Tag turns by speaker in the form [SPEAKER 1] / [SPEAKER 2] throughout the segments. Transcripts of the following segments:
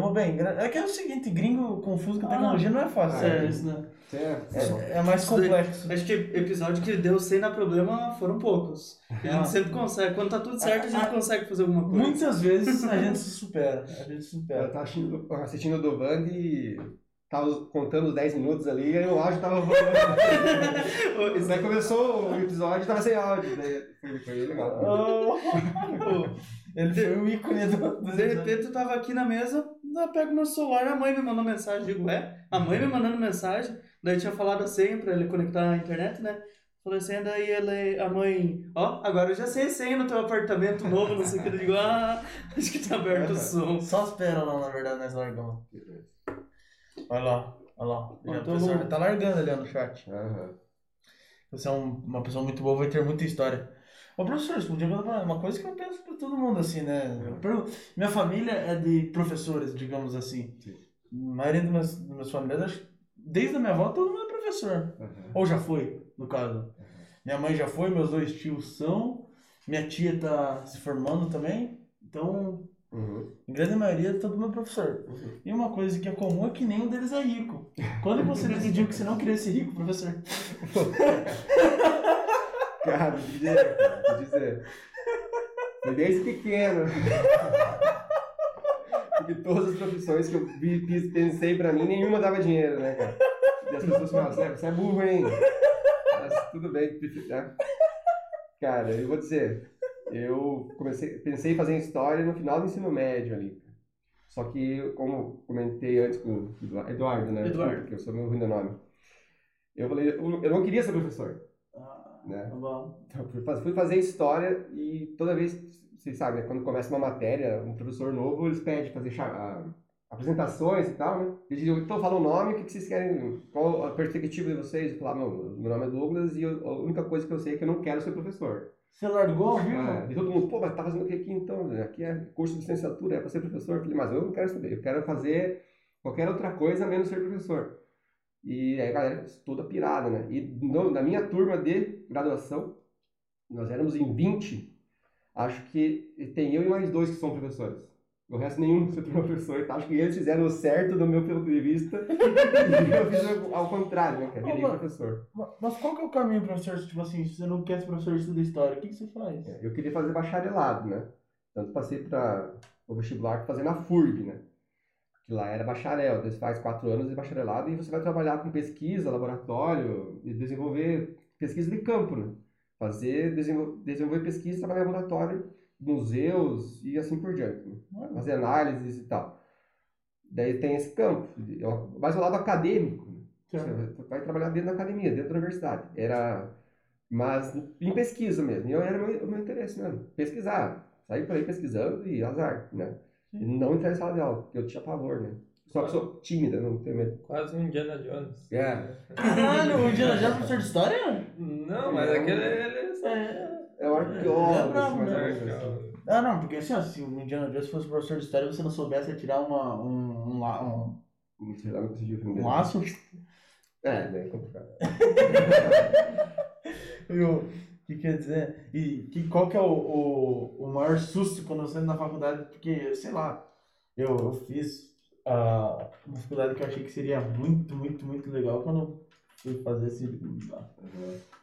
[SPEAKER 1] Tamo bem. É que é o seguinte, gringo confuso com tecnologia não é fácil.
[SPEAKER 2] Ah,
[SPEAKER 1] é,
[SPEAKER 2] é.
[SPEAKER 1] isso, né?
[SPEAKER 2] Certo.
[SPEAKER 1] É, é mais complexo.
[SPEAKER 3] Acho que episódio que deu sem dar problema foram poucos. A gente
[SPEAKER 1] Ah.
[SPEAKER 3] sempre consegue. Quando tá tudo certo, a gente consegue fazer alguma coisa.
[SPEAKER 1] Muitas vezes a gente se supera. A gente se
[SPEAKER 2] Eu
[SPEAKER 1] supera.
[SPEAKER 2] tava assistindo, assistindo o do Band e tava contando os 10 minutos ali, e o áudio tava rolando.
[SPEAKER 3] Isso
[SPEAKER 2] Daí começou o episódio e tava sem áudio. Daí foi, foi legal.
[SPEAKER 1] Ele foi o ícone do. do-
[SPEAKER 3] De repente eu tava aqui na mesa, eu pego meu celular, a mãe me mandou mensagem, digo, ué, a mãe me mandando mensagem, daí tinha falado a senha pra ele conectar à internet, né? Falei assim, daí ele, a mãe, ó, agora eu já sei a senha no teu apartamento novo, não sei o que, eu digo, ah, acho que tá aberto o som.
[SPEAKER 1] Só as pérolas, na verdade, nós largamos. Olha lá, olha lá. Já,
[SPEAKER 3] Então,
[SPEAKER 1] já tá largando ali ó, no chat.
[SPEAKER 2] Aham.
[SPEAKER 1] Você é um- uma pessoa muito boa, vai ter muita história. Ô, professor, você podia contar uma coisa que eu penso pra todo mundo, assim, né? Pergunto- minha família é de professores, digamos assim.
[SPEAKER 2] Sim.
[SPEAKER 1] A maioria dos meus, dos meus familiares, desde a minha avó, todo mundo é professor.
[SPEAKER 2] Aham.
[SPEAKER 1] Ou já foi, no caso. Minha mãe já foi, meus dois tios são. Minha tia tá se formando também. Então,
[SPEAKER 2] Uhum.
[SPEAKER 1] em grande maioria, todo mundo é professor. E uma coisa que é comum é que nenhum deles é rico. Quando você decidiu que você não queria ser rico, professor?
[SPEAKER 2] Cara, vou dizer, vou dizer. Foi desde pequeno. Porque todas as profissões que eu vi, pensei pra mim, nenhuma dava dinheiro, né, cara? E as pessoas falavam, você é- você é burro, hein? Mas tudo bem, né? Cara, eu vou dizer, eu comecei, pensei em fazer história no final do ensino médio ali. Só que, como comentei antes com o Eduardo, né?
[SPEAKER 3] Eduardo.
[SPEAKER 2] Que eu sou meu ruim nome. Eu falei, eu não queria ser professor, né?
[SPEAKER 1] tá bom.
[SPEAKER 2] Então, fui faz- fui fazer história e toda vez, vocês sabem, né, quando começa uma matéria, um professor novo, eles pedem fazer apresentações e tal, né? Eles dizem, então fala o nome, o que que vocês querem, qual a perspectiva de vocês? Eu falava, não, meu nome é Douglas e eu- a única coisa que eu sei é que eu não quero ser professor.
[SPEAKER 1] Você largou, viu?
[SPEAKER 2] Ah, e todo mundo, pô, mas tá fazendo o que aqui então? Aqui é curso de licenciatura, é para ser professor. Eu falei, mas eu não quero saber, eu quero fazer qualquer outra coisa menos ser professor. E aí a galera toda pirada, né? E no- na minha turma de graduação, nós éramos em 20, acho que tem eu e mais dois que são professores. O resto nenhum se tornou professor. Então, acho que eles fizeram o certo do meu ponto de vista e eu fiz ao- contrário, né? cara? Virei professor.
[SPEAKER 1] Ma- Mas qual que é o caminho, professor? Tipo assim, se você não quer ser professor de história, o que, que você faz?
[SPEAKER 2] É, Eu queria fazer bacharelado, né? Tanto passei para o vestibular para fazer na FURB, né? Que lá era bacharel, você faz quatro anos de bacharelado e você vai trabalhar com pesquisa, laboratório e desenvolver pesquisa de campo, né? Fazer, desenvol- desenvolver pesquisa, trabalhar em laboratório, museus e assim por diante. Né? Fazer análises e tal. Daí tem esse campo, eu- mais o lado acadêmico, né? Você vai trabalhar dentro da academia, dentro da universidade. Era. Mas em pesquisa mesmo. E eu era o meu, meu interesse mesmo. Pesquisar. Sair por aí pesquisando e azar, né? E não entrar em aula, porque eu tinha pavor, né? Só que sou tímida, não tenho medo.
[SPEAKER 4] Quase um Indiana Jones.
[SPEAKER 2] É.
[SPEAKER 1] Caralho, o Indiana Jones é professor de história?
[SPEAKER 4] Não, mas aquele ele
[SPEAKER 1] É.
[SPEAKER 2] É um arqueólogo,
[SPEAKER 1] É
[SPEAKER 2] assim, ou
[SPEAKER 1] né?
[SPEAKER 2] menos assim.
[SPEAKER 1] Ah, não, porque assim, ó, se o Indiana Jones fosse professor de história e você não soubesse tirar uma, um, um, um,
[SPEAKER 2] Não sei lá, não consegui ofender.
[SPEAKER 1] um laço,
[SPEAKER 2] É, né? É complicado.
[SPEAKER 1] o que quer dizer? E que, qual que é o, o, o maior susto quando você entra na faculdade? Porque, sei lá, eu, eu fiz ah, uma faculdade que eu achei que seria muito, muito, muito legal quando eu fui fazer esse.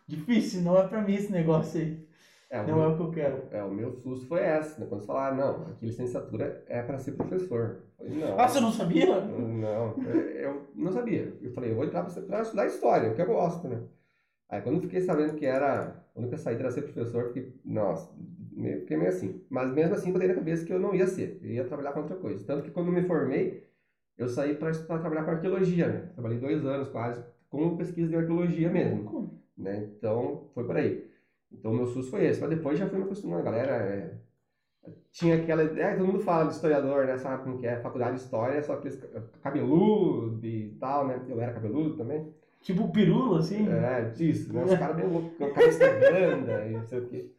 [SPEAKER 1] Difícil, não é pra mim esse negócio aí.
[SPEAKER 2] É,
[SPEAKER 1] Não é
[SPEAKER 2] meu,
[SPEAKER 1] o que eu quero.
[SPEAKER 2] é, o meu susto foi essa, né? Quando você falaram, não, aqui licenciatura é para ser professor. Eu falei, não.
[SPEAKER 1] Ah, você não sabia?
[SPEAKER 2] Não, eu não sabia. Eu falei, eu vou entrar para estudar história, o que eu gosto, né? Aí quando eu fiquei sabendo que era, a única saída era ser professor, eu fiquei, nossa, meio, fiquei meio assim. Mas mesmo assim, botei na cabeça que eu não ia ser, eu ia trabalhar com outra coisa. Tanto que quando eu me formei, eu saí para trabalhar com arqueologia, né? Trabalhei dois anos quase com pesquisa de arqueologia mesmo, né? Então, foi por aí. Então, meu susto foi esse. Mas depois já fui me acostumando, a galera... é, tinha aquela ideia, todo mundo fala de historiador, né? Sabe como que é? Faculdade de História, só aqueles cabeludo e tal, né? Eu era cabeludo também.
[SPEAKER 1] Tipo pirula, assim?
[SPEAKER 2] É, disso, né? Os caras bem loucos, com a banda e não sei o quê.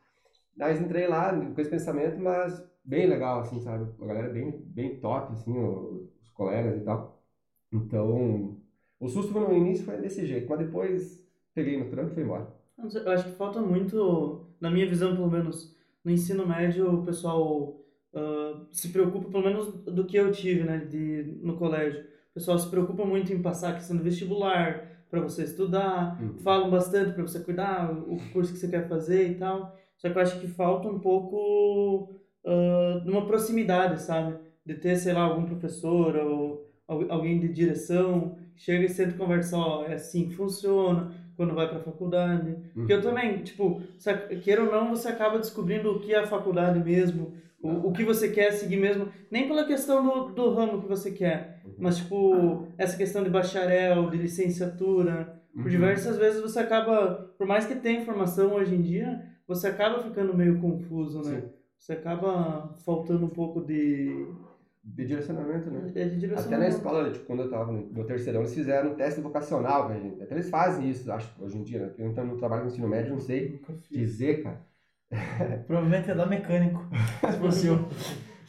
[SPEAKER 2] Mas entrei lá com esse pensamento, mas bem legal, assim, sabe? A galera bem, bem top, assim, os, colegas e tal. Então, o susto no início foi desse jeito, mas depois peguei no tranco e fui embora.
[SPEAKER 3] Eu acho que falta muito, na minha visão pelo menos, no ensino médio o pessoal ah, se preocupa, pelo menos do que eu tive, né, de, no colégio. O pessoal se preocupa muito em passar a questão do vestibular, para você estudar,
[SPEAKER 2] Uhum.
[SPEAKER 3] falam bastante para você cuidar, o curso que você quer fazer e tal. Só que eu acho que falta um pouco de uma proximidade, sabe? De ter, sei lá, algum professor ou al- alguém de direção chega e senta e conversa, ó, é assim que funciona quando vai para a faculdade. Porque eu também, tipo, queira ou não, você acaba descobrindo o que é a faculdade mesmo, o, o que você quer seguir mesmo, nem pela questão do, do ramo que você quer, mas, tipo, essa questão de bacharel, de licenciatura, por
[SPEAKER 2] Uhum.
[SPEAKER 3] diversas vezes você acaba, por mais que tenha informação hoje em dia, você acaba ficando meio confuso, né?
[SPEAKER 2] Sim.
[SPEAKER 3] Você acaba faltando um pouco de,
[SPEAKER 2] De direcionamento, né?
[SPEAKER 3] de, de direção.
[SPEAKER 2] Até na escola, tipo, quando eu tava no meu terceirão, eles fizeram um teste vocacional gente. Até eles fazem isso, acho, hoje em dia, né? Eu não trabalho no ensino médio, não sei dizer, cara.
[SPEAKER 1] Provavelmente é da mecânico. Se fosse eu.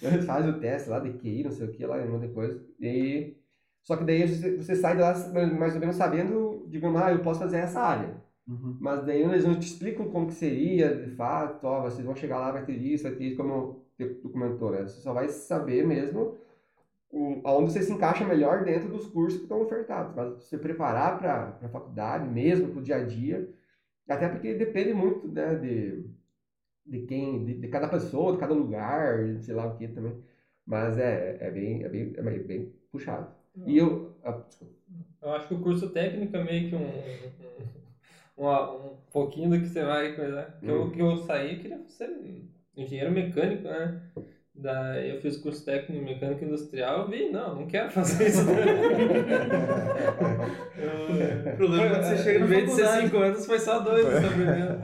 [SPEAKER 2] Eles fazem o teste lá de QI, não sei o que, lá um monte de coisa. E... Só que daí você, você sai de lá mais ou menos sabendo, digamos, ah, eu posso fazer essa área.
[SPEAKER 1] Uhum.
[SPEAKER 2] Mas daí eles não te explicam como que seria, de fato, ó, vocês vão chegar lá, vai ter isso, vai ter isso, como tu comentou, né? Você só vai saber mesmo o, aonde você se encaixa melhor dentro dos cursos que estão ofertados. Mas você preparar para a faculdade mesmo, para o dia a dia, até porque depende muito, né, de, de quem, de, de cada pessoa, de cada lugar, sei lá o que também. Mas é, é, bem, é, bem, é bem, puxado. E eu... ah.
[SPEAKER 4] Eu acho que o curso técnico é meio que um, um, um, pouquinho do que você vai coisar. Que eu,
[SPEAKER 2] Hum.
[SPEAKER 4] que eu saí, eu queria ser engenheiro mecânico, né? Daí eu fiz curso técnico em mecânica industrial, eu vi, não, não quero fazer isso.
[SPEAKER 3] O problema é quando você chega na
[SPEAKER 4] Em vez de ser
[SPEAKER 3] faculdade.
[SPEAKER 4] 5 anos, foi só dois aprendendo.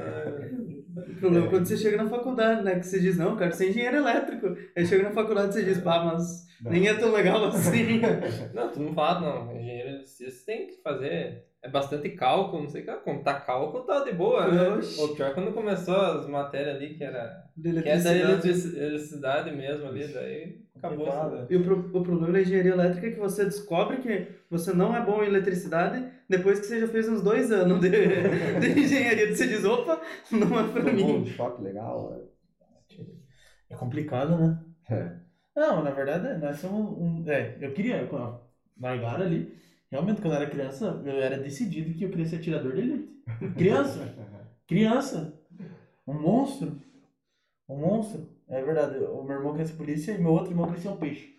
[SPEAKER 3] O problema é quando você chega na faculdade, né? Que você diz, não, quero ser engenheiro elétrico. Aí chega na faculdade e você diz, pá, mas nem é tão legal assim.
[SPEAKER 4] Não, tu não fala, não. Engenheiro eletricista tem que fazer. É bastante cálculo, não sei o que. Contar cálculo tá de boa, né?
[SPEAKER 3] Oxi.
[SPEAKER 4] O pior é quando começou as matérias ali, que era.
[SPEAKER 3] De
[SPEAKER 4] Que é da
[SPEAKER 3] eletricidade.
[SPEAKER 4] eletrici- eletricidade mesmo ali, daí acabou. Né?
[SPEAKER 3] E o, pro- o problema da engenharia elétrica é que você descobre que você não é bom em eletricidade depois que você já fez uns dois anos de, de engenharia. Você diz, opa, não é pra
[SPEAKER 2] um
[SPEAKER 3] mim.
[SPEAKER 2] choque legal. né?
[SPEAKER 1] É complicado, né?
[SPEAKER 2] É.
[SPEAKER 1] Não, na verdade, nós somos um. É, eu queria, largaram ali, realmente, quando eu era criança, eu era decidido que eu queria ser atirador de elite. Criança, criança, um monstro, um monstro. É verdade, o meu irmão queria ser polícia e meu outro irmão queria ser um peixe.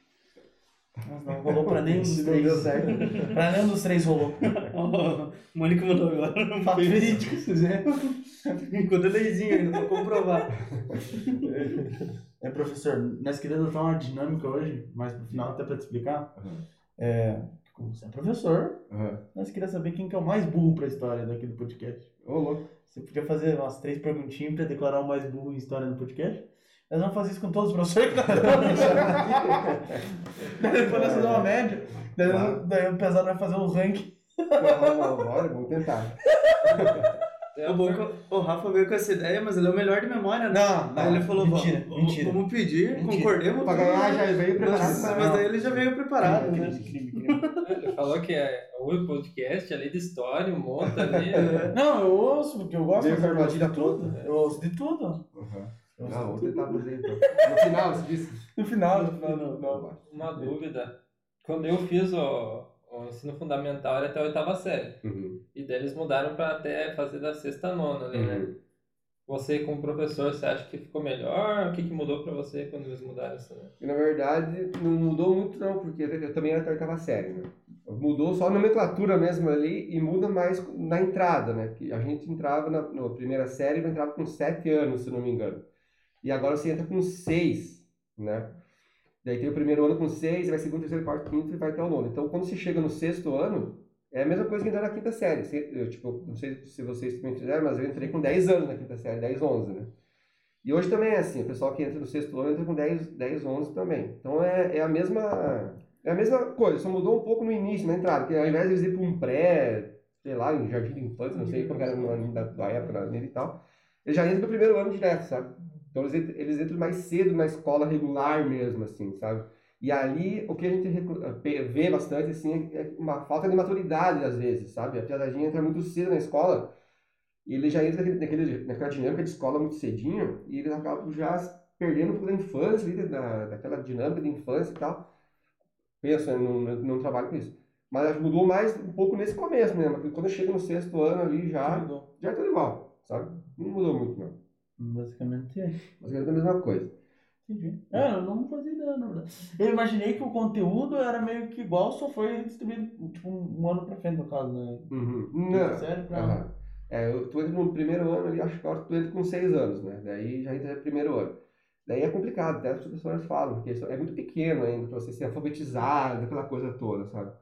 [SPEAKER 1] Mas não rolou pra nenhum dos três.
[SPEAKER 2] deu certo.
[SPEAKER 1] Pra nenhum dos três rolou.
[SPEAKER 3] Ó, o Mônica mandou agora.
[SPEAKER 1] Fato verídico, se quiser.
[SPEAKER 3] Enquanto leizinho ainda, pra comprovar.
[SPEAKER 1] É, professor, nós queríamos adotar uma dinâmica hoje, mas no final até pra te explicar.
[SPEAKER 2] Uhum.
[SPEAKER 1] É, como você é professor,
[SPEAKER 2] Aham.
[SPEAKER 1] nós queríamos saber quem que é o mais burro pra história daqui do podcast.
[SPEAKER 2] Ô, louco.
[SPEAKER 1] Você podia fazer umas três perguntinhas pra declarar o mais burro em história no podcast? Nós vamos fazer isso com todos os professores que nós Depois nós fazer uma média. Daí, daí o pesado vai fazer um ranking.
[SPEAKER 2] Bora, vamos tentar.
[SPEAKER 4] É,
[SPEAKER 3] O, bom o- Rafa veio com essa ideia, mas ele é o melhor de memória, né?
[SPEAKER 1] Não,
[SPEAKER 3] Aí ele falou,
[SPEAKER 1] mentira,
[SPEAKER 3] vamos,
[SPEAKER 1] mentira.
[SPEAKER 3] vamos pedir,
[SPEAKER 1] Mentira.
[SPEAKER 3] concordemos.
[SPEAKER 2] Pra ganhar já veio preparado.
[SPEAKER 3] Mas, mas daí ele já veio preparado,
[SPEAKER 1] Crime,
[SPEAKER 3] né?
[SPEAKER 1] crime, crime, crime.
[SPEAKER 4] Ele falou que é o podcast ali de história, um monte ali.
[SPEAKER 3] É.
[SPEAKER 1] Não, eu ouço, porque eu gosto de
[SPEAKER 2] a armadilha
[SPEAKER 1] de tudo.
[SPEAKER 2] toda.
[SPEAKER 1] Eu ouço de tudo.
[SPEAKER 2] Uhum.
[SPEAKER 1] Eu ouço
[SPEAKER 2] Não,
[SPEAKER 1] tudo.
[SPEAKER 2] tentar fazer então. No final, você disse.
[SPEAKER 1] No final, no final, não, não.
[SPEAKER 4] Uma dúvida. Quando eu fiz o, o ensino fundamental era até a oitava série.
[SPEAKER 2] Uhum.
[SPEAKER 4] E daí eles mudaram para até fazer da sexta a nona ali, né?
[SPEAKER 2] Uhum.
[SPEAKER 4] Você como professor, você acha que ficou melhor? O que, que mudou para você quando eles mudaram isso? Né?
[SPEAKER 2] Na verdade não mudou muito não, porque eu também era oitava série, né? Mudou só a nomenclatura mesmo ali e muda mais na entrada, né? Que a gente entrava na, na primeira série, eu entrava com sete anos, se não me engano. E agora você entra com seis, né? Daí tem o primeiro ano com seis, vai segundo, terceiro, quarto, quinto e vai até o nono. Então quando você chega no sexto ano, é a mesma coisa que entrar na quinta série. Eu, tipo, não sei se vocês também fizeram, mas eu entrei com 10 anos na quinta série, 10, 11, né? E hoje também é assim, o pessoal que entra no sexto ano entra com 10, 10 11 também. Então é, é a mesma é a mesma coisa, só mudou um pouco no início, na entrada, porque ao invés de eles ir para um pré, sei lá, um jardim de infância, não sei como era no ano da, da época dele e tal, eles já entram no primeiro ano direto, sabe? Então eles, eles entram mais cedo na escola regular mesmo, assim, sabe? E ali, o que a gente pe- vê bastante, assim, é uma falta de maturidade, às vezes, sabe? A piadadinha entra muito cedo na escola, e ele já entra naquele, naquela dinâmica de escola muito cedinho, e eles acabam já perdendo um pouco da infância, ali, da, daquela dinâmica de infância e tal. Penso, eu não, não trabalho com isso. Mas mudou mais um pouco nesse começo mesmo, porque quando eu chego no sexto ano ali já, já é tudo igual, sabe? Não mudou muito, não.
[SPEAKER 1] Basicamente é.
[SPEAKER 2] Mas é a mesma coisa.
[SPEAKER 1] Entendi. É, eu não fazia ideia, na verdade. Eu imaginei que o conteúdo era meio que igual, só foi distribuído, tipo, um ano pra frente, no caso, né?
[SPEAKER 2] Uhum. Não.
[SPEAKER 1] Sério, pra...
[SPEAKER 2] Aham. É, eu, tu entra no primeiro ano ali, acho que agora tu entra com seis anos, né? Daí já entra no primeiro ano. Daí é complicado, até as professoras falam, porque é muito pequeno ainda pra você ser alfabetizado, aquela coisa toda, sabe?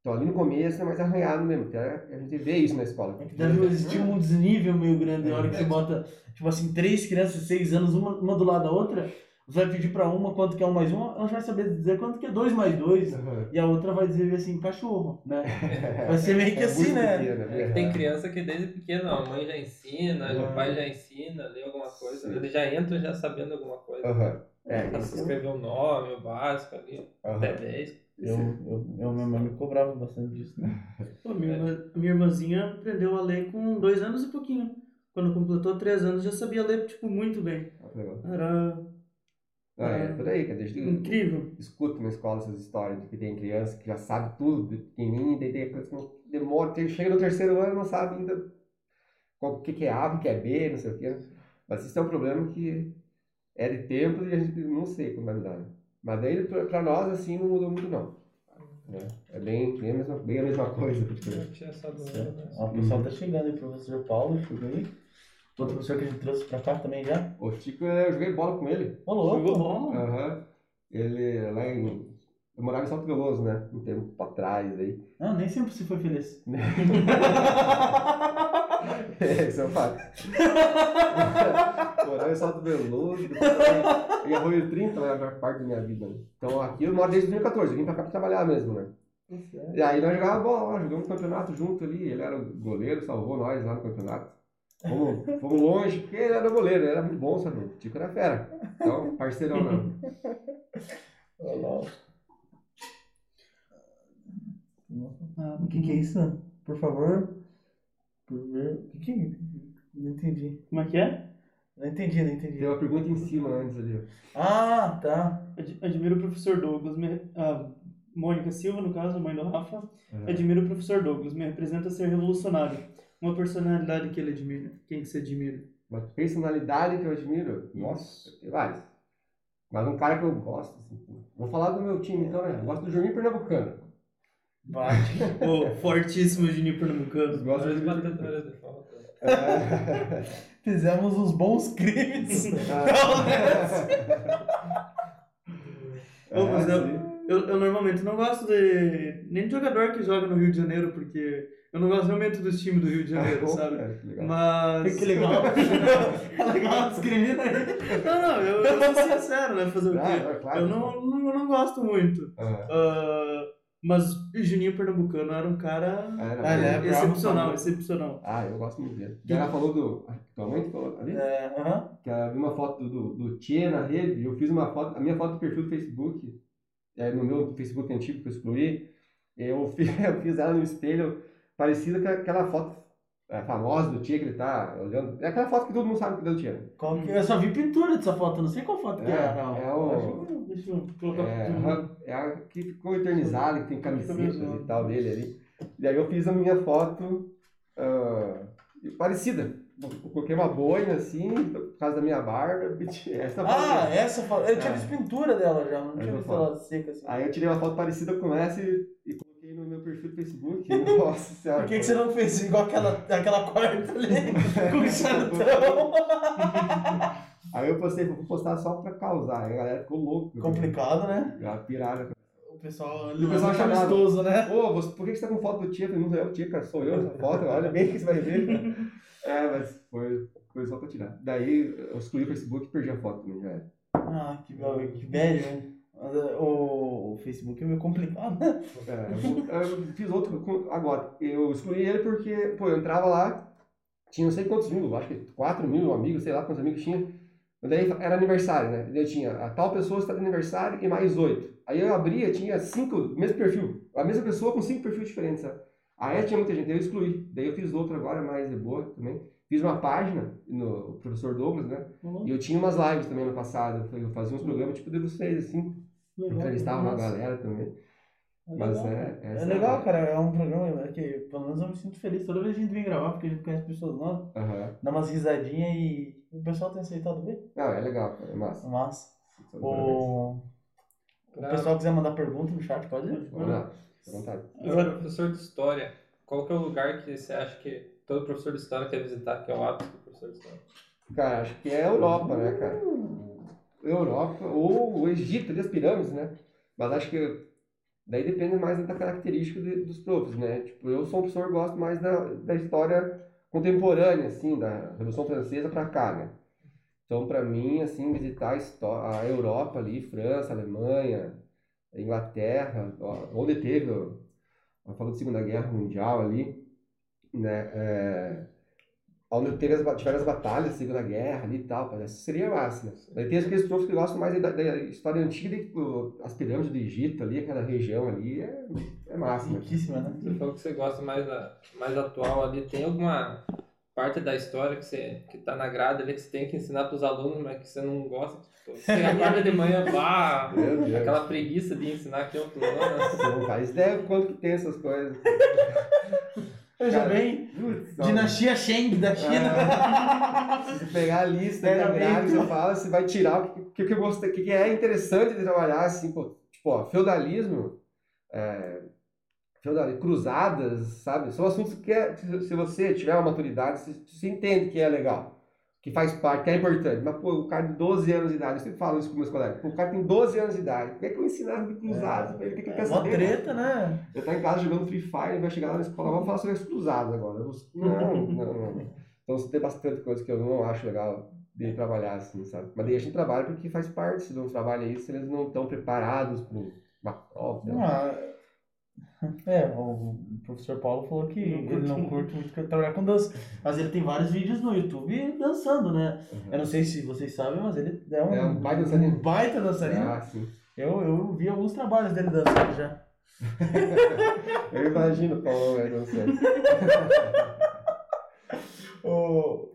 [SPEAKER 2] Então ali no começo é mais arranhado mesmo, até a gente vê isso na escola.
[SPEAKER 1] É que deve existir um desnível meio grande na hora que você bota, tipo assim, três crianças de seis anos, uma, uma do lado da outra, você vai pedir pra uma quanto que é um mais um, ela já vai saber dizer quanto que é dois mais dois,
[SPEAKER 2] Aham.
[SPEAKER 1] e a outra vai dizer assim, cachorro, né? Vai ser meio que
[SPEAKER 2] É
[SPEAKER 1] assim, né?
[SPEAKER 2] pequeno, é
[SPEAKER 4] tem criança que desde pequeno, ó, a mãe já ensina,
[SPEAKER 1] Uhum.
[SPEAKER 4] o pai já ensina, lê alguma coisa,
[SPEAKER 2] Sim.
[SPEAKER 4] ele já entra já sabendo alguma coisa.
[SPEAKER 2] Aham. É,
[SPEAKER 4] Pra escrever o nome, o básico ali,
[SPEAKER 2] Aham.
[SPEAKER 4] até 10.
[SPEAKER 1] Eu, eu, eu, minha mãe me cobrava bastante disso, né?
[SPEAKER 3] Pô, minha, irmã- minha irmãzinha aprendeu a ler com dois anos e pouquinho. Quando completou três anos já sabia ler, tipo, muito bem. Era
[SPEAKER 2] Ah, é por aí, cara. Desde
[SPEAKER 3] incrível.
[SPEAKER 2] escuto na escola essas histórias de que tem criança que já sabe tudo, de pequenininho, daí tem que demora, chega no terceiro ano e não sabe ainda qual- o que, que é A, o que é B, não sei o quê. Mas isso é um problema que é de tempo e a gente não sei como vai mudar. né? Mas daí pra, pra nós, assim, não mudou muito não. É, é bem, bem, a mesma, bem a mesma coisa. porque-
[SPEAKER 4] Eu tinha essa dúvida, né?
[SPEAKER 1] O pessoal tá chegando aí, professor Paulo, chegou aí. Outro professor que a gente trouxe pra cá também já.
[SPEAKER 2] O Tico, eu joguei bola com ele.
[SPEAKER 1] Ô, louco.
[SPEAKER 3] Jogou bola.
[SPEAKER 2] Aham. Ele lá em. Eu morava em Salto Veloso, né? Um tempo pra trás aí.
[SPEAKER 1] Ah, nem sempre se foi feliz.
[SPEAKER 2] É, isso é um fato. Morava em Salto Veloso, depois eu ia Arroio 30, né, a maior parte da minha vida. Né? Então aqui eu moro desde 2014, eu vim pra cá pra trabalhar mesmo, né? E aí nós jogávamos bola, jogamos um campeonato junto ali, ele era o goleiro, salvou nós lá no campeonato. Fomos, fomos longe, porque ele era goleiro, ele era muito bom, sabe? O Tico era fera. Então, parceirão não.
[SPEAKER 1] Ah, o que, que é isso? Por favor. Por ver. O que, que é? Não entendi.
[SPEAKER 3] Como é que é?
[SPEAKER 1] Não entendi, não entendi.
[SPEAKER 2] Tem uma pergunta em cima antes ali.
[SPEAKER 1] Ah, tá.
[SPEAKER 3] Ad- Admiro o professor Douglas, me- a Mônica Silva, no caso, mãe do Rafa.
[SPEAKER 2] É.
[SPEAKER 3] Admiro o professor Douglas, me representa ser revolucionário. Uma personalidade que ele admira. Quem que você admira?
[SPEAKER 2] Uma personalidade que eu admiro, nossa, tem vários. Mas um cara que eu gosto, assim, vou falar do meu time então, né? Eu gosto do Juninho Pernambucano.
[SPEAKER 1] Bate.
[SPEAKER 3] O fortíssimo Juninho Pernambucano.
[SPEAKER 2] Gosto
[SPEAKER 4] de falta.
[SPEAKER 2] É.
[SPEAKER 1] Fizemos uns bons crimes.
[SPEAKER 3] Ô, mas eu,
[SPEAKER 2] sim.
[SPEAKER 3] eu, eu normalmente não gosto de. nem de jogador que joga no Rio de Janeiro, porque eu não gosto realmente dos times do Rio de Janeiro,
[SPEAKER 2] Ah,
[SPEAKER 3] sabe?
[SPEAKER 2] cara, que legal.
[SPEAKER 3] Mas.
[SPEAKER 1] que legal. É legal, discrimina aí.
[SPEAKER 3] Não, não, eu, eu sou sincero, né? Fazer o
[SPEAKER 2] Ah,
[SPEAKER 3] quê?
[SPEAKER 2] é claro.
[SPEAKER 3] Eu não, não, eu não gosto muito. Ah, mas Juninho Pernambucano era um cara
[SPEAKER 2] Ah, era
[SPEAKER 1] Ah, ele é
[SPEAKER 2] bom.
[SPEAKER 3] excepcional,
[SPEAKER 1] bravo.
[SPEAKER 3] excepcional.
[SPEAKER 2] Ah, eu gosto muito dele. Ela falou do. Tua mãe que falou ali?
[SPEAKER 1] É, aham.
[SPEAKER 2] Que ela viu uma foto do, do Tchê na rede. e Eu fiz uma foto, a minha foto do perfil do Facebook, é, no meu Facebook antigo que eu excluí. Eu fiz, eu fiz ela no espelho, parecida com aquela foto é, famosa do Tchê que ele tá olhando. É aquela foto que todo mundo sabe que é do?
[SPEAKER 1] Qual que- Eu só vi pintura dessa foto, não sei qual foto que
[SPEAKER 2] É,
[SPEAKER 1] é. não.
[SPEAKER 2] é o-
[SPEAKER 3] Deixa eu colocar
[SPEAKER 2] É, é a que ficou eternizada, que tem camisetas e tal dele ali. E aí eu fiz a minha foto ah, parecida. Eu coloquei uma boina assim, por causa da minha barba. Essa foto
[SPEAKER 1] Ah, essa foto. Eu tinha
[SPEAKER 2] É.
[SPEAKER 1] visto pintura dela já, não tinha visto
[SPEAKER 2] foto.
[SPEAKER 1] ela seca assim.
[SPEAKER 2] Aí eu tirei uma foto parecida com essa e, e no meu perfil do Facebook. Nossa senhora.
[SPEAKER 1] Por que, que você não fez igual aquela, aquela quarta ali? com o charutão?
[SPEAKER 2] Aí eu postei, vou postar só pra causar. Aí a galera ficou louca.
[SPEAKER 1] Complicado, né?
[SPEAKER 2] Já piraram.
[SPEAKER 1] O pessoal,
[SPEAKER 2] o pessoal
[SPEAKER 1] é amistoso, né?
[SPEAKER 2] Pô, você, por que que você tá com foto do Tia? Não é o Tia, cara, sou eu essa foto. Olha bem que você vai ver. É, mas foi, foi só pra tirar. Daí eu excluí o Facebook e perdi a foto também, já era.
[SPEAKER 1] Ah, que, que velho, hein? É, O, Facebook é meio complicado, né?
[SPEAKER 2] É, eu, eu fiz outro agora. Eu excluí ele porque, pô, eu entrava lá, tinha não sei quantos mil, acho que 4 mil amigos, sei lá quantos amigos tinha. Daí era aniversário, né? Daí eu tinha a tal pessoa está de aniversário e mais oito. Aí eu abria, tinha cinco, mesmo perfil. A mesma pessoa com cinco perfis diferentes, sabe? Aí tinha muita gente, eu excluí. Daí eu fiz outro agora, mais de boa também. Fiz uma página no professor Douglas, né? E eu tinha umas lives também no passado. Eu fazia uns programas tipo de vocês, assim.
[SPEAKER 1] Legal.
[SPEAKER 2] Entrevistava uma galera também.
[SPEAKER 1] é
[SPEAKER 2] Mas
[SPEAKER 1] legal.
[SPEAKER 2] é.
[SPEAKER 1] É
[SPEAKER 2] essa
[SPEAKER 1] legal, cara. É um programa que, pelo menos, eu me sinto feliz. Toda vez que a gente vem gravar, porque a gente conhece pessoas novas,
[SPEAKER 2] Aham.
[SPEAKER 1] dá umas risadinhas e o pessoal tem aceitado bem.
[SPEAKER 2] Não, é legal, cara. É massa.
[SPEAKER 1] Massa. O, o pessoal quiser mandar pergunta no chat, pode?
[SPEAKER 2] Vamos lá, fica à vontade.
[SPEAKER 4] Agora, professor de história, qual que é o lugar que você acha que todo professor de história quer visitar, que é o ápice do professor de história?
[SPEAKER 2] Cara, acho que é a Europa, né, cara? Europa, ou o Egito, ali as pirâmides, né? Mas acho que daí depende mais da característica de- dos profs, né? Tipo, eu sou um professor gosto mais da, da história contemporânea, assim, da Revolução Francesa pra cá, né? Então, pra mim, assim, visitar a, a Europa ali, França, Alemanha, Inglaterra, onde teve, ó, eu falo de Segunda Guerra Mundial ali, né? É, onde teve as, tiveram as batalhas da Segunda Guerra ali e tal, parece seria massa, né? Daí tem aqueles profs que gostam mais da, da história antiga, as pirâmides do Egito ali, aquela região ali, é, é massa, né?
[SPEAKER 1] Riquíssima, né?
[SPEAKER 4] Você falou que você gosta mais da mais atual ali. Tem alguma parte da história que você que tá na grade ali que você tem que ensinar para os alunos, mas que você não gosta? Tipo, você acorda de manhã,
[SPEAKER 2] Deus.
[SPEAKER 4] aquela preguiça de ensinar aquilo pro aluno.
[SPEAKER 2] Não faz ideia do quanto que tem essas coisas.
[SPEAKER 1] Veja
[SPEAKER 2] Cara,
[SPEAKER 1] bem, Dinastia Shang da China.
[SPEAKER 2] Se você pegar a lista
[SPEAKER 1] Era
[SPEAKER 2] você fala, você vai tirar o que, que, que eu gostei, o que, que é interessante de trabalhar, assim, pô, tipo, ó, feudalismo, é, feudalismo, cruzadas, sabe? São assuntos que, é, se, se você tiver uma maturidade, você, você entende que é legal, que faz parte, que é importante. Mas, pô, o cara de 12 anos de idade, eu sempre falo isso com meus colegas, pô, o cara tem 12 anos de idade, como é que eu ensinar de cruzados pra ele? O que,
[SPEAKER 1] É uma
[SPEAKER 2] saber?
[SPEAKER 1] treta, né?
[SPEAKER 2] Ele tá em casa jogando Free Fire, ele vai chegar lá na escola, vamos falar sobre as cruzadas agora. Eu Não, não, não. Então tem bastante coisa que eu não acho legal de trabalhar assim, sabe? Mas daí a gente trabalha porque faz parte, se não trabalha isso, eles não estão preparados para uma prova.
[SPEAKER 1] Ah, É, o professor Paulo falou que
[SPEAKER 2] Não
[SPEAKER 1] ele não curte muito trabalhar com dança. Mas ele tem vários vídeos no YouTube dançando, né?
[SPEAKER 2] Uhum.
[SPEAKER 1] Eu não sei se vocês sabem, mas ele é um,
[SPEAKER 2] É um baita dançarino.
[SPEAKER 1] baita dançarino.
[SPEAKER 2] Ah, sim.
[SPEAKER 1] Eu, eu vi alguns trabalhos dele dançando já.
[SPEAKER 2] Eu imagino o Paulo vai dançando.
[SPEAKER 1] Ô,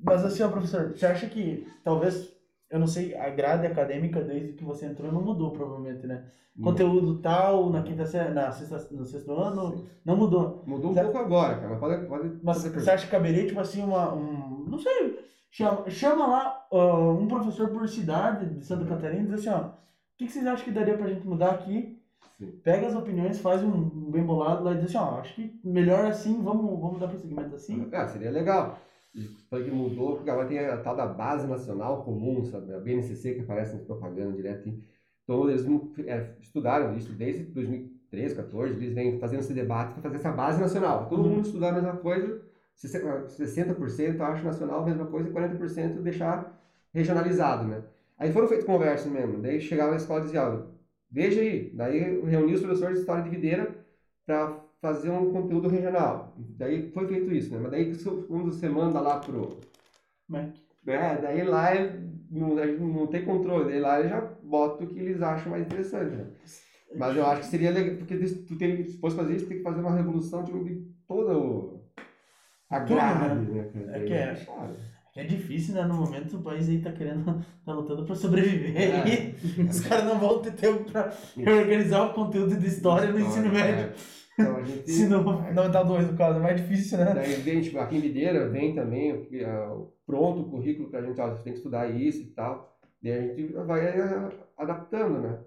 [SPEAKER 1] Mas assim, ó, professor, você acha que talvez, eu não sei, a grade acadêmica desde que você entrou não mudou, provavelmente, né? Conteúdo tal, na quinta série, na sexta, no sexto ano, não mudou.
[SPEAKER 2] Mudou um
[SPEAKER 1] Você-
[SPEAKER 2] pouco agora, cara, mas pode, pode
[SPEAKER 1] Mas você acha que caberia, tipo assim, uma, um, não sei, chama, chama lá ó, um professor por cidade de Santa Catarina e diz assim, ó, o que, que vocês acham que daria pra gente mudar aqui?
[SPEAKER 2] Sim.
[SPEAKER 1] Pega as opiniões, faz um, um bem bolado lá e diz assim, ó, acho que melhor assim, vamos, vamos dar prosseguimento assim.
[SPEAKER 2] Ah, seria legal. Falei que mudou, porque agora tem a tal da Base Nacional Comum, sabe? A BNCC que aparece nas propagandas direto. Então, eles é, estudaram isso desde 2013, 2014, eles vêm fazendo esse debate para fazer essa base nacional. Todo
[SPEAKER 1] Uhum.
[SPEAKER 2] mundo estudar a mesma coisa, 60% acho nacional, a mesma coisa, e 40% deixar regionalizado, né? Aí foram feitas conversas mesmo. Daí chegava na escola e dizia, veja aí. Daí reuni os professores de História de Videira para fazer um conteúdo regional. Daí foi feito isso, né? Mas daí quando você manda lá pro...
[SPEAKER 1] Mac.
[SPEAKER 2] É, daí lá ele não, não tem controle, daí lá ele já bota o que eles acham mais interessante, né? Mas eu acho que seria legal, porque tu tem, se fosse fazer isso, tem que fazer uma revolução de, de toda o, a grade, né? cara?
[SPEAKER 1] É que é.
[SPEAKER 2] chato.
[SPEAKER 1] É difícil, né? No momento o país aí tá querendo, tá lutando pra sobreviver
[SPEAKER 2] É.
[SPEAKER 1] os caras não vão ter tempo pra reorganizar o conteúdo de história no ensino
[SPEAKER 2] Então, é. Então a gente...
[SPEAKER 1] Ensino fundamental 2, no caso, é mais difícil, né?
[SPEAKER 2] Daí vem, tipo, aqui em Videira vem também ah, o pronto o currículo pra gente, ó, você tem que estudar isso e tal. Daí a gente vai ah, adaptando, né?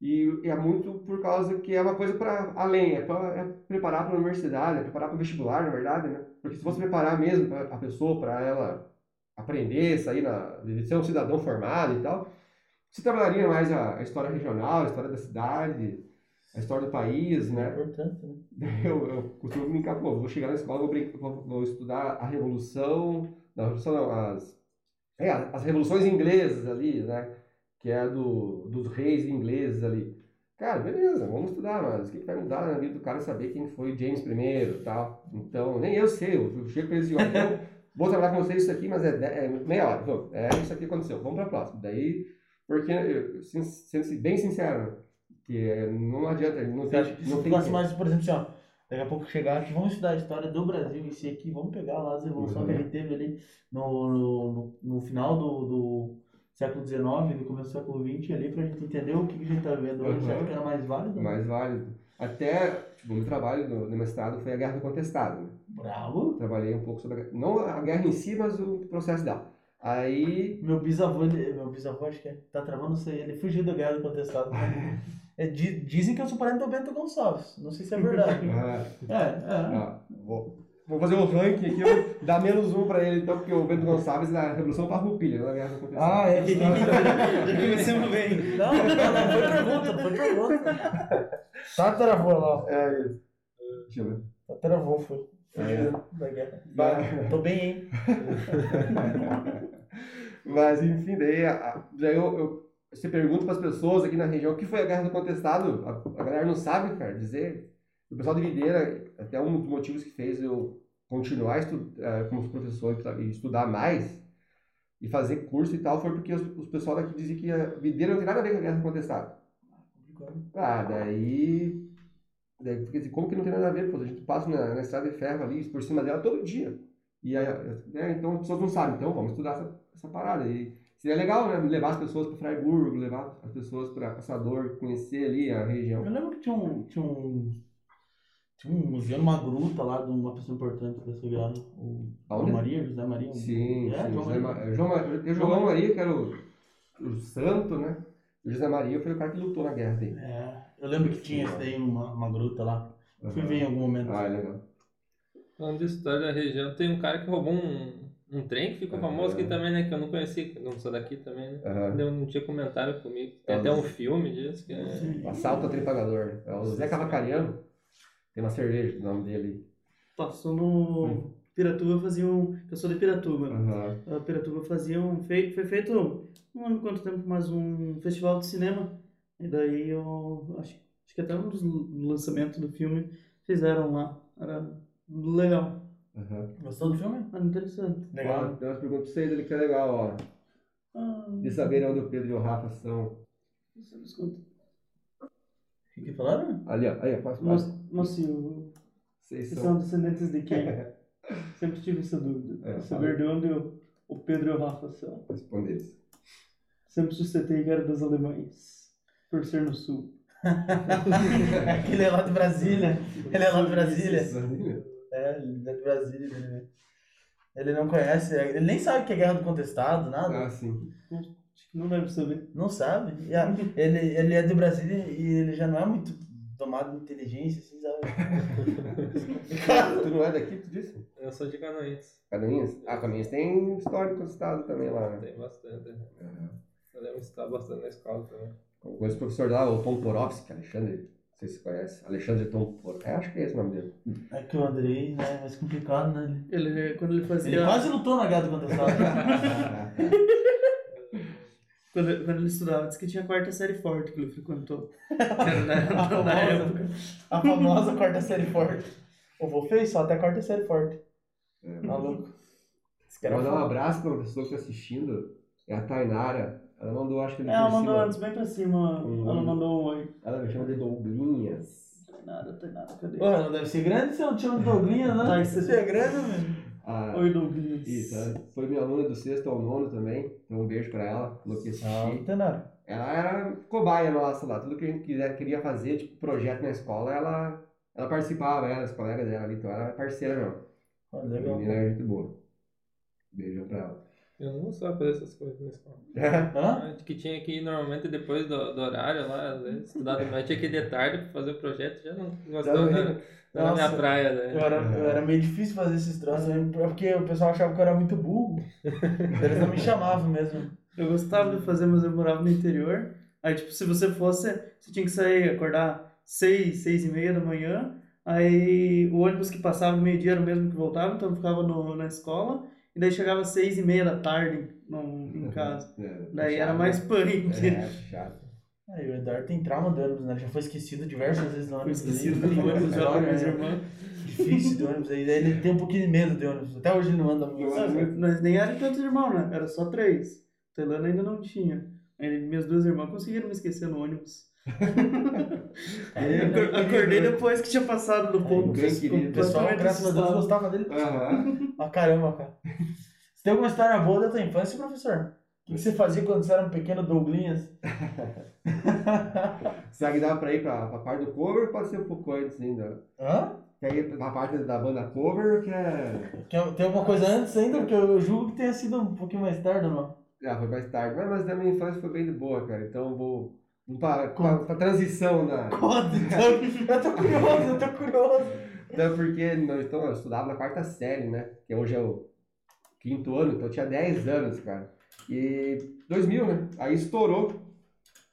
[SPEAKER 2] E, e é muito por causa que é uma coisa para além, é para é preparar para a universidade, é preparar para o vestibular, na verdade, né? Porque se fosse preparar mesmo pra- a pessoa para ela aprender, sair na, ser um cidadão formado e tal, você trabalharia mais a, a história regional, a história da cidade, a história do país,
[SPEAKER 1] É
[SPEAKER 2] né?
[SPEAKER 1] importante, né?
[SPEAKER 2] Eu, eu costumo brincar, pô, vou chegar na escola, vou, brin- vou, vou estudar a Revolução, não, a Revolução não, as, é, as revoluções inglesas ali, né? Que é a do, dos reis ingleses ali. Cara, beleza, vamos estudar, mas o que, que vai mudar na vida do cara saber quem foi James I e tal? Então, nem eu sei, eu, chego pra eles e digo, então, vou trabalhar com vocês isso aqui, mas é, é meia hora, vamos, é isso aqui que aconteceu, vamos pra próxima. Daí, porque, sendo bem sincero, que é, não adianta, não tem, não tem
[SPEAKER 1] mais, por exemplo, assim, ó, Daqui a pouco chegar aqui, vamos estudar a história do Brasil em si aqui, vamos pegar lá as evoluções
[SPEAKER 2] Uhum.
[SPEAKER 1] que ele teve ali no, no, no- final do, do século XIX, no começo do século XX, ali, pra gente entender o que, que a gente tá vendo hoje,
[SPEAKER 2] Uhum.
[SPEAKER 1] que era mais válido?
[SPEAKER 2] Mais válido. Até, tipo, o meu trabalho no, no mestrado foi a Guerra do Contestado. né?
[SPEAKER 1] Bravo!
[SPEAKER 2] Trabalhei um pouco sobre a, não a guerra em si, mas o processo dela. Aí,
[SPEAKER 1] Meu bisavô, ele- meu bisavô acho que é, tá travando isso aí, ele fugiu da guerra do contestado. né? É, di- dizem que eu sou parente do Bento Gonçalves, não sei se é verdade.
[SPEAKER 2] ah,
[SPEAKER 1] é, é.
[SPEAKER 2] ah, vou, vou fazer o ranking aqui, eu vou dar menos um pra ele, então, porque o Bento Gonçalves na Revolução Farroupilha, não na Guerra do Contestado.
[SPEAKER 1] Ah, é.
[SPEAKER 3] Já começamos bem.
[SPEAKER 1] Não, não, não, foi pergunta, foi pergunta. Tataravô lá.
[SPEAKER 2] É isso. Deixa eu ver.
[SPEAKER 1] Tataravô foi.
[SPEAKER 2] É.
[SPEAKER 1] Da guerra.
[SPEAKER 2] Bah.
[SPEAKER 1] Tô bem, hein?
[SPEAKER 2] Mas, enfim, daí, daí eu, eu, você pergunta para as pessoas aqui na região o que foi a Guerra do Contestado, a, a galera não sabe, cara, dizer. O pessoal de Videira, até um dos motivos que fez eu continuar estu, eh, como professor e estudar mais e fazer curso e tal, foi porque os, os pessoal daqui diziam que a Videira não tem nada a ver com a Guerra do Contestado. Ah, daí. Daí fiquei assim, como que não tem nada a ver? Pô, a gente passa na, na estrada de ferro ali, por cima dela todo dia. E aí, né, então as pessoas não sabem, então vamos estudar essa, essa parada. E seria legal, né? Levar as pessoas para Freiburg, levar as pessoas para Caçador, conhecer ali a região.
[SPEAKER 1] Eu lembro que tinha um, tinha um, tinha um museu numa gruta lá de uma pessoa importante dessa guerra. O? João Maria, José Maria.
[SPEAKER 2] Sim,
[SPEAKER 1] é,
[SPEAKER 2] sim.
[SPEAKER 1] João
[SPEAKER 2] José
[SPEAKER 1] Maria.
[SPEAKER 2] Ma- João, João Maria, que era o, o santo, né? O José Maria foi o cara que lutou na guerra dele.
[SPEAKER 1] É, eu lembro que tinha isso daí, uma, uma gruta lá. Fui
[SPEAKER 2] Aham.
[SPEAKER 1] ver em algum momento.
[SPEAKER 2] Ah, é legal.
[SPEAKER 4] Falando de história da região, tem um cara que roubou um, um trem que ficou famoso aqui também, né? Que eu não eu não sou daqui também, né?
[SPEAKER 2] Aham.
[SPEAKER 4] Não, não tinha comentário comigo. Tem até um filme disso que é.
[SPEAKER 2] O Assalto ao Tripagador. É o Zé Cavacariano. Tem uma cerveja, o nome dele.
[SPEAKER 3] Passou no Piratuba, fazia um... Eu sou de Piratuba. A Piratuba fazia um... Fei, foi feito, não lembro quanto tempo, mas um festival de cinema. E daí eu... Acho, acho que até um dos lançamentos do filme fizeram lá. Era legal.
[SPEAKER 2] Aham.
[SPEAKER 1] Gostou do filme?
[SPEAKER 3] Era interessante.
[SPEAKER 2] Ó,
[SPEAKER 1] Legal.
[SPEAKER 2] tem umas perguntas pra vocês ali que é legal, ó.
[SPEAKER 3] Ah,
[SPEAKER 2] De saber onde o Pedro e o Rafa são.
[SPEAKER 3] isso eu escuto.
[SPEAKER 1] O que falaram?
[SPEAKER 2] Ali, ó. Aí, ó. Posso,
[SPEAKER 3] Mas, mas se o-
[SPEAKER 2] Vocês
[SPEAKER 3] vocês
[SPEAKER 2] são.
[SPEAKER 3] são descendentes de quem? Sempre tive essa dúvida.
[SPEAKER 2] É,
[SPEAKER 3] Saber de onde o, o Pedro e o Rafa são.
[SPEAKER 2] Responde eles.
[SPEAKER 3] Sempre suscitei que era dos alemães. Por ser no sul.
[SPEAKER 1] Aquele é lá de Brasília. Ele é lá de Brasília. É, ele é de Brasília. Ele, ele não conhece, ele nem sabe o que é guerra do contestado, nada.
[SPEAKER 2] Ah, sim.
[SPEAKER 3] Acho que não deve saber.
[SPEAKER 1] Não sabe. A- ele, ele é de Brasília e ele já não é muito tomado de inteligência, assim, sabe?
[SPEAKER 2] tu não é daqui, tu disse?
[SPEAKER 4] Eu sou de Canoinhas.
[SPEAKER 2] Canoinhas? Ah, Canoinhas tem história do estado também lá, né?
[SPEAKER 4] Tem bastante. né? Eu lembro de estudar bastante na escola também.
[SPEAKER 2] Com esse professor lá, o Tom Porovski, Alexandre, sei se você conhece. Alexandre Tom Porovski. acho que é esse o nome dele.
[SPEAKER 1] É que o Andrei, né, é mais complicado, né? Ele,
[SPEAKER 3] Ele, quando ele fazia.
[SPEAKER 1] ele quase lutou na guerra do contestado.
[SPEAKER 3] Quando, quando ele estudava, disse que tinha a quarta série forte que ele frequentou. Era na,
[SPEAKER 1] A
[SPEAKER 3] na
[SPEAKER 1] famosa,
[SPEAKER 3] época.
[SPEAKER 1] a famosa quarta série forte. O vô fez só até a quarta série forte.
[SPEAKER 2] É,
[SPEAKER 1] Maluco.
[SPEAKER 2] Quero
[SPEAKER 1] cara
[SPEAKER 2] mandar um abraço para uma pessoa que está assistindo. É a Tainara. Ela mandou, acho que ele
[SPEAKER 3] É, ela mandou
[SPEAKER 2] cima.
[SPEAKER 3] antes bem pra cima.
[SPEAKER 2] Hum.
[SPEAKER 3] Ela mandou um oi.
[SPEAKER 2] Ela me chama de Douglinhas.
[SPEAKER 3] Tem nada, tem nada, cadê?
[SPEAKER 1] Porra, não deve ser grande se eu não chamo de Douglinha, né?
[SPEAKER 3] Tá,
[SPEAKER 1] Isso
[SPEAKER 3] isso-
[SPEAKER 1] é grande, velho.
[SPEAKER 2] Ah,
[SPEAKER 3] Oi, Douglas.
[SPEAKER 2] Isso, ela foi minha aluna do sexto ao nono também. Então um beijo pra ela, falou que
[SPEAKER 1] Não,
[SPEAKER 2] assistir.
[SPEAKER 1] não tem nada.
[SPEAKER 2] Ela era cobaia nossa lá, tudo que a gente quiser, queria fazer, tipo, projeto na escola, ela, ela participava, ela, as colegas dela ali, então ela era parceira mesmo.
[SPEAKER 1] Ah, Legal.
[SPEAKER 2] menina era gente boa. Beijão pra ela.
[SPEAKER 4] Eu não gostava de fazer essas coisas na escola.
[SPEAKER 1] Hã?
[SPEAKER 4] Que tinha que ir normalmente depois do, do horário lá, às vezes, estudar de tinha que ir de tarde pra fazer o projeto, já não gostava,
[SPEAKER 2] Também.
[SPEAKER 4] não era, não era minha praia,
[SPEAKER 1] Eu
[SPEAKER 4] né?
[SPEAKER 1] era, eu era meio difícil fazer esses troços, né? porque o pessoal achava que eu era muito burro. Eles não me chamavam mesmo.
[SPEAKER 3] Eu gostava de fazer, mas eu morava no interior. Aí, tipo, se você fosse, você tinha que sair, acordar seis, seis e meia da manhã. Aí o ônibus que passava no meio-dia era o mesmo que voltava, então eu ficava no, na escola. E daí chegava seis e meia da tarde no, em casa.
[SPEAKER 2] É,
[SPEAKER 3] Daí
[SPEAKER 2] chato,
[SPEAKER 3] era mais
[SPEAKER 2] né?
[SPEAKER 3] punk.
[SPEAKER 2] É, chato.
[SPEAKER 1] Aí o Eduardo tem trauma de ônibus, né? Ele já foi esquecido diversas vezes no ônibus.
[SPEAKER 3] esquecido
[SPEAKER 1] ali.
[SPEAKER 3] do ônibus já
[SPEAKER 1] É
[SPEAKER 3] irmãs.
[SPEAKER 1] Difícil de ônibus aí. Daí ele tem um pouquinho de medo de ônibus. Até hoje ele não anda muito.
[SPEAKER 3] Nós, nós nem eram tantos irmãos, né? Era só três. Tailândia ainda não tinha. Aí minhas duas irmãs conseguiram me esquecer no ônibus. Eu acor- acordei depois que tinha passado do ponto.
[SPEAKER 1] O pessoal, graças a Deus, gostava dele.
[SPEAKER 2] Aham.
[SPEAKER 1] Ah, caramba, cara. Você tem alguma história boa da tua infância, professor? O que que você fazia quando você era um pequeno Douglinhas?
[SPEAKER 2] Será que dava pra ir pra, pra parte do cover ou pode ser um pouco antes ainda?
[SPEAKER 1] Hã?
[SPEAKER 2] Quer ir pra parte da banda cover ou quer.
[SPEAKER 1] Tem, tem alguma coisa antes ainda? Porque eu, julgo que tenha sido um pouquinho mais tarde, não?
[SPEAKER 2] Ah, foi mais tarde. Mas, mas da minha infância foi bem de boa, cara. Então eu vou. Vou pra, pra, pra transição na.
[SPEAKER 1] Conta, então. Eu tô curioso, eu tô curioso.
[SPEAKER 2] Então, porque nós, então, eu estudava na quarta série, né? Que hoje é o quinto ano, então eu tinha 10 anos, cara. E 2000, né? Aí estourou.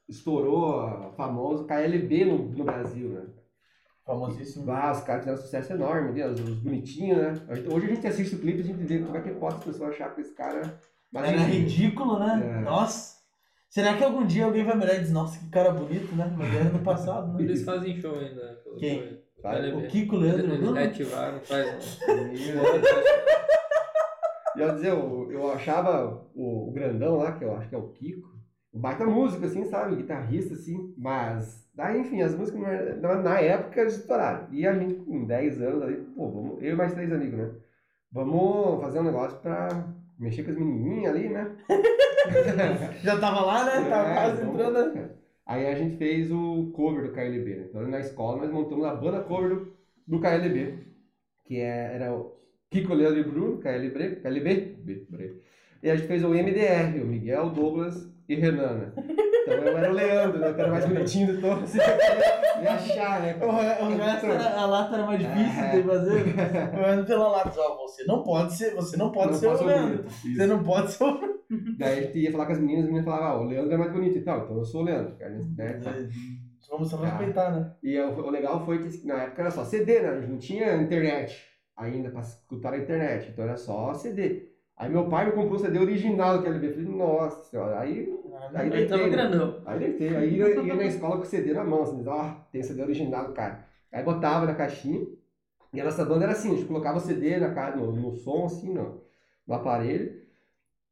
[SPEAKER 2] Estourou a famoso KLB no, no Brasil, né?
[SPEAKER 1] Famosíssimo.
[SPEAKER 2] Ah, os caras fizeram um sucesso enorme, ali, os, os bonitinhos, né? Hoje a gente assiste o clipe e a gente vê como é que pode as pessoas achar que esse cara. Mas
[SPEAKER 1] Era
[SPEAKER 2] enfim,
[SPEAKER 1] ridículo, né?
[SPEAKER 2] É.
[SPEAKER 1] Nossa. Será que algum dia alguém vai me olhar e dizer, nossa, que cara bonito, né? Mas era no passado, né?
[SPEAKER 4] Eles fazem show ainda. pelo
[SPEAKER 1] Quem?
[SPEAKER 2] Vai,
[SPEAKER 4] KLB.
[SPEAKER 1] O Kiko Leandro
[SPEAKER 4] Eles reativaram, faz.
[SPEAKER 2] E eu dizer, eu, eu achava o, o grandão lá, que eu acho que é o Kiko, baita músico, assim, sabe? Guitarrista, assim. Mas, daí, enfim, as músicas na, na época eles estouraram. E a gente, com 10 anos ali, pô, vamos, eu e mais três amigos, né? Vamos fazer um negócio pra mexer com as menininhas ali, né?
[SPEAKER 1] Já tava lá, né? Tava
[SPEAKER 2] É,
[SPEAKER 1] quase
[SPEAKER 2] vamos-
[SPEAKER 1] entrando. né?
[SPEAKER 2] Aí a gente fez o cover do KLB, né? Então na escola nós montamos a banda cover do, do KLB, que é, era o Kiko Leandro e Bruno, KLB, KLB, B, e a gente fez o MDR, o Miguel, Douglas e Renan, né? Então eu era o Leandro, né? Era mais bonitinho de todos, você me achar, né?
[SPEAKER 1] O, o resto era, a lata era mais difícil
[SPEAKER 2] É.
[SPEAKER 1] de fazer. Mas pela lata, ó, você não pode ser, você não pode
[SPEAKER 2] Não
[SPEAKER 1] ser o Leandro. Você não pode ser o
[SPEAKER 2] Daí a gente ia falar com as meninas, as meninas falavam, ah, o Leandro é mais bonito e tal, então eu sou o Leandro, cara, né?
[SPEAKER 1] Vamos só respeitar, né?
[SPEAKER 2] E o, o legal foi que na época era só CD, né? Não tinha internet ainda pra escutar na internet. Então era só CD. Aí meu pai me comprou o CD original do. Eu falei, nossa senhora. Aí, aí
[SPEAKER 3] Aí tava grandão.
[SPEAKER 2] Aí deitei. Aí eu ia na escola com o CD na mão, assim, ó, tem CD original do cara. Aí botava na caixinha. E a nossa banda era assim, a gente colocava o CD na, ca- no, no som, assim, no, no aparelho.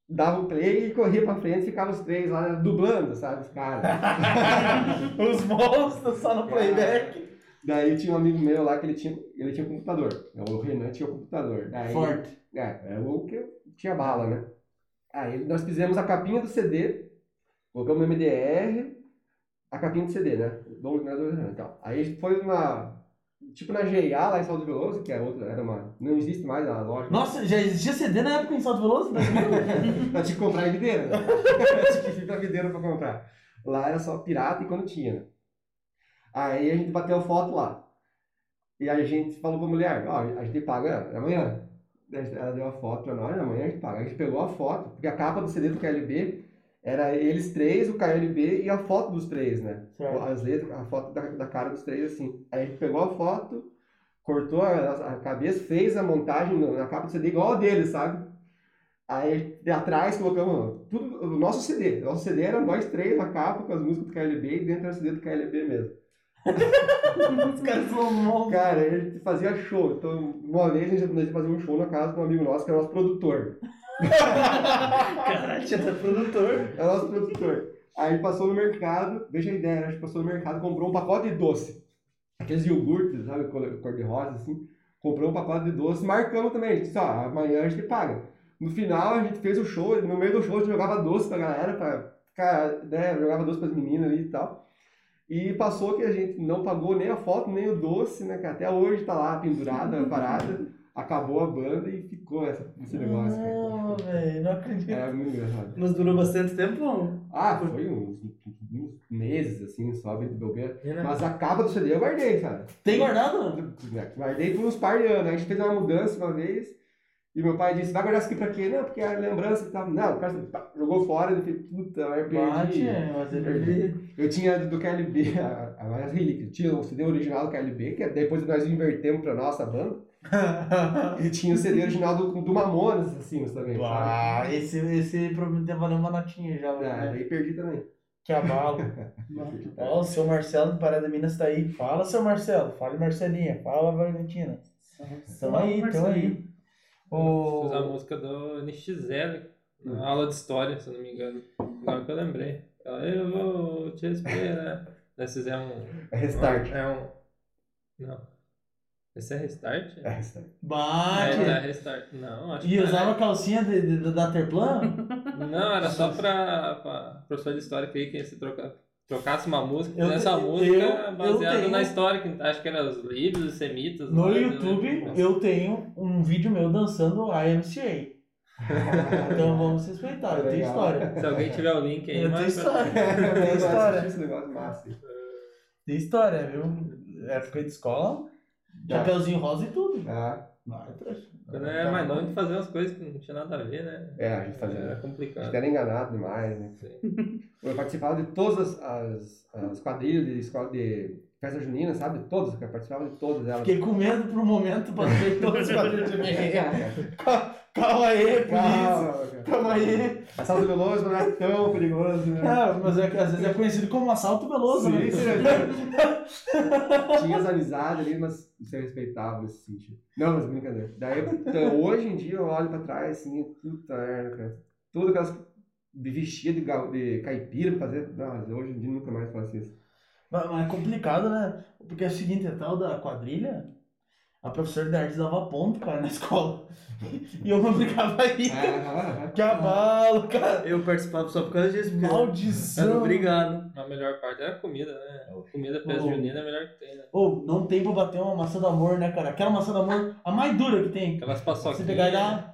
[SPEAKER 2] Dava o play e corria pra frente e ficava os três lá dublando, sabe? Os caras.
[SPEAKER 1] Os monstros só no playback.
[SPEAKER 2] Daí tinha um amigo meu lá que ele tinha, ele tinha um computador. O Renan tinha um computador. Daí,
[SPEAKER 1] Forte.
[SPEAKER 2] É, é o que tinha bala, né? Aí nós fizemos a capinha do CD, colocamos no MDR, a capinha do CD, né? Do do Renan e tal. Aí a gente foi numa. Tipo na GIA lá em Salto Veloso, que é outra, era uma. Não existe mais a loja.
[SPEAKER 1] Nossa, já existia CD na época em Salto Veloso?
[SPEAKER 2] Nós tinha que comprar em videira. né? tinha que ir pra videira pra comprar. Lá era só pirata e quando tinha, né? Aí a gente bateu foto lá. E a gente falou pra mulher, ó, a gente paga amanhã. Ela deu a foto pra nós, amanhã a gente paga. A gente pegou a foto, porque a capa do CD do KLB era eles três, o KLB e a foto dos três, né?
[SPEAKER 1] Certo.
[SPEAKER 2] As letras, a foto da, da cara dos três, assim. Aí a gente pegou a foto, cortou a, a cabeça, fez a montagem na capa do CD igual a deles, sabe? Aí de atrás colocamos tudo, o nosso CD. O nosso CD era nós três na capa com as músicas do KLB e dentro era o CD do KLB mesmo.
[SPEAKER 1] Os caras são monstros.
[SPEAKER 2] Cara, a gente fazia show. Então, uma vez a gente nós ia fazer um show na casa de um amigo nosso que era nosso produtor.
[SPEAKER 3] Caralho, tinha até produtor.
[SPEAKER 2] É o nosso produtor. Aí passou no mercado, veja a ideia, a gente passou no mercado, comprou um pacote de doce. Aqueles iogurtes, sabe, cor de rosa, assim. Comprou um pacote de doce, marcamos também. A gente disse, ó, amanhã a gente paga. No final, a gente fez o show, no meio do show a gente jogava doce pra galera, pra ficar, né, jogava doce pras meninas ali e tal. E passou que a gente não pagou nem a foto, nem o doce, né, que até hoje tá lá pendurada, parada. Acabou a banda e ficou essa, esse negócio.
[SPEAKER 1] Não, velho, não acredito.
[SPEAKER 2] É muito engraçado.
[SPEAKER 3] Mas durou bastante tempo? não?
[SPEAKER 2] Ah, foi uns, uns meses, assim, só bem bobeira.
[SPEAKER 4] E, né?
[SPEAKER 2] Mas a capa do CD eu guardei, cara.
[SPEAKER 1] Tem guardado?
[SPEAKER 2] Guardei por uns par de anos. A gente fez uma mudança uma vez e meu pai disse, vai guardar isso aqui pra quê? Não, porque é a lembrança e tal. Não, o cara pá, jogou fora e eu falei, puta, eu
[SPEAKER 1] Bate,
[SPEAKER 2] perdi.
[SPEAKER 1] mas ele...
[SPEAKER 2] Perdi. Eu tinha do KLB, a, a, a relíquia. Tinha o CD original do KLB, que depois nós invertemos pra nossa banda. E tinha o CD original do, do Mamonas, assim, também?
[SPEAKER 1] Ah, esse, esse provavelmente valeu uma notinha já,
[SPEAKER 2] Ah,
[SPEAKER 1] né?
[SPEAKER 2] daí perdi também.
[SPEAKER 1] Que abalo. Ó, o seu Marcelo do Parada Minas tá aí. Fala, seu Marcelo. Fala, Marcelinha. Fala, Valentina. Tamo aí, tamo aí. O...
[SPEAKER 4] Fiz a música do NX0 na aula de história, se eu não me engano. Agora que eu lembrei. Ela, Eu vou te esperar. Nós fizemos um.
[SPEAKER 2] É restart.
[SPEAKER 4] É um. Não. Esse é restart?
[SPEAKER 2] É restart.
[SPEAKER 1] Bate.
[SPEAKER 4] É, é restart. Não, acho que
[SPEAKER 1] E
[SPEAKER 4] é.
[SPEAKER 1] usava a calcinha de, de, da Terplan?
[SPEAKER 4] Não, era só pra, pra professor de história que que se troca, trocasse uma música,
[SPEAKER 1] Eu
[SPEAKER 4] fizesse uma música
[SPEAKER 1] eu- eu
[SPEAKER 4] baseada
[SPEAKER 1] tenho-
[SPEAKER 4] na história, que acho que era os livros, os semitas.
[SPEAKER 1] No
[SPEAKER 4] lá,
[SPEAKER 1] YouTube
[SPEAKER 4] né?
[SPEAKER 1] eu tenho um vídeo meu dançando IMCA. Então vamos respeitar, eu tenho história.
[SPEAKER 4] Se alguém tiver o link aí,
[SPEAKER 1] Eu tenho história.
[SPEAKER 2] Eu
[SPEAKER 1] Tem história.
[SPEAKER 2] Esse negócio massa.
[SPEAKER 1] Tem história, viu? Época de escola,
[SPEAKER 2] Já.
[SPEAKER 1] chapeuzinho rosa e tudo.
[SPEAKER 2] Ah,
[SPEAKER 1] Vai, trouxa.
[SPEAKER 4] Quando era mais novo, a gente fazia umas coisas que não tinha nada a ver, né?
[SPEAKER 2] é, a gente fazia.
[SPEAKER 4] Era
[SPEAKER 2] A gente
[SPEAKER 4] complicado.
[SPEAKER 2] era enganado demais, né?
[SPEAKER 4] Sim.
[SPEAKER 2] Eu participava de todas as, as, as quadrilhas de escola de festa junina, sabe? Todas, eu participava de todas elas.
[SPEAKER 1] Fiquei com medo por um momento, passei todos os quadrinhos de mim. Calma aí, polícia.
[SPEAKER 2] Calma,
[SPEAKER 1] aí.
[SPEAKER 2] Assalto veloso não é tão perigoso, né?
[SPEAKER 1] É, mas é que às vezes é conhecido como assalto veloso, né?
[SPEAKER 2] Sim, Tinha as amizades ali, mas você respeitava nesse sentido. Não, mas brincadeira. Daí, então, hoje em dia, eu olho pra trás, assim, puta merda, cara. Tudo aquelas vestia de, de caipira pra fazer. Não, mas hoje em dia nunca mais faço isso.
[SPEAKER 1] Mas, mas é complicado, né? Porque é o seguinte, a tal da quadrilha, a professora de arte dava ponto, cara, na escola. E eu não brincava aí.
[SPEAKER 2] Ah,
[SPEAKER 1] Que abalo, cara.
[SPEAKER 3] Eu participava só por causa disso, era
[SPEAKER 1] Maldição.
[SPEAKER 3] obrigado.
[SPEAKER 4] A melhor parte era a comida, né? Comida
[SPEAKER 1] Ô.
[SPEAKER 4] festa junina é a melhor que tem, né?
[SPEAKER 1] Ô, não tem pra bater uma maçã do amor, né, cara? Aquela maçã do amor, a mais dura que tem.
[SPEAKER 4] Aquelas paçoquinhas.
[SPEAKER 1] Você pegar e dar.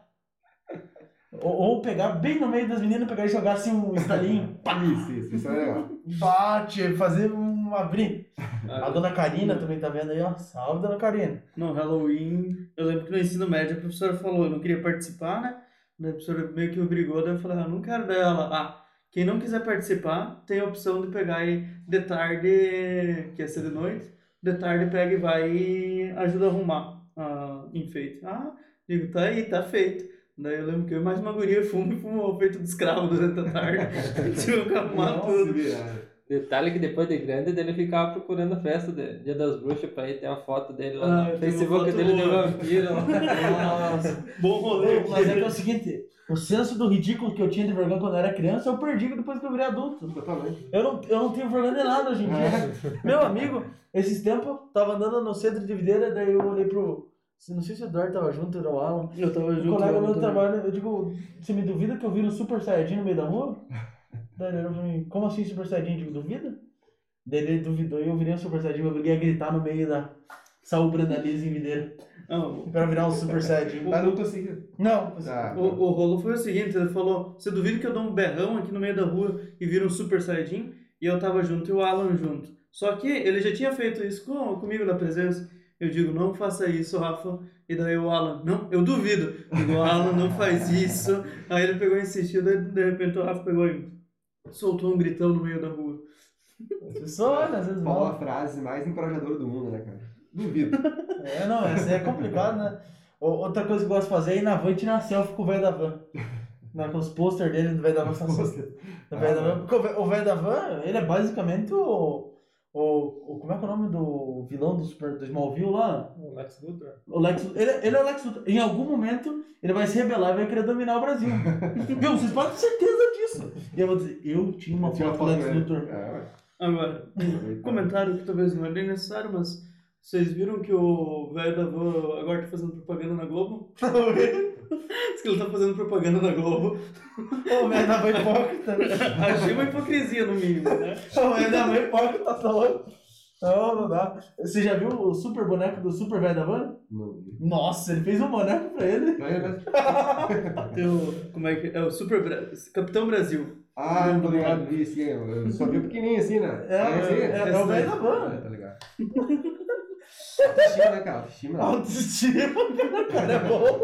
[SPEAKER 1] Ou, ou pegar bem no meio das meninas, pegar e jogar assim um estalinho. pá,
[SPEAKER 2] Isso, isso, isso é legal.
[SPEAKER 1] Bate, fazer um abrir. A dona Karina também tá vendo aí, ó. Salve, dona Karina.
[SPEAKER 3] No Halloween, eu lembro que no ensino médio a professora falou, eu não queria participar, né? Daí a professora meio que obrigou, daí eu falei, ah, não quero dela. Ah, quem não quiser participar, tem a opção de pegar e de tarde, que ia ser de noite, de tarde pega e vai e ajuda a arrumar a enfeite. Ah, digo, tá aí, tá feito. Daí eu lembro que eu mais uma guria fomos e fomos feito de escravo durante a tarde. Tive que arrumar
[SPEAKER 2] Nossa,
[SPEAKER 3] tudo.
[SPEAKER 2] virada.
[SPEAKER 4] Detalhe que depois de grande ele ficava procurando a festa de Dia das Bruxas pra ir ter uma foto dele lá
[SPEAKER 3] Ah,
[SPEAKER 4] no Facebook dele de
[SPEAKER 3] boa.
[SPEAKER 4] vampiro. lá.
[SPEAKER 1] Nossa.
[SPEAKER 3] Bom rolê.
[SPEAKER 1] Mas é que é o seguinte, o senso do ridículo que eu tinha de vergonha quando eu era criança, eu perdi depois que eu virei adulto.
[SPEAKER 2] Totalmente.
[SPEAKER 1] Eu não, eu não tenho vergonha de nada hoje em dia. Meu amigo, esses tempos, tava andando no centro de videira, daí eu olhei pro. Não sei se o Eduardo tava junto, era o Alan.
[SPEAKER 3] Eu tava
[SPEAKER 1] Um
[SPEAKER 3] junto.
[SPEAKER 1] colega
[SPEAKER 3] eu
[SPEAKER 1] meu do trabalho, eu digo, você me duvida que eu vi um Super Saiyajin no meio da rua? Daí ele olhou pra mim, como assim Super Saiyajin? Eu digo, duvida? Daí ele duvidou e eu virei um Super Saiyajin, eu obriguei a gritar no meio da Saúl Brandaliza em videira.
[SPEAKER 3] Não,
[SPEAKER 1] Pra virar um Super Saiyajin.
[SPEAKER 2] Mas não consegui.
[SPEAKER 1] Não,
[SPEAKER 2] Ah,
[SPEAKER 3] O, o rolo foi o seguinte, ele falou, você duvida que eu dou um berrão aqui no meio da rua e vira um super saiyajin? E eu tava junto e o Alan junto. Só que ele já tinha feito isso com, comigo na presença. Eu digo, não faça isso, Rafa. E daí o Alan, não, eu duvido. Eu digo, Alan, não faz isso. Aí ele pegou e insistiu, daí de repente o Rafa pegou e soltou um gritão no meio da rua.
[SPEAKER 1] as pessoas, às vezes,
[SPEAKER 2] Falou a
[SPEAKER 1] não.
[SPEAKER 2] frase mais encorajadora do mundo, né, cara? Duvido.
[SPEAKER 1] É, não, essa é complicado, né? Outra coisa que eu gosto de fazer é ir na van e tirar selfie com o velho da van. Na, com os posters dele do velho da van. Do velho da van. Porque o ve- o velho da van, ele é basicamente o, o, o. Como é que é o nome do vilão do, Super, do Smallville lá?
[SPEAKER 4] O Lex Luthor.
[SPEAKER 1] O Lex, ele, ele é o Lex Luthor. Em algum momento, ele vai se rebelar e vai querer dominar o Brasil. Viu? Vocês podem ter certeza disso. E eu vou dizer, eu tinha uma foto do Lex
[SPEAKER 2] dele.
[SPEAKER 1] Luthor.
[SPEAKER 2] É.
[SPEAKER 3] Agora, um comentário que talvez não é nem necessário, mas vocês viram que o velho da van agora tá fazendo propaganda na Globo? Diz que ele tá fazendo propaganda na Globo.
[SPEAKER 1] Ô, velho da van hipócrita.
[SPEAKER 3] Achei uma hipocrisia no mínimo, né?
[SPEAKER 1] Ô, velho da van hipócrita, tá louco? Não, não dá. Você já viu o super boneco do super velho da van?
[SPEAKER 2] Não.
[SPEAKER 1] Nossa, ele fez um boneco pra ele.
[SPEAKER 2] Mas-
[SPEAKER 3] Tem o, como é que é? o Super Bra- Capitão Brasil.
[SPEAKER 2] Ah, não tô ligado, vi sim. Eu eu só vi o pequenininho assim, né?
[SPEAKER 1] É,
[SPEAKER 2] aí?
[SPEAKER 1] é, é o velho da van.
[SPEAKER 2] tá ligado. Autoestima, né, cara? Autoestima.
[SPEAKER 1] Autoestima, cara, é bom.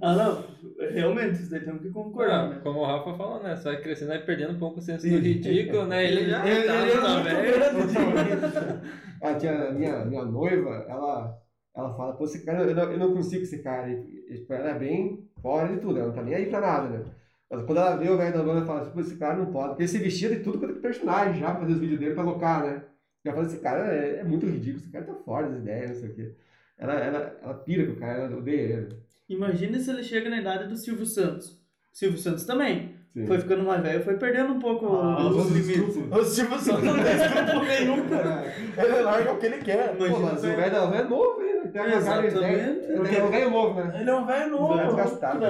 [SPEAKER 3] Ah, não. Realmente, isso daí temos que concordar, né?
[SPEAKER 4] Como o Rafa falou, né? Você vai crescendo, vai perdendo um pouco o senso do ridículo, né? Ele já
[SPEAKER 1] Ele-
[SPEAKER 4] tá
[SPEAKER 1] ele é
[SPEAKER 4] também.
[SPEAKER 1] muito grande.
[SPEAKER 2] A tia, minha, minha noiva, ela, ela fala, pô, esse cara, eu não, eu não consigo com esse cara. E, e, tipo, ela é bem fora de tudo, ela não tá nem aí pra nada, né? Mas quando ela vê o velho da banda, ela fala, pô, esse cara não pode. Porque ele se vestia de tudo quanto é personagem já pra fazer os vídeos dele pra alocar, né? E ela fala, esse cara é, é muito ridículo, esse cara tá fora das ideias, não sei o quê. Ela, ela, ela pira com o cara, ela odeia ele.
[SPEAKER 3] Imagina se ele chega na idade do Silvio Santos. Silvio Santos também.
[SPEAKER 2] Sim.
[SPEAKER 3] foi ficando mais velho, foi perdendo um pouco
[SPEAKER 1] Ah,
[SPEAKER 3] os limites.
[SPEAKER 1] O Silvio Santos não tem escrúpulo nenhum, cara. Ele larga o que ele quer.
[SPEAKER 2] Pô,
[SPEAKER 3] Imagina,
[SPEAKER 2] mas o velho é novo ainda. Tem uma
[SPEAKER 3] Exatamente.
[SPEAKER 2] Ele é um velho novo, né?
[SPEAKER 1] Ele é um velho novo.
[SPEAKER 2] Velho
[SPEAKER 1] Mas
[SPEAKER 2] desgastado,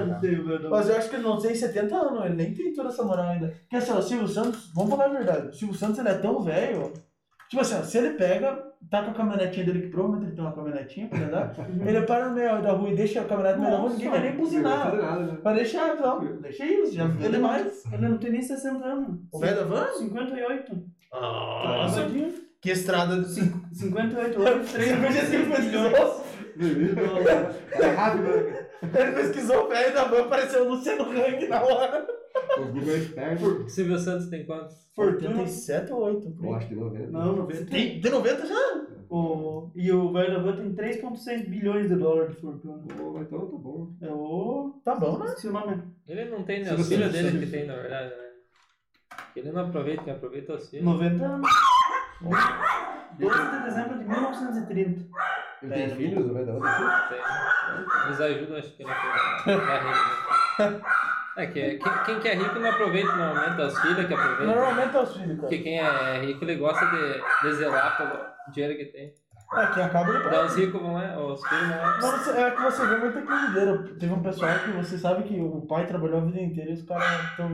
[SPEAKER 1] eu acho que ele não tem 70 anos, ele nem tem toda essa moral ainda. Porque assim, ó, o Silvio Santos, vamos falar a verdade, o Silvio Santos ele é tão velho. Tipo assim, ó, se ele pega, tá com a caminhonetinha dele, que provavelmente ele tem uma caminhonetinha pra andar, ele para no meio da rua e deixa a caminhonete no meio da rua, ninguém vai nem
[SPEAKER 2] Não
[SPEAKER 1] buzinar.
[SPEAKER 2] né?
[SPEAKER 1] Vai deixar, então, deixa isso, já ele é mais.
[SPEAKER 3] Ele não tem nem 60 anos.
[SPEAKER 1] O velho da van?
[SPEAKER 3] 58.
[SPEAKER 1] Nossa, que estrada de 5
[SPEAKER 3] 58 anos, 3
[SPEAKER 1] milhões.
[SPEAKER 2] É rápido, né?
[SPEAKER 1] Ele pesquisou o velho da van, apareceu o Luciano Hang na hora.
[SPEAKER 2] Os Google Experts.
[SPEAKER 4] Silvio Santos tem quantos?
[SPEAKER 3] Fortuna.
[SPEAKER 1] 87 ou 8?
[SPEAKER 2] Eu acho que 90.
[SPEAKER 3] Não, 90.
[SPEAKER 1] Tem, tem 90 já?
[SPEAKER 3] O, e o velho da van tem 3,6 bilhões de dólares de fortuna.
[SPEAKER 2] Pô, então tá bom.
[SPEAKER 3] É o.
[SPEAKER 1] Tá bom, né?
[SPEAKER 3] Esqueci o nome.
[SPEAKER 4] Ele não tem, né? Os filhos dele
[SPEAKER 2] Silvio
[SPEAKER 4] que tem, na verdade, né? Ele não aproveita, quem aproveita é os filhos.
[SPEAKER 3] 90 anos. 12 de dezembro de 1930.
[SPEAKER 2] Ele tem filhos, o velho da van tem filhos?
[SPEAKER 4] Tem. Eles ajudam, acho que rico. né? É que quem, quem que é rico não aproveita normalmente, é os filhos que aproveitam.
[SPEAKER 1] Normalmente é os filhos, cara.
[SPEAKER 4] Porque quem é rico, ele gosta de, de zelar pelo dinheiro que tem.
[SPEAKER 1] É, quem acaba ele
[SPEAKER 4] Daí os ricos vão lá, os filhos.
[SPEAKER 1] Mas você- é que você vê muita coisinha. Teve um pessoal que você sabe que o pai trabalhou a vida inteira e os caras estão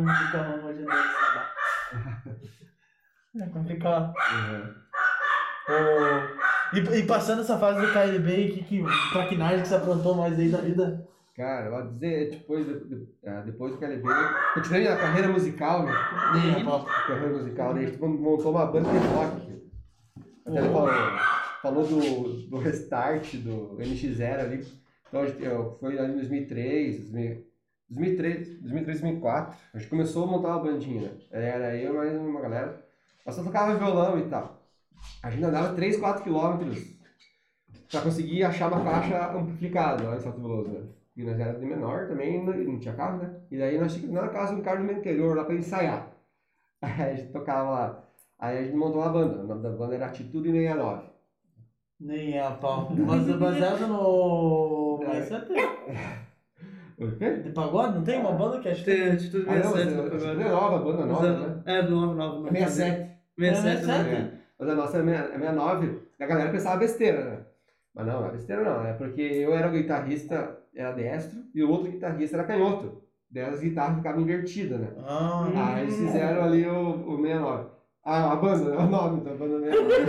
[SPEAKER 1] hoje em dia. É complicado.
[SPEAKER 2] Uhum.
[SPEAKER 1] Ô, E, e passando essa fase do KLB, que, que traquinagem que você aprontou mais aí da vida?
[SPEAKER 2] Cara, eu vou dizer, depois, ah, depois do KLB, continuei a carreira musical, né?
[SPEAKER 1] Ih, rapaz.
[SPEAKER 2] A carreira musical, daí gente montou uma banda de rock. Até ele falou, falou do, do restart, do NX0 ali. Então, eu, foi ali em 2003, 2000 2003, 2003, 2004. A gente começou a montar uma bandinha, né? Era eu mais uma galera. Nós só tocava violão e tal. A gente andava 3, 4 quilômetros pra conseguir achar uma caixa amplificada lá em Salto Veloso, né? E nós era de menor também, não, não tinha carro, né? E daí nós tínhamos na casa um do meu interior lá pra ensaiar. Aí a gente tocava lá. Aí a gente montou uma banda. O nome da banda era Atitude 69.
[SPEAKER 1] Nem a pau. Mas é baseado no.
[SPEAKER 2] É.
[SPEAKER 1] Mas tem.
[SPEAKER 2] O quê?
[SPEAKER 1] De pagode? Não tem uma banda que é
[SPEAKER 3] Tem atitude
[SPEAKER 2] Ah, não,
[SPEAKER 3] 67
[SPEAKER 2] mas,
[SPEAKER 3] no
[SPEAKER 2] é, é nova, banda nova, né?
[SPEAKER 3] É, do 99.
[SPEAKER 2] 67.
[SPEAKER 3] 67, né?
[SPEAKER 2] É. Mas a nossa é meia- é 69. A galera pensava besteira, né? Mas não, não é besteira não. É porque eu era o guitarrista, era destro, e o outro guitarrista era canhoto. Daí as guitarras ficavam invertidas, né?
[SPEAKER 1] Ah,
[SPEAKER 2] Aí eles fizeram ali o, o 69. Ah, a banda, é o nome da banda 69.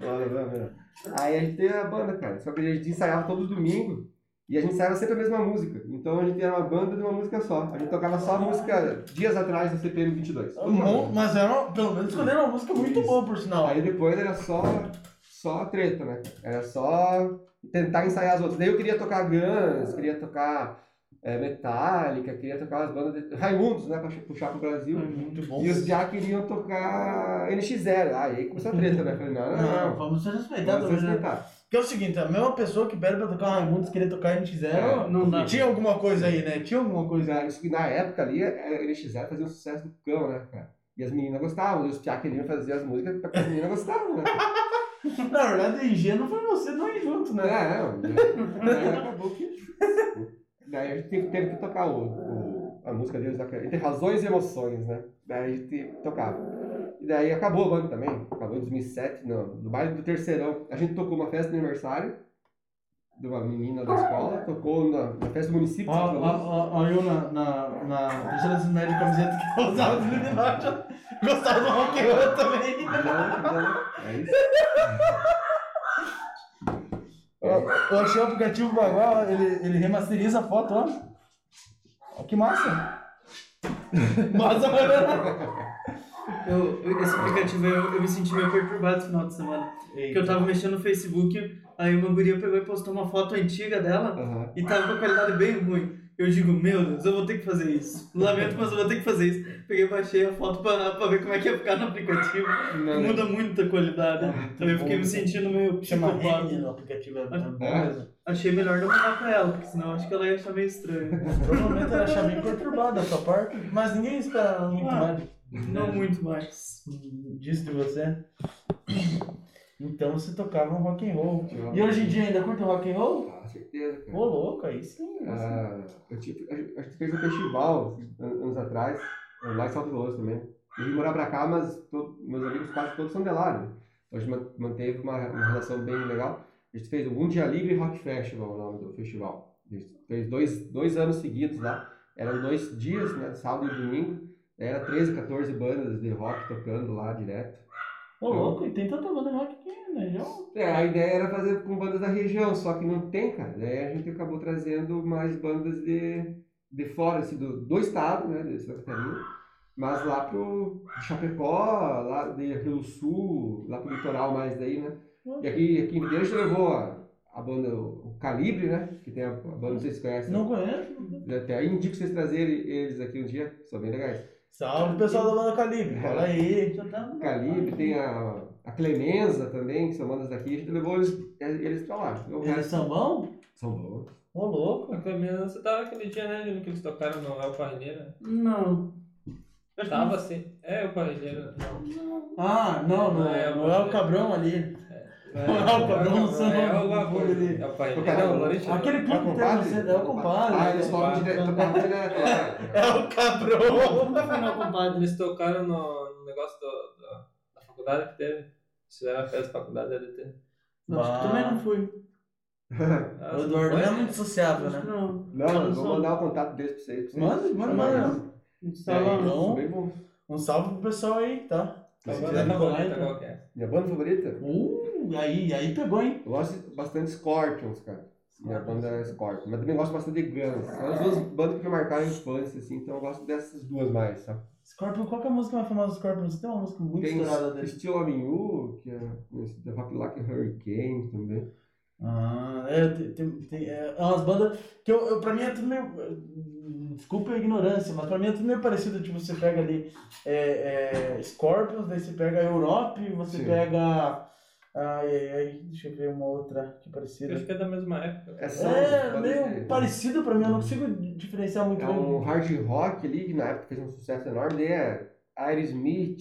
[SPEAKER 2] Banda, banda, banda. Aí a gente teve a banda, cara. Só que a gente ensaiava todo domingo e a gente ensaiava sempre a mesma música. Então a gente era uma banda de uma música só. A gente tocava só a música dias atrás do CPM 22.
[SPEAKER 1] Bom, mas era, pelo menos escolheram uma música muito boa, por sinal.
[SPEAKER 2] Aí depois era só, só treta, né? Era só tentar ensaiar as outras. Daí eu queria tocar Guns, queria tocar é, Metallica, queria tocar as bandas de Raimundos, né? Pra puxar pro Brasil.
[SPEAKER 1] Muito bom.
[SPEAKER 2] E os já queriam tocar NX0. Ah, e aí começou a treta, né? Falei, não, não,
[SPEAKER 1] Não,
[SPEAKER 2] não.
[SPEAKER 1] vamos ser respeitados.
[SPEAKER 2] Vamos
[SPEAKER 1] né?
[SPEAKER 2] respeitar.
[SPEAKER 1] Porque é o seguinte, a mesma pessoa que pede pra tocar Raimundos querer tocar NX0,
[SPEAKER 2] É,
[SPEAKER 3] não dá.
[SPEAKER 1] tinha alguma coisa aí, né? Tinha alguma coisa
[SPEAKER 2] Pois é, isso que na época ali, é, NX0 fazia um sucesso do cão, né, cara? E as meninas gostavam, e os piá queriam fazer as músicas porque as meninas gostavam, né?
[SPEAKER 1] Na verdade, ingênuo foi você, não ir junto, né?
[SPEAKER 2] É, não. Daí acabou que. Daí a gente teve, que tocar o, o- a música deles, né, entre razões e emoções, né? Daí a gente tocava. E daí acabou a banda também, acabou em 2007, no, no baile do Terceirão. A gente tocou uma festa de aniversário de uma menina da escola, tocou na, na festa do município.
[SPEAKER 1] Ó,
[SPEAKER 2] de
[SPEAKER 1] ó,
[SPEAKER 2] São Paulo.
[SPEAKER 1] ó, ó, eu na, na, na terceira médio de camiseta que eu usava do Illuminati, gostava do rock and roll também.
[SPEAKER 2] Não, É isso.
[SPEAKER 1] Eu, achei o aplicativo Bagual, ele, ele remasteriza a foto, ó. Ó, que massa. massa, mano.
[SPEAKER 3] Eu, eu- esse aplicativo eu, eu me senti meio perturbado esse final de semana. Porque eu tava mexendo no Facebook, aí uma guria pegou e postou uma foto antiga dela
[SPEAKER 2] Aham.
[SPEAKER 3] e tava com a qualidade bem ruim. Eu digo, meu Deus, eu vou ter que fazer isso. Lamento, mas eu vou ter que fazer isso. Peguei e baixei a foto pra, pra ver como é que ia ficar no aplicativo.
[SPEAKER 2] Não,
[SPEAKER 3] Muda muito a qualidade. Aí eu fiquei me sentindo meio
[SPEAKER 1] Chama
[SPEAKER 3] psicopata.
[SPEAKER 1] No aplicativo, é bom mesmo.
[SPEAKER 3] Achei melhor não mandar pra ela, porque senão acho que ela ia achar meio estranho.
[SPEAKER 1] Provavelmente ela achava bem perturbada da sua parte, mas ninguém espera muito
[SPEAKER 3] Ah.
[SPEAKER 1] mais
[SPEAKER 3] Não muito mais.
[SPEAKER 1] disso de você. Então você tocava um rock and roll. E hoje em dia ainda curte rock and roll?
[SPEAKER 2] Ah, certeza, cara.
[SPEAKER 1] Ô, louco, aí sim.
[SPEAKER 2] Ah, eu tive, a gente fez um festival an- anos atrás, lá em Salto Veloso também. Eu vim morar pra cá, mas to- meus amigos quase todos são de lá, né? Então a gente man- manteve uma, uma relação bem legal. A gente fez o Um Dia Livre Rock Festival, o nome do festival. A gente fez dois, dois anos seguidos lá. Eram dois dias, né? Sábado e domingo. Era 13, 14 bandas de rock tocando lá direto.
[SPEAKER 1] Ô, louco, e tem tanta banda rock aqui na região.
[SPEAKER 2] É, a ideia era fazer com bandas da região, só que não tem, cara. Daí a gente acabou trazendo mais bandas de, de fora, assim, do, do estado, né, de Santa Catarina, mas lá pro Chapecó, lá de Rio Sul, lá pro litoral mais daí, né. E aqui, aqui em Videira a gente levou a, a banda, o Calibre, né, que tem a, a banda, não sei se vocês conhecem.
[SPEAKER 1] Não conheço?
[SPEAKER 2] Até indico vocês trazerem eles aqui um dia, são bem legais.
[SPEAKER 1] Salve pessoal da banda Calibre, fala aí.
[SPEAKER 3] Tá
[SPEAKER 2] Calibre, tem a, a Clemenza também, que são bandas daqui, a gente levou eles, eles pra lá. O
[SPEAKER 1] Eles são bons?
[SPEAKER 2] são bons.
[SPEAKER 1] Ô, louco.
[SPEAKER 4] A Clemena, você tava aquele dia, né? no Que eles tocaram no El Parrilheira.
[SPEAKER 3] Não. Que
[SPEAKER 4] Tava assim. É, o Parrilheira. Não.
[SPEAKER 1] Ah, não, não,
[SPEAKER 4] Não é,
[SPEAKER 1] não é o Cabrão ali.
[SPEAKER 4] É,
[SPEAKER 1] Não, o Cabrão, não sei o
[SPEAKER 4] É
[SPEAKER 1] nome
[SPEAKER 4] o
[SPEAKER 1] do
[SPEAKER 4] alguma
[SPEAKER 1] povo
[SPEAKER 4] coisa.
[SPEAKER 1] ali.
[SPEAKER 4] É o Parrilheira.
[SPEAKER 2] Caramba,
[SPEAKER 4] é o Lanche,
[SPEAKER 1] Aquele
[SPEAKER 4] né?
[SPEAKER 1] clube que tem você, é o compadre.
[SPEAKER 2] Ah, eles
[SPEAKER 1] é o
[SPEAKER 2] tocam
[SPEAKER 1] compadre.
[SPEAKER 2] direto, lá.
[SPEAKER 1] É o Cabrão.
[SPEAKER 3] não, compadre.
[SPEAKER 4] Eles tocaram no, negócio do, do- da faculdade que teve. Fizeram a festa da faculdade da DT.
[SPEAKER 3] Acho que também não fui.
[SPEAKER 4] Ah,
[SPEAKER 1] O Eduardo não é muito sociável, né?
[SPEAKER 3] não.
[SPEAKER 2] Não, vou mandar o contato deles pra vocês.
[SPEAKER 1] Manda, manda, manda. então-
[SPEAKER 2] bem bons.
[SPEAKER 1] Um salve pro pessoal aí, tá? Então.
[SPEAKER 4] qual que é?
[SPEAKER 2] Minha banda favorita?
[SPEAKER 1] Uh, aí, aí pegou, hein?
[SPEAKER 2] Eu gosto bastante de Scorpions, cara. Minha banda é Scorpions. Mas também gosto bastante de Guns. São as duas bandas que me marcaram a infância, assim, então eu gosto dessas duas mais, sabe?
[SPEAKER 1] Scorpion, qual que é a música mais famosa do Scorpion? Você tem uma música muito
[SPEAKER 2] Tem
[SPEAKER 1] estourada dele.
[SPEAKER 2] Still Loving You, que é The Rock Like Hurricane também.
[SPEAKER 1] Ah, é, tem, tem, tem- é umas bandas que eu, eu, pra mim é tudo meio. Desculpa a ignorância, mas pra mim é tudo meio parecido. Tipo, você pega ali é, é, Scorpions, daí você pega Europe, você
[SPEAKER 2] Sim.
[SPEAKER 1] pega. Ai, ai, ai, deixa eu ver uma outra que é
[SPEAKER 4] Eu
[SPEAKER 1] parecida.
[SPEAKER 4] acho que é da mesma época.
[SPEAKER 2] É, são
[SPEAKER 1] É,
[SPEAKER 2] bandas
[SPEAKER 1] meio parecido pra mim, eu não consigo diferenciar muito
[SPEAKER 2] É um hard rock ali, que na época fez um sucesso enorme, daí é Aerosmith,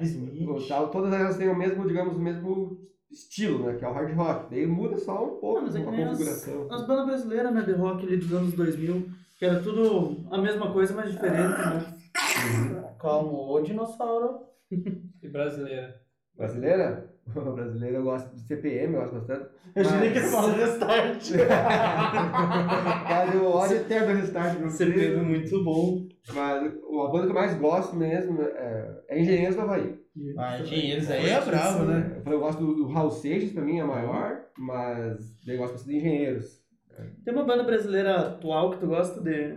[SPEAKER 1] Smith.
[SPEAKER 2] o tal, todas elas têm o mesmo, digamos, o mesmo estilo, né? Que é o hard rock. Daí muda só um pouco
[SPEAKER 3] Ah, mas é que
[SPEAKER 2] a
[SPEAKER 3] nem as,
[SPEAKER 2] configuração.
[SPEAKER 3] as bandas brasileiras, né, de rock ali dos anos 2000, que era tudo a mesma coisa, mas diferente, né?
[SPEAKER 1] Calma, ô dinossauro.
[SPEAKER 4] E brasileira.
[SPEAKER 2] Brasileira? Brasileira eu gosto de CPM, eu gosto bastante.
[SPEAKER 1] Eu jurei que ele
[SPEAKER 2] Mas-
[SPEAKER 1] falou restart.
[SPEAKER 2] Cara, eu olho eterno do restart você.
[SPEAKER 3] CPM é muito bom.
[SPEAKER 2] Mas a banda que eu mais gosto mesmo é, é Engenheiros do Havaí.
[SPEAKER 1] Ah, Engenheiros aí é bravo, né?
[SPEAKER 2] Eu gosto do, do Raul Seixas, pra mim é maior, mas eu gosto bastante de Engenheiros.
[SPEAKER 3] Tem uma banda brasileira atual que tu gosta de,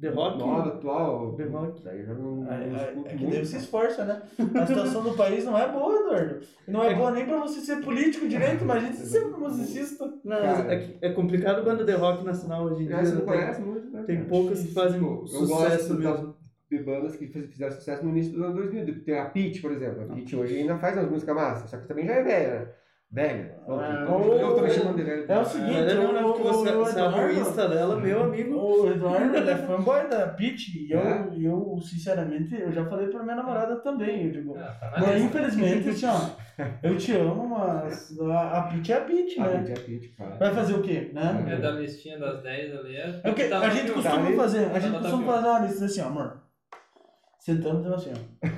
[SPEAKER 3] de rock?
[SPEAKER 2] Nova, atual,
[SPEAKER 3] De rock.
[SPEAKER 2] daí eu já não, não
[SPEAKER 1] É, é,
[SPEAKER 2] escuto
[SPEAKER 1] é que
[SPEAKER 2] muito.
[SPEAKER 1] você esforça, né? A situação do país não é boa, Eduardo. Não é boa nem pra você ser político direito, imagina você ser musicista.
[SPEAKER 3] Não,
[SPEAKER 2] Cara.
[SPEAKER 3] é, é complicado banda de rock nacional hoje em dia.
[SPEAKER 2] Você
[SPEAKER 3] né?
[SPEAKER 2] não conhece muito, né?
[SPEAKER 3] Tem, poucas que fazem
[SPEAKER 2] Eu
[SPEAKER 3] sucesso mesmo.
[SPEAKER 2] de bandas que fiz- fizeram sucesso no início dos anos 2000. Tem a Pitty, por exemplo. A Pitty hoje ainda faz umas músicas massas, só que também já é velha, né? Velha.
[SPEAKER 1] Ah,
[SPEAKER 2] eu, eu tô me chamando de velho.
[SPEAKER 1] É o seguinte,
[SPEAKER 3] Mas não, né?
[SPEAKER 1] o-
[SPEAKER 3] Porque você,
[SPEAKER 1] o Eduardo-
[SPEAKER 3] Insta dela, meu amigo.
[SPEAKER 1] O Eduardo é fanboy da Peach e eu,
[SPEAKER 2] É?
[SPEAKER 1] eu, sinceramente, eu já falei pra minha namorada também. Eu digo,
[SPEAKER 4] Ah, tá
[SPEAKER 1] mas infelizmente, assim, ó, eu te amo, mas a, a Peach é a Peach,
[SPEAKER 2] A
[SPEAKER 1] né?
[SPEAKER 2] Pitty é a Pitty, cara.
[SPEAKER 1] Vai fazer o quê, né?
[SPEAKER 4] É da listinha das 10 ali. É,
[SPEAKER 1] É o que
[SPEAKER 4] tá
[SPEAKER 1] a gente costuma
[SPEAKER 2] aí.
[SPEAKER 1] fazer, a
[SPEAKER 4] Tá
[SPEAKER 1] gente
[SPEAKER 4] no
[SPEAKER 1] costuma fazer uma lista assim, ó, amor. Sentamos e assim, ó.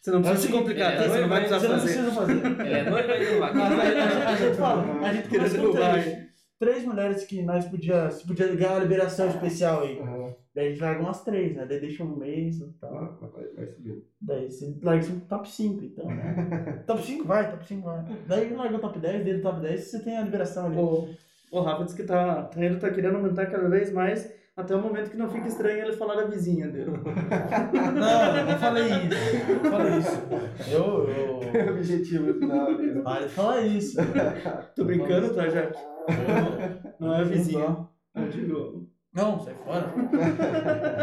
[SPEAKER 3] Você não
[SPEAKER 1] É
[SPEAKER 3] precisa se
[SPEAKER 1] seguinte,
[SPEAKER 3] complicar,
[SPEAKER 4] é,
[SPEAKER 3] tá? Você não vai
[SPEAKER 4] é,
[SPEAKER 3] precisar
[SPEAKER 1] Você não
[SPEAKER 3] fazer.
[SPEAKER 1] precisa fazer.
[SPEAKER 4] É noivo ainda,
[SPEAKER 1] Mas a, a- a gente fala, a gente
[SPEAKER 3] Queria
[SPEAKER 1] começa com três, três mulheres que nós podia, se podia ganhar uma liberação especial aí.
[SPEAKER 2] Aham.
[SPEAKER 1] Daí a gente larga umas três, né? Daí deixa um mês e tal.
[SPEAKER 2] Vai, vai, vai subindo.
[SPEAKER 1] Daí você larga assim, top 5, então, né? top 5 vai, top 5 vai. Daí larga o top 10, dele top 10, você tem a liberação ali.
[SPEAKER 3] O, o Rafa disse que tá, tá, ele tá querendo aumentar cada vez mais, até o momento que não fica estranho ele falar da vizinha dele.
[SPEAKER 1] Não, eu não falei isso. Eu não falei isso. Eu, eu...
[SPEAKER 2] Objetivo no final. né?
[SPEAKER 1] Para de falar isso.
[SPEAKER 3] Tô brincando, tá, Jaque? Não é vizinha.
[SPEAKER 1] Não,
[SPEAKER 3] Eu digo.
[SPEAKER 1] Não, sai fora.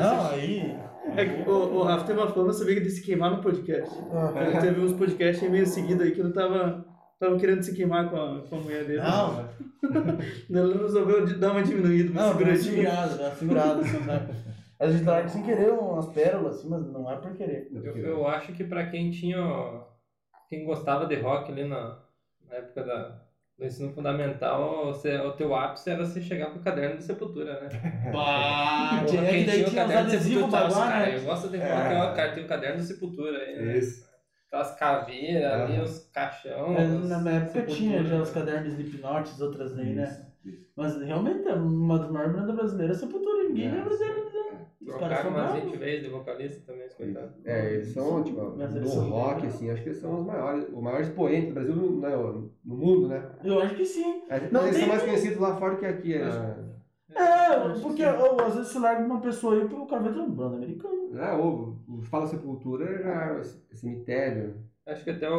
[SPEAKER 1] Não, aí...
[SPEAKER 3] É que o, o Rafa tem uma fama, sabia que de se queimar no podcast.
[SPEAKER 1] Ah,
[SPEAKER 3] Ele teve uns podcasts meio seguidos aí que ele tava, tava querendo se queimar com a, com a mulher dele.
[SPEAKER 1] Não,
[SPEAKER 3] Ele resolveu de- dar uma diminuída, uma
[SPEAKER 1] não,
[SPEAKER 3] seguradinha.
[SPEAKER 1] dá segurada, assim, sabe? A gente larga sem querer umas pérolas, assim, mas não é por querer.
[SPEAKER 4] Eu, eu acho que pra quem tinha. Quem gostava de rock ali na, na época da, do ensino fundamental, você, o teu ápice era você chegar com o caderno de sepultura, né?
[SPEAKER 1] Tinha,
[SPEAKER 4] quem
[SPEAKER 1] é que daí
[SPEAKER 4] tinha
[SPEAKER 1] os
[SPEAKER 4] caderno de
[SPEAKER 1] adesivos
[SPEAKER 4] cara,
[SPEAKER 1] né?
[SPEAKER 4] Eu gosto de
[SPEAKER 2] É.
[SPEAKER 4] falar que cara tem o caderno de sepultura aí, né?
[SPEAKER 2] Isso.
[SPEAKER 4] Aquelas caveiras ali,
[SPEAKER 2] Aham.
[SPEAKER 4] os caixão.
[SPEAKER 1] É, na minha época tinha já os cadernos de Slipknot, outras aí, né?
[SPEAKER 2] Isso.
[SPEAKER 1] Mas realmente é uma das maiores bandas brasileiras é Sepultura, ninguém
[SPEAKER 2] É,
[SPEAKER 1] lembra dele. Os caras
[SPEAKER 4] Trocaram
[SPEAKER 1] são
[SPEAKER 4] umas
[SPEAKER 1] bravos.
[SPEAKER 4] 20 vezes de vocalista também, os coitados.
[SPEAKER 2] É, eles são, tipo,
[SPEAKER 1] Mas são
[SPEAKER 2] rock,
[SPEAKER 1] bem-
[SPEAKER 2] assim, acho que eles são os maiores, o maior expoente do Brasil no, no, no mundo, né?
[SPEAKER 1] Eu acho que sim.
[SPEAKER 2] É,
[SPEAKER 1] Não
[SPEAKER 2] eles
[SPEAKER 1] tem
[SPEAKER 2] são mais conhecidos lá fora que aqui. É,
[SPEAKER 1] É, porque ó, às vezes você larga uma pessoa aí pro cara vai ter um banda americano.
[SPEAKER 2] é o, o Fala Sepultura era cemitério.
[SPEAKER 4] Acho que até o,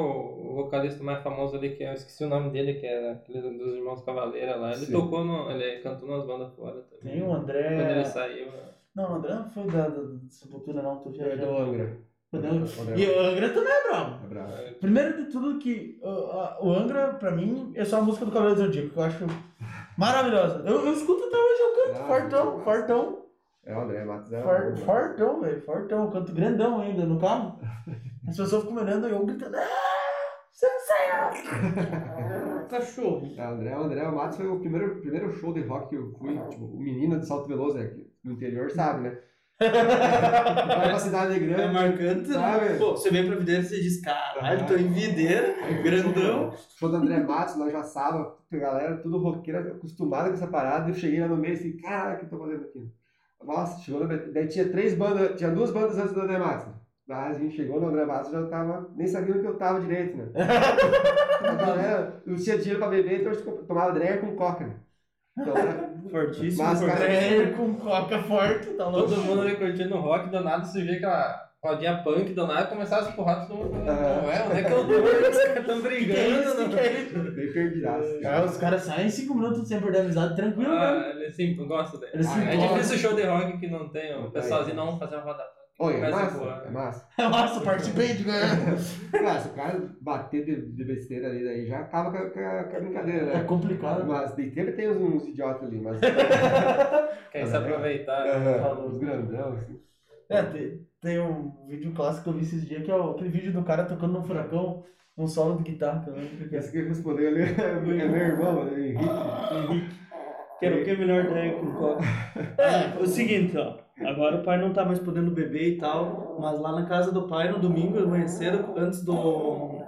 [SPEAKER 4] o vocalista mais famoso ali, que eu esqueci o nome dele, que era aquele dos Irmãos Cavaleira lá, ele
[SPEAKER 2] Sim.
[SPEAKER 4] tocou, no, ele cantou nas bandas fora também.
[SPEAKER 1] Tem o
[SPEAKER 4] Quando ele
[SPEAKER 1] André.
[SPEAKER 4] saiu, né?
[SPEAKER 1] Não, o André não foi da, da, da Sepultura, não, tô
[SPEAKER 2] É do
[SPEAKER 1] viajando.
[SPEAKER 2] Angra.
[SPEAKER 1] E o Angra também é brabo.
[SPEAKER 2] É bravo.
[SPEAKER 1] Primeiro de tudo que uh, uh, o Angra, pra mim, é só a música do do Zodíaco, que eu acho maravilhosa. Eu, eu escuto até hoje, eu canto
[SPEAKER 2] Ah,
[SPEAKER 1] fortão,
[SPEAKER 2] massa.
[SPEAKER 1] fortão,
[SPEAKER 2] É o André Matos. É
[SPEAKER 1] for, fortão, velho, fortão. Eu canto grandão ainda no carro. As pessoas ficam olhando e eu gritando, ah!
[SPEAKER 3] Cachorro.
[SPEAKER 2] É, o André, o André Matos foi o primeiro, primeiro show de rock que eu fui. Tipo, o menino de Salto Veloso, né, que no interior, sabe, né? Vai pra cidade
[SPEAKER 3] É
[SPEAKER 2] grande.
[SPEAKER 3] marcante,
[SPEAKER 2] Sabe?
[SPEAKER 3] né? Pô, você vem pra videira e você diz, caralho, tô em videira, grandão.
[SPEAKER 2] Show do André Matos, lá já sábado, a galera tudo roqueira, acostumada com essa parada, eu cheguei lá no meio assim, cara, o que eu tô fazendo aqui? Nossa, chegou no... Daí tinha três bandas, tinha duas bandas antes do André Matos. Mas a gente chegou no André Matos, já tava, nem sabia onde que eu tava direito, né? A galera não tinha dinheiro pra beber, então a gente tomava Dreyer com coca, né? Então, era-
[SPEAKER 3] Fortíssimo,
[SPEAKER 2] Mas, cara,
[SPEAKER 3] fortíssimo.
[SPEAKER 1] É, com coca forte, tá louco?
[SPEAKER 4] Todo mundo ali curtindo rock, do nada você vê aquela rodinha punk, do nada começava a se porrar, todo mundo falando,
[SPEAKER 2] Aham.
[SPEAKER 4] não é, onde é que eu tô? Os caras estão
[SPEAKER 1] Que é
[SPEAKER 4] brigando,
[SPEAKER 1] isso?
[SPEAKER 4] né?
[SPEAKER 1] Que é isso?
[SPEAKER 2] bem perdidaço.
[SPEAKER 1] Cara, os caras saem em 5 minutos sem perder a amizade, tranquilo, né?
[SPEAKER 4] Ah, ele sim, gosta dele.
[SPEAKER 1] Eles se
[SPEAKER 4] é difícil show de rock que não tem, o pessoalzinho
[SPEAKER 2] tem.
[SPEAKER 4] não fazer uma roda punk.
[SPEAKER 2] Oi, é
[SPEAKER 4] Começa a
[SPEAKER 2] massa, é massa.
[SPEAKER 1] Participei de ganhar.
[SPEAKER 2] Cara, se o cara bater de, de besteira ali, daí já acaba com a, com a- com a brincadeira,
[SPEAKER 1] É
[SPEAKER 2] né?
[SPEAKER 1] complicado.
[SPEAKER 2] Mas de sempre tem uns, uns idiotas ali, mas...
[SPEAKER 4] Quer se aproveitar.
[SPEAKER 2] Aham, Os grandão, assim.
[SPEAKER 1] É, tem, tem um vídeo clássico que eu vi esses dias, que é o- aquele vídeo do cara tocando num furacão, um solo de guitarra, que eu lembro que é.
[SPEAKER 2] Esse que respondeu ali é meu é meu irmão, né, Henrique.
[SPEAKER 1] Henrique.
[SPEAKER 3] Quero o que é melhor ideia com coca. É, o seguinte, ó. Agora o pai não tá mais podendo beber e tal, mas lá na casa do pai, no domingo, de manhã cedo, antes do,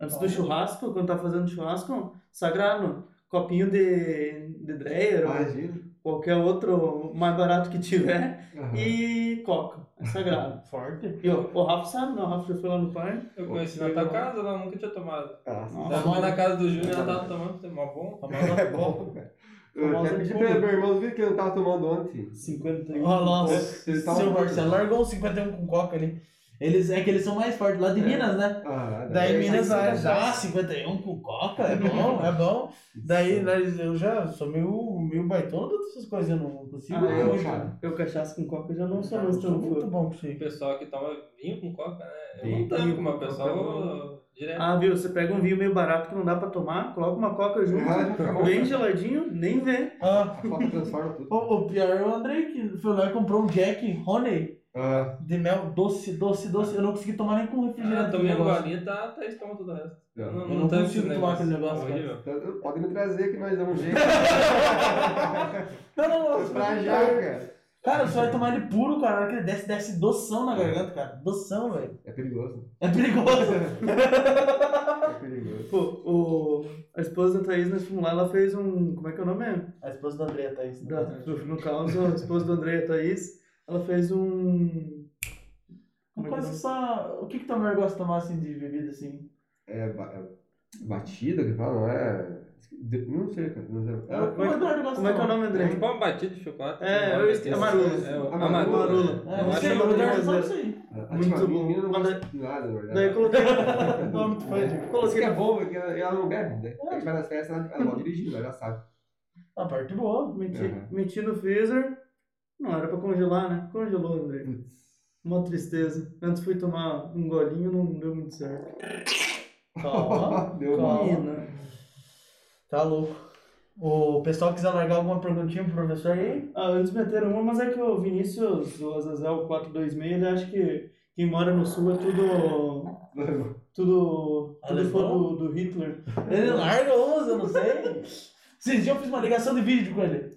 [SPEAKER 3] antes do churrasco, quando tá fazendo churrasco, sagrado, copinho de, de Dreyer ou
[SPEAKER 2] Imagina.
[SPEAKER 3] qualquer outro mais barato que tiver
[SPEAKER 2] Aham.
[SPEAKER 3] e coca, é sagrado.
[SPEAKER 1] Forte.
[SPEAKER 3] E ó, o Rafa sabe, não, o Rafa já foi lá no pai.
[SPEAKER 4] Eu conheci na tua casa, ela nunca tinha tomado.
[SPEAKER 2] Ah,
[SPEAKER 3] Nossa.
[SPEAKER 4] Da mãe na casa do Júnior, ela tava tomando, foi mó bom.
[SPEAKER 2] É bom, cara. Eu
[SPEAKER 1] Famosa
[SPEAKER 2] até pedi meu irmão ver que eu não tava tomando ontem.
[SPEAKER 3] 51.
[SPEAKER 1] Ó, nossa,
[SPEAKER 2] Eles tavam-
[SPEAKER 1] seu Marcelo largou um 51 com coca ali. Eles, é que eles são mais fortes lá de Minas, né?
[SPEAKER 2] Ah,
[SPEAKER 1] Daí
[SPEAKER 2] daí
[SPEAKER 1] Minas
[SPEAKER 2] sem
[SPEAKER 1] já
[SPEAKER 2] cachaça.
[SPEAKER 1] 51 com coca, é bom, é bom. Daí nós, eu já sou meio, meio baitola dessas coisas, eu não consigo.
[SPEAKER 3] Ah, eu,
[SPEAKER 2] cara.
[SPEAKER 3] eu cachaça com coca já não sou
[SPEAKER 1] Eu
[SPEAKER 3] mais
[SPEAKER 1] sou muito bom com isso
[SPEAKER 4] O pessoal que toma vinho com coca, né? Eu não tanco,
[SPEAKER 3] com
[SPEAKER 4] mas o
[SPEAKER 3] coca,
[SPEAKER 4] pessoal direto.
[SPEAKER 3] Ah, viu? Você pega um vinho meio barato que não dá pra tomar, coloca uma coca junto,
[SPEAKER 2] Ah, fica bom.
[SPEAKER 3] bem geladinho, nem vê.
[SPEAKER 1] Ah,
[SPEAKER 2] A coca transforma tudo.
[SPEAKER 1] o, o pior é o Andrei, que foi lá e comprou um Jack Honey
[SPEAKER 2] Ah,
[SPEAKER 1] de mel doce, doce, doce. Eu não consegui tomar nem com
[SPEAKER 4] Ah,
[SPEAKER 1] refrigerante.
[SPEAKER 4] tomei um golinho, tá, tá estômago do resto.
[SPEAKER 2] não.
[SPEAKER 4] Eu
[SPEAKER 1] Eu não
[SPEAKER 4] tanco
[SPEAKER 1] consigo tomar aquele negócio, cara.
[SPEAKER 2] Então, Pode me trazer que nós damos um jeito.
[SPEAKER 1] Não, não, não.
[SPEAKER 2] pra já, cara.
[SPEAKER 1] Cara, você vai tomar ele puro, cara. Na hora que ele desce, desce doção na garganta, cara. Doção, velho.
[SPEAKER 2] É perigoso.
[SPEAKER 1] É perigoso.
[SPEAKER 2] É perigoso.
[SPEAKER 3] Pô, o, a esposa da Thaís, nós fomos lá, ela fez um. Como é que é o nome?
[SPEAKER 1] A esposa da Andrea tá isso.
[SPEAKER 3] Da, no caso, a esposa do André, a Thaís, ela fez um.
[SPEAKER 1] Uma
[SPEAKER 3] Como é
[SPEAKER 1] coisa
[SPEAKER 3] é?
[SPEAKER 1] só. O que que tua mulher gosta de tomar assim de bebida assim?
[SPEAKER 2] É, é batida que fala, não é? Não sei, cara. Não sei.
[SPEAKER 1] É, o
[SPEAKER 3] como é-
[SPEAKER 1] Eduardo gosta
[SPEAKER 3] Como é que é o nome,
[SPEAKER 4] É
[SPEAKER 3] André?
[SPEAKER 4] tipo uma batida de chocolate.
[SPEAKER 3] É,
[SPEAKER 4] né?
[SPEAKER 3] eu esqueci. Amarula.
[SPEAKER 4] É, o-
[SPEAKER 2] Amarula.
[SPEAKER 4] amarula.
[SPEAKER 1] É,
[SPEAKER 4] Eu
[SPEAKER 1] sei, o
[SPEAKER 3] brasileiro.
[SPEAKER 1] sabe isso aí.
[SPEAKER 2] A
[SPEAKER 3] Muito bom.
[SPEAKER 2] menina não gosta de nada, na verdade.
[SPEAKER 3] Daí eu coloquei.
[SPEAKER 1] Não é muito fã
[SPEAKER 3] coloquei
[SPEAKER 2] que é bom, porque ela não bebe, né? A gente vai nas festas, ela pode dirigir, ela já sabe.
[SPEAKER 1] A parte boa.
[SPEAKER 3] Meti,
[SPEAKER 2] Uhum.
[SPEAKER 3] meti no freezer. Não era pra congelar, né? Congelou, André. Uma tristeza. Antes fui tomar um golinho, não deu muito certo.
[SPEAKER 1] Calma.
[SPEAKER 2] Deu
[SPEAKER 1] calma. Tá louco. O pessoal quiser largar alguma perguntinha pro professor aí?
[SPEAKER 3] Ah, antes meteram uma, mas é que o Vinícius, o Azazel 426, ele acha que quem mora no sul é tudo, Tudo, tudo foi do, do Hitler.
[SPEAKER 1] Ele larga uns, eu não sei. Esses dias eu fiz uma ligação de vídeo com ele.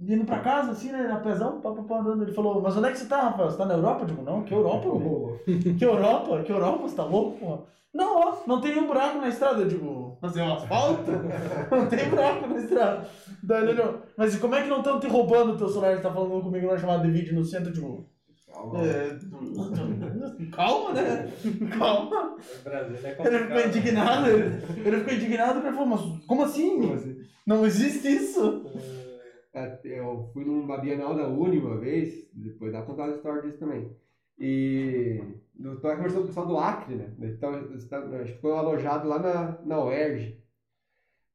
[SPEAKER 1] Indo pra casa, assim, né? Na pesão, pá, pá, pá, andando. Ele falou, mas onde é que você tá, Rafael? Você tá na Europa? Eu digo, não, que Europa, meu? Que Europa? Que Europa? Você tá louco, porra? Não, ó, não tem um buraco na estrada. Eu digo, mas é um asfalto? não tem buraco na estrada. Daí ele olhou, mas e como é que não estão te roubando o teu celular? Você tá falando comigo na chamada de vídeo no centro? Eu digo,
[SPEAKER 2] Calma.
[SPEAKER 1] é, calma, né? Calma.
[SPEAKER 4] O Brasil é
[SPEAKER 1] Ele ficou indignado, ele, ele ficou indignado porque ele falou, mas como assim?
[SPEAKER 2] Como assim?
[SPEAKER 1] Não existe isso.
[SPEAKER 2] É, Eu fui numa Bienal da Uni uma vez, depois dá contar a história disso também. E eu tava conversando com o pessoal do Acre, né? Então, a gente ficou alojado lá na, na UERJ.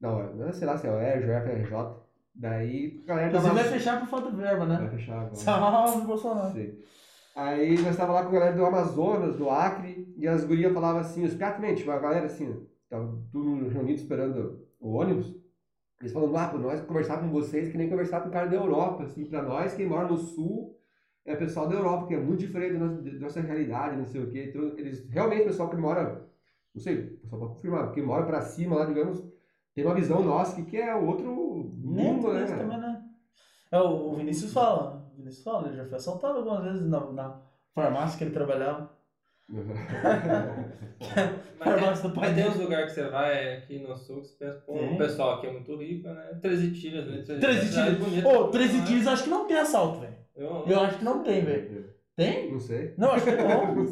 [SPEAKER 2] Não, não sei lá se é UERJ ou FRJ. Daí a galera
[SPEAKER 1] Você
[SPEAKER 2] tava...
[SPEAKER 1] vai fechar por falta de verba,
[SPEAKER 2] Vai
[SPEAKER 1] né?
[SPEAKER 2] fechar agora.
[SPEAKER 1] Salve, Bolsonaro.
[SPEAKER 2] Sei. Aí nós tava lá com a galera do Amazonas, do Acre, e as gurias falavam assim, os piatamente, tipo, a galera assim, tava tudo reunido esperando o ônibus. Eles falando, ah, nós conversar com vocês que nem conversar com o cara da Europa, assim, pra nós, quem mora no sul, é o pessoal da Europa, que é muito diferente da nossa, da nossa realidade, não sei o quê. Então, eles, realmente, o pessoal que mora, não sei, o pessoal pode confirmar, que mora pra cima lá, digamos, tem uma visão nossa que, que é outro
[SPEAKER 1] Nem
[SPEAKER 2] mundo, né?
[SPEAKER 1] também, né? É, o o Vinícius fala. O Vinícius fala, ele já foi assaltado algumas vezes na, na farmácia que ele trabalhava.
[SPEAKER 4] Mas,
[SPEAKER 1] do
[SPEAKER 4] tem,
[SPEAKER 1] pai
[SPEAKER 4] mas tem uns lugares que você vai aqui no sul que você pensa, pô,
[SPEAKER 1] Tem.
[SPEAKER 4] o pessoal aqui é muito rico, né? 13 tiras, né?
[SPEAKER 1] 13
[SPEAKER 4] cidade
[SPEAKER 1] tiros.
[SPEAKER 4] bonita,
[SPEAKER 1] Ô, 13
[SPEAKER 4] né?
[SPEAKER 1] tiros acho que não tem assalto, velho.
[SPEAKER 4] Eu,
[SPEAKER 1] Eu acho que não tem, velho. Tem?
[SPEAKER 2] Não sei.
[SPEAKER 1] Não, acho que não.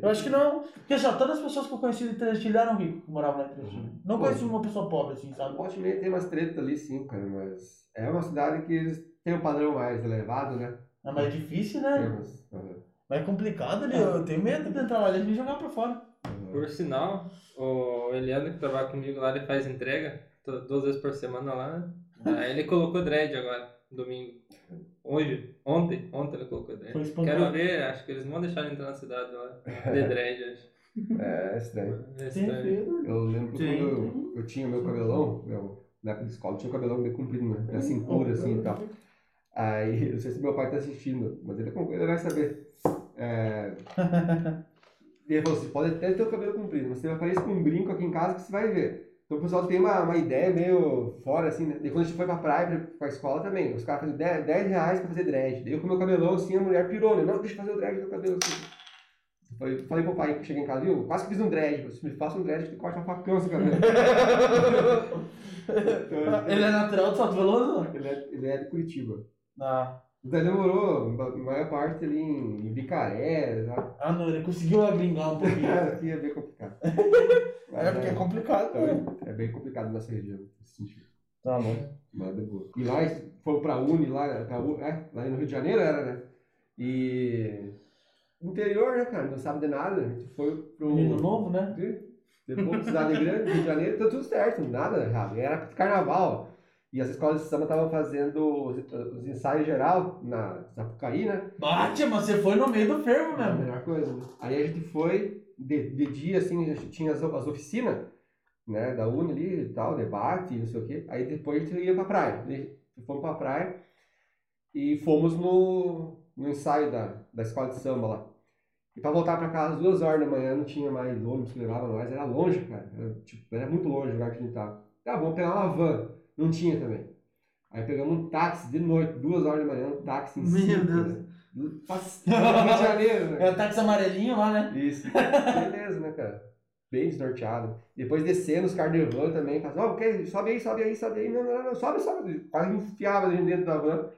[SPEAKER 1] Eu acho que não. Porque já todas as pessoas que eu conheci de Três eram ricos que moravam lá em Três Tiros. Não conheci uma pessoa pobre assim, sabe?
[SPEAKER 2] Volte e meia tem umas tretas ali sim, cara, mas é uma cidade que têm um padrão mais elevado, né?
[SPEAKER 1] É mais difícil,
[SPEAKER 2] Tem
[SPEAKER 1] né?
[SPEAKER 2] umas- aham,
[SPEAKER 1] Mais complicado ali. Eu tenho medo de entrar lá e me jogar pra fora.
[SPEAKER 4] Por sinal, o Eliano que trabalha comigo lá, ele faz entrega duas vezes por semana lá, né? Aí ele colocou dread agora, domingo. Hoje, ontem, ontem ele colocou dread. Quero ver, acho que eles não vão deixar ele entrar na cidade lá, de dread, acho.
[SPEAKER 2] É, é estranho.
[SPEAKER 4] É estranho.
[SPEAKER 2] Eu lembro
[SPEAKER 1] Tem.
[SPEAKER 2] quando eu, eu tinha meu cabelão, meu, na época de escola, eu tinha o cabelão bem comprido, né? Na cintura, assim e tal. Aí, eu não sei se meu pai tá assistindo, mas ele, ele vai saber. É... Ele falou assim, pode até ter o cabelo comprido, mas você vai aparecer com um brinco aqui em casa que você vai ver. Então o pessoal tem uma, uma ideia meio fora, assim, né? Quando a gente foi pra praia, pra, pra escola também, os caras fazem 10, 10 reais pra fazer dread. Daí eu com meu cabelão assim, a mulher pirou, né? Não, deixa eu fazer o dread do cabelo assim. Falei, falei pro pai que cheguei em casa, viu? Quase que fiz um dread. Se me faça um dread, que corta uma facão esse cabelo. Então,
[SPEAKER 1] Ele é natural de Salto Veloso?
[SPEAKER 2] ele, é, ele é de Curitiba.
[SPEAKER 1] Ah.
[SPEAKER 2] Daí demorou, a maior parte ali em, Bicaré, sabe?
[SPEAKER 1] ah, não, ele conseguiu agringar um pouquinho.
[SPEAKER 2] Aqui é bem complicado.
[SPEAKER 1] É porque é complicado, né?
[SPEAKER 2] Então, é bem complicado nessa região, nesse sentido.
[SPEAKER 1] Tá bom.
[SPEAKER 2] Mas é boa. E lá, foram pra Uni, lá, pra, é, lá no Rio de Janeiro era, né? E... Interior, né, cara? Não sabe de nada. A gente foi pro...
[SPEAKER 1] Menino novo, né?
[SPEAKER 2] Depois, cidade grande, Rio de Janeiro, tá tudo certo, nada errado. Era carnaval. E as escolas de samba estavam fazendo os, os ensaios geral na Sapucaí, né?
[SPEAKER 1] Bate, mas você foi no meio do fervo
[SPEAKER 2] É a
[SPEAKER 1] mesmo.
[SPEAKER 2] melhor coisa. né? Aí a gente foi, de, de dia, assim, a gente tinha as, as oficinas, né, da Uni ali e tal, debate, não sei o quê. Aí depois a gente ia pra praia. Aí Fomos pra praia e fomos no, no ensaio da, da escola de samba lá. E pra voltar pra casa às duas horas da manhã, não tinha mais ônibus que levava nós, era longe, cara. Era, tipo, era muito longe o lugar que a gente tava. Ah, vamos pegar uma van. Não tinha também. Aí pegamos um táxi de noite, duas horas da manhã, um táxi em
[SPEAKER 1] Meu
[SPEAKER 2] cinco,
[SPEAKER 1] Deus.
[SPEAKER 2] né? Rio de Janeiro, né?
[SPEAKER 1] É o táxi amarelinho lá, né?
[SPEAKER 2] Isso. Beleza, né, cara? Bem desnorteado. Depois descendo os caras de van também. Falaram, ó, ok, sobe aí, sobe aí, sobe aí. Não, não, não, sobe, sobe. Quase enfiava a gente dentro da van.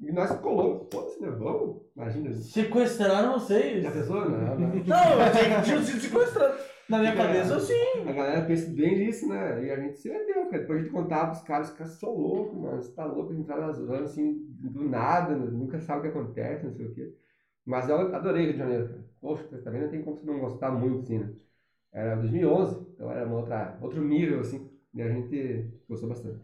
[SPEAKER 2] E nós colamos. Foda-se, né? Vamos. Imagina.
[SPEAKER 1] Sequestraram vocês.
[SPEAKER 2] Já pensou? Não, não.
[SPEAKER 1] Não, eu achei que tinham sido sequestrados. Na minha cabeça, sim.
[SPEAKER 2] A galera pensa bem nisso, né? E a gente se meteu, cara. Depois a gente contava pros caras, os caras são loucos, mano. Você tá louco de entrar nas vans, assim, do nada, né? nunca sabe o que acontece, não sei o quê. Mas eu adorei Rio de Janeiro, cara. Poxa, também não tem como você não gostar muito, assim, né? Era 2011, então era uma outra, outro nível, assim. E a gente gostou bastante.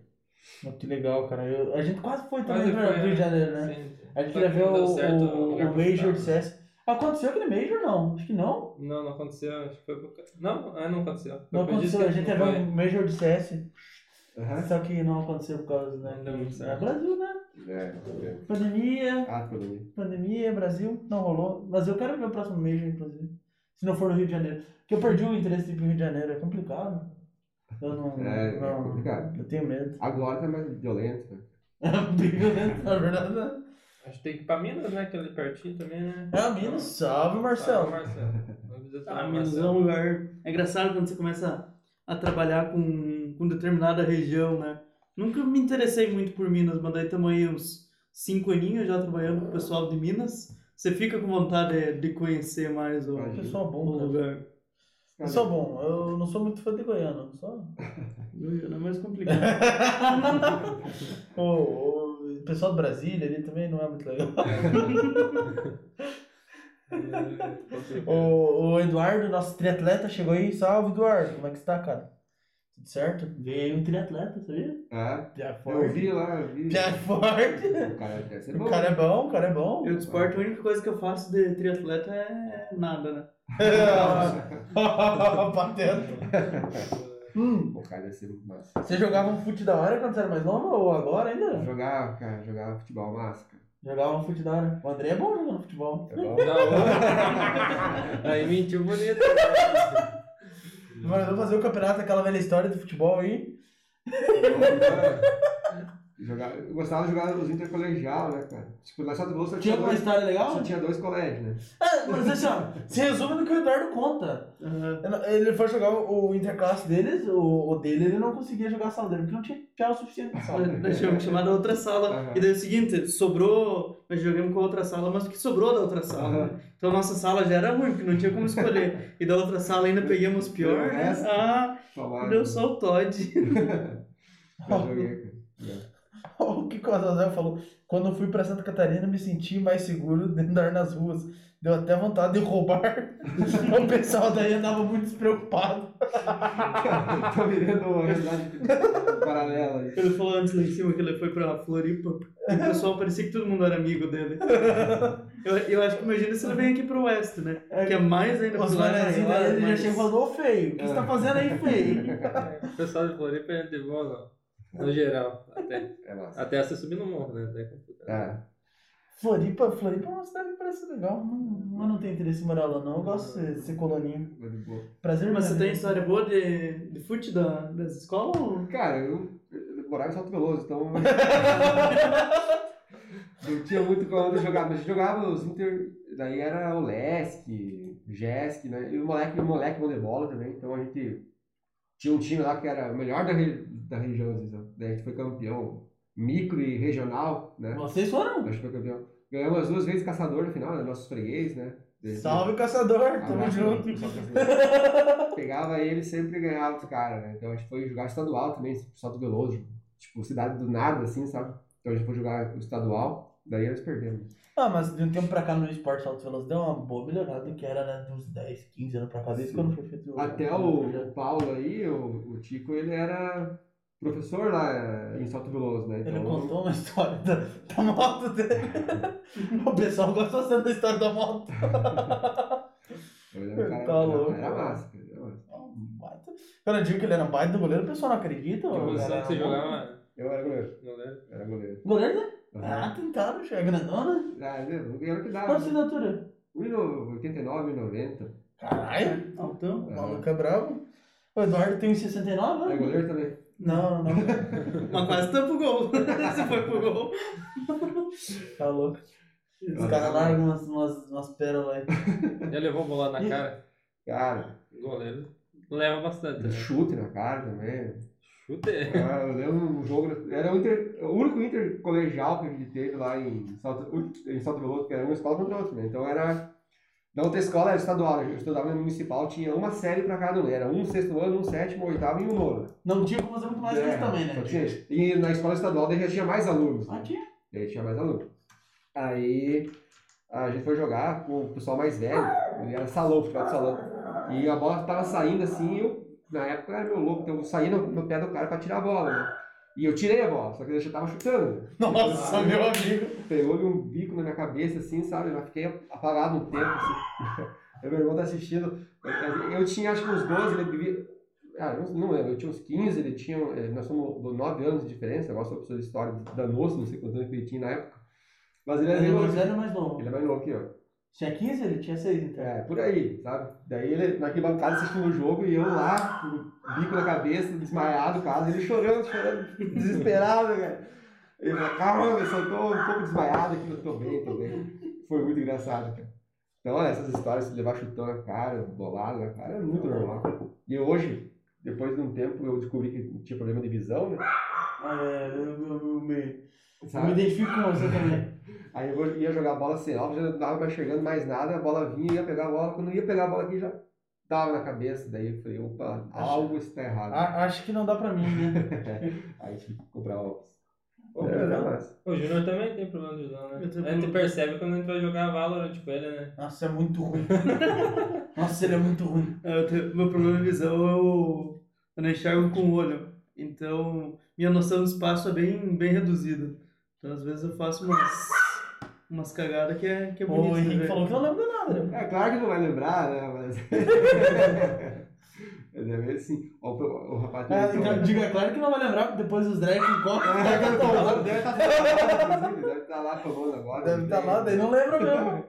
[SPEAKER 1] Que legal, cara. Eu- a gente quase foi também pra
[SPEAKER 4] foi,
[SPEAKER 1] Rio de
[SPEAKER 4] né?
[SPEAKER 1] Janeiro, né?
[SPEAKER 4] Sim.
[SPEAKER 1] A gente
[SPEAKER 4] que
[SPEAKER 1] ver o, o, o Major de CS. Aconteceu aquele Major, não? Acho que não.
[SPEAKER 4] Não, não aconteceu, acho que foi por... Não, é, não aconteceu.
[SPEAKER 1] Não
[SPEAKER 4] Foi
[SPEAKER 1] aconteceu. A gente
[SPEAKER 4] não foi.
[SPEAKER 1] um Major de CS.
[SPEAKER 2] Aham.
[SPEAKER 1] Só que não aconteceu por causa, né?
[SPEAKER 4] Não deu muito
[SPEAKER 1] É. Brasil, né?
[SPEAKER 2] É, é.
[SPEAKER 1] Pandemia,
[SPEAKER 2] Ah, pandemia.
[SPEAKER 1] pandemia, Brasil, não rolou. Mas eu quero ver o próximo Major, inclusive. se não for no Rio de Janeiro. Porque eu perdi o interesse de ir pro Rio de Janeiro, é complicado. Eu não.
[SPEAKER 2] É, é
[SPEAKER 1] não
[SPEAKER 2] complicado.
[SPEAKER 1] Eu tenho medo.
[SPEAKER 2] Agora tá mais violento, né?
[SPEAKER 1] Briga, né? Na verdade, né?
[SPEAKER 4] Acho que tem que ir pra Minas, né? Aquele pertinho também, né?
[SPEAKER 1] É a Minas. Salve,
[SPEAKER 4] Salve,
[SPEAKER 1] Marcelo.
[SPEAKER 4] Marcelo. Vamos visitar
[SPEAKER 3] Ah,
[SPEAKER 4] o
[SPEAKER 3] Minas é
[SPEAKER 4] Marcelo.
[SPEAKER 3] um lugar. É engraçado quando você começa a trabalhar com, com determinada região, né? Nunca me interessei muito por Minas, mas daí estamos aí uns cinco aninhos já trabalhando com o pessoal de Minas. Você fica com vontade de conhecer mais o.
[SPEAKER 1] Pessoal
[SPEAKER 3] o
[SPEAKER 1] bom, cara.
[SPEAKER 3] lugar.
[SPEAKER 1] Pessoal bom. Eu não sou muito fã de Goiânia. Só.
[SPEAKER 3] É mais complicado.
[SPEAKER 1] o, o pessoal de Brasília ali também não é muito legal. O, o Eduardo, nosso triatleta, chegou aí. Salve, Eduardo. Como é que você tá, cara? Tudo certo? Veio aí um triatleta, sabia?
[SPEAKER 2] É,
[SPEAKER 1] Pia
[SPEAKER 2] eu
[SPEAKER 1] forte.
[SPEAKER 2] vi lá, eu vi.
[SPEAKER 1] Pia forte.
[SPEAKER 2] O cara deve ser bom.
[SPEAKER 1] O cara é bom, o cara é bom.
[SPEAKER 3] Eu de esporte, a única coisa que eu faço de triatleta é nada, né?
[SPEAKER 1] Patento. Hum,
[SPEAKER 2] O cara deve ser muito massa.
[SPEAKER 1] você jogava um fute da hora quando você era mais novo ou agora ainda?
[SPEAKER 2] Jogava, cara, jogava futebol massa, cara.
[SPEAKER 1] Jogava um fute da hora. O André é bom jogando futebol.
[SPEAKER 2] É bom.
[SPEAKER 4] Não. Aí mentiu bonito.
[SPEAKER 1] Mas vamos fazer o campeonato, aquela velha história do futebol aí.
[SPEAKER 2] Jogava, eu gostava de jogar os intercolegial, né, cara? Tipo, lá do só
[SPEAKER 1] Tinha
[SPEAKER 2] tinha
[SPEAKER 1] alguma
[SPEAKER 2] dois,
[SPEAKER 1] história legal?
[SPEAKER 2] só tinha dois colégios, né?
[SPEAKER 1] É, mas assim, ó, se resume no que o Eduardo conta. Ele foi jogar o interclasse deles, o, o dele, ele não conseguia jogar a sala dele, porque não tinha o suficiente na sala.
[SPEAKER 3] Deixa eu chamar da outra sala.
[SPEAKER 2] Aham.
[SPEAKER 3] E daí é o seguinte, sobrou, nós jogamos com a outra sala, mas o que sobrou da outra sala?
[SPEAKER 2] Aham.
[SPEAKER 3] né? Então a nossa sala já era ruim, porque não tinha como escolher. E da outra sala ainda pegamos pior, né? Ah, deu só o Todd.
[SPEAKER 2] Eu joguei.
[SPEAKER 1] O que o Zé falou? Quando eu fui pra Santa Catarina, me senti mais seguro de andar nas ruas. Deu até vontade de roubar. o pessoal daí andava muito despreocupado.
[SPEAKER 2] Tô virando uma realidade paralela aí.
[SPEAKER 3] Ele falou antes lá em cima que ele foi pra Floripa. E o pessoal parecia que todo mundo era amigo dele. Eu, eu acho que imagina se ele vem aqui pro Oeste, né? Que é mais ainda pro
[SPEAKER 1] daí ele já e ô feio, o que você tá fazendo aí, feio?
[SPEAKER 4] O pessoal de Floripa é gente boa, no, no geral. Até,
[SPEAKER 2] É massa.
[SPEAKER 4] até você subir no morro, né? Daí é complicado.
[SPEAKER 2] É.
[SPEAKER 1] Floripa, Floripa é uma cidade que parece legal. Não, mas não tenho interesse em morar lá, não. Eu gosto de ser,
[SPEAKER 2] boa.
[SPEAKER 1] Prazer
[SPEAKER 3] Mas você tem história boa de, de fute da, das escolas? ou-
[SPEAKER 2] Cara, eu, eu morava em Salto Veloso, então. não tinha muito como eu jogar, mas jogava os Inter. Daí era o Lesk, Jesk, né? E o moleque, o moleque bom de bola também, então a gente tinha um time lá que era o melhor da, re- da região, assim, sabe? Daí a gente foi campeão micro e regional, né?
[SPEAKER 1] Vocês foram?
[SPEAKER 2] A gente foi campeão. Ganhamos as duas vezes caçador no final, né? Nossos freguês, né? Daí-
[SPEAKER 1] Salve, caçador! Tamo
[SPEAKER 2] Abraço,
[SPEAKER 1] junto.
[SPEAKER 2] só caçador. Pegava ele e sempre ganhava os caras, né? Então a gente foi jogar estadual também, Salto Veloso, tipo, cidade do nada, assim, sabe? Então a gente foi jogar o estadual, daí eles perderam.
[SPEAKER 1] Ah, mas de um tempo pra cá no esporte alto veloz deu uma boa melhorada, que era né, de uns 10, 15 anos pra cá, desde
[SPEAKER 2] Sim.
[SPEAKER 1] quando foi feito
[SPEAKER 2] Até o Paulo aí, o, o Tico, ele era professor lá eh, em Salto Veloso, né?
[SPEAKER 1] Ele
[SPEAKER 2] Então,
[SPEAKER 1] contou uma história da, da moto dele. o pessoal gosta bastante da história da moto.
[SPEAKER 2] ele era, cara,
[SPEAKER 1] Tá
[SPEAKER 2] era-
[SPEAKER 1] louco.
[SPEAKER 2] era massa, cara. Era massa.
[SPEAKER 1] Quando eu digo que ele era um baita do goleiro, o pessoal não acredita.
[SPEAKER 4] Que você jogava?
[SPEAKER 2] Eu era goleiro,
[SPEAKER 4] Goleiro.
[SPEAKER 2] era goleiro.
[SPEAKER 1] Goleiro, né? Ah, tentaram, é grandona.
[SPEAKER 2] Ah, viu? era o que dava.
[SPEAKER 1] Qual assinatura?
[SPEAKER 2] 1,89, 1,90.
[SPEAKER 1] Caralho,
[SPEAKER 3] Altão?
[SPEAKER 1] o maluco é bravo. O Eduardo tem 69,
[SPEAKER 2] É
[SPEAKER 1] né?
[SPEAKER 2] goleiro também.
[SPEAKER 1] Não, não.
[SPEAKER 3] Mas quase tá pro gol. Você foi pro gol.
[SPEAKER 1] Tá louco. Os caras largam umas, umas, umas pérolas aí.
[SPEAKER 4] Já levou bola na cara?
[SPEAKER 2] Cara,
[SPEAKER 4] Goleiro. Leva bastante, né?
[SPEAKER 2] chute na cara também.
[SPEAKER 4] Chute.
[SPEAKER 2] Ah, eu lembro um jogo. Era o, inter, o único intercolegial que a gente teve lá em Salto, em Salto Veloso, que era uma escola contra outra, né? Então era. Na outra escola era estadual, eu estudava na municipal, tinha uma série pra cada um. Era um sexto ano, um sétimo, um oitavo e um nono.
[SPEAKER 1] Não tinha como fazer muito mais que
[SPEAKER 2] É,
[SPEAKER 1] isso também,
[SPEAKER 2] só
[SPEAKER 1] né?
[SPEAKER 2] tinha. E na escola estadual daí já tinha mais alunos.
[SPEAKER 1] Ah,
[SPEAKER 2] Né?
[SPEAKER 1] tinha.
[SPEAKER 2] Daí tinha mais alunos. Aí a gente foi jogar com o pessoal mais velho, ele era salão, futebol de salão. E a bola tava saindo assim, e eu, na época era meu louco, então eu saí no, no pé do cara pra tirar a bola, né? E eu tirei a bola, só que eu já tava chutando.
[SPEAKER 1] Nossa, meu amigo.
[SPEAKER 2] Pegou-lhe um bico na minha cabeça, assim, sabe? Eu fiquei apagado um tempo, assim. Meu irmão tá assistindo. Eu, tinha acho que uns 12, ele devia. Ah, não, não lembro, eu tinha uns 15, ele tinha. eh, Nós somos 9 anos de diferença, agora sou professor de história danou-se, não sei quantos anos que ele tinha na época. Mas ele era
[SPEAKER 1] Ele é mais novo?
[SPEAKER 2] ele é mais novo que eu.
[SPEAKER 1] Tinha 15, ele tinha 6, então.
[SPEAKER 2] É, por aí, sabe? Daí ele na arquibancada assistindo o jogo e eu lá, com o bico na cabeça, desmaiado quase, ele chorando, chorando, desesperado, cara. Ele falou, calma, eu só tô um pouco desmaiado aqui, eu tô bem, tô bem. Foi muito engraçado, cara. Então, olha, essas histórias de levar chutão na cara, bolado na cara, é muito normal. E hoje, depois de um tempo, eu descobri que tinha problema de visão, né?
[SPEAKER 1] Ah, é, eu, eu- eu me, eu me identifico com você também.
[SPEAKER 2] Aí eu ia jogar bola sem alvo, já não tava mais chegando mais nada, a bola vinha, ia pegar a bola. Quando eu ia pegar a bola aqui, já tava na cabeça. Daí eu falei, opa, algo está errado.
[SPEAKER 1] A- acho que não dá pra mim, né?
[SPEAKER 2] Aí tive que comprar óculos. É, mas...
[SPEAKER 4] O Júnior também tem problema de visão, né?
[SPEAKER 3] Tenho
[SPEAKER 4] A gente
[SPEAKER 3] problema.
[SPEAKER 4] percebe quando a gente vai jogar Valorant com ele, né?
[SPEAKER 1] Nossa, é muito ruim. Nossa, ele é muito ruim.
[SPEAKER 3] É, tenho- meu problema de visão é o. Eu não enxergo com o olho. Então, minha noção do espaço é bem, bem reduzida. Então, às vezes, eu faço umas, umas cagadas que é, que é bonito.
[SPEAKER 1] O
[SPEAKER 3] de
[SPEAKER 1] Henrique falou que não lembra nada, né?
[SPEAKER 2] É claro que não vai lembrar, né? Mas. Mas é meio assim. Ó, o, o rapaz
[SPEAKER 1] É, então, diga, claro que não vai lembrar, porque depois os drag encontram.
[SPEAKER 2] É,
[SPEAKER 1] Deve
[SPEAKER 2] deve estar lá, deve estar lá tomando agora.
[SPEAKER 1] Deve estar lá, daí não lembra mesmo.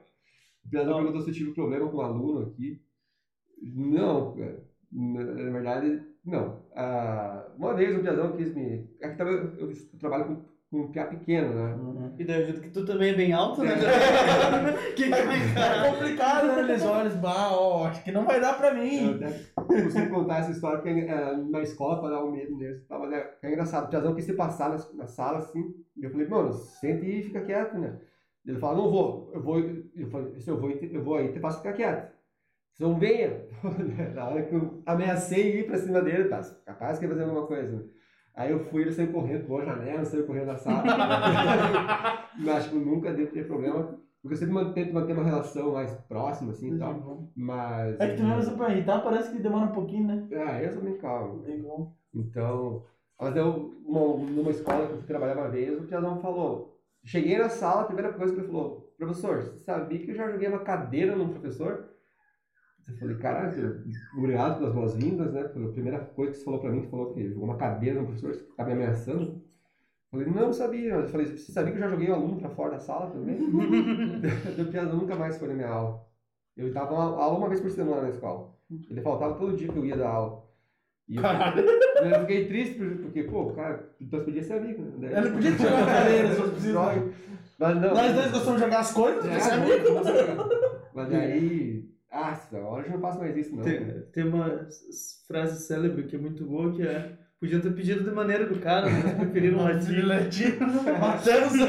[SPEAKER 2] O Piazão perguntou se eu tive problema com um aluno aqui. Não, cara. na verdade, não. Ah, uma vez o Piazão quis me. É que eu, eu trabalho com um piá pequeno, né?
[SPEAKER 3] E daí, eu que tu também é bem alto, né? que vai
[SPEAKER 1] É complicado, né? Eles olham, bah, ó, acho que não vai dar pra
[SPEAKER 2] Eu
[SPEAKER 1] mim.
[SPEAKER 2] até costumo contar essa história porque é, na escola para dar um medo neles. Tava, né, é engraçado, o Piazão quis se passar na, na sala assim. E eu falei, mano, sente e fica quieto, né? Ele falou, não vou, eu vou, eu falei, se eu vou, eu vou aí, te faço ficar quieto. Se não venha. na hora que eu ameacei ir pra cima dele, tá, capaz que ia fazer alguma coisa. né? Aí eu fui, ele saiu correndo, pulou a janela, saiu correndo da sala. Mas que nunca devo ter problema, porque eu sempre tento manter uma relação mais próxima, assim e tal. Mas.
[SPEAKER 1] É que tu mesmo você pra irritar, parece que demora um pouquinho, né?
[SPEAKER 2] Ah, eu sou bem calmo. Então, mas eu, uma- numa escola que eu fui trabalhar uma vez, o Tiazão falou. Cheguei na sala, a primeira coisa que ele falou: Professor, você sabia que eu já joguei uma cadeira num professor? Eu falei: Caraca, obrigado pelas boas-vindas, né? Foi a primeira coisa que você falou pra mim, falou que jogou uma cadeira num professor, você tá me ameaçando. Eu falei: Não, sabia. Eu falei: Você sabia que eu já joguei um aluno pra fora da sala também? o Tiazão nunca mais foi na minha aula. Eu dava uma aula uma vez por semana na escola. Ele faltava todo dia que eu ia dar aula. E eu, eu fiquei triste por- porque, pô, o cara, então podia ser amigo. Né? Daí-
[SPEAKER 1] Ele podia te jogar cadeira, se.
[SPEAKER 2] Mas não.
[SPEAKER 1] Nós dois gostamos de jogar as coisas,
[SPEAKER 2] É,
[SPEAKER 1] você é amigo.
[SPEAKER 2] Mas daí. Ah, hoje eu não faço mais isso, não.
[SPEAKER 3] Tem, tem uma frase célebre que é muito boa, que é Podiam ter pedido de maneira do cara, mas preferiram latir.
[SPEAKER 1] Matanza.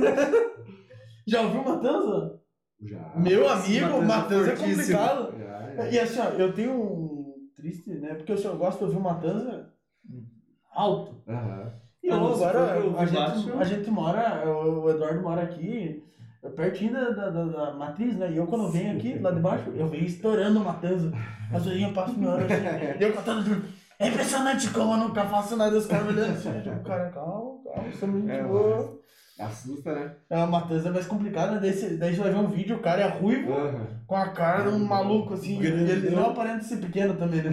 [SPEAKER 1] Já ouviu Matanza?
[SPEAKER 2] Já.
[SPEAKER 1] Meu amigo,
[SPEAKER 3] Matanza
[SPEAKER 1] Matanza é complicado.
[SPEAKER 2] Já, já.
[SPEAKER 1] E assim, ó, eu tenho um triste, né? Porque eu só gosto de ouvir o Matanza alto.
[SPEAKER 2] Aham.
[SPEAKER 1] E eu,
[SPEAKER 3] Ah,
[SPEAKER 1] agora, a gente, a gente mora, o Eduardo mora aqui, pertinho da, da, da- matriz, né? E eu quando venho aqui, lá de baixo, eu venho estourando o Matanza. As velhinhas passam me olhando assim, e eu contando tudo. É impressionante como eu nunca faço nada, os caras olhando assim, cara, calma, calma, sou muito
[SPEAKER 2] É,
[SPEAKER 1] boa.
[SPEAKER 2] Assusta, né?
[SPEAKER 1] É, a Matanza é mais complicada, daí você, daí você vai ver um vídeo, o cara é ruivo,
[SPEAKER 2] Aham.
[SPEAKER 1] com a cara de um maluco assim, ele não aparenta ser pequeno também, né?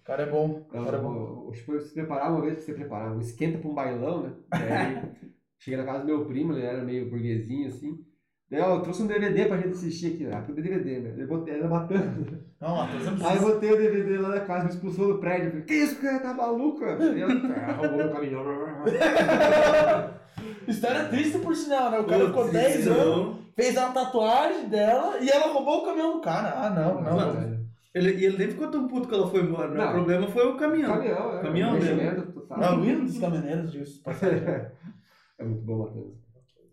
[SPEAKER 1] O cara é bom, o cara é bom.
[SPEAKER 2] eu, eu, tipo, se preparar uma vez pra você preparar, um esquenta pra um bailão, né? Daí, cheguei na casa do meu primo, ele era meio burguesinho assim. Daí, eu trouxe um DVD pra gente assistir aqui, ah, porque o DVD, né? Eu botei, era matando.
[SPEAKER 1] Não, Matanza
[SPEAKER 2] Aí eu
[SPEAKER 1] precisa.
[SPEAKER 2] botei o DVD lá na casa, me expulsou do prédio. Eu falei, que isso, cara? Tá maluco? cara?" E eu, ah, roubou meu caminhão.
[SPEAKER 1] História triste por sinal, né? O cara ficou
[SPEAKER 3] Putz,
[SPEAKER 1] 10 anos,
[SPEAKER 3] não.
[SPEAKER 1] fez a tatuagem dela e ela roubou o caminhão do cara. Ah, não, não.
[SPEAKER 2] Não,
[SPEAKER 3] Ele, e ele nem ficou tão puto que ela foi embora, né?
[SPEAKER 2] Não.
[SPEAKER 3] O problema foi o caminhão.
[SPEAKER 2] Caminhão, é.
[SPEAKER 3] Caminhão, né?
[SPEAKER 2] investimento total.
[SPEAKER 1] É o hino dos caminhoneiros, disso.
[SPEAKER 2] É muito bom, Matheus.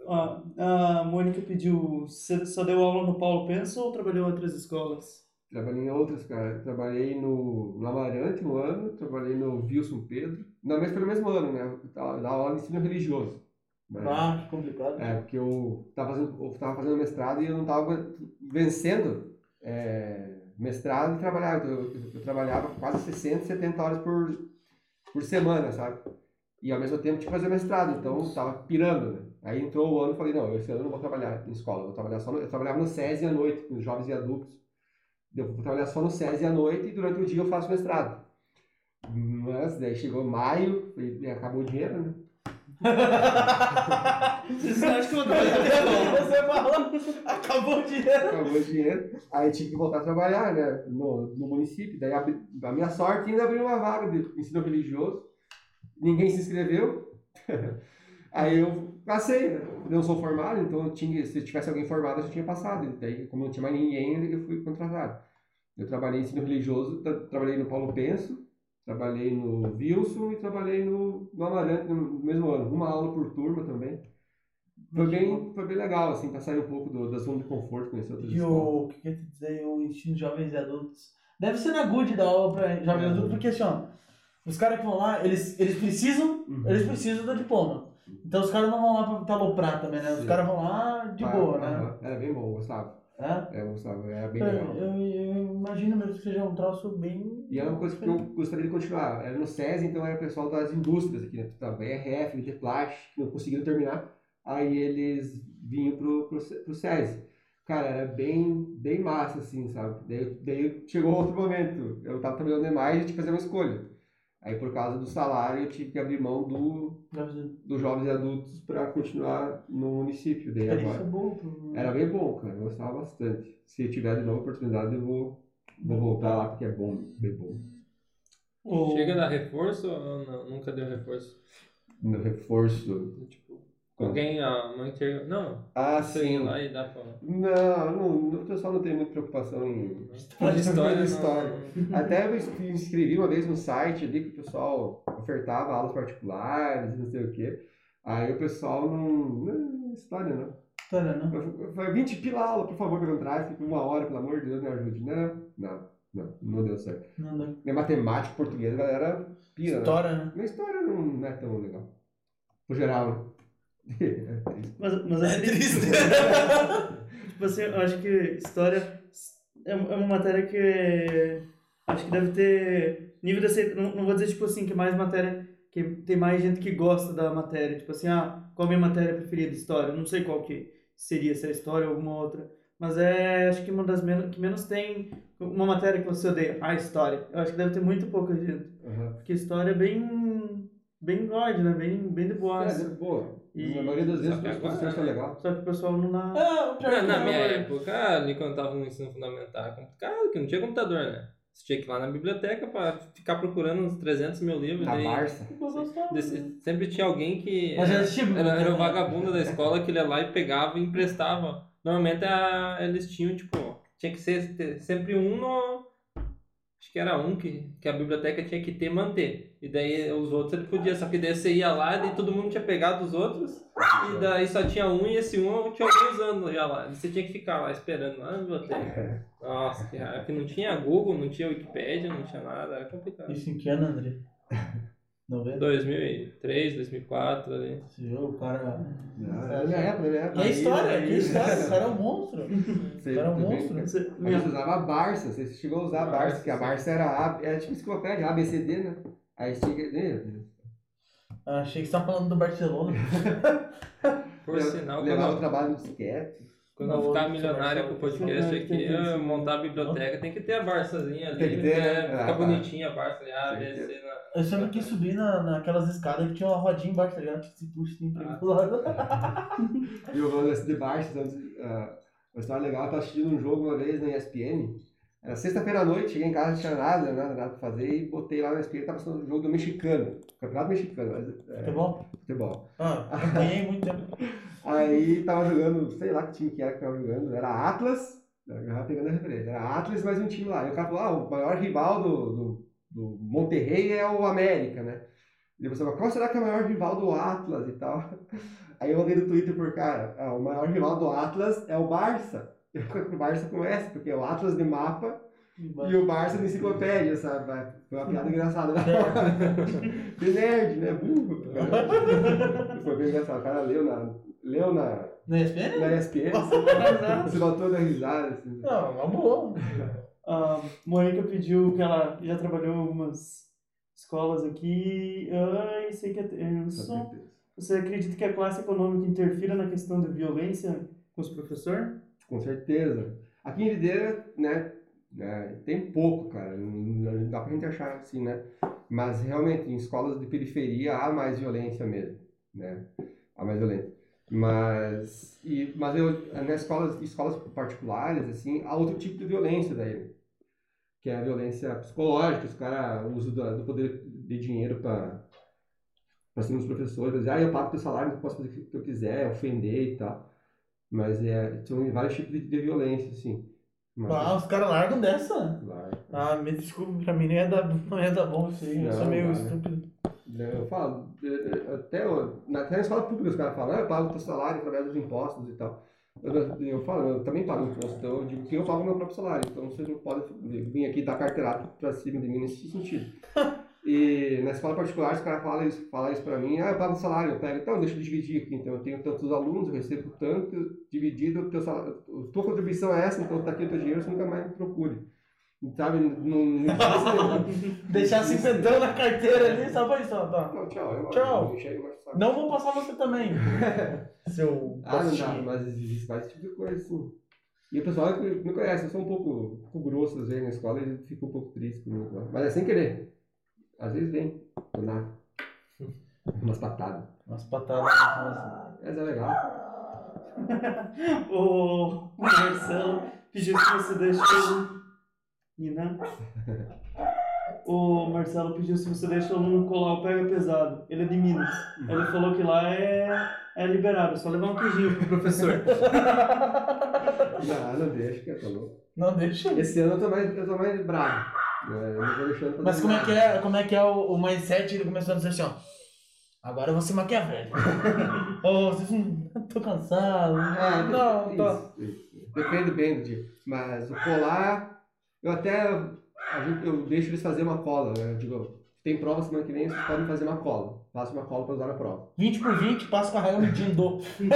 [SPEAKER 3] Ó, a Mônica pediu, você só deu aula no Paulo Pensa ou trabalhou em outras escolas?
[SPEAKER 2] Trabalhei em outras, cara. Trabalhei no, no Amarante um ano, trabalhei no Wilson Pedro. Não, mas foi no mesmo ano, né? Eu eu dava aula de ensino religioso. Mas-
[SPEAKER 1] Ah, que complicado.
[SPEAKER 2] É, porque eu tava fazendo, eu tava fazendo mestrado e eu não tava vencendo é, mestrado e trabalhar. Então, eu, eu trabalhava quase 60, 70 horas por, por semana, sabe? E ao mesmo tempo tinha que fazer mestrado, então eu tava pirando, né? Aí entrou o ano e falei, não, esse ano eu não vou trabalhar em escola, eu vou trabalhar só no, eu trabalhava no SESI à noite, com os jovens e adultos. Eu vou trabalhar só no SESI à noite e durante o dia eu faço mestrado. Mas daí chegou maio e, e acabou o dinheiro, né?
[SPEAKER 3] Vocês acham que eu trabalhar
[SPEAKER 1] Você falou, acabou o dinheiro.
[SPEAKER 2] acabou o dinheiro. Aí tive que voltar a trabalhar, né, no, no município. Daí, abri- a minha sorte, ainda abriu uma vaga de ensino religioso. Ninguém se inscreveu. Aí eu passei, né? Eu não sou formado, então tinha, se tivesse alguém formado, eu já tinha passado. Daí, como não tinha mais ninguém, eu fui contratado. Eu trabalhei em ensino religioso, tra- trabalhei no Paulo Penso, trabalhei no Wilson e trabalhei no, no Amarante no mesmo ano. Uma aula por turma também. Foi bem, foi bem legal, assim, pra sair um pouco do, da zona de conforto, conhecer outras
[SPEAKER 1] E o, que quer te dizer, o ensino de jovens e adultos. Deve ser na good da aula pra jovens e adultos, porque assim, ó, os caras que vão lá, eles, eles precisam,
[SPEAKER 2] Uhum.
[SPEAKER 1] eles precisam do diploma. Então os caras não vão lá pra aloprar também, né? Os caras vão lá de
[SPEAKER 2] Ah,
[SPEAKER 1] boa, né?
[SPEAKER 2] Era bem bom, gostava.
[SPEAKER 1] É?
[SPEAKER 2] É, eu gostava, era bem
[SPEAKER 1] Eu,
[SPEAKER 2] legal.
[SPEAKER 1] eu, eu imagino mesmo que seja um troço bem.
[SPEAKER 2] E era uma coisa que eu gostaria de continuar. Era no SESI, então era o pessoal das indústrias aqui, né? Tava BRF, Interplat, que não conseguiram terminar. Aí eles vinham pro, pro, pro SESI. Cara, era bem, bem massa, assim, sabe? Daí, daí chegou outro momento. Eu tava trabalhando demais e tinha que fazer uma escolha. Aí, por causa do salário, eu tive que abrir mão do, dos jovens e adultos para continuar no município. Daí agora.
[SPEAKER 1] boa. pro-
[SPEAKER 2] Era bem bom, cara. Eu gostava bastante. Se eu tiver de novo oportunidade, eu vou, vou voltar lá porque é bom, bem bom.
[SPEAKER 3] O-
[SPEAKER 4] Chega a dar reforço ou não? nunca deu reforço?
[SPEAKER 2] No reforço.
[SPEAKER 4] Tipo, alguém, a mãe chega. Não,
[SPEAKER 2] Ah, sim.
[SPEAKER 4] lá e dá pra.
[SPEAKER 2] Não, não, o pessoal não tem muita preocupação em.
[SPEAKER 4] História, não-
[SPEAKER 2] história. Até eu me inscrevi uma vez no site ali que o pessoal ofertava aulas particulares e não sei o quê. Aí o pessoal não. não história não.
[SPEAKER 1] História?
[SPEAKER 2] Eu eu falei, 20 pila aula, por favor, me contrate, por uma hora, pelo amor de Deus, me ajude. Não, não, não, não deu certo.
[SPEAKER 1] Não dá.
[SPEAKER 2] Minha matemática, português, a galera pira, né?
[SPEAKER 1] História, né?
[SPEAKER 2] Minha história não, não é tão legal. No geral, né? É.
[SPEAKER 3] Mas, mas é triste. tipo assim, eu acho que história é, é uma matéria que acho que deve ter nível de aceitação. Não, não vou dizer, tipo assim, que mais matéria. Que tem mais gente que gosta da matéria. Tipo assim, ah, qual a minha matéria preferida? História. Não sei qual que seria, se é história ou alguma outra. Mas é, acho que uma das menos, que menos tem uma matéria que você odeia. Ah, história. Eu acho que deve ter muito pouca gente.
[SPEAKER 2] Aham.
[SPEAKER 3] Porque história é bem. bem god, né? Bem, bem de boa.
[SPEAKER 2] É, boa.
[SPEAKER 3] E-
[SPEAKER 2] Na maioria das vezes,
[SPEAKER 4] Só que
[SPEAKER 2] os
[SPEAKER 4] agora-
[SPEAKER 2] professores são legais.
[SPEAKER 3] Só que o pessoal não dá.
[SPEAKER 1] Ah, o
[SPEAKER 4] Na,
[SPEAKER 1] que
[SPEAKER 4] na
[SPEAKER 1] não,
[SPEAKER 4] minha
[SPEAKER 1] é-
[SPEAKER 4] época, ali quando eu tava no ensino fundamental, era complicado, que não tinha computador, né? Você tinha que ir lá na biblioteca pra ficar procurando uns 300 mil livros.
[SPEAKER 2] Na
[SPEAKER 4] daí-
[SPEAKER 2] Barça.
[SPEAKER 4] Sempre tinha alguém que
[SPEAKER 1] Mas
[SPEAKER 4] era,
[SPEAKER 1] era
[SPEAKER 4] era, o vagabundo da escola que ele ia lá e pegava e emprestava. Normalmente a- eles tinham, tipo, tinha que ser sempre um no. Acho que era um que, que a biblioteca tinha que ter e manter. E daí os outros ele podia, só que daí você ia lá e todo mundo tinha pegado os outros. E daí só tinha um e esse um tinha alguém usando já lá. E você tinha que ficar lá esperando lá na biblioteca. Nossa, que raiva. Porque não tinha Google, não tinha Wikipédia, não tinha nada, era complicado.
[SPEAKER 1] Isso em que ano, André? 90?
[SPEAKER 4] 2003, 2004 ali.
[SPEAKER 1] Você viu o cara.
[SPEAKER 2] É minha época, minha época.
[SPEAKER 1] E a história,
[SPEAKER 2] Aí-
[SPEAKER 1] que história, o cara é um monstro.
[SPEAKER 2] Você
[SPEAKER 1] O cara é um monstro.
[SPEAKER 3] Você-
[SPEAKER 2] A
[SPEAKER 3] minha-
[SPEAKER 2] gente usava a Barça, você chegou a usar a Barça,
[SPEAKER 4] Barça,
[SPEAKER 2] porque a. Barça era, A, era tipo enciclopédia, ABCD, né? Aí que. Meu Deus.
[SPEAKER 1] Ah, Achei que você tava falando do Barcelona.
[SPEAKER 4] Por sinal, quando
[SPEAKER 2] Levava o
[SPEAKER 4] eu,
[SPEAKER 2] trabalho no disquete.
[SPEAKER 4] quando eu ficar milionário com o podcast aqui,
[SPEAKER 3] que ter
[SPEAKER 4] eu
[SPEAKER 3] isso.
[SPEAKER 4] montar a biblioteca, tem que ter a Barçazinha ali.
[SPEAKER 2] Tem que ter, né?
[SPEAKER 4] Fica
[SPEAKER 2] Ah, tá.
[SPEAKER 4] bonitinha a Barça ali, A, B,
[SPEAKER 2] que
[SPEAKER 4] C.
[SPEAKER 1] Eu sempre quis subir na, naquelas escadas que tinha uma rodinha embaixo, tá ligado? Que se puxa assim pra
[SPEAKER 4] Ah.
[SPEAKER 1] pro lado.
[SPEAKER 2] E eu vou de Barça, então, ah, uma história legal, eu tava assistindo um jogo uma vez na ESPN. Era sexta-feira à noite, cheguei em casa, não tinha nada, nada, nada pra fazer, e botei lá na ESPN, tava passando o jogo do mexicano. Campeonato mexicano, mas, é,
[SPEAKER 1] bom?
[SPEAKER 2] futebol.
[SPEAKER 1] Ah, ganhei muito tempo.
[SPEAKER 2] Aí tava jogando, sei lá que time que era que tava jogando, era Atlas, já pegando a referência, era Atlas mais um time lá. E o cara falou, ah, o maior rival do, do, do Monterrey é o América, né? E depois falou, qual será que é o maior rival do Atlas e tal? Aí eu mandei no Twitter por cara, ah, o maior rival do Atlas é o Barça. O Barça conhece, porque é o Atlas de mapa e o Barça de enciclopédia, sabe? Foi uma piada engraçada. De nerd, né? Burro. Foi bem engraçado. O cara leu na, leu na,
[SPEAKER 1] Na ESPN?
[SPEAKER 2] na ESPN, você voltou da risada, assim.
[SPEAKER 1] Não, uma boa.
[SPEAKER 3] A Mônica pediu que ela já trabalhou em algumas escolas aqui. Ai, sei que é. eu sou- Você acredita que a classe econômica interfira na questão da violência com os professores?
[SPEAKER 2] Com certeza. Aqui em Videira, né, né, tem pouco, cara. Não, dá pra gente achar assim, né? Mas realmente, em escolas de periferia há mais violência mesmo. né? A mais violenta. Mas, e, mas eu, nas escolas, escolas particulares, assim, há outro tipo de violência daí, que é a violência psicológica, os caras usam do, do poder de dinheiro para cima dos professores, dizer, ah, eu pago teu salário, eu posso fazer o que eu quiser, ofender e tal. Mas é, são vários tipos de, de violência, assim. Mas,
[SPEAKER 1] Ah, os caras largam dessa.
[SPEAKER 2] claro.
[SPEAKER 1] Ah, me desculpa, pra mim não ia dar, não ia dar bom isso aí. Eu sou meio estúpido.
[SPEAKER 2] Eu falo, eh, eh, até, o- na, até na escola pública os caras falam, ah, eu pago teu salário através dos impostos e tal. Eu, eu falo, eu também pago imposto, então eu digo que eu pago meu próprio salário, então vocês não podem vir aqui dar carteirada pra cima de mim nesse sentido. E na escola particular os caras falam isso, falam isso pra mim, ah, eu pago o salário, eu pego, então deixa eu dividir aqui, então eu tenho tantos alunos, eu recebo tanto, dividido, teu salário, tua contribuição é essa, então tá aqui o teu dinheiro, você nunca mais me procure. Sabe, não, não,
[SPEAKER 1] Deixar cinquentão na carteira ali, só pra isso, ó, tá.
[SPEAKER 2] Não, tchau. Eu,
[SPEAKER 1] Tchau.
[SPEAKER 2] Eu.
[SPEAKER 1] Não vou passar você também. Seu
[SPEAKER 2] Ah, não mas existe vários tipos de coisa, assim. E o pessoal que me conhece, eu sou um pouco, um pouco grosso às vezes na escola e fica um pouco triste comigo. lá. Mas é sem querer. Às vezes vem, do nada. Umas patadas.
[SPEAKER 1] Umas patadas. umas-
[SPEAKER 2] Mas é legal.
[SPEAKER 3] O Marcelo pediu se você deixa o. Nina? O Marcelo pediu se você deixa o aluno colar o pega pesado. Ele é de Minas. Ele falou que lá é, é liberado, é só levar um queijinho pro professor.
[SPEAKER 2] Não, não deixa, que eu tô louco.
[SPEAKER 1] Não, deixa.
[SPEAKER 2] Esse ano eu tô mais, eu tô mais bravo. É, Eu não tô deixando pra
[SPEAKER 1] Mas como é que é, como é, que é o, o mindset? Ele começou a dizer assim, ó. Agora eu vou ser maquiavélico. Ô, vocês não. Tô cansado.
[SPEAKER 2] Ah,
[SPEAKER 1] não,
[SPEAKER 2] isso,
[SPEAKER 1] tô.
[SPEAKER 2] isso. Depende bem do dia. Mas o colar, eu até. eu deixo eles fazer uma cola. né? Eu digo, tem prova semana que vem, vocês podem fazer uma cola. Faça uma cola pra usar na prova.
[SPEAKER 1] 20 por 20, passa com a regra medindo.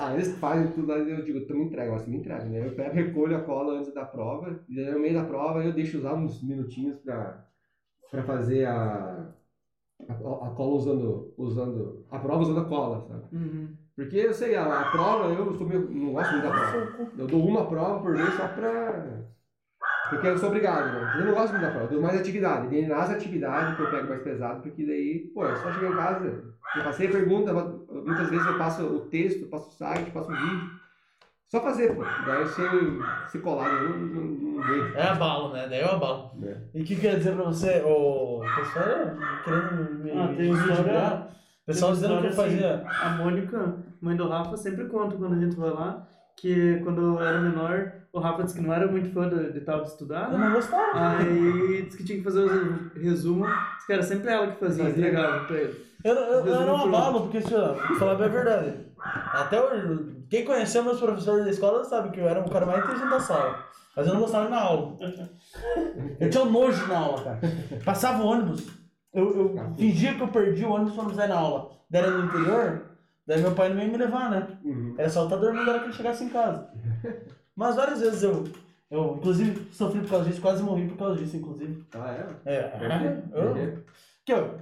[SPEAKER 2] Ah, eles fazem tudo lá, eu digo, tu me entrega, mas me entrega, né? Eu pego, recolho a cola antes da prova, e no meio da prova eu deixo usar uns minutinhos pra, pra fazer a, a, a cola usando, usando. A prova usando a cola, sabe?
[SPEAKER 3] Uhum.
[SPEAKER 2] Porque eu sei, a, a prova, eu sou meio, não gosto muito da prova. Eu dou uma prova por vez só pra. Porque eu sou obrigado, né? Eu não gosto muito da prova, eu dou mais atividade. E nas atividades que eu pego mais pesado, porque daí, pô, é só chegar em casa. Eu passei a pergunta, muitas vezes eu passo o texto, eu passo o site, passo o vídeo. Só fazer, pô. Daí se, se colar, eu não, não, não vejo.
[SPEAKER 1] É abalo, né? Daí eu abalo.
[SPEAKER 2] né?
[SPEAKER 1] E o que quer dizer pra você? O pessoal querendo me.
[SPEAKER 3] Ah, tem história-
[SPEAKER 1] pessoal dizendo que eu fazia.
[SPEAKER 3] A Mônica, mãe do Rafa, sempre conta quando a gente vai lá que quando eu era menor, o Rafa disse que não era muito fã de, de tal de estudar.
[SPEAKER 1] Eu não gostava.
[SPEAKER 3] Aí disse que tinha que fazer o resumo, disse que era sempre ela que fazia, entregava pra ele.
[SPEAKER 1] Eu, eu, eu era um
[SPEAKER 3] por-
[SPEAKER 1] abalo, porque, assim, ó, pra falar bem a verdade. Até hoje, quem conheceu meus professores da escola sabe que eu era o cara mais inteligente da sala. Mas eu não gostava na aula. Eu tinha um nojo na aula, cara. Passava o ônibus, eu, eu fingia que eu perdi o ônibus quando saía na aula. Daí era no interior, daí meu pai não ia me levar, né?
[SPEAKER 2] Uhum.
[SPEAKER 1] Era só eu estar dormindo na hora que ele chegasse em casa. Mas várias vezes eu, eu, inclusive, sofri por causa disso, quase morri por causa disso, inclusive.
[SPEAKER 2] Ah, é?
[SPEAKER 1] É, eu,
[SPEAKER 2] Por quê?
[SPEAKER 1] que eu,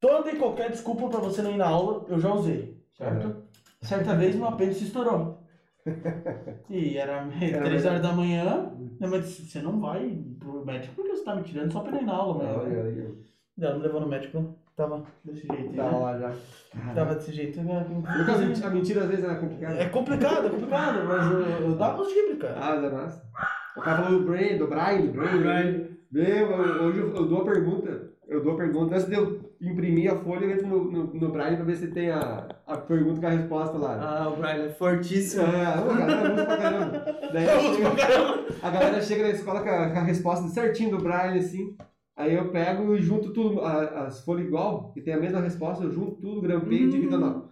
[SPEAKER 1] toda e qualquer desculpa pra você não ir na aula, eu já usei, certo?
[SPEAKER 2] Uhum.
[SPEAKER 1] Certa vez meu apêndice estourou. E era
[SPEAKER 2] Era
[SPEAKER 1] 3 horas da manhã, minha mãe disse, você não vai pro médico porque você tá me tirando só pra ir na aula,
[SPEAKER 2] Olha
[SPEAKER 1] mãe. Ela me levou no médico, tava desse jeito.
[SPEAKER 2] Tá
[SPEAKER 1] né?
[SPEAKER 2] lá já.
[SPEAKER 1] Tava desse jeito. né?
[SPEAKER 2] A mentira- às vezes era complicada.
[SPEAKER 1] É complicado, é complicado, mas eu, eu dava dribles, cara.
[SPEAKER 2] Ah, da massa. O cara falou do Brain, do Brian, Brain.
[SPEAKER 3] Brian.
[SPEAKER 2] Meu, eu- hoje eu, eu dou a pergunta. Eu dou a pergunta. Antes de eu imprimir a folha, eu entro no, no, no Brian pra ver se tem a, a pergunta com a resposta lá.
[SPEAKER 3] Ah, o Brian é fortíssimo.
[SPEAKER 2] É, ô, a galera usa pra caramba. Daí
[SPEAKER 1] Eu uso pra
[SPEAKER 2] chega- a galera chega na escola com a, com a resposta certinho do Brian, assim. Aí eu pego e junto tudo, a- as folhas igual, que tem a mesma resposta, eu junto tudo, grampeio e divido não.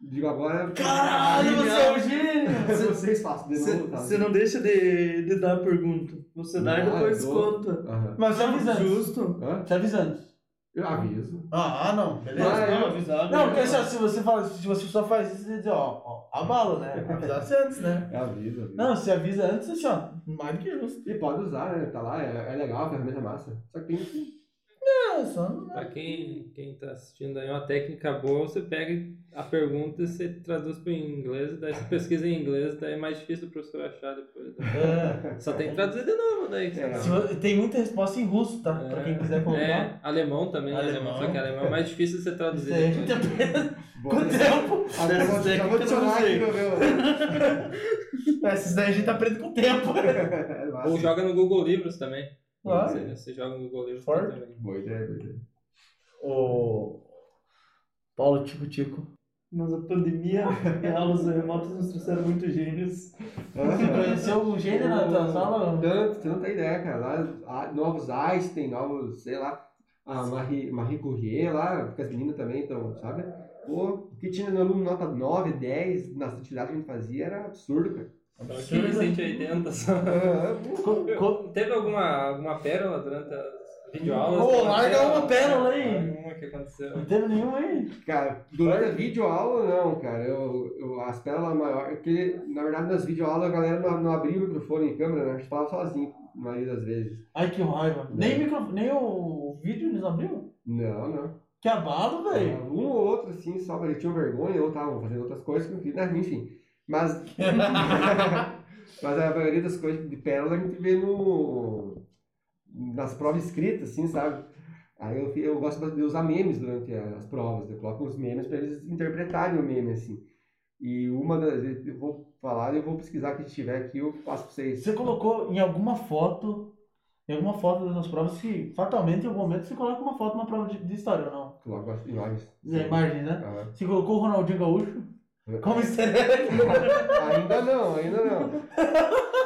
[SPEAKER 2] Digo agora.
[SPEAKER 1] Caralho, você é um gênio!
[SPEAKER 2] Vocês façam de novo, tá?
[SPEAKER 3] Você não deixa de, de dar a pergunta. Você dá e
[SPEAKER 2] Ah,
[SPEAKER 3] depois
[SPEAKER 2] eu dou.
[SPEAKER 3] conta.
[SPEAKER 2] Aham.
[SPEAKER 1] Mas você avisa antes.
[SPEAKER 3] Justo.
[SPEAKER 2] Hã?
[SPEAKER 1] Você avisa antes.
[SPEAKER 2] Eu aviso.
[SPEAKER 1] Ah, ah, não, beleza.
[SPEAKER 2] Ah,
[SPEAKER 3] Não,
[SPEAKER 2] eu-
[SPEAKER 3] avisado.
[SPEAKER 1] Não, porque ó, se você, fala, se você só faz isso, você diz, ó, ó, abalo, né? Avisasse antes, né?
[SPEAKER 2] Aviso, aviso.
[SPEAKER 1] Não, se avisa antes, assim, ó, mais do que justo.
[SPEAKER 2] E pode usar, né? Tá lá, é, é legal, a ferramenta é massa. Só que tem que.
[SPEAKER 1] É, só não
[SPEAKER 4] Pra quem, quem tá assistindo aí, uma técnica boa, você pega a pergunta e você traduz para inglês, daí você pesquisa em inglês, daí é mais difícil o professor achar depois. né?
[SPEAKER 1] É.
[SPEAKER 4] Só tem que traduzir de novo daí.
[SPEAKER 2] É.
[SPEAKER 4] não-
[SPEAKER 1] Se Tem muita resposta em russo, tá? Pra quem quiser colocar.
[SPEAKER 4] É, alemão também,
[SPEAKER 1] Alemão.
[SPEAKER 4] alemão. Só que alemão é mais difícil você traduzir.
[SPEAKER 1] com o tempo.
[SPEAKER 3] Dessas
[SPEAKER 2] já vou
[SPEAKER 3] não
[SPEAKER 2] adicionar aqui no meu.
[SPEAKER 1] Esses daí a gente aprende com o tempo.
[SPEAKER 2] É.
[SPEAKER 4] Ou joga no Google Livros também.
[SPEAKER 1] Claro.
[SPEAKER 4] Você, você joga no Google Livros
[SPEAKER 1] Forte.
[SPEAKER 4] também.
[SPEAKER 2] Boa ideia, boa ideia.
[SPEAKER 1] O Paulo Tico Tico.
[SPEAKER 3] Mas a pandemia e aulas remotas nos trouxeram muitos gênios.
[SPEAKER 1] Você conheceu o gênio na tua sala?
[SPEAKER 2] Tanto, você não tem ideia, cara. Lá, novos Einstein, novos, sei lá, a Marie, Marie Curie lá, porque as meninas também estão, sabe? Pô, o que tinha no aluno nota 9, 10 nas atividades que a gente fazia era absurdo, cara.
[SPEAKER 4] Aqui 180 só.
[SPEAKER 2] Pô.
[SPEAKER 1] Co- co-
[SPEAKER 4] Teve alguma, alguma pérola durante as videoaulas?
[SPEAKER 1] Ô, larga uma pérola aí.
[SPEAKER 4] Alguma que aconteceu.
[SPEAKER 1] Não teve nenhum aí?
[SPEAKER 2] Cara, durante a videoaula, não, cara. Eu, eu, as pérolas maiores. Porque, na verdade, nas videoaulas a galera não, não abria o microfone em câmera, né? A gente falava sozinho, na maioria das vezes.
[SPEAKER 1] Ai, que raiva. Nem, micro... Nem o vídeo eles abriram?
[SPEAKER 2] Não, não.
[SPEAKER 1] Que abalo, velho.
[SPEAKER 2] Um ou outro, assim, só que eles tinham vergonha ou estavam fazendo outras coisas, que, né? enfim. Mas. mas a maioria das coisas de pérola a gente vê no. nas provas escritas, assim, sabe? Aí eu, eu gosto de usar memes durante as provas, eu coloco os memes para eles interpretarem o meme, assim. E uma das. Eu vou falar, eu vou pesquisar que tiver aqui, eu passo pra vocês.
[SPEAKER 1] Você colocou em alguma foto, em alguma foto das provas, que fatalmente em algum momento você coloca uma foto na prova de, de história ou não?
[SPEAKER 2] Coloco as imagens.
[SPEAKER 1] Imagem, né?
[SPEAKER 2] Ah.
[SPEAKER 1] Você colocou o Ronaldinho Gaúcho como easter egg.
[SPEAKER 2] Ainda não, ainda não.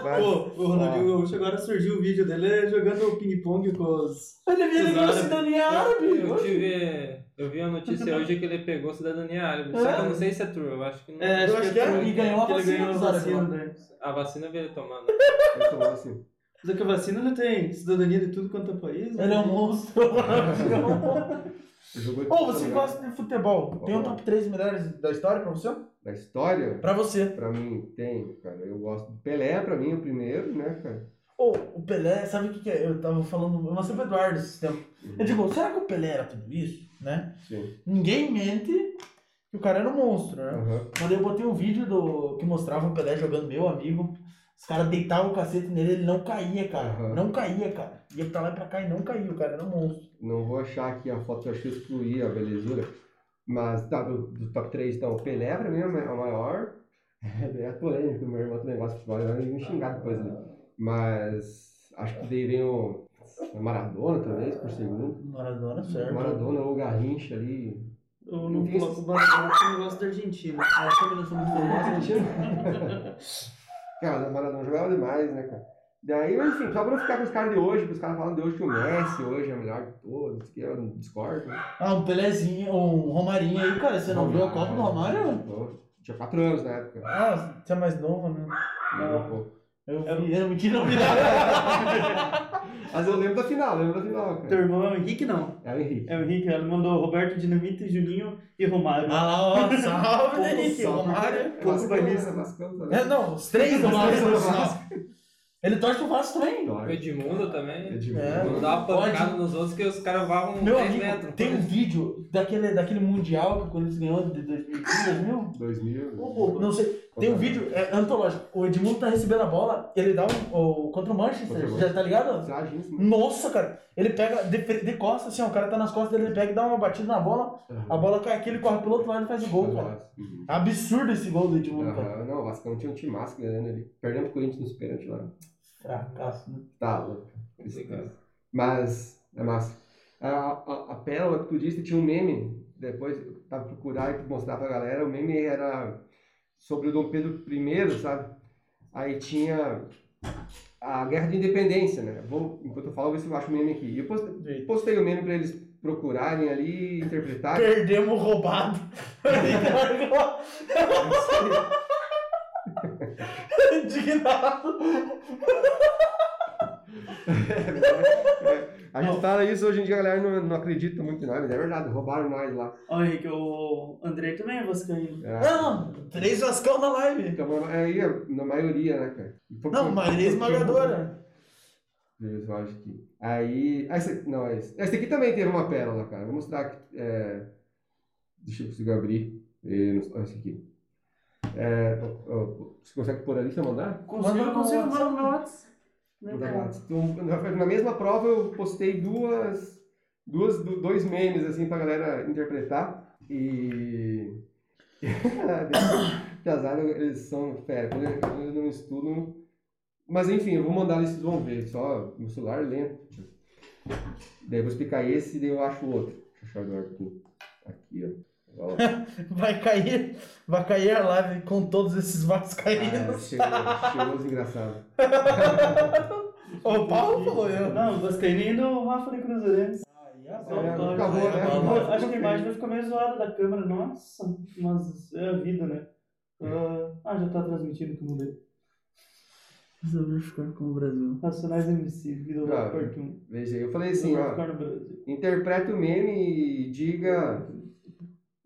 [SPEAKER 2] Mas,
[SPEAKER 3] Pô, o Ronaldinho Gaúcho agora surgiu o vídeo dele jogando ping-pong com os.
[SPEAKER 1] Ele vira
[SPEAKER 3] Exato.
[SPEAKER 1] cidadania árabe.
[SPEAKER 4] Eu tive. Eu vi a notícia hoje que ele pegou cidadania árabe. Só que eu não sei se é true. Eu acho que não.
[SPEAKER 3] É,
[SPEAKER 1] Eu acho que é,
[SPEAKER 3] true,
[SPEAKER 1] e ganhou a
[SPEAKER 3] que ele
[SPEAKER 1] vacina
[SPEAKER 3] ganhou a vacina,
[SPEAKER 1] lá.
[SPEAKER 3] né?
[SPEAKER 4] A vacina eu vi ele tomando.
[SPEAKER 2] eu tô assim.
[SPEAKER 3] Mas é que a vacina ele tem cidadania de tudo quanto é país. né?
[SPEAKER 1] Ele é um monstro. Ô, você gosta de futebol? Tem um top 3 melhores da história pra você?
[SPEAKER 2] da história?
[SPEAKER 1] Pra você.
[SPEAKER 2] Pra mim, tem, cara. Eu gosto do Pelé, pra mim, o primeiro, né, cara?
[SPEAKER 1] Ô, o Pelé, sabe o que, que é? Eu tava falando, eu mostrei pro Eduardo esse tempo. Eu digo, será que o Pelé era tudo isso? Né?
[SPEAKER 2] Sim.
[SPEAKER 1] Ninguém mente que o cara era um monstro, né?
[SPEAKER 2] Aham.
[SPEAKER 1] Mas eu botei um vídeo do que mostrava o Pelé jogando meu amigo. Os caras deitavam o cacete nele, ele não caía, cara.
[SPEAKER 2] Aham.
[SPEAKER 1] Não caía, cara. Ia pra lá e pra cá e não caía, o cara era um monstro.
[SPEAKER 2] Não vou achar aqui a foto que eu acho que eu excluí a belezura. Mas tá, do, do top 3, então, o Pelé pra mim é o ma- é o maior. É polêmico, meu irmão também gosta de futebol, ele vai me xingar depois ali. Mas acho que daí vem o Maradona, talvez, por segundo.
[SPEAKER 1] Maradona, certo.
[SPEAKER 2] Maradona ou o Garrincha ali.
[SPEAKER 3] Eu não coloco o Maradona porque eu gosto da Argentina.
[SPEAKER 1] É, como eu sou muito feliz.
[SPEAKER 2] Cara, o Maradona jogava demais, né, cara? Daí, mas enfim, só pra não ficar com os caras de hoje, que os caras falam de hoje que o Messi hoje é melhor de todos, que eu discordo. né?
[SPEAKER 1] Ah, um Pelézinho, um Romarinho aí, cara. Você não viu a Copa do Romário?
[SPEAKER 2] Tinha 4 anos na época.
[SPEAKER 1] Ah, você é mais novo, né?
[SPEAKER 2] Não, pô.
[SPEAKER 1] Eu vi, era mentira, não vi
[SPEAKER 2] Mas eu lembro da final, lembro da final,
[SPEAKER 3] Teu
[SPEAKER 2] cara.
[SPEAKER 3] irmão é o Henrique, não.
[SPEAKER 2] É o Henrique.
[SPEAKER 3] É o Henrique, ele mandou Roberto Dinamite, Juninho e Romário.
[SPEAKER 1] Ah lá, ó, salve, Henrique,
[SPEAKER 3] salve.
[SPEAKER 1] Romário.
[SPEAKER 2] É
[SPEAKER 3] Pouco bairrista.
[SPEAKER 2] é Vascão
[SPEAKER 1] É,
[SPEAKER 2] também.
[SPEAKER 1] não, os três. Vasco. Ele torce pro Vasco também.
[SPEAKER 4] O Edmundo também.
[SPEAKER 2] Edmundo.
[SPEAKER 1] É.
[SPEAKER 4] Quando dava
[SPEAKER 1] Pode.
[SPEAKER 4] pancada nos outros que os caras vavam
[SPEAKER 1] Meu
[SPEAKER 4] 10
[SPEAKER 1] amigo,
[SPEAKER 4] metros.
[SPEAKER 1] tem um vídeo daquele, daquele Mundial que o Corinthians ganhou de 2000, 2000?
[SPEAKER 2] 2000.
[SPEAKER 1] Não sei. Tem um vídeo, é antológico. O Edmundo tá recebendo a bola, ele dá um, o, contra o Manchester,
[SPEAKER 2] Contra o
[SPEAKER 1] já tá ligado?
[SPEAKER 2] Sim.
[SPEAKER 1] Nossa, cara. Ele pega de, de costas, assim, ó, o cara tá nas costas dele, ele pega e dá uma batida na bola, a bola cai aqui, ele corre pelo outro lado e faz o gol, cara.
[SPEAKER 2] Uhum.
[SPEAKER 1] Absurdo esse gol do Edmundo, cara.
[SPEAKER 2] Não, o Vascão tinha um time massa ganhando ali. Perdendo pro Corinthians nos pênaltis lá.
[SPEAKER 1] Fracasso, né?
[SPEAKER 2] Tá louco. Mas, é massa. A, a, a pérola que tu disse tinha um meme, depois tava procurar e mostrar pra galera, o meme era sobre o Dom Pedro I, sabe? Aí tinha a Guerra de Independência, né? Vou, enquanto eu falo, ver se eu acho o meme aqui. E eu postei, postei o meme pra eles procurarem ali e interpretarem.
[SPEAKER 1] Perdemos roubado. Indignado.
[SPEAKER 2] A gente fala isso hoje em dia, a galera não, não acredita muito em nós, mas é verdade, roubaram nós lá.
[SPEAKER 3] Ó, Henrique, o Andrei também é vascaíno.
[SPEAKER 2] É.
[SPEAKER 1] Não, três Vascão na live.
[SPEAKER 2] Então, aí, na maioria, né, cara? E por-
[SPEAKER 1] Não, maioria esmagadora.
[SPEAKER 2] Eu acho que Aí. Ah, esse, não, é esse. Esse aqui também teve uma pérola, cara. Vou mostrar aqui. É, deixa eu conseguir abrir. E, não- olha esse aqui. É, ó, ó, você consegue pôr ali, se eu mandar?
[SPEAKER 3] Consigo,
[SPEAKER 1] Manda
[SPEAKER 3] consigo, manda no meu WhatsApp.
[SPEAKER 2] Então, na- na mesma prova eu postei duas, duas, do- dois memes assim pra galera interpretar e que azar eles são fera, quando eles não estudam. Mas enfim, eu vou mandar ali, vocês vão ver, só no celular lento. Daí eu vou explicar esse e daí eu acho o outro. Deixa eu achar o aqui. Aqui, ó.
[SPEAKER 1] Vai cair, vai cair a live com todos esses
[SPEAKER 2] Ah,
[SPEAKER 1] vascaínos.
[SPEAKER 2] chegou, chegou os engraçados.
[SPEAKER 1] o Paulo falou eu.
[SPEAKER 3] Não, Vascaíno do Rafa de Cruzeirense. Pode.
[SPEAKER 2] acabou, né?
[SPEAKER 3] Acho que a imagem vai ficar meio zoada da câmera. Nossa, mas é a vida, né? Ah, ah, já tá transmitindo que mudei.
[SPEAKER 1] Resolvi ficar com o Brasil.
[SPEAKER 3] Racionais MC, vida
[SPEAKER 2] Ah,
[SPEAKER 3] 1.
[SPEAKER 2] Veja, eu falei assim, ó. Interprete o meme e diga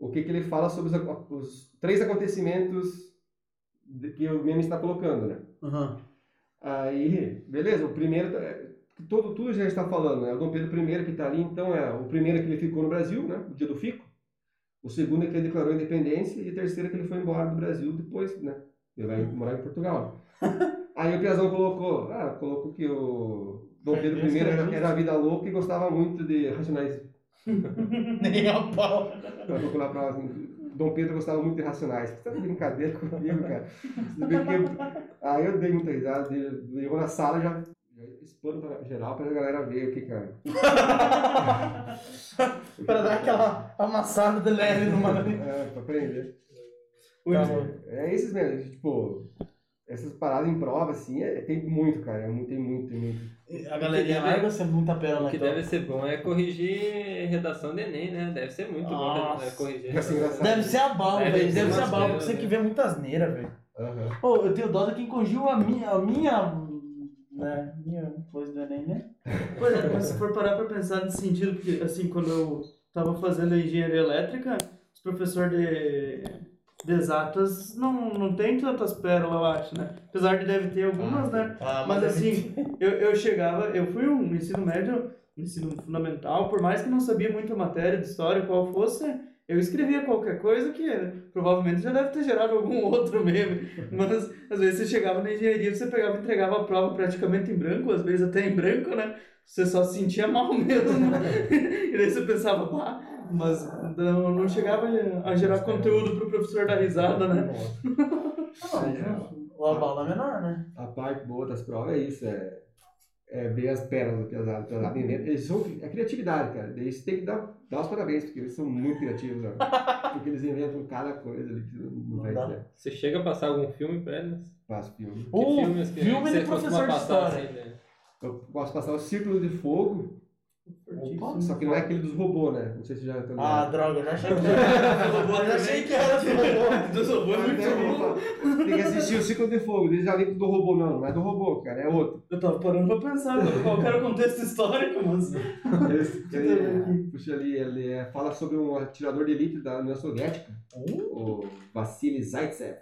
[SPEAKER 2] o que, que ele fala sobre os, os três acontecimentos que o meme está colocando, né?
[SPEAKER 1] Aham.
[SPEAKER 2] Aí, beleza, o primeiro, é, todo, tudo já está falando, né? O Dom Pedro I que está ali, então é o primeiro é que ele ficou no Brasil, né? O dia do fico. O segundo é que ele declarou a independência e o terceiro é que ele foi embora do Brasil depois, né? Ele vai morar em Portugal. Aí o Piazão colocou, ah, colocou que o Dom Pedro I era, era a vida louca e gostava muito de racionais
[SPEAKER 1] Nem a pau.
[SPEAKER 2] Pra procurar pra assim, Dom Pedro gostava muito de Racionais. Você tá de brincadeira comigo, cara? Você vê que- Aí eu dei muita risada. ele- Eu na sala já, pra geral pra galera ver o que, cara.
[SPEAKER 1] Pra dar aquela amassada de leve no mano.
[SPEAKER 2] É, pra aprender.
[SPEAKER 1] Tá.
[SPEAKER 2] É esses mesmo, tipo, essas paradas em prova, assim, é- tem muito, cara. É muito, tem muito, tem muito.
[SPEAKER 1] A galerinha
[SPEAKER 4] deve-
[SPEAKER 1] larga sendo muita
[SPEAKER 4] O
[SPEAKER 1] pérola.
[SPEAKER 4] que
[SPEAKER 1] então.
[SPEAKER 4] deve ser bom é corrigir redação de Enem, né? Deve ser muito bom
[SPEAKER 1] Nossa.
[SPEAKER 4] né, corrigir.
[SPEAKER 2] Deve ser.
[SPEAKER 1] Deve ser a bala,
[SPEAKER 4] Deve
[SPEAKER 1] velho.
[SPEAKER 4] ser
[SPEAKER 1] Deve ser a bala.
[SPEAKER 4] pérolas,
[SPEAKER 1] Você que
[SPEAKER 4] né?
[SPEAKER 1] vê muita asneira, velho.
[SPEAKER 2] Aham.
[SPEAKER 1] Ô, eu tenho dó de quem corrigiu a minha, a minha, né, minha coisa do Enem, né?
[SPEAKER 3] Pois é, mas se for parar pra pensar nesse sentido, porque assim, quando eu tava fazendo engenharia elétrica, os professores de, de exatas não, não tem tantas pérolas, eu acho, né? Apesar de deve ter algumas, né?
[SPEAKER 1] Ah,
[SPEAKER 3] Mas
[SPEAKER 1] deve
[SPEAKER 3] assim, eu, eu chegava, eu fui um ensino médio, ensino fundamental, por mais que não sabia muita matéria de história, qual fosse, eu escrevia qualquer coisa que provavelmente já deve ter gerado algum outro meme. Mas às vezes você chegava na engenharia, você pegava e entregava a prova praticamente em branco, às vezes até em branco, né? Você só se sentia mal mesmo. e daí você pensava, pá, mas não, não chegava a gerar conteúdo pro professor dar risada, né?
[SPEAKER 1] O abalo é menor, né?
[SPEAKER 2] A parte boa das provas é isso, é, é ver as pérolas do pesado. pesado inventa. Eles são, é criatividade, cara. Daí você tem que dar, dar os parabéns, porque eles são muito criativos, né? Porque eles inventam cada coisa ali que não vai
[SPEAKER 1] dá.
[SPEAKER 2] dizer.
[SPEAKER 4] Você chega a passar algum filme pra eles?
[SPEAKER 2] Faz filme.
[SPEAKER 4] Que filmes que
[SPEAKER 1] filme
[SPEAKER 4] você
[SPEAKER 1] de professor de história.
[SPEAKER 4] assim, né?
[SPEAKER 2] Eu posso passar o Círculo de Fogo,
[SPEAKER 1] Opa,
[SPEAKER 2] só que não é aquele dos robôs, né? Não sei se já estão
[SPEAKER 1] Ah, droga, eu já achei que era. Eu já achei que era do robô.
[SPEAKER 3] Do robô é muito bom.
[SPEAKER 2] Tem que assistir o Círculo de Fogo. Já lembram do robô, não. Não é do robô, cara. É outro.
[SPEAKER 3] Eu tava parando pra pensar qual era o contexto histórico, mas.
[SPEAKER 2] Esse, ele, puxa ali, ele é, fala sobre um atirador de elite da União Soviética, o Vassili Zaitsev.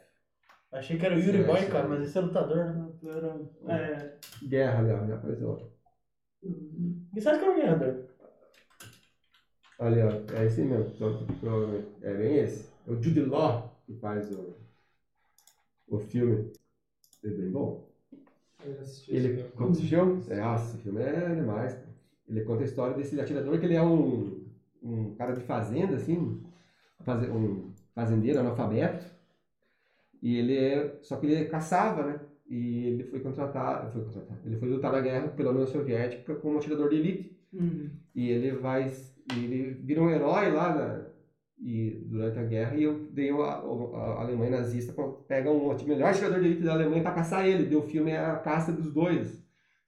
[SPEAKER 1] Achei que era o Yuri Boy, cara, mas esse é lutador, né?
[SPEAKER 3] É.
[SPEAKER 2] Guerra, já, já apareceu.
[SPEAKER 1] E você acha que era um guerreador?
[SPEAKER 2] Ali, ó, é esse mesmo, pro- provavelmente. É bem esse. É o Jude Law que faz o, o filme. É bem bom. Ele, como se chama? É, nossa, esse filme é demais. Ele conta a história desse atirador que ele é um, um cara de fazenda, assim, um fazendeiro analfabeto. E ele é, só que ele caçava, né? E ele foi contratado, foi contratado, ele foi lutar na guerra pela União Soviética como atirador de elite.
[SPEAKER 3] Hum.
[SPEAKER 2] E ele vai, ele vira um herói lá na, e durante a guerra e eu dei a, a- Alemanha nazista pega um o melhor atirador de elite da Alemanha para caçar ele. Deu o filme é a caça dos dois.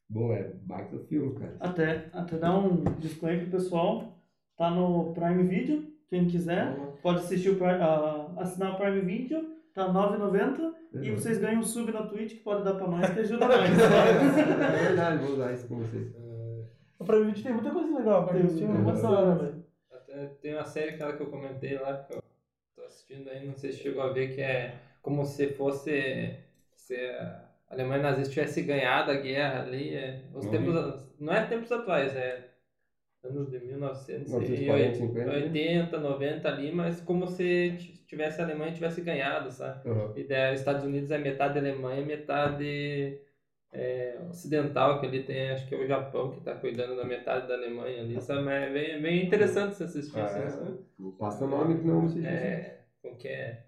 [SPEAKER 2] Boa, é baita filme, cara.
[SPEAKER 3] Até, até dar um disclaimer pessoal. Tá no Prime Video. Quem quiser, pode assistir o ah, assinar o Prime Video. Tá R$ 9,90. E vocês ganham um sub na Twitch que pode dar pra nós, que ajuda nós.
[SPEAKER 2] É verdade, vou usar isso com vocês.
[SPEAKER 1] O Prime Video tem muita coisa legal, cara.
[SPEAKER 3] Tem
[SPEAKER 1] filme é
[SPEAKER 3] muita
[SPEAKER 1] muito da hora, velho.
[SPEAKER 4] Até tem uma série aquela que eu comentei lá, que eu tô assistindo aí, não sei se chegou a ver, que é como se fosse ser a Alemanha nazista tivesse ganhado a guerra ali, é, os
[SPEAKER 2] Uhum.
[SPEAKER 4] tempos, não é tempos atuais, é anos de
[SPEAKER 2] 1940, 50,
[SPEAKER 4] 1980, 90 ali, mas como se tivesse a Alemanha tivesse ganhado, sabe?
[SPEAKER 2] Aham.
[SPEAKER 4] E daí, os Estados Unidos é metade Alemanha, metade é, ocidental, que ali tem, acho que é o Japão que está cuidando da metade da Alemanha ali, sabe? Mas é bem, bem interessante você assistir,
[SPEAKER 2] Ah,
[SPEAKER 4] assim,
[SPEAKER 2] é.
[SPEAKER 4] sabe?
[SPEAKER 2] Passa o nome que não se
[SPEAKER 4] É, como que é?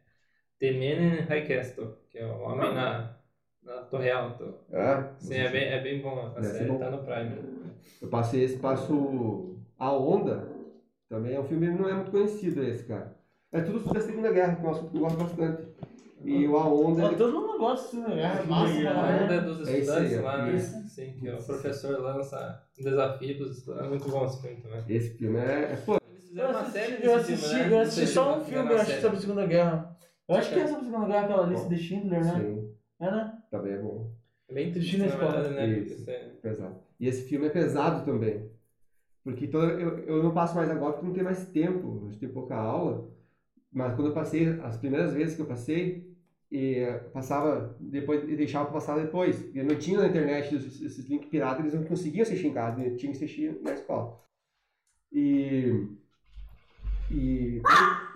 [SPEAKER 4] Temenen Reikesto, que é o homem na, na Torre Alta.
[SPEAKER 2] É,
[SPEAKER 4] Sim, é bem, é bem bom, a série
[SPEAKER 2] bom.
[SPEAKER 4] tá no Prime.
[SPEAKER 2] Eu passei esse, passo A Onda, também é um filme, não é muito conhecido esse, cara. É tudo sobre a Segunda Guerra, que é um assunto que eu gosto bastante. E o A Onda, ele-
[SPEAKER 1] todo mundo gosta disso, né? É massa,
[SPEAKER 4] A
[SPEAKER 1] cara.
[SPEAKER 4] onda dos
[SPEAKER 2] É isso aí,
[SPEAKER 4] estudantes
[SPEAKER 2] ó.
[SPEAKER 4] lá, né?
[SPEAKER 2] Isso.
[SPEAKER 4] Sim, que o professor lança um desafio pros estudantes. É muito bom esse filme também.
[SPEAKER 2] esse filme é, é pô,
[SPEAKER 4] Eles fizeram
[SPEAKER 1] Eu
[SPEAKER 4] uma
[SPEAKER 1] assisti,
[SPEAKER 4] série
[SPEAKER 1] eu assisti,
[SPEAKER 4] filme, né?
[SPEAKER 1] eu assisti só um filme, eu acho, sobre a Segunda Guerra. Eu acho que é sobre a Segunda Guerra, aquela lista de Schindler, né?
[SPEAKER 2] sim,
[SPEAKER 1] É, né?
[SPEAKER 2] também é bom.
[SPEAKER 4] É bem triste, na verdade, né?
[SPEAKER 2] Isso. Pesado. E esse filme é pesado também. Porque toda, eu, eu não passo mais agora porque não tem mais tempo, a gente tem pouca aula. Mas quando eu passei, as primeiras vezes que eu passei, e passava depois e deixava passar depois. E não tinha na internet esses, esses links piratas, eles não conseguiam assistir em casa, tinham que assistir na escola. E, e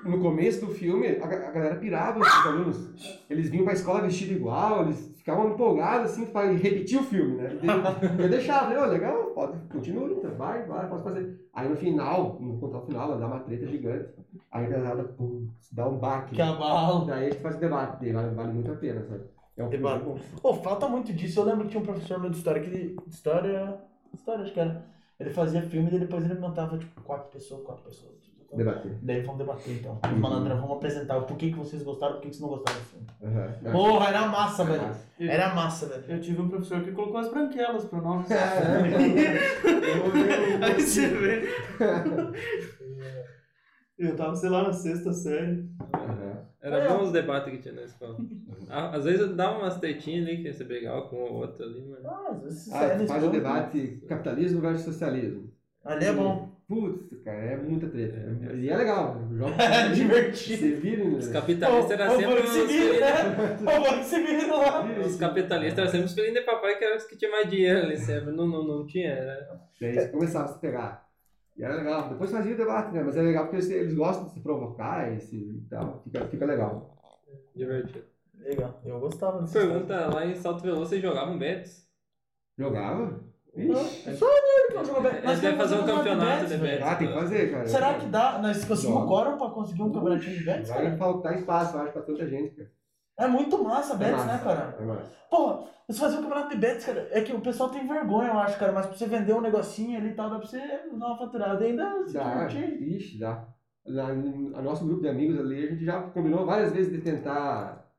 [SPEAKER 2] no começo do filme, a, a galera pirava os alunos. Eles vinham para a escola vestido igual, eles ficavam empolgados assim para repetir o filme, né? Eu deixava, legal, pode, continua, então, vai, vai, posso fazer. Aí no final, no contar o final, dá uma treta gigante. Aí a galera, pum, dá um baque.
[SPEAKER 1] Que abalo.
[SPEAKER 2] Daí a gente faz o debate, vale, vale muito a pena, sabe? É um filme
[SPEAKER 1] Debate. Pô, falta muito disso. Eu lembro que tinha um professor meu de história que ele. de História. História, acho que era. Ele fazia filme e depois ele montava, tipo, quatro pessoas, quatro pessoas.
[SPEAKER 2] Debater.
[SPEAKER 1] Daí vamos debater então.
[SPEAKER 2] Uhum.
[SPEAKER 1] Malandra, vamos apresentar o porquê que vocês gostaram, por que que vocês não gostaram do filme.
[SPEAKER 2] Uhum.
[SPEAKER 1] Porra, era massa, velho. Era massa, velho.
[SPEAKER 3] Eu tive um professor que colocou as branquelas pro nome.
[SPEAKER 2] Eu-
[SPEAKER 3] Aí você vê. Eu tava, sei lá, na sexta série.
[SPEAKER 2] Uhum.
[SPEAKER 4] Era
[SPEAKER 1] É.
[SPEAKER 4] bom os debates que tinha na escola. Á- Às vezes dá umas tetinhas ali que você brigava com o outro ali, mas...
[SPEAKER 1] Ah, às vezes
[SPEAKER 2] Ah, faz o debate capitalismo versus socialismo.
[SPEAKER 1] Ali é bom.
[SPEAKER 2] Putz, cara, é muita treta.
[SPEAKER 4] É, é.
[SPEAKER 2] E é legal. Joga
[SPEAKER 1] É divertido.
[SPEAKER 2] Se virem,
[SPEAKER 4] Os
[SPEAKER 2] né?
[SPEAKER 4] capitalistas eram sempre os
[SPEAKER 1] né? Lá.
[SPEAKER 4] Os capitalistas eram sempre os filhinhos de papai que eram os que tinham mais dinheiro ali sempre. Não, não, não tinha, era...
[SPEAKER 2] Daí eles começavam a se pegar. E era legal. Depois fazia o debate, né? Mas é legal porque eles, eles gostam de se provocar e, se, e tal. Fica, fica legal.
[SPEAKER 4] divertido.
[SPEAKER 1] Legal, eu gostava disso.
[SPEAKER 4] Pergunta, lá em Salto Veloso vocês jogavam Betis?
[SPEAKER 2] Jogava? Ixi.
[SPEAKER 1] Só eu que não jogo bem.
[SPEAKER 4] Eles
[SPEAKER 1] Nós
[SPEAKER 4] devem
[SPEAKER 1] temos
[SPEAKER 4] fazer um campeonato de. Betis.
[SPEAKER 2] Ah, tem que fazer, cara.
[SPEAKER 1] Será que dá? Nós conseguimos
[SPEAKER 2] Joga.
[SPEAKER 1] quórum pra conseguir um campeonatinho de Betis,
[SPEAKER 2] Vai
[SPEAKER 1] cara?
[SPEAKER 2] faltar espaço, eu acho, pra tanta gente, cara.
[SPEAKER 1] É muito massa Betis,
[SPEAKER 2] massa,
[SPEAKER 1] né, cara?
[SPEAKER 2] É massa.
[SPEAKER 1] Porra, você fazer um campeonato de Betis, cara, é que o pessoal tem vergonha, eu acho, cara, mas pra você vender um negocinho ali e tal, dá pra você dar uma faturada e ainda se
[SPEAKER 2] Dá,
[SPEAKER 1] divertir.
[SPEAKER 2] ixi, dá. Na, no nosso grupo de amigos ali, a gente já combinou várias vezes de tentar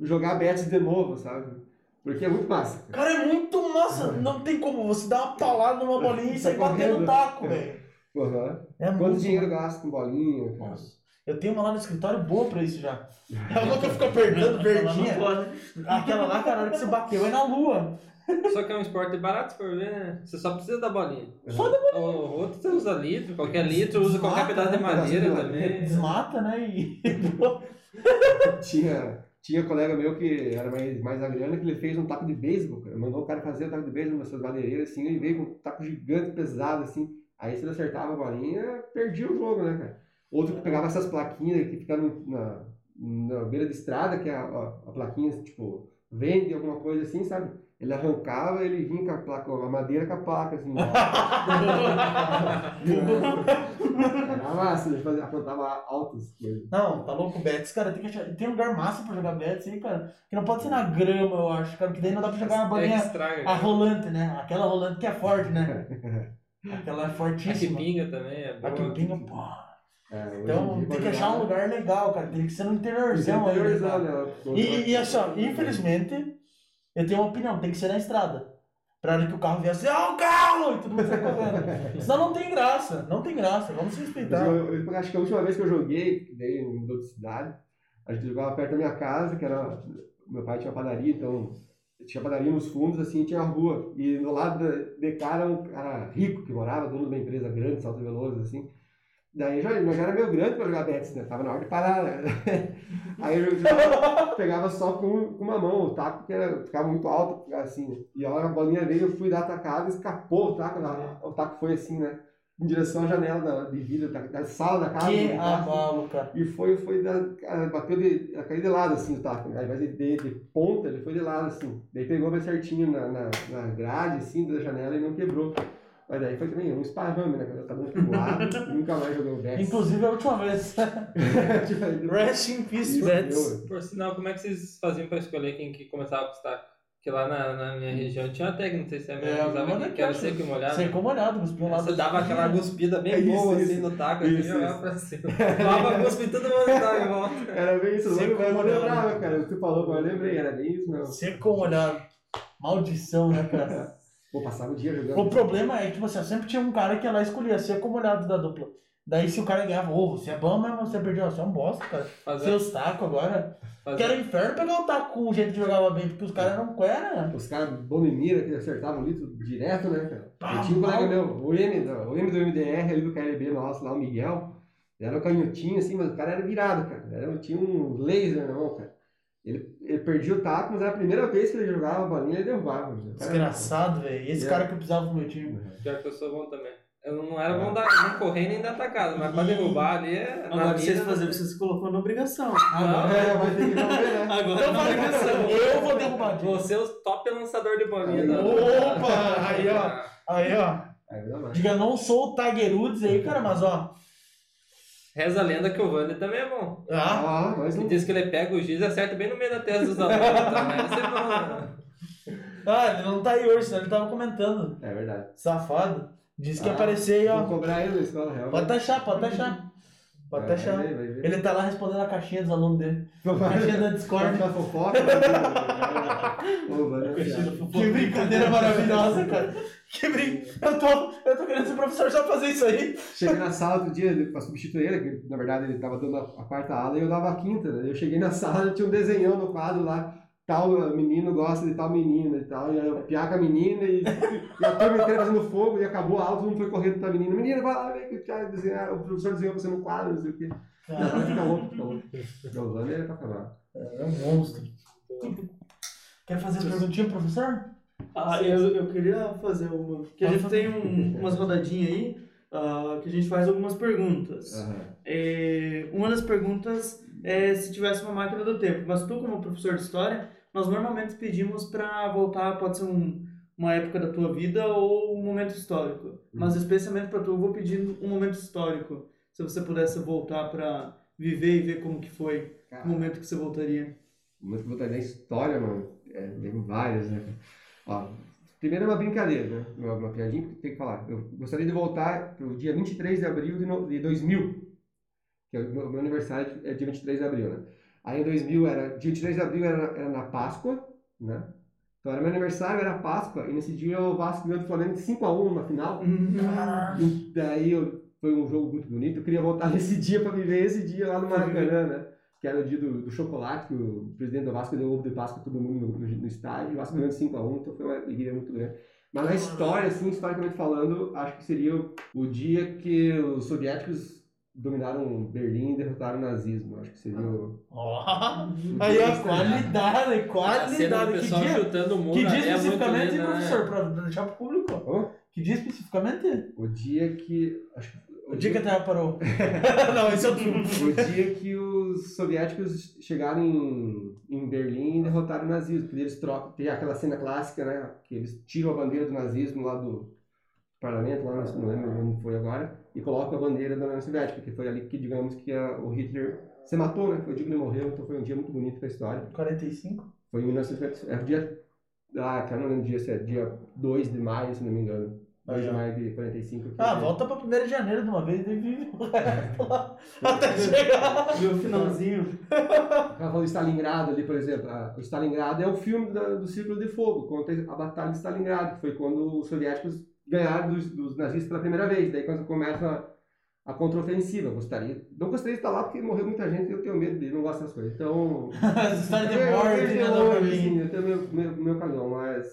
[SPEAKER 2] jogar Betis de novo, sabe? Porque é muito massa. cara.
[SPEAKER 1] Cara, é muito massa. Não tem como você dar uma palada numa bolinha e sair
[SPEAKER 2] Tá
[SPEAKER 1] batendo
[SPEAKER 2] correndo.
[SPEAKER 1] o taco, velho.
[SPEAKER 2] Uhum.
[SPEAKER 1] É
[SPEAKER 2] Quanto dinheiro gasta com bolinha? cara?
[SPEAKER 1] Nossa. Eu tenho uma lá no escritório boa pra isso já. É uma que eu fico apertando, verdinha.
[SPEAKER 3] Pode.
[SPEAKER 1] Aquela lá, cara, a hora que você bateu é na lua.
[SPEAKER 4] Só que é um esporte barato, se for ver, né? Você só precisa da bolinha.
[SPEAKER 1] Só
[SPEAKER 4] O outro você usa litro, qualquer litro, usa qualquer pedaço de
[SPEAKER 2] Desmata,
[SPEAKER 4] madeira
[SPEAKER 2] né?
[SPEAKER 4] também.
[SPEAKER 1] Desmata, né? E.
[SPEAKER 2] Tinha, tinha colega meu que era mais, mais agriano que ele fez um taco de beisebol, cara. Mandou o cara fazer um taco de beisebol nessas madeireiras, assim, ele veio com um taco gigante, pesado, assim. Aí se ele acertava a bolinha, perdia o jogo, né, cara? Outro que pegava essas plaquinhas que ficavam na, na beira de estrada, que a, a, a plaquinha, tipo, vende alguma coisa assim, sabe? Ele arrancava, ele vinha com a placa, a madeira com a placa, assim. Era massa, ele fazia, apontava altas coisas.
[SPEAKER 1] Não, tá louco, Betis, cara, tem que achar. Tem lugar massa pra jogar Betis aí, cara. Que não pode ser na grama, eu acho, cara, porque daí não dá pra jogar uma
[SPEAKER 4] É que
[SPEAKER 1] bolinha.
[SPEAKER 4] estraga.
[SPEAKER 1] A rolante, né? Aquela rolante que é forte, né? Aquela é
[SPEAKER 4] A que
[SPEAKER 1] fortíssima.
[SPEAKER 4] pinga também é
[SPEAKER 1] A que
[SPEAKER 4] boa.
[SPEAKER 1] pinga, pô.
[SPEAKER 2] É,
[SPEAKER 1] Então tem que achar um lugar legal, cara. Tem que ser no interiorzão aí. né,
[SPEAKER 2] interiorzão, né?
[SPEAKER 1] E, e, e assim, infelizmente, eu tenho uma opinião, tem que ser na estrada. Pra hora que o carro vier assim, ó, o carro! E todo mundo sai correndo. Senão não tem graça, não tem graça, vamos se respeitar.
[SPEAKER 2] eu, eu acho que a última vez que eu joguei, daí mudou de cidade, a gente jogava perto da minha casa, que era. Meu pai tinha padaria, então tinha padaria nos fundos, assim, tinha a rua. E do lado de cara, um cara rico que morava, dono de uma empresa grande, Salto Veloso, assim. Daí já, já era meio grande pra jogar Betis, né? Tava na hora de parar, né? Aí eu jogava- pegava só com, com uma mão, o taco que era, ficava muito alto, assim, né? E a hora a bolinha veio, eu fui dar a tacada, escapou o taco, o taco foi assim, né? Em direção à janela da, de vidro da, da sala da casa.
[SPEAKER 1] Que abalo, cara.
[SPEAKER 2] E foi, foi da, bateu de, caiu de lado assim o taco, né? ao invés de, de, de ponta, ele foi de lado assim. Daí pegou bem certinho na, na, na grade assim da janela e não quebrou. Mas daí foi também um esparrame, né? cara? Tava muito voado, nunca mais joguei o Vex.
[SPEAKER 1] Inclusive a última vez.
[SPEAKER 2] Tipo, aí deu-
[SPEAKER 1] Rest in peace,
[SPEAKER 2] deu.
[SPEAKER 4] Por sinal, como é que vocês faziam pra escolher quem que começava a custar? Porque lá na, na minha região tinha uma técnica, não sei se é a mesma,
[SPEAKER 1] É,
[SPEAKER 4] usava
[SPEAKER 1] manda
[SPEAKER 4] que
[SPEAKER 1] aqui,
[SPEAKER 4] era seco e molhado.
[SPEAKER 1] Seco molhado, cuspiu lá.
[SPEAKER 4] Você dava aquela cuspida bem
[SPEAKER 2] É isso,
[SPEAKER 4] boa
[SPEAKER 2] isso.
[SPEAKER 4] assim no taco, assim,
[SPEAKER 2] Isso,
[SPEAKER 4] jogava
[SPEAKER 2] isso.
[SPEAKER 4] pra cima. Dava e todo mundo dava em volta.
[SPEAKER 2] Era bem isso,
[SPEAKER 1] Seco
[SPEAKER 2] eu lembrava, cara. Você falou, mas eu lembrei, era bem isso mesmo.
[SPEAKER 1] Seco molhado. Maldição, né, cara?
[SPEAKER 2] Pô, passava o dia jogando.
[SPEAKER 1] O problema é que, tipo assim, sempre tinha um cara que ia lá escolhia seco molhado da dupla. Daí se o cara ganhava, ô, você é bom, mas você perdeu, você é um bosta, cara.
[SPEAKER 4] Fazer,
[SPEAKER 1] Seus tacos agora.
[SPEAKER 4] fazer-
[SPEAKER 1] Que era um inferno pegar o taco com o jeito que jogava bem, porque os caras eram quera.
[SPEAKER 2] Os caras bom de mira que acertavam o litro direto, né, cara? Eu tinha um colega meu, o M, do- o M do MDR ali do KLB nosso lá, o Miguel, ele era um canhotinho assim, mas o cara era virado, cara. Era, tinha um laser na mão, cara. Ele, ele perdia o taco, mas era a primeira vez que ele jogava a bolinha, ele derrubava. Cara-
[SPEAKER 1] Desgraçado, velho. Esse
[SPEAKER 2] É.
[SPEAKER 1] cara que eu precisava pro meu time.
[SPEAKER 4] Pior que eu sou bom também. Eu não era bom da, nem correr nem da atacada, mas pra derrubar ali é. na
[SPEAKER 3] Agora vocês
[SPEAKER 4] mira,
[SPEAKER 3] fazer, você se colocou na obrigação.
[SPEAKER 1] Agora,
[SPEAKER 2] É, vai ter que resolver, né?
[SPEAKER 3] Agora
[SPEAKER 1] então
[SPEAKER 3] na obrigação.
[SPEAKER 1] Eu vou derrubar.
[SPEAKER 4] Você é o top lançador de bolinha da.
[SPEAKER 1] Opa! Aí, ó. Aí, ó.
[SPEAKER 2] Aí dar.
[SPEAKER 1] Diga, não sou o Tigerudes aí, cara, mas ó.
[SPEAKER 4] Reza a lenda que o Wander também é bom.
[SPEAKER 1] Ah,
[SPEAKER 2] Ah,
[SPEAKER 4] E
[SPEAKER 2] um.
[SPEAKER 4] diz que ele pega o giz e acerta bem no meio da testa dos alunos. Então, né?
[SPEAKER 1] ah, ele não tá aí hoje, senão ele tava comentando.
[SPEAKER 2] É verdade.
[SPEAKER 1] Safado. Disse que ia
[SPEAKER 2] Ah,
[SPEAKER 1] aparecer aí,
[SPEAKER 2] Vou
[SPEAKER 1] ó.
[SPEAKER 2] cobrar ele escola real.
[SPEAKER 1] Pode taxar, pode taxar. Pode
[SPEAKER 2] vai ver.
[SPEAKER 1] Ele tá lá respondendo a caixinha dos alunos dele. Caixinha da Discord.
[SPEAKER 2] fofoca. vai ver.
[SPEAKER 1] Que brincadeira maravilhosa, cara. Que brin... eu, tô, eu tô querendo ser professor só pra fazer isso aí.
[SPEAKER 2] Cheguei na sala outro dia pra substituir ele, que na verdade ele tava dando a, quarta aula e eu dava a quinta, né? Eu cheguei na sala e tinha um desenhão no quadro lá, tal menino gosta de tal menina e tal, e aí eu piaca a menina e, e a turma inteira fazendo fogo e acabou a aula, todo mundo foi correndo pra menina. Menina, vai lá ver que o, Thiago desenhar, o professor desenhou você no quadro, não sei o quê. Não, fica louco, fica louco. Giovanni era pra acabar.
[SPEAKER 1] É um monstro. Quer fazer as perguntinhas, professor?
[SPEAKER 3] Ah, eu, eu queria fazer uma. Que a
[SPEAKER 1] Pode
[SPEAKER 3] gente tem um- umas rodadinhas aí ah, que a gente faz algumas perguntas. É, uma das perguntas é se tivesse uma máquina do tempo. Mas tu, como professor de história, nós normalmente pedimos para voltar, pode ser um, uma época da tua vida ou um momento histórico. Mas especialmente para tu, eu vou pedir um momento histórico. Se você pudesse voltar para viver e ver como que foi o momento que você voltaria.
[SPEAKER 2] Muito que botar na história, mano. É, tem várias, né? Ó, primeiro é uma brincadeira, né? Uma, uma piadinha que tem que falar. Eu gostaria de voltar pro dia 23 de abril de, no, de 2000, que é o meu, meu aniversário é dia 23 de abril, né? Aí em 2000 era, dia 23 de abril era, era na Páscoa, né? Então era meu aniversário, era Páscoa, e nesse dia o Vasco ganhou do Flamengo de 5x1 na final. E daí eu- foi um jogo muito bonito. Eu queria voltar nesse dia para viver esse dia lá no Maracanã, né? Que era o dia do, do chocolate, que o presidente do Vasco deu ovo de Páscoa todo mundo no, no, no estádio. O Vasco ganhou de 5x1, então foi uma alegria muito grande. Mas na história, assim, historicamente falando, acho que seria o dia que os soviéticos dominaram Berlim e derrotaram o nazismo. Acho que seria o.
[SPEAKER 1] Ó, aí a qualidade, qualidade. Que dia,
[SPEAKER 4] chutando o muro
[SPEAKER 1] que dia
[SPEAKER 4] é muito
[SPEAKER 1] especificamente,
[SPEAKER 4] né?
[SPEAKER 1] professor, pra deixar pro público?
[SPEAKER 2] Hã?
[SPEAKER 1] Que dia especificamente?
[SPEAKER 2] O dia que. Acho que.
[SPEAKER 1] O dia que a Terra parou. não, esse é outro.
[SPEAKER 2] O dia que os soviéticos chegaram em, em Berlim e derrotaram o nazismo. Porque eles trocam, tem aquela cena clássica, né? Que eles tiram a bandeira do nazismo lá do parlamento, lá não não lembro onde foi agora, e colocam a bandeira da União Soviética, que foi ali que, digamos, que a- o Hitler se matou, né? Foi o dia que ele morreu, então foi um dia muito bonito pra história.
[SPEAKER 1] 45?
[SPEAKER 2] Foi em 1950, é o dia, ah, cara, não lembro o dia, se é dia 2 de maio, se não me engano. 2 de
[SPEAKER 1] Aí, ó.
[SPEAKER 2] maio de 45. que
[SPEAKER 1] Ah,
[SPEAKER 2] é-
[SPEAKER 1] volta pra 1 de janeiro de uma vez e vive o resto lá. Até chegar.
[SPEAKER 3] Viu o finalzinho.
[SPEAKER 2] Ela falou Stalingrado ali, por exemplo. A- O Stalingrado é o filme do Círculo de Fogo, conta a Batalha de Stalingrado, que foi quando os soviéticos ganharam dos, dos nazistas pela primeira vez. Daí quando começa a, contraofensiva. Gostaria, não gostaria de estar lá porque morreu muita gente e eu tenho medo dele, não gosto dessas coisas. Então.
[SPEAKER 1] Essa história de
[SPEAKER 2] eu- eu
[SPEAKER 1] morte,
[SPEAKER 2] de
[SPEAKER 1] né, pra mim.
[SPEAKER 2] assim, eu tenho meu, meu, meu cagão, mas.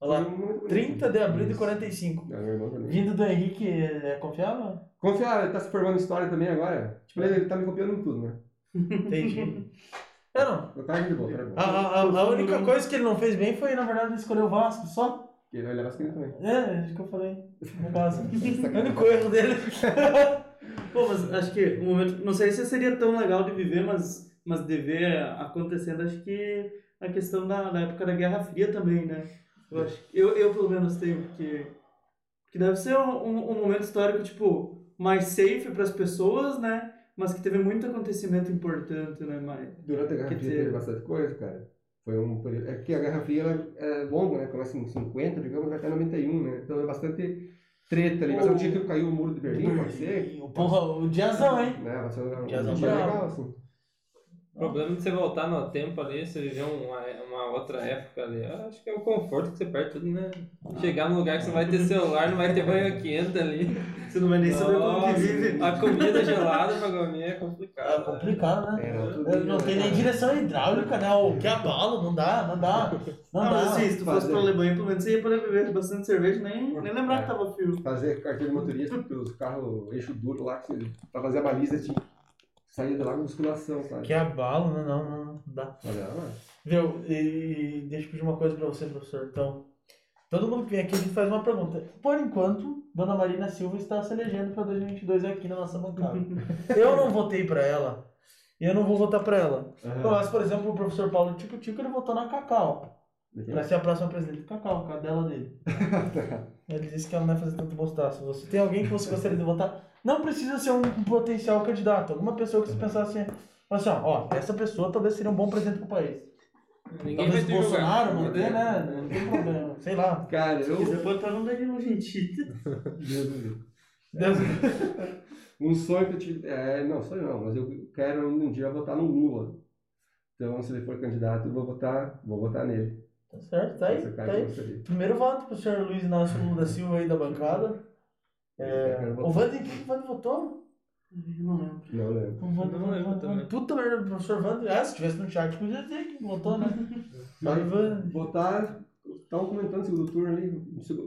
[SPEAKER 1] Olha lá.
[SPEAKER 2] Foi muito bonito.
[SPEAKER 1] 30 de abril de
[SPEAKER 2] Isso.
[SPEAKER 1] 45.
[SPEAKER 2] É, meu irmão também.
[SPEAKER 1] Vindo do Henrique, é confiável?
[SPEAKER 2] Confiar, ele tá se formando história também agora. Tipo, ele, tá me copiando em tudo, né?
[SPEAKER 1] Entendi. É, não.
[SPEAKER 2] Eu tava de boa,
[SPEAKER 1] A,
[SPEAKER 2] bom.
[SPEAKER 1] a, a- a única coisa que ele não fez bem foi, na verdade, escolher o Vasco só.
[SPEAKER 2] Ele vai levar as crianças também.
[SPEAKER 1] É, acho que eu falei. No caso. o único erro dele.
[SPEAKER 3] Pô, mas acho que o momento. Não sei se seria tão legal de viver, mas, mas de ver acontecendo, acho que a questão da, da época da Guerra Fria também, né? Eu, acho, eu, eu pelo menos tenho, porque. Que deve ser um, um, um momento histórico, tipo, mais safe para as pessoas, né? Mas que teve muito acontecimento importante, né? Mas,
[SPEAKER 2] Durante a Guerra Fria teve bastante coisa, cara. Foi um período... É que a Guerra Fria ela é longa, né? Começa em 50, digamos, até 91, né? Então é bastante treta ali. Mas é o dia que caiu o muro de Berlim, pode ser?
[SPEAKER 1] Porra, o diazão, hein?
[SPEAKER 2] Né? Vai ser um
[SPEAKER 1] Diazão
[SPEAKER 2] legal, assim.
[SPEAKER 4] O problema de você voltar no tempo ali, você viver uma, uma outra época ali, eu acho que é o conforto que você perde tudo, né? Chegar num lugar que você vai ter celular, não vai ter banho quente ali.
[SPEAKER 3] você não vai nem saber como que vive.
[SPEAKER 4] A comida gelada pra comer é
[SPEAKER 1] É
[SPEAKER 4] complicado.
[SPEAKER 1] complicado, né? É, Não tem nem direção hidráulica, né? O que abalo, não dá, não dá. Não
[SPEAKER 3] Ah,
[SPEAKER 1] dá.
[SPEAKER 3] mas assim, se tu fosse
[SPEAKER 2] fazer.
[SPEAKER 3] pra Alemanha, pelo menos você ia poder beber bastante cerveja, nem, nem lembrar
[SPEAKER 2] É.
[SPEAKER 3] que tava frio.
[SPEAKER 2] Fazer carteira de motorista, porque os carros eixo duro lá, que você, pra fazer a baliza tinha sair de lá com musculação, sabe?
[SPEAKER 1] Que abalo, não, não, não, não dá.
[SPEAKER 2] Olha lá.
[SPEAKER 1] Viu? E deixa eu pedir uma coisa pra você, professor. Então, todo mundo que vem aqui a gente faz uma pergunta. Por enquanto, Dona Marina Silva está se elegendo para 2022 aqui na nossa bancada. eu não votei pra ela. E eu não vou votar pra ela. Eu acho, por exemplo, o professor Paulo Tico Tico, ele votou na Cacau. Pra ser a próxima presidente. Cacau, a cadela dele. Ele disse que ela não vai fazer tanto bostaço. Você tem alguém que você gostaria de votar? Não precisa ser um, um potencial candidato. Alguma pessoa que você pensasse assim, assim, ó, ó, essa pessoa talvez seria um bom presidente pro país.
[SPEAKER 4] Ninguém
[SPEAKER 1] Talvez
[SPEAKER 4] vai
[SPEAKER 1] o Bolsonaro
[SPEAKER 4] julgar.
[SPEAKER 1] manter, né? Não tem problema. Sei lá.
[SPEAKER 2] Cara,
[SPEAKER 3] Se
[SPEAKER 2] eu.
[SPEAKER 3] quiser botar no Danilo Gentili.
[SPEAKER 2] Deus do céu.
[SPEAKER 1] Deus.
[SPEAKER 2] Um sonho que eu tive. É, não, sonho não, mas eu quero um dia votar no Lula. Então, se ele for candidato, eu vou votar, vou votar nele.
[SPEAKER 1] Tá certo, tá aí, tá aí. Primeiro voto pro senhor Luiz Inácio Lula da Silva aí da bancada. É, o quem que o Vando votou?
[SPEAKER 3] Não lembro.
[SPEAKER 2] Não lembro.
[SPEAKER 1] O Vando,
[SPEAKER 4] Eu não lembro também.
[SPEAKER 1] Puta merda, professor Vando. Ah, se tivesse no chat, podia dizer que votou, né? Mas.
[SPEAKER 2] Votar. Estavam comentando no segundo turno ali.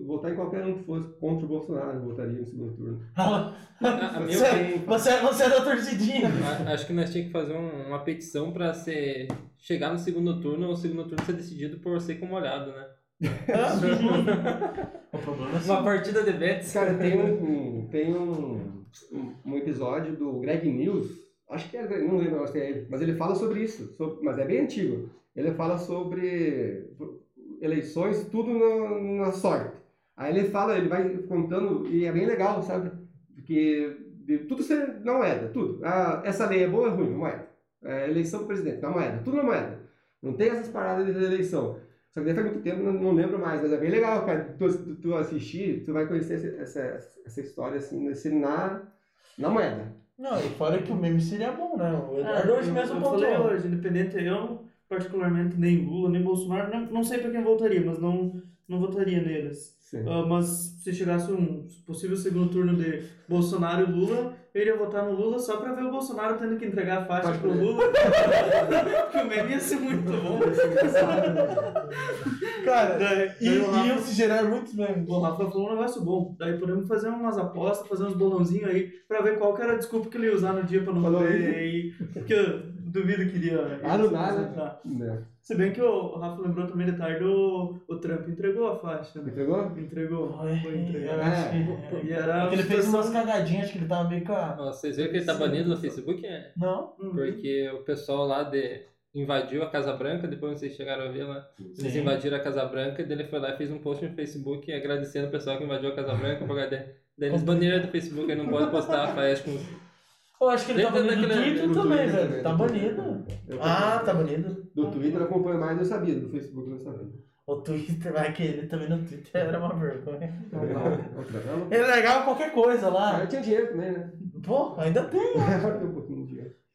[SPEAKER 2] Votar em qualquer um que fosse contra o Bolsonaro, votaria no segundo turno.
[SPEAKER 4] A- a minha
[SPEAKER 1] Você, você, você é da torcidinha.
[SPEAKER 4] A- Acho que nós tínhamos que fazer um- uma petição pra ser, chegar no segundo turno ou o segundo turno ser decidido por seco molhado, né?
[SPEAKER 1] o problema é
[SPEAKER 4] Uma partida de bets.
[SPEAKER 2] Cara, tem um, um- tem um, um, episódio do Greg News, acho que é, não lembro se é ele, mas ele fala sobre isso, sobre- mas é bem antigo. Ele fala sobre eleições, tudo na, na sorte. Aí ele fala, ele vai contando, e é bem legal, sabe? Porque de tudo ser na moeda, tudo. Ah, essa lei é boa ou é ruim? Na moeda. É, eleição do presidente, na moeda, tudo na moeda. Não tem essas paradas de eleição. Só que daí faz muito tempo, não, não lembro mais, mas é bem legal, cara. Tu, tu, tu assistir, tu vai conhecer essa, essa, essa história assim, assim na, na moeda.
[SPEAKER 1] Não, e fora que o meme seria bom, né? O
[SPEAKER 3] Ah,
[SPEAKER 1] Eduardo hoje
[SPEAKER 3] eu,
[SPEAKER 1] mesmo
[SPEAKER 3] eu falei hoje, independente, eu particularmente nem Lula, nem Bolsonaro, não, não sei pra quem votaria, mas não, não votaria neles. Ah, mas se chegasse um possível segundo turno de Bolsonaro e Lula, eu iria votar no Lula só pra ver o Bolsonaro tendo que entregar a faixa
[SPEAKER 2] Pode
[SPEAKER 3] pro. Lula. Porque o meme ia ser muito bom.
[SPEAKER 1] Cara,
[SPEAKER 3] Daí,
[SPEAKER 1] e, iam se gerar muitos memes.
[SPEAKER 3] O Rafa falou um negócio bom. Daí podemos fazer umas apostas, fazer uns bolãozinhos aí, pra ver qual que era a desculpa que ele ia usar no dia pra não
[SPEAKER 2] Falou
[SPEAKER 3] poder ir. Porque eu duvido que iria.
[SPEAKER 2] Ah, do nada. Né?
[SPEAKER 3] Se bem que o Rafa lembrou também de tarde, o, o Trump entregou a faixa. Né?
[SPEAKER 2] Entregou?
[SPEAKER 3] Entregou.
[SPEAKER 1] Foi,
[SPEAKER 3] Foi entregar.
[SPEAKER 1] que-
[SPEAKER 3] E era
[SPEAKER 1] Porque ele fez umas cagadinhas, acho que ele tava meio com a...
[SPEAKER 4] Ó, Vocês viram que ele tá banido no Facebook? É?
[SPEAKER 1] Não?
[SPEAKER 3] Hum.
[SPEAKER 4] Porque o pessoal lá de invadiu a Casa Branca, depois vocês chegaram a ver lá. Eles
[SPEAKER 1] Sim.
[SPEAKER 4] invadiram a Casa Branca e daí ele foi lá e fez um post no Facebook agradecendo o pessoal que invadiu a Casa Branca. por causa de- Daí eles baniram do Facebook, ele não pode postar a faixa com.
[SPEAKER 1] Eu acho que ele tá
[SPEAKER 4] Dentro
[SPEAKER 1] banido do
[SPEAKER 4] daquele-
[SPEAKER 1] Twitter
[SPEAKER 2] do
[SPEAKER 1] também,
[SPEAKER 2] Twitter
[SPEAKER 1] velho.
[SPEAKER 2] também,
[SPEAKER 1] Tá
[SPEAKER 2] do
[SPEAKER 1] banido.
[SPEAKER 2] Eu
[SPEAKER 1] Ah, tá banido.
[SPEAKER 2] Do Twitter eu acompanho mais, eu sabia. Do Facebook eu não sabia.
[SPEAKER 1] O Twitter, vai que ele também no Twitter era uma vergonha.
[SPEAKER 2] Outra vez?
[SPEAKER 1] Ele negava qualquer coisa
[SPEAKER 2] Ah,
[SPEAKER 1] lá.
[SPEAKER 2] eu tinha dinheiro também, né?
[SPEAKER 1] Pô, ainda tem.
[SPEAKER 2] Né?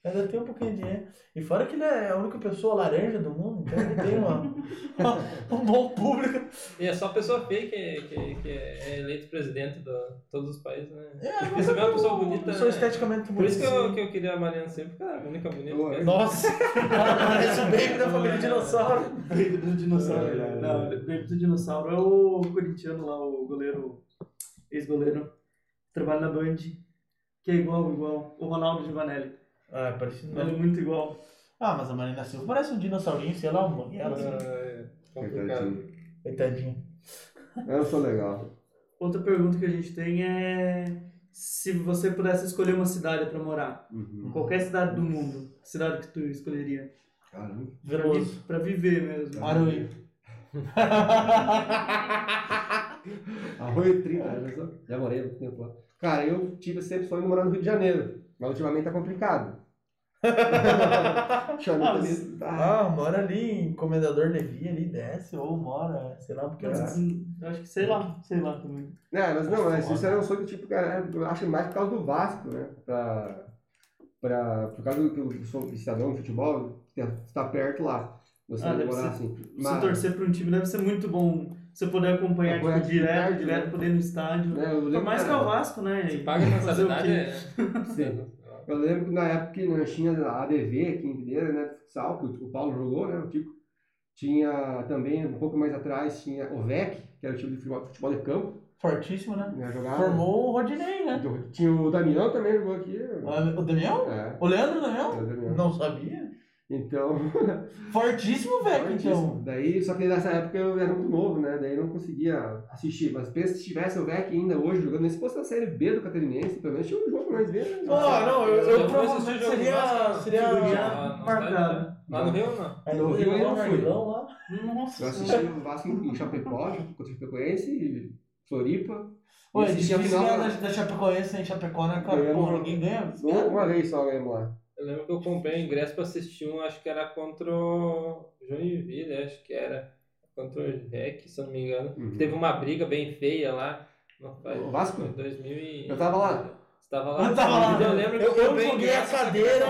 [SPEAKER 1] Ainda tem um pouquinho de dinheiro. E fora que ele é a única pessoa laranja do mundo, então ele tem uma, um bom público.
[SPEAKER 4] E é só pessoa feia que, que, que é eleito presidente de todos os países, né?
[SPEAKER 1] É,
[SPEAKER 4] Porque você vê uma pessoa bonita.
[SPEAKER 1] Pessoa
[SPEAKER 4] né?
[SPEAKER 1] esteticamente
[SPEAKER 4] Por isso que eu,
[SPEAKER 1] bonita.
[SPEAKER 4] que eu queria a Mariana sempre, porque ela é a única bonita.
[SPEAKER 2] Boa.
[SPEAKER 4] é.
[SPEAKER 1] Nossa, ela parece o baby da família dinossauro.
[SPEAKER 3] Baby do dinossauro.
[SPEAKER 2] É, é, é.
[SPEAKER 3] Não, Baby do dinossauro é o corintiano lá, o goleiro, ex-goleiro, trabalha na Band, que é igual, igual, o Ronaldo Givanelli.
[SPEAKER 1] Ah, é parecido
[SPEAKER 3] é
[SPEAKER 1] mesmo.
[SPEAKER 3] muito igual.
[SPEAKER 1] Ah, mas a Marina Silva parece um dinossaurinho, sei lá, uma ela assim.
[SPEAKER 4] É complicado.
[SPEAKER 2] Coitadinho.
[SPEAKER 1] Coitadinha.
[SPEAKER 2] Eu sou legal.
[SPEAKER 3] Outra pergunta que a gente tem é se você pudesse escolher uma cidade pra morar,
[SPEAKER 2] Uhum.
[SPEAKER 3] qualquer cidade do mundo, que cidade que tu escolheria?
[SPEAKER 2] Caramba.
[SPEAKER 3] Pra,
[SPEAKER 1] Veloso.
[SPEAKER 3] vi- pra viver mesmo.
[SPEAKER 1] Aruí.
[SPEAKER 2] Arroio 30, já pensou? Já morei há muito tempo lá. Cara, eu tive sempre sonho de morar no Rio de Janeiro, mas ultimamente tá complicado.
[SPEAKER 3] Ah,
[SPEAKER 2] ali. Ah,
[SPEAKER 1] Ah, mora ali em Comendador Levi, ali desce, ou mora, sei lá, porque
[SPEAKER 3] Eu
[SPEAKER 2] É.
[SPEAKER 3] acho que sei lá, sei lá também.
[SPEAKER 2] É, mas não, mas isso era um sonho do tipo, cara, eu acho mais por causa do Vasco, né? Pra, pra, por causa do que eu sou cidadão de futebol, está perto lá. Você
[SPEAKER 3] Ah,
[SPEAKER 2] morar
[SPEAKER 3] ser-
[SPEAKER 2] assim.
[SPEAKER 3] Se torcer pra um time deve ser muito bom. Você poder acompanhar
[SPEAKER 2] Acompanhar
[SPEAKER 3] tipo, direto, direto,
[SPEAKER 2] né?
[SPEAKER 3] poder ir no estádio.
[SPEAKER 2] né, eu
[SPEAKER 3] Por mais que é o Vasco, né?
[SPEAKER 4] Se paga
[SPEAKER 3] Fazer o
[SPEAKER 4] mensalidade, é.
[SPEAKER 2] Sim. Eu lembro que na época que nós tinha a ADV aqui em Videira, né, de futsal, que o Paulo jogou, né, o Tico. Tinha também, um pouco mais atrás, tinha o VEC, que era o time de futebol, futebol de campo,
[SPEAKER 1] fortíssimo, né?
[SPEAKER 2] né, jogava.
[SPEAKER 1] Formou o Rodinei, né?
[SPEAKER 2] Tinha o Damião também jogou aqui.
[SPEAKER 1] O Damião?
[SPEAKER 2] É,
[SPEAKER 1] O Leandro
[SPEAKER 2] o
[SPEAKER 1] Damião?
[SPEAKER 2] Damião.
[SPEAKER 1] Não sabia.
[SPEAKER 2] Então,
[SPEAKER 1] Fortíssimo, velho, então.
[SPEAKER 2] Daí, só que nessa época eu era muito novo, né? Daí eu não conseguia assistir. Mas pensa se tivesse o VEC ainda hoje jogando, nem se fosse na Série B do Catarinense, pelo menos tinha um jogo mais vezes.
[SPEAKER 1] Oh, não, eu,
[SPEAKER 4] Eu
[SPEAKER 1] eu provavelmente seria. Seria.
[SPEAKER 4] Ah, não,
[SPEAKER 3] marcado.
[SPEAKER 4] Lá no Rio, não.
[SPEAKER 1] Aí
[SPEAKER 2] No
[SPEAKER 1] eu
[SPEAKER 2] Rio eu
[SPEAKER 1] lá
[SPEAKER 2] não fui.
[SPEAKER 1] Lá.
[SPEAKER 2] Eu
[SPEAKER 3] Nossa.
[SPEAKER 2] assisti o Vasco em Chapecó, contra o Chapecoense, e Floripa.
[SPEAKER 1] Pô, é
[SPEAKER 2] E assisti a
[SPEAKER 1] difícil
[SPEAKER 2] final
[SPEAKER 1] ganhar da, da Chapecoense em Chapecó, né, cara? Pô, ninguém ganha.
[SPEAKER 2] uma, uma vez só ganhamos lá.
[SPEAKER 4] Eu lembro que eu comprei um ingresso pra assistir um, acho que era contra o Joinville, acho que era. Contra o REC, se eu não me engano.
[SPEAKER 2] Uhum.
[SPEAKER 4] Teve uma briga bem feia lá. Faz-
[SPEAKER 2] O Vasco?
[SPEAKER 4] Foi 2000 e...
[SPEAKER 2] Eu tava lá.
[SPEAKER 4] Você tava lá?
[SPEAKER 1] Eu tava lá.
[SPEAKER 4] Eu lembro que
[SPEAKER 1] Eu- eu joguei a cadeira.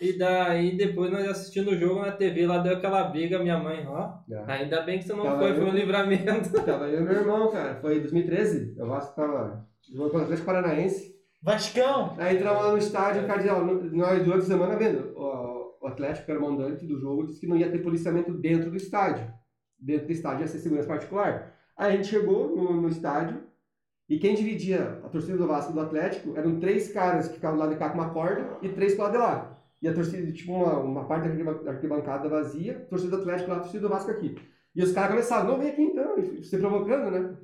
[SPEAKER 4] E daí, depois nós assistindo o jogo na TV, lá deu aquela briga, minha mãe, ó. Ainda bem que você não
[SPEAKER 2] Tava
[SPEAKER 4] foi, foi
[SPEAKER 2] eu.
[SPEAKER 4] um livramento.
[SPEAKER 2] Tava eu e meu irmão, cara. Foi em 2013. O Vasco tava jogando contra o Atlético Paranaense.
[SPEAKER 1] Vascão!
[SPEAKER 2] Aí entramos lá no estádio, o cara dizia, nós durante a semana vendo, o Atlético, era mandante do jogo, disse que não ia ter policiamento dentro do estádio. Dentro do estádio ia ser segurança particular. Aí a gente chegou no, no estádio e quem dividia a torcida do Vasco do Atlético eram três caras que ficavam do lado de cá com uma corda e três pro lado de lá. E a torcida, tipo, uma, uma parte da arquiban- da arquibancada vazia, torcida do Atlético lá, torcida do Vasco aqui. E os caras começaram, não, vem aqui então, se provocando, né?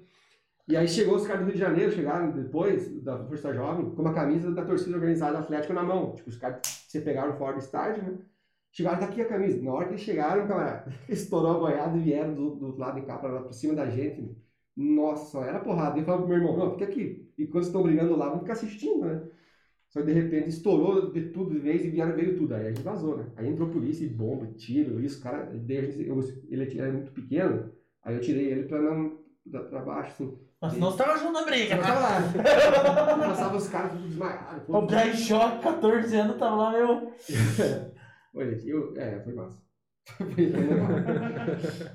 [SPEAKER 2] E aí chegou os caras do Rio de Janeiro, chegaram depois da Força Jovem, com uma camisa da torcida organizada Atlético na mão. Tipo, os caras se pegaram fora do estádio, né? Chegaram, tá aqui a camisa. Na hora que eles chegaram, camarada, estourou a boiada e vieram do, do lado de cá pra, pra cima da gente. Nossa, só era porrada. Eu falava pro meu irmão, não, fica aqui. E quando estão brigando lá, vamos ficar assistindo, né? Só que de repente estourou de tudo de vez e vieram, veio tudo. Aí a gente vazou, né? Aí entrou polícia bomba, tiro, isso, cara. gente- eu- ele era muito pequeno, aí eu tirei ele pra não. pra baixo, assim.
[SPEAKER 1] Mas você tava junto na briga.
[SPEAKER 2] Eu tava lá. Passava os caras tudo desmaiados. pô.
[SPEAKER 1] O Guy Shock, 14 anos, tava lá, meu.
[SPEAKER 2] Olha, eu, é, foi massa. foi,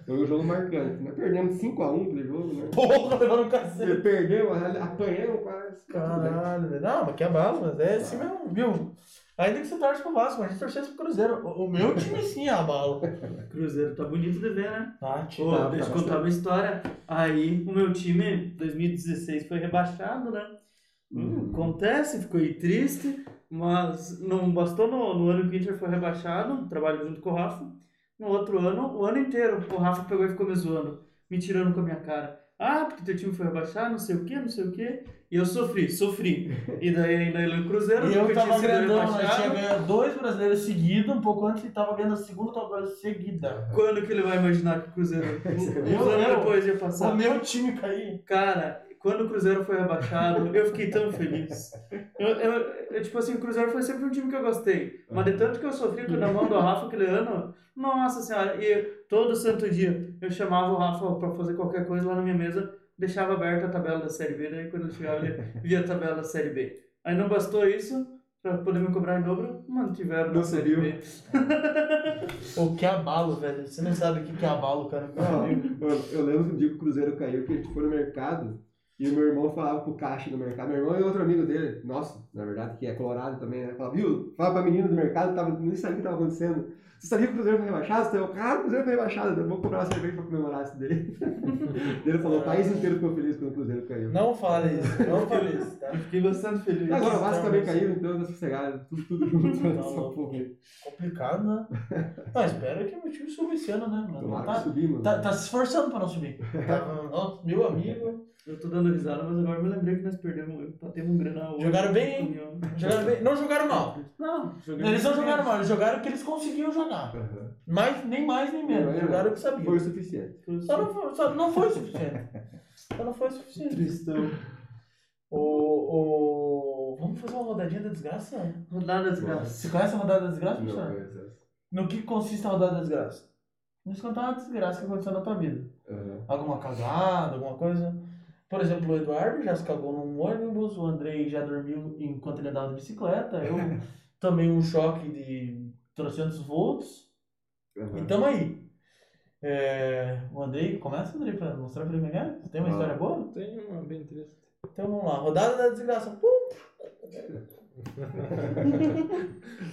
[SPEAKER 2] foi um jogo marcante. Nós perdemos 5x1 aquele jogo, né?
[SPEAKER 1] Porra, levando um cacete.
[SPEAKER 2] Perdemos, apanhamos quase.
[SPEAKER 1] Caralho, não, mas que abalo, mas é assim mesmo, viu? Ainda que você torce pro Vasco, mas a gente torcesse pro Cruzeiro. O, o meu time sim é abalo.
[SPEAKER 3] Cruzeiro tá bonito de ver, né?
[SPEAKER 1] Tá, tio.
[SPEAKER 3] Pô,
[SPEAKER 2] tá
[SPEAKER 3] deixa eu
[SPEAKER 2] bastante.
[SPEAKER 3] contar uma história. Aí, o meu time, 2016, foi rebaixado, né? Hum, acontece, ficou aí triste, mas não bastou no, no ano que o Inter foi rebaixado, trabalho junto com o Rafa. No outro ano, o ano inteiro, o Rafa pegou e ficou me zoando, me tirando com a minha cara. Ah, porque teu time foi rebaixado, não sei o que, não sei o que. E eu sofri, sofri. E daí ainda ele no Cruzeiro,
[SPEAKER 1] E eu tava grandão, nós tinha ganhado dois brasileiros seguidos, um pouco antes ele tava ganhando a segunda Copa seguida.
[SPEAKER 3] Quando que ele vai imaginar que o Cruzeiro, anos
[SPEAKER 1] eu-
[SPEAKER 3] depois ia
[SPEAKER 1] O
[SPEAKER 3] passar?
[SPEAKER 1] meu time cair.
[SPEAKER 3] Cara, quando o Cruzeiro foi rebaixado, eu fiquei tão feliz. Eu, eu, eu, tipo assim, o Cruzeiro foi sempre um time que eu gostei. Mas de tanto que eu sofri com na mão do Rafa aquele ano, nossa senhora, e todo santo dia eu chamava o Rafa pra fazer qualquer coisa lá na minha mesa, deixava aberta a tabela da Série B, daí quando eu chegava ele via a tabela da Série B. Aí não bastou isso, pra poder me cobrar em dobro, mantiveram
[SPEAKER 2] Não
[SPEAKER 3] na Série. B.
[SPEAKER 1] Pô, que abalo, velho. Você não sabe o que que é abalo, cara. Amigo.
[SPEAKER 2] Mano, eu lembro que um dia que o Cruzeiro caiu, que a gente foi no mercado e o meu irmão falava pro caixa do mercado, meu irmão e outro amigo dele, nossa, na verdade, que é colorado também, né? Falava, viu, fala pra menina do mercado, tava, nem sabia o que tava acontecendo. Você sabia que o Cruzeiro foi rebaixado? Você falou, cara, o Cruzeiro foi rebaixado, eu vou comprar uma cerveja pra comemorar isso dele. ele falou, o país inteiro ficou feliz quando o Cruzeiro caiu.
[SPEAKER 1] Não fale isso, não fale isso, tá?
[SPEAKER 3] Eu fiquei bastante feliz.
[SPEAKER 2] Agora o Vasco também
[SPEAKER 1] Extremamente.
[SPEAKER 2] caiu, então tá sossegado, tudo, tudo junto.
[SPEAKER 1] Tá. Complicado, né? Mas espero que o meu time suba esse ano, né? mano?
[SPEAKER 2] Tomara
[SPEAKER 1] Tá,
[SPEAKER 2] subir, mano.
[SPEAKER 1] tá, tá se esforçando pra não subir. Ó, meu amigo.
[SPEAKER 3] Eu tô dando risada, mas agora me lembrei que nós perdemos, batemos um granal hoje.
[SPEAKER 1] Jogaram bem? Jogaram bem, não jogaram mal.
[SPEAKER 3] Não,
[SPEAKER 1] Eles não jogaram mal, eles jogaram o que eles conseguiam jogar.
[SPEAKER 2] Aham.
[SPEAKER 1] Mais, nem mais nem menos. Jogaram o que sabiam.
[SPEAKER 2] Foi o suficiente.
[SPEAKER 1] Só não foi, só não foi o suficiente. Só não foi o suficiente.
[SPEAKER 3] Tristão.
[SPEAKER 1] O, o... Vamos fazer uma rodadinha da desgraça?
[SPEAKER 3] Rodada desgraça.
[SPEAKER 1] Você conhece a rodada da desgraça,
[SPEAKER 2] Não, mas, é.
[SPEAKER 1] No que consiste a rodada da desgraça? Nos contar uma desgraça que aconteceu na tua vida.
[SPEAKER 2] Aham.
[SPEAKER 1] Alguma cagada, alguma coisa. Por exemplo, o Eduardo já se cagou num ônibus, o Andrei já dormiu enquanto ele andava de bicicleta, eu tomei um choque de 300 volts.
[SPEAKER 2] Aham.
[SPEAKER 1] E tamo aí. É, o Andrei, começa, Andrei, pra mostrar pra ele como é que é? Você tem uma
[SPEAKER 2] Ah.
[SPEAKER 1] história boa?
[SPEAKER 4] Tem uma bem triste.
[SPEAKER 1] Então vamos lá. Rodada da desgraça. Pum!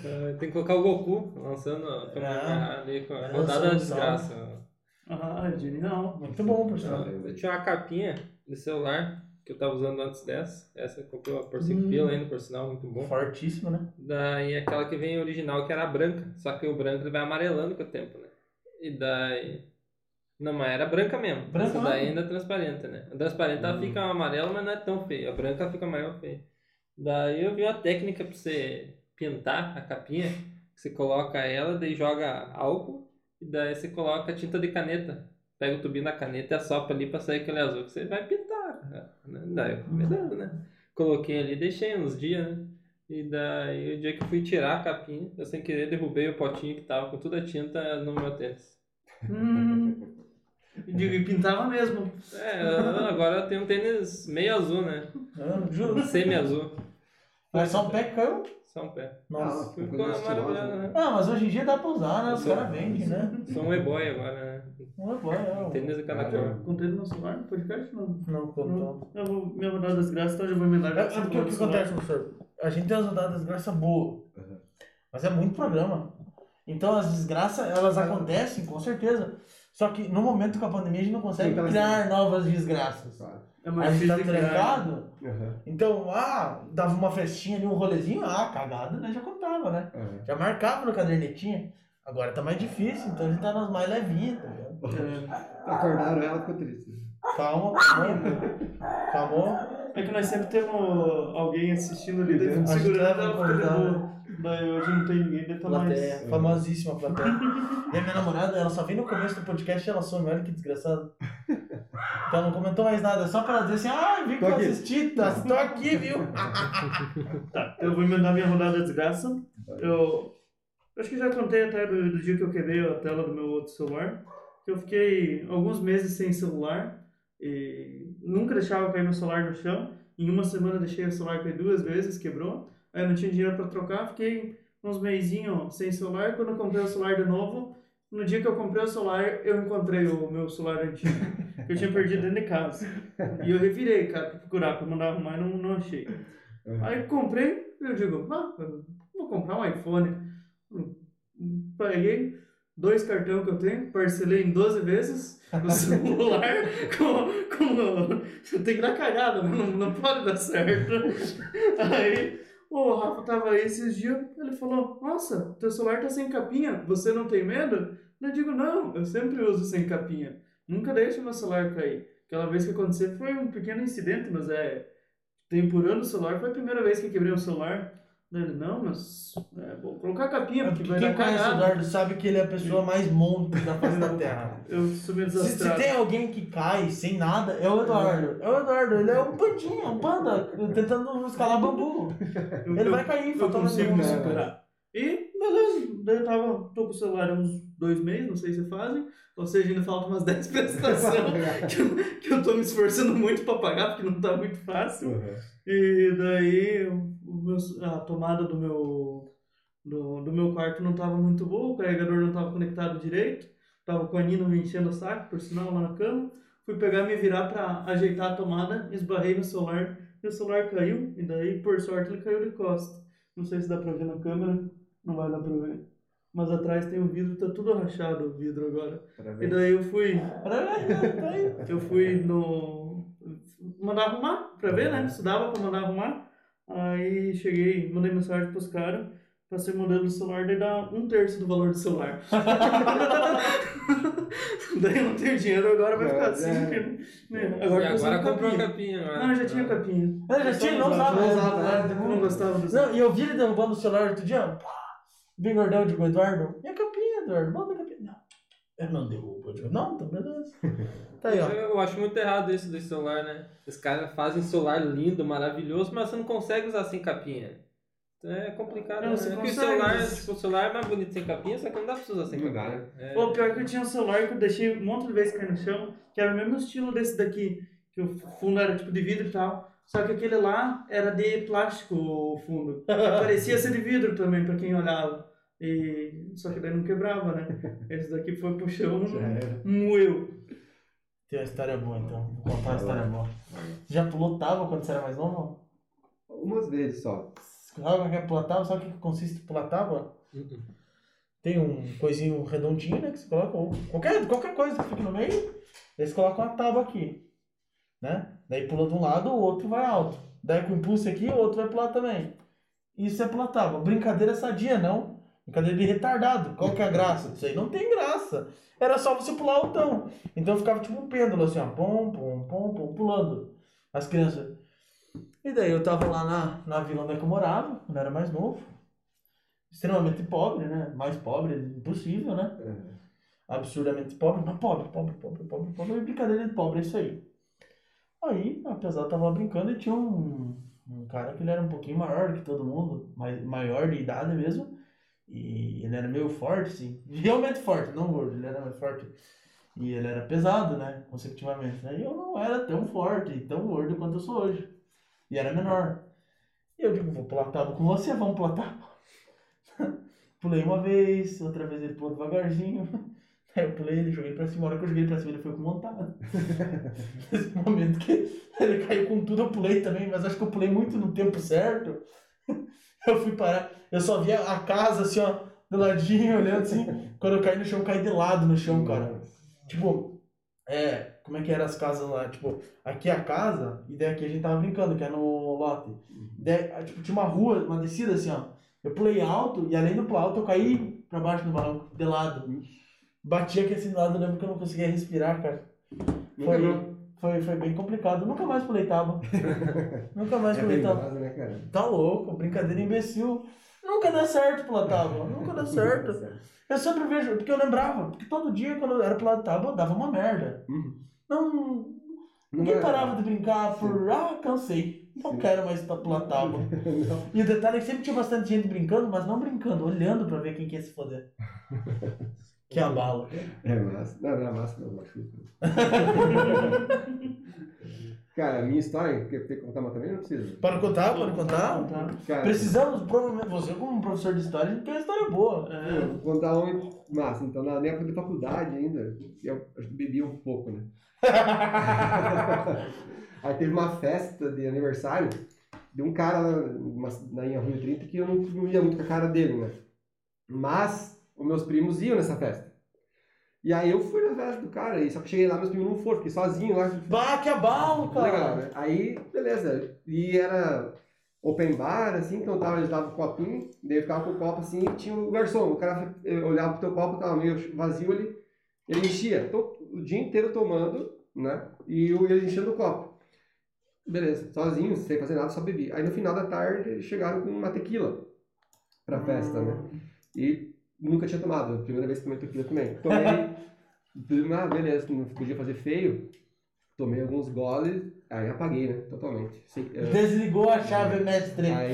[SPEAKER 4] Ah, tem que colocar o Goku lançando
[SPEAKER 1] Ah.
[SPEAKER 4] ali com a rodada da
[SPEAKER 1] solução.
[SPEAKER 4] desgraça.
[SPEAKER 3] Ah, é genial.
[SPEAKER 1] Muito bom, por sinal.
[SPEAKER 4] Eu tinha uma capinha de celular que eu tava usando antes dessa. Essa eu comprei por 5
[SPEAKER 1] Hum.
[SPEAKER 4] pila ainda, por sinal, muito bom.
[SPEAKER 1] Fortíssimo, né?
[SPEAKER 4] Daí aquela que vem original, que era branca. Só que o branco ele vai amarelando com o tempo, né? E daí. Não, mas era branca mesmo.
[SPEAKER 1] Branca
[SPEAKER 4] Essa daí ainda é transparente, né? A transparente ela
[SPEAKER 2] Hum.
[SPEAKER 4] fica amarela, mas não é tão feia. A branca fica amarela feia. Daí eu vi uma técnica pra você pintar a capinha. Você coloca ela, daí joga álcool. E daí você coloca tinta de caneta. Pega o tubinho da caneta e assopra ali pra sair aquele azul que você vai pintar. né? Daí, beleza, né? Coloquei ali, deixei uns dias, né? E daí, o dia que eu fui tirar a capinha, eu sem querer derrubei o potinho que tava com toda a tinta no meu tênis.
[SPEAKER 3] Hum. E digo, e pintava mesmo.
[SPEAKER 4] É, agora eu tenho um tênis meio azul, né?
[SPEAKER 1] Eu juro.
[SPEAKER 4] Semi-azul.
[SPEAKER 1] Mas só um pé
[SPEAKER 4] um pé.
[SPEAKER 1] Nossa.
[SPEAKER 2] Ah,
[SPEAKER 4] Ficou maravilhoso, né?
[SPEAKER 1] Ah, mas hoje em dia dá pra usar, né? Os caras vendem, né?
[SPEAKER 4] Sou um e-boy agora, né?
[SPEAKER 1] É bom, é.
[SPEAKER 4] Tênis de cada
[SPEAKER 2] Ah,
[SPEAKER 4] cor.
[SPEAKER 3] Contei no meu celular no podcast? Não.
[SPEAKER 1] Não contou.
[SPEAKER 3] Eu vou, minha rodada das graças, então eu já vou emendar.
[SPEAKER 1] É, é
[SPEAKER 3] falou
[SPEAKER 1] o que acontece, professor? A gente tem as rodadas desgraça boa,
[SPEAKER 2] Aham.
[SPEAKER 1] mas é muito programa. Então as desgraças, elas acontecem, com certeza. Só que no momento com a pandemia a gente não consegue
[SPEAKER 2] Então,
[SPEAKER 1] criar novas desgraças.
[SPEAKER 2] Claro.
[SPEAKER 3] É
[SPEAKER 1] A
[SPEAKER 3] mais
[SPEAKER 1] gente tá
[SPEAKER 3] difícil de criar.
[SPEAKER 1] trancado,
[SPEAKER 2] Aham.
[SPEAKER 1] então, ah, dava uma festinha ali, um rolezinho, ah, cagada, né? Já contava, né?
[SPEAKER 2] Aham.
[SPEAKER 1] Já marcava no cadernetinho. Agora tá mais difícil, então a gente tá nas mais levinhas, tá ligado?
[SPEAKER 3] É,
[SPEAKER 2] Acordaram ela, ficou triste.
[SPEAKER 1] Calma, calma. Calma.
[SPEAKER 3] É que nós sempre temos alguém assistindo ali, daí
[SPEAKER 2] A
[SPEAKER 3] fica
[SPEAKER 1] gente
[SPEAKER 3] segurando ela fica. Daí hoje não tem ninguém, daí tá mais.
[SPEAKER 1] Plateia, famosíssima plateia. E a minha namorada, ela só vem no começo do podcast e ela some, olha que desgraçado. Então não comentou mais nada, só pra dizer assim, ah, vi que eu assisti, tá, tô aqui, viu?
[SPEAKER 3] Tá, eu vou emendar minha rodada da desgraça. Eu acho que já contei até do, do dia que eu quebrei a tela do meu outro celular. Que eu fiquei alguns meses sem celular e nunca deixava cair meu celular no chão. Em uma semana deixei o celular cair duas vezes, quebrou. Aí eu não tinha dinheiro para trocar, fiquei uns meizinhos sem celular. Quando eu comprei o celular de novo, no dia que eu comprei o celular, eu encontrei o meu celular antigo, que eu tinha perdido dentro de casa. E eu revirei, cara, pra procurar, pra mandar arrumar e não, não achei.
[SPEAKER 2] Aham.
[SPEAKER 3] Aí comprei, eu digo, ah, vou comprar um iPhone. Peguei dois cartões que eu tenho, parcelei em 12 vezes o celular, com, com, tem que dar cagada, não, não pode dar certo. Aí o Rafa tava aí esses dias, ele falou, nossa, teu celular tá sem capinha, você não tem medo? Eu digo, não, eu sempre uso sem capinha, nunca deixo meu celular cair. Aquela vez que aconteceu foi um pequeno incidente, mas é tem por ano o celular, foi a primeira vez que quebrei um celular. Daí Ele, não, mas é, vou colocar a capinha, porque vai
[SPEAKER 1] Quem
[SPEAKER 3] dar
[SPEAKER 1] conhece o
[SPEAKER 3] cagada.
[SPEAKER 1] Eduardo sabe que ele é a pessoa mais monte da face da Terra.
[SPEAKER 3] Eu sou meio
[SPEAKER 1] Se, se
[SPEAKER 3] desastrado.
[SPEAKER 1] tem alguém que cai sem nada, é o Eduardo. É o Eduardo, ele é um pandinha, um panda, tentando escalar bambu.
[SPEAKER 3] Eu-
[SPEAKER 1] Ele
[SPEAKER 3] eu-
[SPEAKER 1] vai cair,
[SPEAKER 3] Eu consigo me superar. E, beleza. daí eu tava, tô com o celular há uns dois meses, não sei se fazem, ou seja, ainda faltam umas 10 prestações que, eu, que eu tô me esforçando muito pra pagar, porque não tá muito fácil.
[SPEAKER 2] Uhum.
[SPEAKER 3] E daí meu- a tomada do meu, do, do meu quarto não tava muito boa, o carregador não tava conectado direito, tava com a Nina me enchendo o saco, por sinal, lá na cama. Fui pegar, me virar pra ajeitar a tomada, esbarrei no celular, e o celular caiu, e daí, por sorte, ele caiu de costa. Não sei se dá pra ver na câmera, não vai dar pra ver. Mas atrás tem um vidro, tá tudo rachado o vidro agora. E daí eu fui,
[SPEAKER 1] Tá aí.
[SPEAKER 3] eu fui no. mandar arrumar, pra ver, né? Se dava pra mandar arrumar. Aí cheguei, mandei mensagem pros caras, passei o modelo do celular, daí dá um terço do valor do celular. daí eu não tenho dinheiro, agora vai ficar assim.
[SPEAKER 2] É.
[SPEAKER 3] né,
[SPEAKER 4] E
[SPEAKER 3] Agora,
[SPEAKER 4] agora comprou
[SPEAKER 3] capinha.
[SPEAKER 4] capinha. agora.
[SPEAKER 3] Não, eu já tinha capinha.
[SPEAKER 1] Eu já tinha, não usava.
[SPEAKER 2] Não usava,
[SPEAKER 1] né?
[SPEAKER 3] Eu não gostava do
[SPEAKER 1] Não, e eu vi ele derrubando o celular outro dia. Pá, bem gordão, digo, Eduardo. E a capinha, Eduardo? Bota a capinha. Não, eu não derrubo. Eu digo, não, tá beleza. Tá aí, ó.
[SPEAKER 4] Eu, eu acho muito errado isso do celular, né? Os caras fazem celular lindo, maravilhoso, mas você não consegue usar sem capinha. Então é complicado,
[SPEAKER 3] Não,
[SPEAKER 4] né?
[SPEAKER 3] você
[SPEAKER 4] Porque o
[SPEAKER 3] consegue,
[SPEAKER 4] celular,
[SPEAKER 3] mas-
[SPEAKER 4] tipo, o celular é mais bonito sem capinha, só que não dá pra você usar sem
[SPEAKER 2] Não
[SPEAKER 4] capinha. É.
[SPEAKER 3] Pô, pior que eu tinha um celular que eu deixei um monte de vezes cair no chão, que era o mesmo estilo desse daqui, que o fundo era tipo de vidro e tal. Só que aquele lá era de plástico o fundo. Parecia ser de vidro também, pra quem olhava. E... Só que daí não quebrava, né? Esse daqui foi pro chão, moeu.
[SPEAKER 1] Tem uma história boa, então. Vou contar uma história boa. Já pulou tábua quando você era mais novo?
[SPEAKER 2] Algumas vezes só.
[SPEAKER 1] Sabe o que é pular tábua? Sabe o que consiste pular tábua?
[SPEAKER 4] Uh-uh.
[SPEAKER 1] Tem um coisinho redondinho, né? Que você coloca, ou qualquer, qualquer coisa que fique no meio, daí você coloca uma tábua aqui. Né? Daí pula de um lado, o outro vai alto. Daí com o impulso aqui, o outro vai pular também. Isso é pular tábua. Brincadeira sadia, não. Brincadeira de retardado. Qual que é a graça? Isso aí não tem graça. Era só você pular altão. Então ficava tipo um pêndulo assim, ó. Pom, pom, pom, pom, pulando. As crianças. E daí eu tava lá na, na vila onde é eu morava, quando eu era mais novo. Extremamente pobre, né? Mais pobre impossível, né? Absurdamente pobre, mas pobre, pobre, pobre, pobre, pobre. Brincadeira de pobre, é isso aí. Aí, apesar eu tava brincando e tinha um, um cara que ele era um pouquinho maior que todo mundo, mais, maior de idade mesmo. E ele era meio forte, sim. Realmente forte, não gordo, ele era mais forte. E ele era pesado, né? Consecutivamente. Né? E eu não era tão forte e tão gordo quanto eu sou hoje. E era menor. E eu digo, vou pular tábua com você, vamos pular tábua. Pulei uma vez, outra vez ele pulou devagarzinho. Aí eu pulei ele, joguei pra cima. A hora que eu joguei ele pra cima, ele foi com montada. Nesse momento que ele caiu com tudo, eu pulei também, mas acho que eu pulei muito no tempo certo. Eu fui parar, eu só via a casa assim, ó, do ladinho, olhando assim. Quando eu caí no chão, eu caí de lado no chão, cara. Tipo, é, como é que eram as casas lá? Tipo, aqui é a casa, e daí aqui a gente tava brincando, que é no lote. Daí, ah, tipo, tinha uma rua, uma descida assim, ó. Eu pulei alto, e além do pular alto, eu caí pra baixo do balão, de lado. Bati aqui assim do lado, eu lembro que eu não conseguia respirar, cara.
[SPEAKER 2] Nunca
[SPEAKER 1] Foi,
[SPEAKER 2] não.
[SPEAKER 1] foi, foi bem complicado. Nunca mais pulei tábua. Nunca mais
[SPEAKER 2] É
[SPEAKER 1] pulei tábua.
[SPEAKER 2] né?
[SPEAKER 1] Tá louco, brincadeira imbecil. Nunca dá certo pular tábua. Nunca dá certo. Eu sempre vejo, porque eu lembrava, porque todo dia quando eu era pular tábua, dava uma merda.
[SPEAKER 2] Uhum.
[SPEAKER 1] Não. Ninguém parava de brincar por, ah, cansei. Não
[SPEAKER 2] Sim.
[SPEAKER 1] quero mais pular tábua. E o detalhe é que sempre tinha bastante gente brincando, mas não brincando, olhando pra ver quem que ia se foder. Que abalo.
[SPEAKER 2] É massa. Não, não é massa, não, machuca. Cara, a minha história, que eu tenho que contar uma também, não precisa.
[SPEAKER 1] Pode contar, pode contar?
[SPEAKER 2] Cara,
[SPEAKER 1] Precisamos, provavelmente, você como professor de história, tem uma história boa.
[SPEAKER 3] É,
[SPEAKER 2] eu vou contar uma massa. Então, na minha época de faculdade ainda, eu, bebia um pouco, né? Aí teve uma festa de aniversário de um cara lá na em Rua 30 que eu não, não ia muito com a cara dele, né? Mas os meus primos iam nessa festa. E aí eu fui na festa do cara, e só que cheguei lá, meus primos não foram, fiquei sozinho lá.
[SPEAKER 1] Bah, que abalo, cara.
[SPEAKER 2] Legal, né? Aí, beleza. E era open bar, assim, então tava, eles davam um copinho, daí eu ficava com o copo assim e tinha o garçom. O cara eh, olhava pro teu copo, tava meio vazio, ele, ele enchia. Então, o dia inteiro tomando, né? E eu- ele enchendo o copo. Beleza, sozinho, sem fazer nada, só bebi. Aí no final da tarde eles chegaram com uma tequila pra festa, né? E nunca tinha tomado, primeira vez que tomei tequila também. Tomei, ah, beleza, não podia fazer feio. Tomei alguns goles, aí apaguei, né? Totalmente. Sei, eh,
[SPEAKER 1] Desligou a chave, mestre.
[SPEAKER 2] aí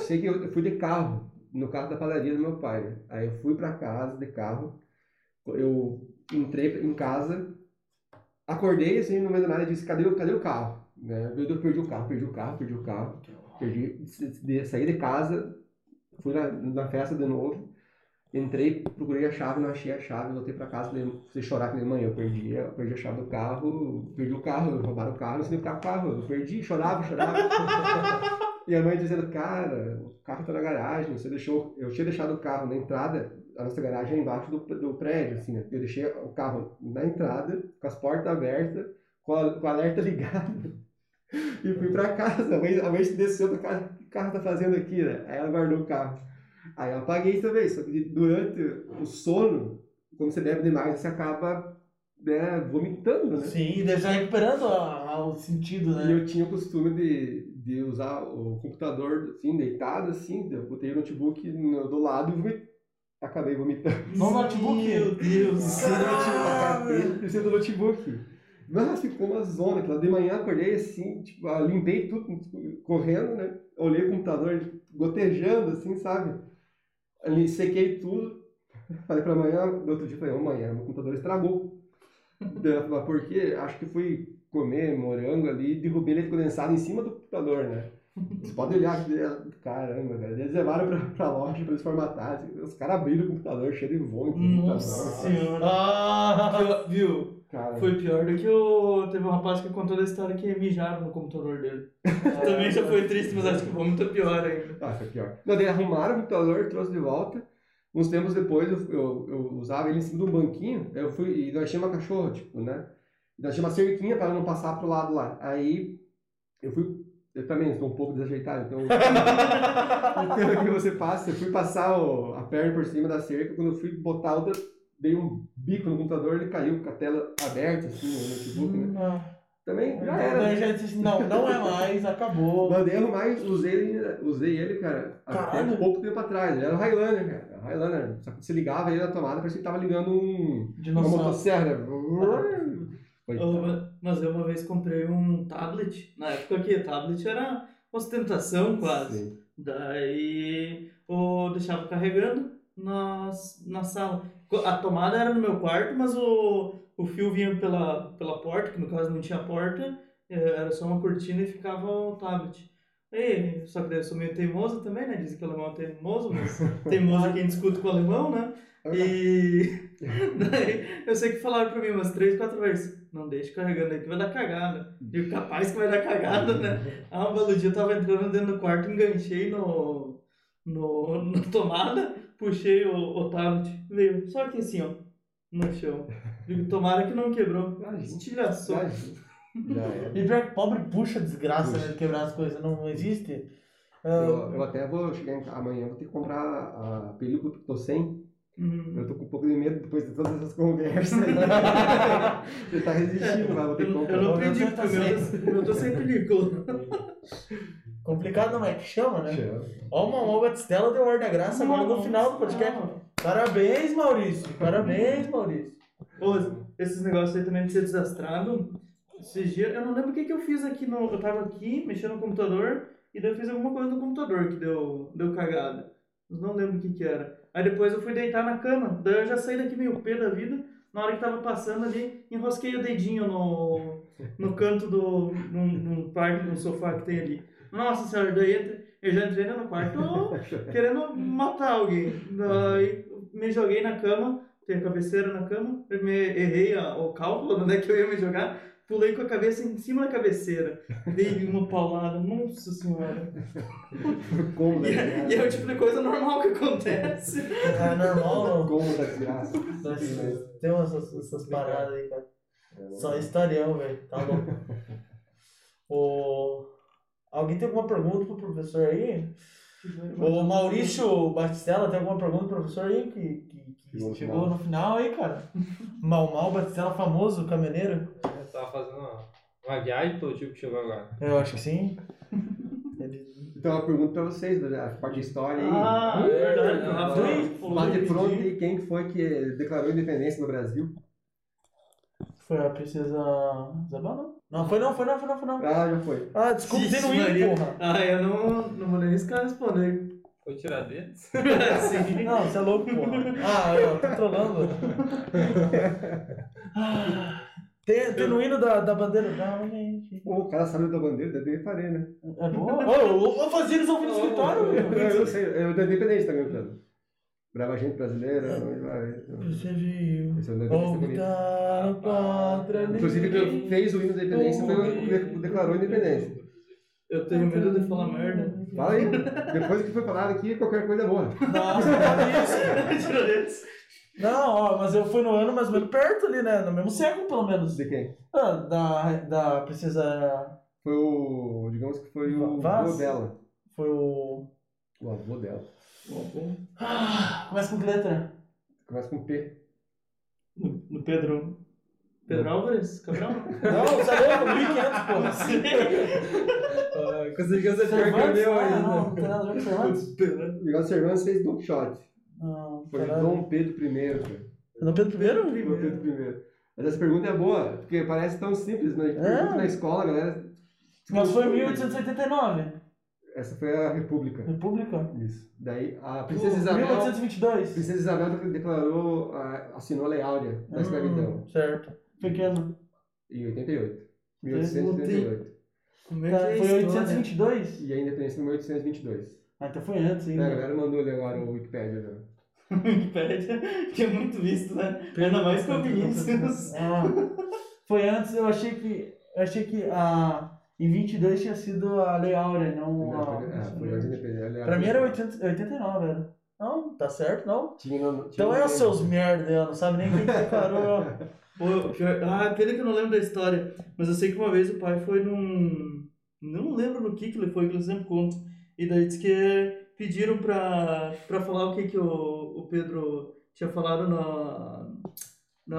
[SPEAKER 2] sei que eu fui de carro no carro da padaria do meu pai, né? Aí eu fui pra casa de carro, eu entrei em casa, acordei assim, no meio do nada, e disse, cadê, o- cadê o carro? Né? Eu, eu perdi o carro, perdi o carro, perdi o carro, perdi, saí de casa, fui na, na festa de novo, entrei, procurei a chave, não achei a chave, voltei pra casa, falei, fui chorar, falei, mãe, eu perdi, eu perdi a chave do carro, perdi o carro, roubaram o carro, não sei nem ficar com o carro, eu perdi, chorava, chorava. E a mãe dizendo, cara, o carro tá na garagem, você deixou. Eu tinha deixado o carro na entrada, a nossa garagem é embaixo do, do prédio, assim, né? Eu deixei o carro na entrada, com as portas abertas, com, a- com o alerta ligado. E fui pra casa. A mãe, a mãe desceu do carro, o que o carro tá fazendo aqui, né? Aí ela guardou o carro. Aí eu apaguei também, só que durante o sono, quando você bebe demais, você acaba né, vomitando, né?
[SPEAKER 1] Sim, e já recuperando a- a- o sentido,
[SPEAKER 2] E
[SPEAKER 1] né?
[SPEAKER 2] eu tinha o costume de, de usar o computador assim, deitado assim, eu botei o notebook no- do lado e acabei vomitando.
[SPEAKER 1] No notebook?
[SPEAKER 3] Meu Deus.
[SPEAKER 2] Cima do notebook, notebook. Nossa, ficou uma zona. aquilo. De manhã acordei assim, tipo, ah, limpei tudo correndo, né? Olhei o computador gotejando, assim, sabe? Ali, sequei tudo. Falei pra amanhã, no outro dia falei, amanhã, meu computador estragou. Daí ela falou, por quê? Acho que fui comer morango ali e derrubei leite condensado em cima do computador, né? Você pode olhar aqui, caramba, velho. Eles levaram pra, pra loja pra eles formatarem. Os caras abriram o computador cheio de vômito no
[SPEAKER 3] Nossa
[SPEAKER 2] computador.
[SPEAKER 3] senhora.
[SPEAKER 1] Ah!
[SPEAKER 3] Viu?
[SPEAKER 2] Cara,
[SPEAKER 3] Foi pior do que o. Teve um rapaz que contou da história que mijaram no computador dele. Também já foi triste, mas acho que foi muito pior ainda.
[SPEAKER 2] Ah, foi pior. Não, daí arrumaram o computador, trouxe de volta. Uns tempos depois eu, eu, eu usava ele em cima de um banquinho. Eu fui, e nós tínhamos uma cachorra, tipo, né? E nós tínhamos uma cerquinha para não passar pro lado lá. Aí eu fui. Eu também estou um pouco desajeitado, então. então que você passa, eu fui passar o- a perna por cima da cerca. Quando eu fui botar outra, dei um bico no computador, ele caiu com a tela aberta, assim, no notebook, né?
[SPEAKER 1] Não.
[SPEAKER 2] Também já
[SPEAKER 1] Então,
[SPEAKER 2] era. né?
[SPEAKER 1] já disse não, não é mais, acabou.
[SPEAKER 2] Mandei arrumar e usei ele, usei ele, cara, até
[SPEAKER 1] Caralho.
[SPEAKER 2] pouco tempo atrás. Ele era um Highlander, cara. Era um Highlander. Só que você ligava ele na tomada, parecia que tava ligando um, uma motosserra. né?
[SPEAKER 3] Mas eu uma vez comprei um tablet. Na época que tablet era ostentação quase.
[SPEAKER 2] Sim.
[SPEAKER 3] Daí eu deixava carregando na, na sala. A tomada era no meu quarto, mas o, o fio vinha pela, pela porta, que no caso não tinha porta, eh, era só uma cortina e ficava o tablet. E, só que daí eu sou meio teimoso também, né? Dizem que o alemão é teimoso, mas teimoso é quem discute com o alemão, né? E daí eu sei que falaram pra mim umas três, quatro vezes, não deixe carregando aí que vai dar cagada. E capaz que vai dar cagada, né? Ah, um belo dia eu tava entrando dentro do quarto, enganchei no, no, na tomada, puxei o, o tablet, veio só aqui assim, ó, no chão. Digo, tomara que não quebrou. Estilhaçou.
[SPEAKER 1] E pior que pobre puxa desgraça, né? De quebrar as coisas, não existe. Ah,
[SPEAKER 2] Eu, eu até vou chegar em, amanhã, vou ter que comprar a película que eu tô sem.
[SPEAKER 3] Uhum.
[SPEAKER 2] Eu tô com um pouco de medo depois de todas essas conversas aí. Você tá resistindo, mas vou ter que
[SPEAKER 3] Eu,
[SPEAKER 2] comprar.
[SPEAKER 3] eu não
[SPEAKER 1] Ou
[SPEAKER 3] aprendi,
[SPEAKER 1] você
[SPEAKER 3] porque
[SPEAKER 1] tá
[SPEAKER 3] o meu, o meu tô sem película.
[SPEAKER 1] Complicado não é que chama, né?
[SPEAKER 2] Chama.
[SPEAKER 1] Ó, uma uma batistela deu ar da graça agora no final do podcast. Parabéns, Maurício. Parabéns, Maurício.
[SPEAKER 3] Ô, esses negócios aí também de ser desastrado. Esses dias, eu não lembro o que, que eu fiz aqui no. Eu tava aqui mexendo no computador e daí eu fiz alguma coisa no computador que deu, deu cagada. Mas não lembro o que, que era. Aí depois eu fui deitar na cama. Daí eu já saí daqui meio pé da vida. Na hora que tava passando ali, enrosquei o dedinho no, no canto do. num, num parque, no sofá que tem ali. Nossa senhora, daí entra- eu já entrei no quarto querendo matar alguém. Daí me joguei na cama, tem a cabeceira na cama, eu me errei a- o cálculo de onde é que eu ia me jogar, pulei com a cabeça em cima da cabeceira, dei uma paulada, nossa senhora.
[SPEAKER 2] Como da
[SPEAKER 3] E, é- e é o tipo de coisa normal que acontece.
[SPEAKER 1] É normal, não.
[SPEAKER 2] Como da.
[SPEAKER 1] Nossa, Tem umas essas, essas paradas aí, cara. Só historião, velho. Tá louco. O... Alguém tem alguma pergunta pro professor aí? O Maurício Batistella tem alguma pergunta pro professor aí que, que, que
[SPEAKER 2] Chegou final.
[SPEAKER 1] no final aí, cara? Mal Mal Batistella, famoso caminhoneiro?
[SPEAKER 4] Eu tava fazendo uma, uma viagem pelo tipo que chegou agora.
[SPEAKER 1] Eu acho que sim.
[SPEAKER 2] Então, uma pergunta pra vocês, né? a parte de história aí.
[SPEAKER 3] Ah, é verdade.
[SPEAKER 2] Bate
[SPEAKER 3] que
[SPEAKER 2] pronto aí, quem que foi que declarou independência no Brasil?
[SPEAKER 1] Foi a princesa Isabel, não? Não, foi não, foi não, foi não, foi não.
[SPEAKER 2] Ah, já foi.
[SPEAKER 1] Ah, desculpa, tem no
[SPEAKER 3] Ixi,
[SPEAKER 1] hino,
[SPEAKER 3] Maria.
[SPEAKER 1] porra.
[SPEAKER 3] Ah, eu não, não vou nem arriscar responder.
[SPEAKER 4] Foi tirar deles.
[SPEAKER 3] Sim.
[SPEAKER 1] Não, você é louco, pô. Ah, eu tô trolando. Tem, tem no hino da, da bandeira. Não, gente.
[SPEAKER 2] Pô, o cara sabe da bandeira, eu reparei, né?
[SPEAKER 1] É boa? Ô, eu, eu fazia eles ouvindo no escritório.
[SPEAKER 2] Eu,
[SPEAKER 1] meu.
[SPEAKER 2] eu sei, é o da Independência tá cantando. Brava gente brasileira, vai?
[SPEAKER 1] Você
[SPEAKER 2] é o da Independência
[SPEAKER 1] Onde
[SPEAKER 2] bonito.
[SPEAKER 1] tá a pátria
[SPEAKER 2] Inclusive, quem fez o hino da Independência foi declarou a Independência.
[SPEAKER 3] Eu tenho medo de falar merda.
[SPEAKER 2] Fala aí, depois que foi falado aqui, qualquer coisa é boa.
[SPEAKER 1] Nossa, não isso. Não, ó, mas eu fui no ano mais ou menos perto ali, né? No mesmo século, pelo menos.
[SPEAKER 2] De quem?
[SPEAKER 1] Ah, da, da princesa.
[SPEAKER 2] Foi o, digamos que foi o
[SPEAKER 1] Vaz?
[SPEAKER 2] avô dela.
[SPEAKER 1] Foi o.
[SPEAKER 2] O avô dela.
[SPEAKER 1] Ah, começa com que letra?
[SPEAKER 2] Começa com P.
[SPEAKER 3] No, no Pedro. Pedro Álvares? Cabral?
[SPEAKER 1] Não, você é louco, 1500, pô.
[SPEAKER 4] Conseguiu ser pior que o meu
[SPEAKER 1] Ah,
[SPEAKER 4] ainda.
[SPEAKER 1] não, não tem nada a ver com Cervantes.
[SPEAKER 2] O Miguel Cervantes fez Don Quixote.
[SPEAKER 1] Não,
[SPEAKER 2] Foi
[SPEAKER 1] caralho.
[SPEAKER 2] Dom Pedro I, cara.
[SPEAKER 1] Dom Pedro I?
[SPEAKER 2] Dom Pedro I. Mas essa pergunta é boa, porque parece tão simples, mas a gente
[SPEAKER 1] É.
[SPEAKER 2] pergunta na escola, galera.
[SPEAKER 1] Mas foi em 1889.
[SPEAKER 2] Essa foi a República.
[SPEAKER 1] República.
[SPEAKER 2] Isso. Daí a Princesa Isabel.
[SPEAKER 1] 1822.
[SPEAKER 2] Princesa Isabel declarou, assinou a Lei Áurea da escravidão.
[SPEAKER 1] Hum, certo. Pequeno.
[SPEAKER 2] Em 88. 1888.
[SPEAKER 3] Como é
[SPEAKER 1] Tá,
[SPEAKER 3] que é
[SPEAKER 1] foi
[SPEAKER 3] história?
[SPEAKER 1] 822?
[SPEAKER 2] E a independência foi em 1822.
[SPEAKER 1] Ah, então foi antes
[SPEAKER 2] É, a
[SPEAKER 1] ainda.
[SPEAKER 2] galera mandou ali agora o Wikipedia. Né?
[SPEAKER 3] Wikipédia, que é muito visto, né? Ainda mais com o Vinícius.
[SPEAKER 1] Ah, foi antes, eu achei que. Eu achei que a. Em 22 tinha sido a Lei Áurea, não a.
[SPEAKER 2] é.
[SPEAKER 1] Pra mim era 80, 89, era. Não, tá certo, não.
[SPEAKER 2] Tinha, tinha
[SPEAKER 1] Então é os seus merda, não sabe nem quem declarou.
[SPEAKER 3] Pô, pior... Ah, pena que eu não lembro da história. Mas eu sei que uma vez o pai foi num. Não lembro no que que ele foi, que ele sempre conta. E daí disse que pediram pra, pra falar o que que o, o Pedro tinha falado na, na,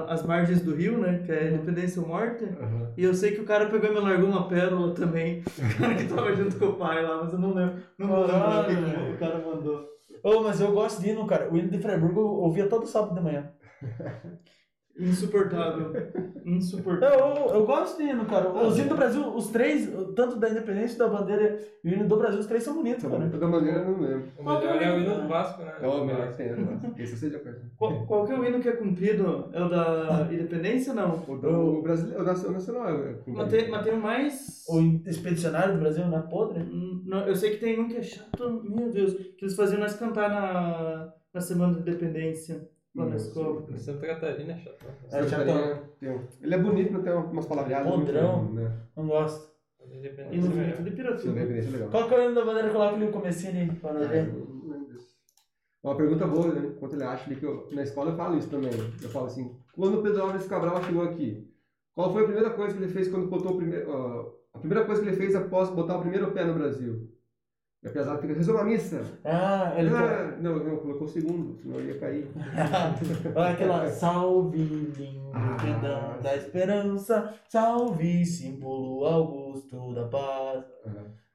[SPEAKER 3] as margens do rio, né? Que é independência ou morte.
[SPEAKER 2] Aham.
[SPEAKER 3] E eu sei que o cara pegou e me largou uma pérola também. O cara que tava junto com o pai lá, mas eu não lembro. Não vou lembrar o que o cara mandou.
[SPEAKER 1] Ô, mas eu gosto de hino, cara. O hino de Freiburg eu ouvia todo sábado de manhã.
[SPEAKER 3] Insuportável.
[SPEAKER 1] Eu,
[SPEAKER 3] Insuportável.
[SPEAKER 1] eu, eu gosto de hino, cara. Os hinos do Brasil, os três, tanto da independência, da bandeira e o hino do Brasil, os três são bonitos, cara.
[SPEAKER 2] De toda maneira, eu não lembro.
[SPEAKER 4] O melhor é o hino do Vasco, né?
[SPEAKER 2] É o melhor que tem, né? Esse de acordo.
[SPEAKER 3] Qual, qual que é o hino que é cumprido? É o da independência não?
[SPEAKER 2] O, do, o brasileiro, o nacional- o nacional é
[SPEAKER 3] Mas tem, mas tem mais.
[SPEAKER 1] O expedicionário do Brasil, não é podre?
[SPEAKER 3] Hum, não, eu sei que tem um que é chato, meu Deus, que eles faziam nós cantar na, na Semana da Independência,
[SPEAKER 2] Hum,
[SPEAKER 3] escola.
[SPEAKER 4] Santa Catarina é chato.
[SPEAKER 1] É,
[SPEAKER 2] Esse
[SPEAKER 1] chato.
[SPEAKER 2] tem- tem Ele é bonito, mas tem umas palavreadas. muito,
[SPEAKER 1] Podrão.
[SPEAKER 2] Né?
[SPEAKER 1] Não gosto.
[SPEAKER 3] E no Piratuba.
[SPEAKER 2] independência é legal.
[SPEAKER 1] Qual que é o hino da bandeira? Coloca ali o comecinho ali, pra nós
[SPEAKER 2] Ah,
[SPEAKER 1] ver.
[SPEAKER 2] disso. Uma pergunta boa, né? Quanto ele acha ali que eu, na escola eu falo isso também. Eu falo assim, quando o Pedro Álvares Cabral chegou aqui, qual foi a primeira coisa que ele fez quando botou o primeiro. ó, a primeira coisa que ele fez após botar o primeiro pé no Brasil? Apesar de rezou uma missa.
[SPEAKER 1] Ah, ele.
[SPEAKER 2] Ah, não, não, colocou o segundo, senão ia cair.
[SPEAKER 1] Olha aquela salve lindo
[SPEAKER 2] Ah,
[SPEAKER 1] perdão da esperança, salve símbolo augusto da paz.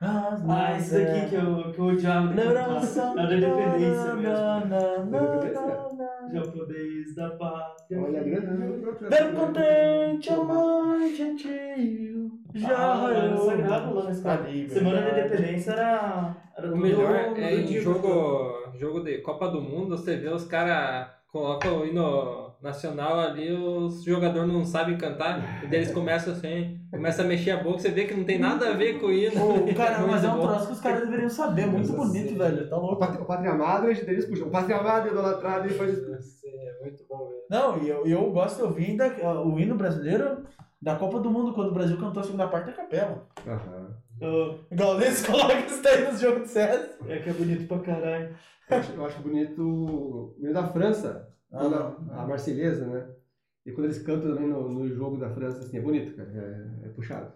[SPEAKER 1] As
[SPEAKER 3] Ah, esse daqui que eu, que eu odiava de cantar. É da independência mesmo.
[SPEAKER 1] na, na, na,
[SPEAKER 2] Independência?
[SPEAKER 1] na, na.
[SPEAKER 3] Já podeis da pátria.
[SPEAKER 2] Olha, grande.
[SPEAKER 1] Ver contente a mãe gentil, já
[SPEAKER 3] Ah, era
[SPEAKER 1] raiou
[SPEAKER 3] sagrado lá na escola.
[SPEAKER 1] a liberdade.
[SPEAKER 3] Semana da Independência era. era
[SPEAKER 4] O melhor é em jogo, jogo de Copa do Mundo, você vê os caras colocam o hino nacional ali, os jogadores não sabem cantar, e daí eles começam assim, começam a mexer a boca, você vê que não tem nada a ver com o.
[SPEAKER 1] Pô, cara, mas é um troço que os caras deveriam saber, muito bonito, velho, tá
[SPEAKER 2] O
[SPEAKER 1] louco.
[SPEAKER 2] Pátria, o Pátria Amada, eles puxam. O Pátria Amada idolatrado e faz.
[SPEAKER 4] Sim, é muito bom mesmo.
[SPEAKER 1] Não, e eu, eu gosto de ouvir ainda o hino brasileiro da Copa do Mundo, quando o Brasil cantou a segunda parte da capela.
[SPEAKER 2] Aham.
[SPEAKER 3] Ah,
[SPEAKER 1] Gaules coloca isso daí nos jogos de CS.
[SPEAKER 3] É que é bonito pra caralho.
[SPEAKER 2] Eu acho, eu acho bonito o hino da França,
[SPEAKER 1] Ah, não.
[SPEAKER 2] a, a Marselhesa, né? E quando eles cantam também no, no jogo da França, assim, é bonito, cara. É, é puxado.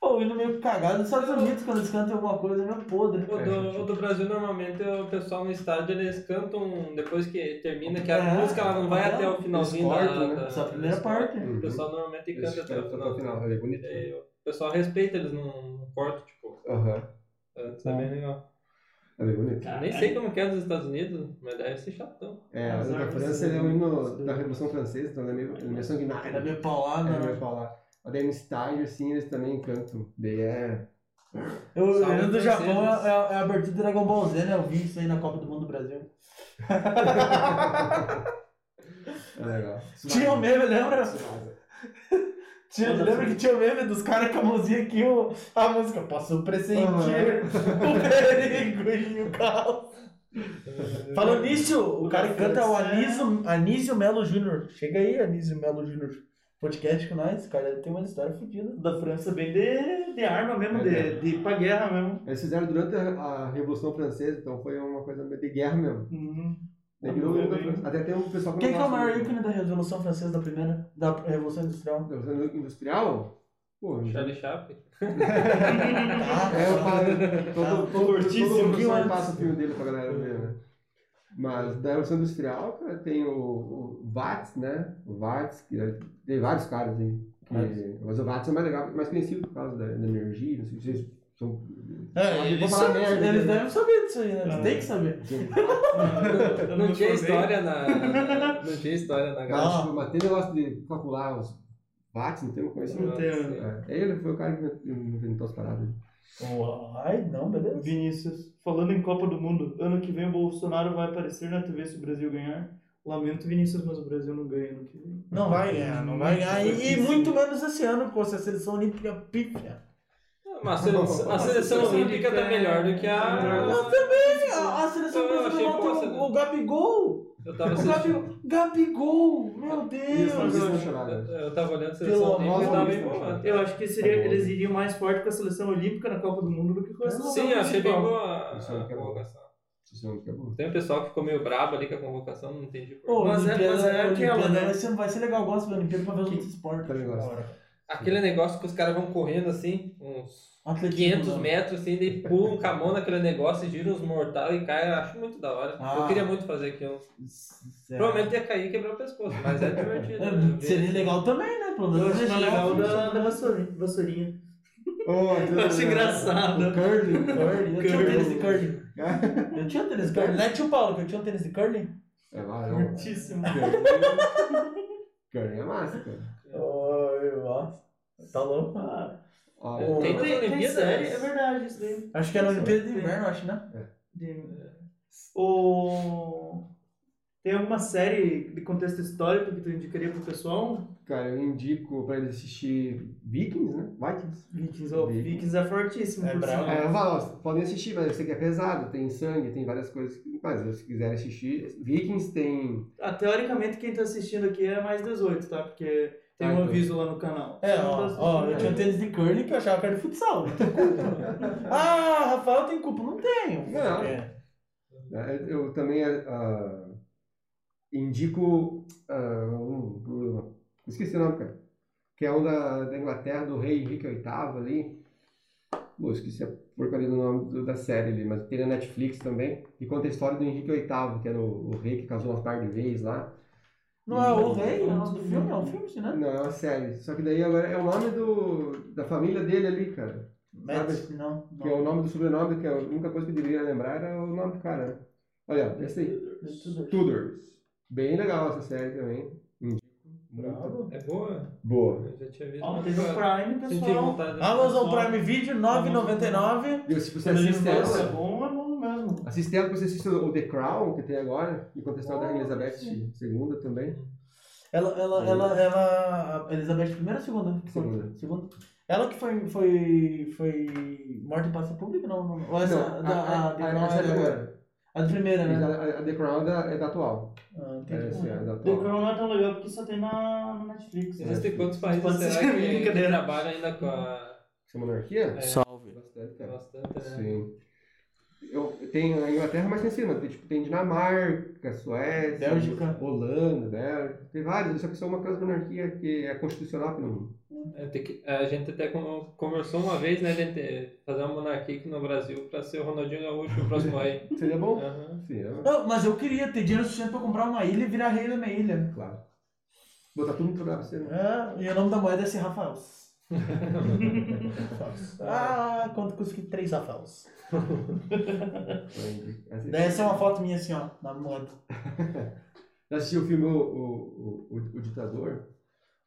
[SPEAKER 1] Pô, o hino meio cagado nos Estados Unidos, quando eles cantam alguma coisa, é meio podre.
[SPEAKER 4] O do, o do Brasil, normalmente, o pessoal no estádio, eles cantam depois que termina, que a
[SPEAKER 1] É,
[SPEAKER 4] música ela não vai
[SPEAKER 1] é.
[SPEAKER 4] até o finalzinho da,
[SPEAKER 2] né?
[SPEAKER 4] da-
[SPEAKER 1] Essa é a primeira parte.
[SPEAKER 4] cortam. O pessoal normalmente
[SPEAKER 2] Eles
[SPEAKER 4] canta até o final.
[SPEAKER 2] até o final, é bonito.
[SPEAKER 4] E o pessoal respeita, eles não, cortam, tipo,
[SPEAKER 2] Aham.
[SPEAKER 4] antes é bem legal.
[SPEAKER 2] É bem bonito.
[SPEAKER 4] Nem sei como que é dos Estados Unidos, mas deve ser chatão.
[SPEAKER 2] É,
[SPEAKER 3] As
[SPEAKER 2] o da França ele é o
[SPEAKER 3] são-
[SPEAKER 2] hino da Revolução Francesa, então ele é meio, ele é meio sanguinário.
[SPEAKER 1] Ainda meio paulado,
[SPEAKER 2] É,
[SPEAKER 1] né?
[SPEAKER 2] meio falar. Mas daí no estádio, assim, eles também cantam. Daí é.
[SPEAKER 1] Eu,
[SPEAKER 4] Salve,
[SPEAKER 1] eu do. Japão é, é a- é a abertura do Dragon Ball Z, né? Eu vi isso aí na Copa do Mundo do Brasil.
[SPEAKER 2] É legal.
[SPEAKER 1] Tinha o meme, lembra? Tinha, lembra que tinha o meme dos caras com a mãozinha aqui, o, a música Posso pressentir o perigo e o caos. Falando nisso, o cara que canta é o Anísio, Anísio Melo Júnior. Chega aí, Anísio Melo Júnior. Podcast com nós, cara tem uma história fodida.
[SPEAKER 3] Da França bem de, de arma mesmo,
[SPEAKER 2] É,
[SPEAKER 3] de, de ir pra guerra mesmo.
[SPEAKER 2] Eles fizeram durante a, a Revolução Francesa, então foi uma coisa de guerra mesmo.
[SPEAKER 3] Uhum.
[SPEAKER 2] Até tem um pessoal que
[SPEAKER 1] Quem que é o maior ícone da Revolução Francesa da primeira? Da Revolução Industrial?
[SPEAKER 2] da Revolução Industrial? Pô,
[SPEAKER 4] Charlie Chaplin.
[SPEAKER 2] É, eu falo, todo, todo,
[SPEAKER 3] Curtíssimo,
[SPEAKER 2] todo
[SPEAKER 1] antes.
[SPEAKER 2] passa o filme dele pra galera ver, né? Mas da Revolução Industrial, cara, tem o, o Watts, né? O Watts, que é- tem vários caras aí. que- mas o Watts é mais legal, mais conhecido por causa da, da energia, não sei se vocês são...
[SPEAKER 1] É, eles, sabem-
[SPEAKER 2] merda,
[SPEAKER 1] eles
[SPEAKER 2] né?
[SPEAKER 1] devem saber disso aí, né? Eles
[SPEAKER 3] Ah.
[SPEAKER 1] têm que saber.
[SPEAKER 4] Não
[SPEAKER 3] me
[SPEAKER 4] tinha história na. Não tinha história na grade.
[SPEAKER 2] tipo, mas tem negócio de calcular os watts, não tem uma coisa assim?
[SPEAKER 3] Não tem.
[SPEAKER 2] É, ele foi o cara que inventou as paradas.
[SPEAKER 1] Ai, não, beleza.
[SPEAKER 3] Vinícius, falando em Copa do Mundo, ano que vem o Bolsonaro vai aparecer na TV se o Brasil ganhar. Lamento, Vinícius, mas o Brasil não ganha ano que vem.
[SPEAKER 1] Não vai ganhar, não vai ganhar. E, e muito menos esse ano, com essa seleção olímpica pífia.
[SPEAKER 4] Mas a seleção, a seleção olímpica tá melhor do que a.
[SPEAKER 1] Mas também, a, a seleção
[SPEAKER 4] Eu
[SPEAKER 1] brasileira
[SPEAKER 4] essa-
[SPEAKER 1] o, o Gabigol.
[SPEAKER 4] Eu tava assistindo.
[SPEAKER 1] Gabi, Gabigol, meu Deus.
[SPEAKER 4] Eu, eu tava olhando a seleção
[SPEAKER 1] Pelo
[SPEAKER 4] olímpica e tava boa.
[SPEAKER 3] Eu acho que seria, eles iriam mais forte com a seleção olímpica na Copa do Mundo do que com a seleção
[SPEAKER 4] Sim, achei bem boa a
[SPEAKER 2] é
[SPEAKER 4] a
[SPEAKER 2] é
[SPEAKER 4] convocação.
[SPEAKER 2] Acabou.
[SPEAKER 4] Tem um pessoal que ficou meio brabo ali com a convocação, não entendi por quê.
[SPEAKER 3] Mas é- é aquela, né?
[SPEAKER 1] Vai ser, legal, eu gosto da Olimpíada pra ver os outros esportes.
[SPEAKER 4] Aquele negócio que os caras vão correndo assim, uns
[SPEAKER 1] Atletismo,
[SPEAKER 4] 500
[SPEAKER 1] não.
[SPEAKER 4] metros, assim, daí pulam com a mão naquele negócio e giram uns mortal e cai. Eu acho muito da hora.
[SPEAKER 1] Ah.
[SPEAKER 4] Eu queria muito fazer aquilo.
[SPEAKER 1] Certo.
[SPEAKER 4] Provavelmente ia cair e quebrar o pescoço, mas é divertido.
[SPEAKER 1] É,
[SPEAKER 4] né?
[SPEAKER 1] Seria legal também, né? Pelo
[SPEAKER 3] Eu
[SPEAKER 1] menos
[SPEAKER 3] acho mais legal
[SPEAKER 1] o
[SPEAKER 3] da, da vassourinha. vassourinha.
[SPEAKER 2] Oh,
[SPEAKER 3] Eu acho engraçado.
[SPEAKER 2] O curling.
[SPEAKER 1] curling. Eu tinha um tênis de curling. Eu tinha um tênis de curling. Não é tio Paulo que eu tinha um tênis de curling?
[SPEAKER 2] É lá, é um...
[SPEAKER 3] Muitíssimo.
[SPEAKER 2] Curling é massa, cara.
[SPEAKER 1] Oi, nossa. Tá louco?
[SPEAKER 3] Ah,
[SPEAKER 2] Ó,
[SPEAKER 1] Tem-
[SPEAKER 3] tem,
[SPEAKER 4] Olimpíadas?
[SPEAKER 3] série, é verdade isso daí.
[SPEAKER 1] Acho que era Olimpíada de Inverno, acho, né?
[SPEAKER 3] De- O... Tem alguma série de contexto histórico que tu indicaria pro pessoal?
[SPEAKER 2] Cara, eu indico pra eles assistir Vikings, né? Vikings.
[SPEAKER 3] Vikings, oh,
[SPEAKER 2] Vikings.
[SPEAKER 3] Vikings é fortíssimo.
[SPEAKER 1] É
[SPEAKER 3] sinal.
[SPEAKER 2] É, podem assistir, mas eu sei que é pesado, tem sangue, tem várias coisas. que- Mas se quiserem assistir, Vikings tem.
[SPEAKER 3] Ah, teoricamente quem tá assistindo aqui é mais 18, tá? Porque tem um aviso lá no canal.
[SPEAKER 1] É, ó, ó, eu tinha um tênis de curling que eu achava que era de futsal. Não tem culpa. ah, Rafael tem culpa. Não tenho.
[SPEAKER 2] Não.
[SPEAKER 1] É.
[SPEAKER 2] né? Eu também ah, indico. um, um- esqueci o nome, cara. Que é um da, da Inglaterra, do rei Henrique VIII ali. Pô, esqueci a porcaria do nome do- da série ali, mas tem na Netflix também. E conta a história do Henrique VIII, que era o, o rei que casou umas par de vezes lá.
[SPEAKER 1] Não é o rei, é o nome do filme? É um filme, né?
[SPEAKER 2] Não, é uma série. Só que daí agora é o nome do, da família dele ali, cara.
[SPEAKER 1] Mads, não.
[SPEAKER 2] Que é o nome do sobrenome, que é a única coisa que eu deveria lembrar era o nome do cara. né? Olha, esse aí.
[SPEAKER 1] não.
[SPEAKER 2] Tudors. Bem legal essa série também.
[SPEAKER 1] Bravo.
[SPEAKER 4] É boa?
[SPEAKER 2] boa.
[SPEAKER 4] Eu já tinha visto.
[SPEAKER 3] Ó, teve o Prime, pessoal.
[SPEAKER 1] Amazon. Prime Video, 9,99.
[SPEAKER 2] E se você assiste
[SPEAKER 3] fala, é bom, é bom.
[SPEAKER 2] Assiste ela, você assiste o The Crown, que tem agora, e conta a história da
[SPEAKER 1] Oh,
[SPEAKER 2] Elizabeth
[SPEAKER 1] sim.
[SPEAKER 2] II também.
[SPEAKER 1] Ela, ela, ela, ela, a Elizabeth I ou segunda?
[SPEAKER 2] Segunda.
[SPEAKER 1] Segunda. Ela que foi, foi, foi morta em praça pública, não? não. Ou essa,
[SPEAKER 2] Não,
[SPEAKER 1] da,
[SPEAKER 2] a,
[SPEAKER 1] a,
[SPEAKER 2] a, a,
[SPEAKER 1] Crown
[SPEAKER 2] é
[SPEAKER 1] é
[SPEAKER 2] a
[SPEAKER 1] da
[SPEAKER 2] primeira.
[SPEAKER 1] A de primeira,
[SPEAKER 2] Mas
[SPEAKER 1] né?
[SPEAKER 2] a, a- a The Crown é da, é da atual.
[SPEAKER 1] Ah,
[SPEAKER 2] É,
[SPEAKER 1] entendi.
[SPEAKER 2] sim, é da
[SPEAKER 3] The
[SPEAKER 2] atual.
[SPEAKER 3] Crown não é tão legal porque só tem na, na Netflix. né?
[SPEAKER 4] Existem quantos países
[SPEAKER 3] Pode
[SPEAKER 4] será
[SPEAKER 3] ser
[SPEAKER 4] que, que trabalham ainda com a.
[SPEAKER 2] Essa monarquia?
[SPEAKER 4] É,
[SPEAKER 1] Salve.
[SPEAKER 2] Bastante, cara.
[SPEAKER 4] bastante, né?
[SPEAKER 2] Sim. Eu, tem a Inglaterra mais em cima, tem, tipo, tem Dinamarca, Suécia,
[SPEAKER 1] Bélgica.
[SPEAKER 2] Holanda, Bélgica, tem vários, só que são uma classe monarquia que é constitucional mundo.
[SPEAKER 4] É, que- a gente até con- conversou uma vez, né, de fazer uma monarquia aqui no Brasil pra ser o Ronaldinho Gaúcho o próximo rei.
[SPEAKER 2] Seria bom?
[SPEAKER 4] Aham.
[SPEAKER 2] Sim, é,
[SPEAKER 1] Não, mas eu queria ter dinheiro suficiente pra comprar uma ilha e virar rei da minha ilha.
[SPEAKER 2] claro. Botar tudo no lugar pra você, né?
[SPEAKER 1] É, e o nome da moeda é ser Rafael. ah, quanto custa aqui? Três Rafaels.
[SPEAKER 2] Essa-
[SPEAKER 1] Daí essa é uma foto minha assim, ó, na moeda.
[SPEAKER 2] Já assistiu o filme O, o, o, o Ditador?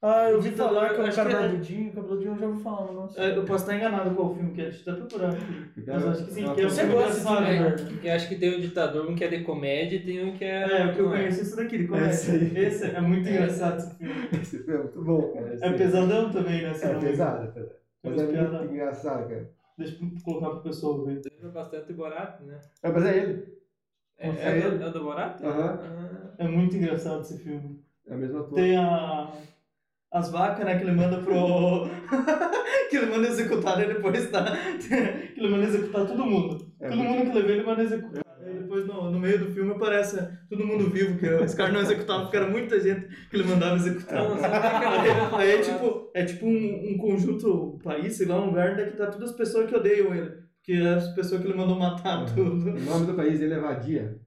[SPEAKER 1] Ah, eu
[SPEAKER 3] Ditador,
[SPEAKER 1] falar que é um
[SPEAKER 3] acho
[SPEAKER 1] cara
[SPEAKER 3] que é-
[SPEAKER 1] barbudinho, cabeludinho, eu já ouvi falar, mas não sei.
[SPEAKER 3] É, Eu posso estar enganado qual o filme que é, eu até procurar aqui. Mas eu acho que sim, que é o
[SPEAKER 1] Você
[SPEAKER 3] filme
[SPEAKER 1] gosta desse filme,
[SPEAKER 3] né?
[SPEAKER 1] Eduardo?
[SPEAKER 4] Eu acho que tem o ditador, um que é de comédia e tem um que é.
[SPEAKER 3] É, o que eu conheço é esse daqui, de comédia.
[SPEAKER 2] Esse aí.
[SPEAKER 3] Esse é muito
[SPEAKER 4] É.
[SPEAKER 3] engraçado esse filme.
[SPEAKER 2] Esse filme é muito bom, cara. esse
[SPEAKER 3] É pesadão também, né?
[SPEAKER 2] É pesado, é pesado. Mas é muito engraçado, cara.
[SPEAKER 3] Deixa eu colocar pro pessoal ver.
[SPEAKER 4] Lembra bastante Borat, né?
[SPEAKER 2] É, mas é ele.
[SPEAKER 4] É, é, do, é do Borat?
[SPEAKER 2] Aham.
[SPEAKER 4] Ah,
[SPEAKER 3] É muito engraçado esse filme.
[SPEAKER 2] É a mesma ator.
[SPEAKER 3] Tem a... as vacas, né, que ele manda pro... que ele manda executar e depois tá... que ele manda executar todo mundo.
[SPEAKER 2] É,
[SPEAKER 3] todo mundo que ele vê, ele manda executar. Aí depois, no, no meio do filme, aparece todo mundo vivo, que esse cara não executava, porque era muita gente que ele mandava executar.
[SPEAKER 4] Era
[SPEAKER 3] Aí é tipo, é tipo um, um conjunto, um país, sei lá, um lugar onde é que tá todas as pessoas que odeiam ele. Que é as pessoas que ele mandou matar tudo.
[SPEAKER 2] O nome do país dele é Vadia.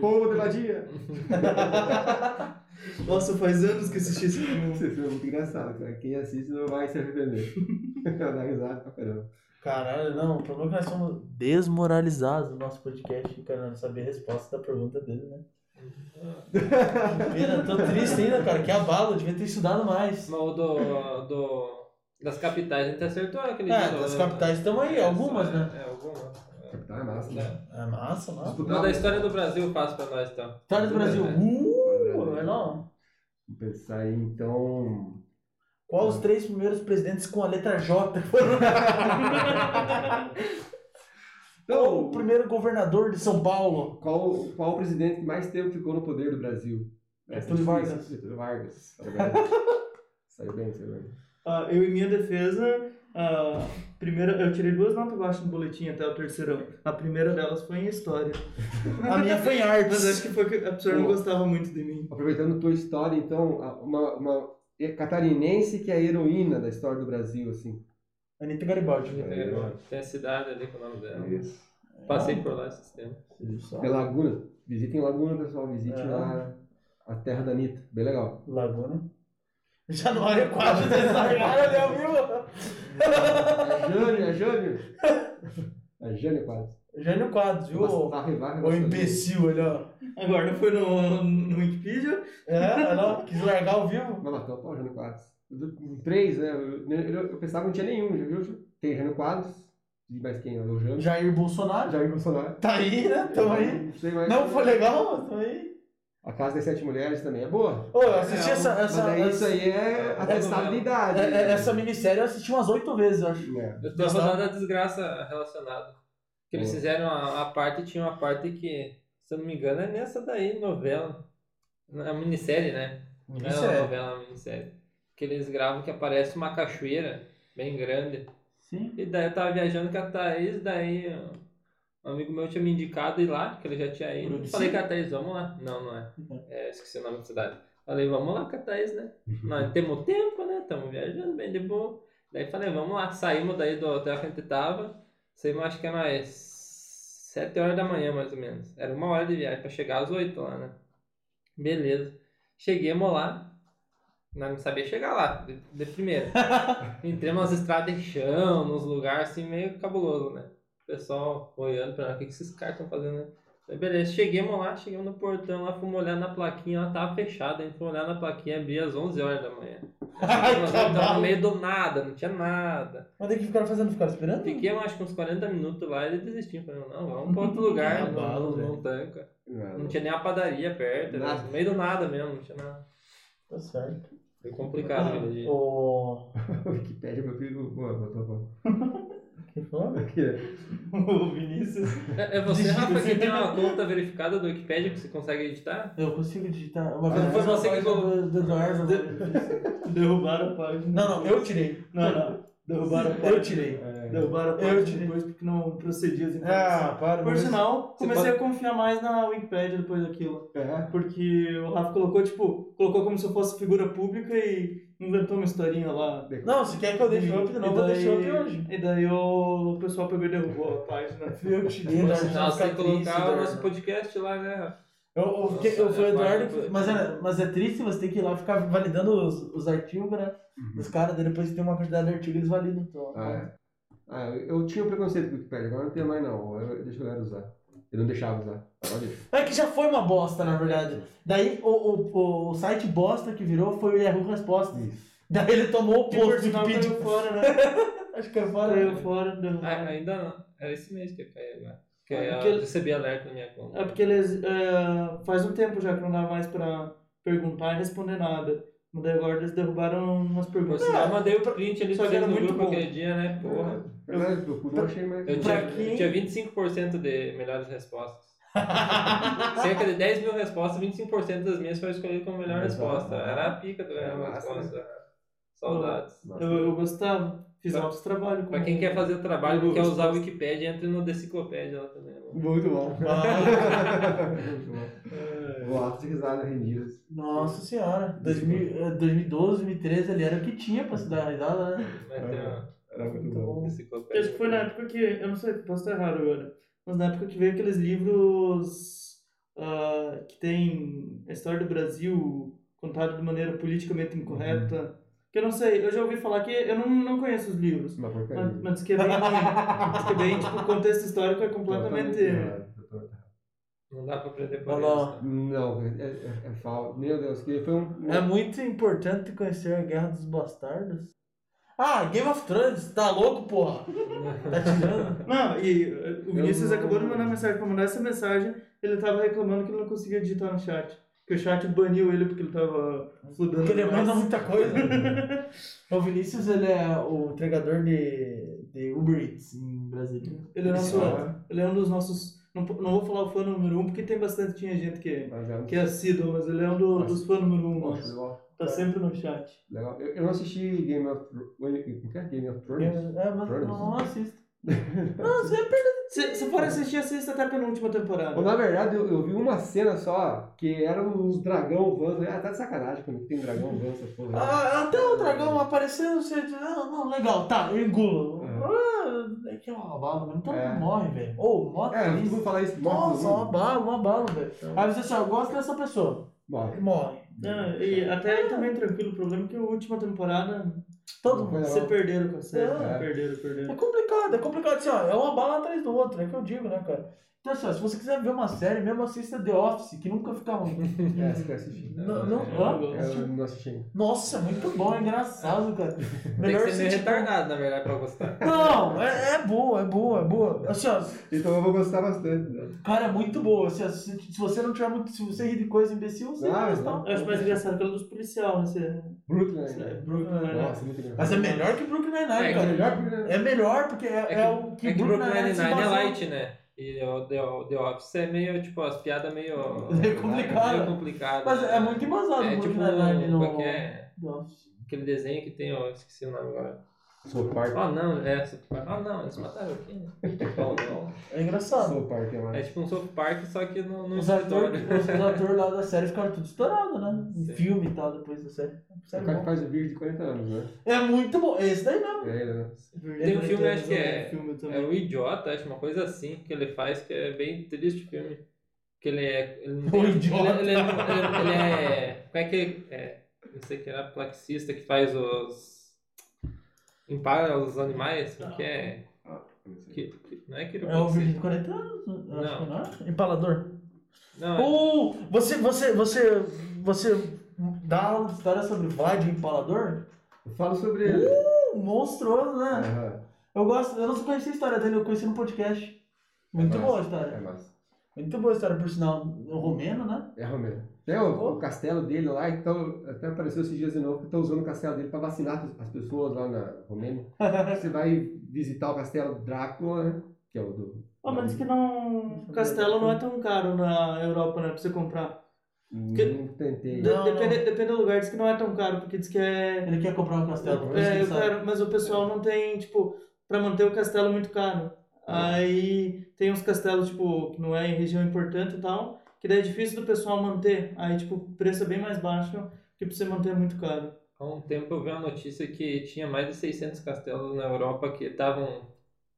[SPEAKER 2] Povo de Vadia!
[SPEAKER 3] Nossa, faz anos que assisti esse filme.
[SPEAKER 2] Esse filme é muito engraçado, cara. Quem assiste não vai se arrepender. Dá risada pra caramba.
[SPEAKER 1] Caralho, não, o problema é que nós somos desmoralizados no nosso podcast, cara, não saber a resposta da pergunta dele, né? Pena, tô triste ainda, cara, que abalo, devia ter estudado mais.
[SPEAKER 4] Mas o do, do. Das capitais, a gente acertou aquele
[SPEAKER 1] É,
[SPEAKER 4] dia,
[SPEAKER 1] das
[SPEAKER 4] né?
[SPEAKER 1] capitais estão aí, algumas, né?
[SPEAKER 4] É, algumas.
[SPEAKER 2] Capital é massa, né?
[SPEAKER 4] É.
[SPEAKER 1] É massa, massa.
[SPEAKER 4] Uma da história do Brasil faz pra nós, então.
[SPEAKER 1] História do Brasil.
[SPEAKER 4] É.
[SPEAKER 1] Uh, é não.
[SPEAKER 2] Vamos pensar aí, então.
[SPEAKER 1] Qual os três primeiros presidentes com a letra J foram? Qual o primeiro governador de São Paulo?
[SPEAKER 2] Qual, qual o presidente que mais tempo ficou no poder do Brasil? Essa é
[SPEAKER 1] Getúlio
[SPEAKER 2] difícil.
[SPEAKER 1] Vargas.
[SPEAKER 2] Getúlio Vargas. Tá. Saiu bem, saiu bem.
[SPEAKER 3] Ah, eu, em minha defesa, a primeira, eu tirei duas notas baixas no boletim até o terceirão. A primeira delas foi em história.
[SPEAKER 1] A minha foi em
[SPEAKER 3] Mas
[SPEAKER 1] artes.
[SPEAKER 3] acho que foi que a pessoa não gostava muito de mim.
[SPEAKER 2] Aproveitando tua história, então, uma, uma catarinense que é a heroína da história do Brasil, assim.
[SPEAKER 1] Anitta Garibaldi.
[SPEAKER 2] É.
[SPEAKER 4] Tem a cidade ali com o nome dela.
[SPEAKER 2] Isso.
[SPEAKER 4] Passei por lá esses tempos.
[SPEAKER 2] É Laguna. Visitem Laguna, pessoal. Visitem
[SPEAKER 1] É.
[SPEAKER 2] lá a terra da Anitta. Bem legal.
[SPEAKER 1] Laguna. Januário 4, olha ali ao vivo.
[SPEAKER 2] A Jânio, a Jânio. A Jânio quase.
[SPEAKER 1] Jânio Quadros, viu? O,
[SPEAKER 2] varre,
[SPEAKER 1] o imbecil, olha. ó.
[SPEAKER 3] Agora foi no, no Wikipedia.
[SPEAKER 1] É, olha lá, quis largar ao vivo.
[SPEAKER 2] Mas matou pau, Jânio Quadros. Três, né? Eu, eu, eu pensava que não tinha nenhum, já viu? Tem Jânio Quadros. E mais quem? O Jânio.
[SPEAKER 1] Jair Bolsonaro.
[SPEAKER 2] Jair Bolsonaro.
[SPEAKER 1] Tá aí, né? Tamo aí.
[SPEAKER 2] Não sei mais.
[SPEAKER 1] Não foi legal, mas tamo aí.
[SPEAKER 2] A Casa das Sete Mulheres também é boa.
[SPEAKER 1] Ô, eu assisti
[SPEAKER 4] É,
[SPEAKER 1] essa,
[SPEAKER 2] Mas
[SPEAKER 1] essa,
[SPEAKER 2] daí
[SPEAKER 1] essa,
[SPEAKER 2] isso aí é atestado de idade.
[SPEAKER 1] é- é- essa minissérie eu assisti umas oito vezes, eu acho.
[SPEAKER 2] É.
[SPEAKER 4] Eu a
[SPEAKER 1] Gostava?
[SPEAKER 4] rodada da desgraça relacionada. Que eles fizeram a, a parte, tinha uma parte que, se eu não me engano, é nessa daí, novela. A minissérie, né? Não é uma
[SPEAKER 1] Minissérie.
[SPEAKER 4] novela, é uma minissérie. Que eles gravam que aparece uma cachoeira bem grande.
[SPEAKER 1] Sim.
[SPEAKER 4] E daí eu tava viajando com a Thaís, daí um amigo meu tinha me indicado ir lá, que ele já tinha ido.
[SPEAKER 1] Urubici?
[SPEAKER 4] Falei Thaís, vamos lá. Não, não é.
[SPEAKER 1] Uhum.
[SPEAKER 4] é. Esqueci o nome da cidade. Falei, vamos lá Thaís, né? Nós temos tempo, né? Estamos viajando bem de boa. Daí falei, vamos lá. Saímos daí do hotel que a gente tava. Saímos, acho que era umas 7 horas da manhã, mais ou menos. Era uma hora de viagem pra chegar às 8 lá, né? Beleza. Cheguemos lá. Nós não sabia chegar lá, de, de primeira. Entramos nas estradas de chão, nos lugares assim, meio cabuloso, né? Pessoal olhando pra nós, o que, que esses caras estão fazendo, né? Aí, beleza, chegamos lá, chegamos no portão lá, fomos olhar na plaquinha, ela tava fechada, a gente foi olhar na plaquinha, abria às 11 horas da manhã.
[SPEAKER 1] Ai,
[SPEAKER 4] Nós
[SPEAKER 1] cavalo.
[SPEAKER 4] tava no meio do nada, não tinha nada.
[SPEAKER 1] Mas daí que ficaram fazendo? Ficaram esperando?
[SPEAKER 4] Fiquei, eu acho que uns 40 minutos lá e ele desistiu. Falei, não, vamos pra outro lugar, não,
[SPEAKER 1] Cavalo,
[SPEAKER 4] não,
[SPEAKER 1] velho.
[SPEAKER 4] não tanca.
[SPEAKER 2] Não,
[SPEAKER 4] Não tinha nem a padaria perto,
[SPEAKER 2] Nada.
[SPEAKER 4] no meio do nada mesmo, não tinha nada.
[SPEAKER 1] Tá certo.
[SPEAKER 4] Foi complicado aquele dia.
[SPEAKER 1] O...
[SPEAKER 2] O Wikipedia, meu filho, boa, botou bom.
[SPEAKER 1] que?
[SPEAKER 2] Aqui,
[SPEAKER 3] o Vinícius.
[SPEAKER 4] É, é você,
[SPEAKER 1] Digita,
[SPEAKER 4] Rafa, que tem uma conta verificada do Wikipedia que você consegue editar?
[SPEAKER 1] Eu consigo digitar. Uma
[SPEAKER 2] Ah,
[SPEAKER 1] vez eu
[SPEAKER 4] foi você que
[SPEAKER 1] do, do Eduardo.
[SPEAKER 3] Derrubaram a página.
[SPEAKER 1] Não, não, eu tirei.
[SPEAKER 3] Não, não. Derrubaram a página.
[SPEAKER 1] Eu tirei.
[SPEAKER 2] É,
[SPEAKER 3] Derrubaram a
[SPEAKER 1] Eu
[SPEAKER 3] página
[SPEAKER 1] tirei.
[SPEAKER 3] depois porque não procedia as
[SPEAKER 1] Ah,
[SPEAKER 3] informações.
[SPEAKER 1] para.
[SPEAKER 3] Por sinal, comecei
[SPEAKER 4] pode-
[SPEAKER 3] a confiar mais na Wikipedia depois daquilo.
[SPEAKER 2] é.
[SPEAKER 3] Porque o Rafa colocou, tipo, colocou como se eu fosse figura pública e inventou uma historinha lá.
[SPEAKER 1] Não, se quer que eu deixe up, não, eu vou deixar up hoje.
[SPEAKER 3] E daí o, o pessoal pegou e derrubou a página.
[SPEAKER 1] Eu que tirei, Eduardo.
[SPEAKER 4] Não,
[SPEAKER 1] não
[SPEAKER 4] você tem
[SPEAKER 1] fica
[SPEAKER 4] que
[SPEAKER 1] triste,
[SPEAKER 4] colocar o
[SPEAKER 1] Eduardo.
[SPEAKER 4] nosso podcast lá, né?
[SPEAKER 1] Eu, eu, fiquei- eu fui o Eduardo, que- mas é, mas é triste você ter que ir lá ficar validando os, os artigos, né?
[SPEAKER 2] Uhum.
[SPEAKER 1] Os caras, daí depois tem uma quantidade de artigos, eles validam. Então,
[SPEAKER 2] Ah, é. Ah, eu tinha um preconceito com o Wikipedia, agora não tenho mais não. Eu, deixa eu galera usar. Ele não deixava usar.
[SPEAKER 1] É que já foi uma bosta, na verdade. Daí o, o, o site bosta que virou foi o Yahoo Respostas.
[SPEAKER 2] Isso.
[SPEAKER 1] Daí ele tomou o
[SPEAKER 3] Que
[SPEAKER 1] posto do
[SPEAKER 3] sinal
[SPEAKER 1] Wikipedia.
[SPEAKER 3] caiu fora, né?
[SPEAKER 1] Acho que caiu fora.
[SPEAKER 3] Caiu fora. deu-
[SPEAKER 4] Ah, ainda não. Era esse mês que ia cair agora. Que
[SPEAKER 3] É
[SPEAKER 4] eu
[SPEAKER 3] porque ele-
[SPEAKER 4] recebi alerta na minha conta.
[SPEAKER 3] É porque eles é, faz um tempo já que não dá mais pra perguntar e responder nada. Daí agora eles derrubaram umas perguntas.
[SPEAKER 4] eu mandei o print ali pra
[SPEAKER 3] era
[SPEAKER 4] no
[SPEAKER 3] muito
[SPEAKER 4] grupo
[SPEAKER 3] bom.
[SPEAKER 4] aquele dia, né? Porra.
[SPEAKER 2] Verdade, eu eu achei mais.
[SPEAKER 4] Eu tinha,
[SPEAKER 1] quem-
[SPEAKER 4] eu tinha 25% de melhores respostas. Cerca de 10 mil respostas, 25% das minhas foi escolhido como melhor
[SPEAKER 2] Exato.
[SPEAKER 4] resposta. Era a pica do uma
[SPEAKER 2] massa,
[SPEAKER 4] resposta. Saudades.
[SPEAKER 2] Nossa.
[SPEAKER 3] Eu, eu gostava. Fiz
[SPEAKER 4] Pra-
[SPEAKER 3] altos trabalhos. com-
[SPEAKER 4] Pra quem quer fazer trabalho e
[SPEAKER 3] Google
[SPEAKER 4] quer usar o
[SPEAKER 3] Respostas.
[SPEAKER 4] Wikipedia, entre no Deciclopédia lá também. mano.
[SPEAKER 2] Muito bom.
[SPEAKER 1] Ah,
[SPEAKER 2] Muito bom. Vou alto de risada rendidas.
[SPEAKER 1] Nossa senhora. 2000, eh, 2012, 2013 ali era o que tinha pra se dar risada, né?
[SPEAKER 2] Era muito
[SPEAKER 1] Muito
[SPEAKER 2] bom.
[SPEAKER 1] bom.
[SPEAKER 3] Acho que foi na época que. Eu não sei, posso estar errado agora. Mas na época que veio aqueles livros ah, que tem a história do Brasil contada de maneira politicamente incorreta. Que eu não sei, eu já ouvi falar que eu não, não conheço os livros. Mas, mas diz que é bem. Diz que é bem, tipo, o contexto histórico é completamente.
[SPEAKER 4] Não dá pra aprender por
[SPEAKER 1] Não,
[SPEAKER 4] isso.
[SPEAKER 1] não.
[SPEAKER 4] né?
[SPEAKER 2] Não, é, é, é falso. Meu Deus, que foi um.
[SPEAKER 1] É muito importante conhecer a Guerra dos Bastardos. Ah, Game of Thrones, tá louco, porra? Tá tirando?
[SPEAKER 3] Não, e eh, o Vinícius acabou de mandar mensagem. Pra mandar essa mensagem, ele tava reclamando que ele não conseguia digitar no chat. Que o chat baniu ele porque ele tava fludando.
[SPEAKER 1] Porque ele manda muita coisa. o Vinícius, ele é o entregador de, de Uber Eats em Brasília.
[SPEAKER 3] Ele é, nosso, ele é um dos nossos. Não, não vou falar o fã número um, porque tem bastante tinha gente que,
[SPEAKER 2] é
[SPEAKER 3] que é assíduo, mas ele é um do- dos fãs número um
[SPEAKER 2] Nossa, legal.
[SPEAKER 3] Tá sempre no chat.
[SPEAKER 2] Legal. Eu, eu não assisti Game of Thrones. Como que é? Game of Thrones?
[SPEAKER 1] É, mas
[SPEAKER 2] Thrones.
[SPEAKER 1] não assisto. Não, você perdeu.
[SPEAKER 3] Se, se for assistir, assista até a penúltima temporada.
[SPEAKER 2] Ou, na verdade, eu, eu vi uma cena só que eram os dragão voando. Ah, tá de sacanagem quando tem dragão voando essa porra.
[SPEAKER 1] Ah, até o dragão aparecendo, você diz, não, não, legal, tá, eu engulo.
[SPEAKER 2] É.
[SPEAKER 1] Ah, é que é uma bala, todo
[SPEAKER 2] É.
[SPEAKER 1] morre, velho. Ô, moto
[SPEAKER 2] É, todo
[SPEAKER 1] isso.
[SPEAKER 2] mundo fala isso. morre
[SPEAKER 1] Nossa, uma bala, uma bala, velho. Aí você assim, ó, eu gosto dessa pessoa.
[SPEAKER 2] Morre.
[SPEAKER 1] Morre.
[SPEAKER 3] Não, e até aí também tranquilo. O problema é que a última temporada
[SPEAKER 1] Todo
[SPEAKER 2] Foi
[SPEAKER 1] mundo.
[SPEAKER 3] se
[SPEAKER 2] legal.
[SPEAKER 3] perderam com a série.
[SPEAKER 1] É.
[SPEAKER 3] Perderam,
[SPEAKER 1] É
[SPEAKER 3] perderam.
[SPEAKER 1] complicado, é complicado assim, ó. É uma bala atrás do outro, é o que eu digo, né, cara? Então, assim, ó, se você quiser ver uma série, mesmo assista The Office, que nunca fica ruim.
[SPEAKER 2] É, você quer assistir.
[SPEAKER 1] Não, não,
[SPEAKER 3] É,
[SPEAKER 1] hã?
[SPEAKER 2] Eu não assisti.
[SPEAKER 1] Nossa, é muito bom, é engraçado, cara.
[SPEAKER 4] Tem
[SPEAKER 1] Melhor
[SPEAKER 4] que ser meio
[SPEAKER 1] sitcom.
[SPEAKER 4] retardado, na verdade, pra gostar.
[SPEAKER 1] Não, é, é boa, é boa, é boa. Assim, ó,
[SPEAKER 2] Então eu vou gostar bastante. Né?
[SPEAKER 1] cara, é muito boa. Assim, ó, se, se você não tiver muito. Se você rir de coisa imbecil, você
[SPEAKER 2] Ah,
[SPEAKER 1] vai gostar.
[SPEAKER 2] não.
[SPEAKER 3] Eu acho mais engraçado aquela dos policial, né? Você-
[SPEAKER 2] Brooklyn.
[SPEAKER 3] você-
[SPEAKER 2] Né?
[SPEAKER 3] Brooklyn Nine-Nine.
[SPEAKER 2] Nossa, muito legal.
[SPEAKER 1] Mas é melhor que Brooklyn Nine-Nine,
[SPEAKER 4] É,
[SPEAKER 1] cara.
[SPEAKER 2] É melhor porque.
[SPEAKER 1] É melhor porque é,
[SPEAKER 4] É que,
[SPEAKER 1] é o que,
[SPEAKER 4] é que Brooklyn Nine-Nine é light, né? E o The, The Office é meio, tipo, as piadas meio...
[SPEAKER 1] É complicado.
[SPEAKER 4] Meio complicado.
[SPEAKER 1] Mas
[SPEAKER 4] né?
[SPEAKER 1] é muito embasado
[SPEAKER 4] É tipo,
[SPEAKER 1] Nine-Nine no...
[SPEAKER 4] é. Aquele desenho que tem, ó, esqueci o nome agora.
[SPEAKER 2] South Park.
[SPEAKER 4] Ah, não, é... Ah, não, eles mataram aqui, né? Bom, bom.
[SPEAKER 1] É engraçado.
[SPEAKER 2] South Park é
[SPEAKER 4] É
[SPEAKER 2] mais.
[SPEAKER 4] tipo um South Park, só que no, no
[SPEAKER 1] Os atores atores lá da série ficaram tudo estourados, né? Em
[SPEAKER 4] Sim.
[SPEAKER 1] filme e tal, depois da série.
[SPEAKER 2] O
[SPEAKER 1] série
[SPEAKER 2] cara que
[SPEAKER 1] bom.
[SPEAKER 2] faz o vídeo de 40 anos, né?
[SPEAKER 1] É muito bom. Esse daí mesmo.
[SPEAKER 2] É né?
[SPEAKER 4] Tem um filme, acho que é... É o Idiota, acho, uma coisa assim, que ele faz, que é bem triste o filme. Que ele é... Ele não
[SPEAKER 1] O
[SPEAKER 4] tem-
[SPEAKER 1] Idiota.
[SPEAKER 4] Ele, ele, ele, ele é... Como é que... É, não sei que era plaxista que faz os... Empara os animais, como que é...
[SPEAKER 2] Ah.
[SPEAKER 4] Que, que- não é
[SPEAKER 1] É o vídeo de 40 anos? eu Acho
[SPEAKER 4] Não.
[SPEAKER 1] que não é? Empalador.
[SPEAKER 4] Não, é-
[SPEAKER 1] Ou você, você, você, você dá aula de história sobre VAD e empalador?
[SPEAKER 2] Eu falo sobre ele.
[SPEAKER 1] Uh, monstruoso, né?
[SPEAKER 2] Aham.
[SPEAKER 1] Eu gosto, eu não conhecia a história dele, eu conheci no podcast. Muito
[SPEAKER 2] É
[SPEAKER 1] boa a
[SPEAKER 2] massa, É
[SPEAKER 1] história.
[SPEAKER 2] massa.
[SPEAKER 1] Muito boa a história, por sinal. O romeno, né?
[SPEAKER 2] É Romero. Tem o, o castelo dele lá, então até apareceu esses dias de novo que estão usando o castelo dele para vacinar as- as pessoas lá na Romênia. Você vai visitar o castelo Drácula, né? Que é o do.
[SPEAKER 3] Ah, mas diz que não. Castelo não é tão caro na Europa, né? Pra você comprar. que-
[SPEAKER 2] Não tentei.
[SPEAKER 3] De-
[SPEAKER 1] Não,
[SPEAKER 3] depende, depende do lugar, diz que não é tão caro, porque diz que é.
[SPEAKER 1] Ele quer comprar um castelo. por isso que
[SPEAKER 3] É, eu quero, mas o pessoal não tem, tipo, pra manter o castelo é muito caro. Aí tem uns castelos, tipo, que não é em região importante e tal, que daí é difícil do pessoal manter. Aí, tipo, o preço é bem mais baixo, que pra você manter é muito caro.
[SPEAKER 4] Há um tempo eu vi uma notícia que tinha mais de 600 castelos na Europa que estavam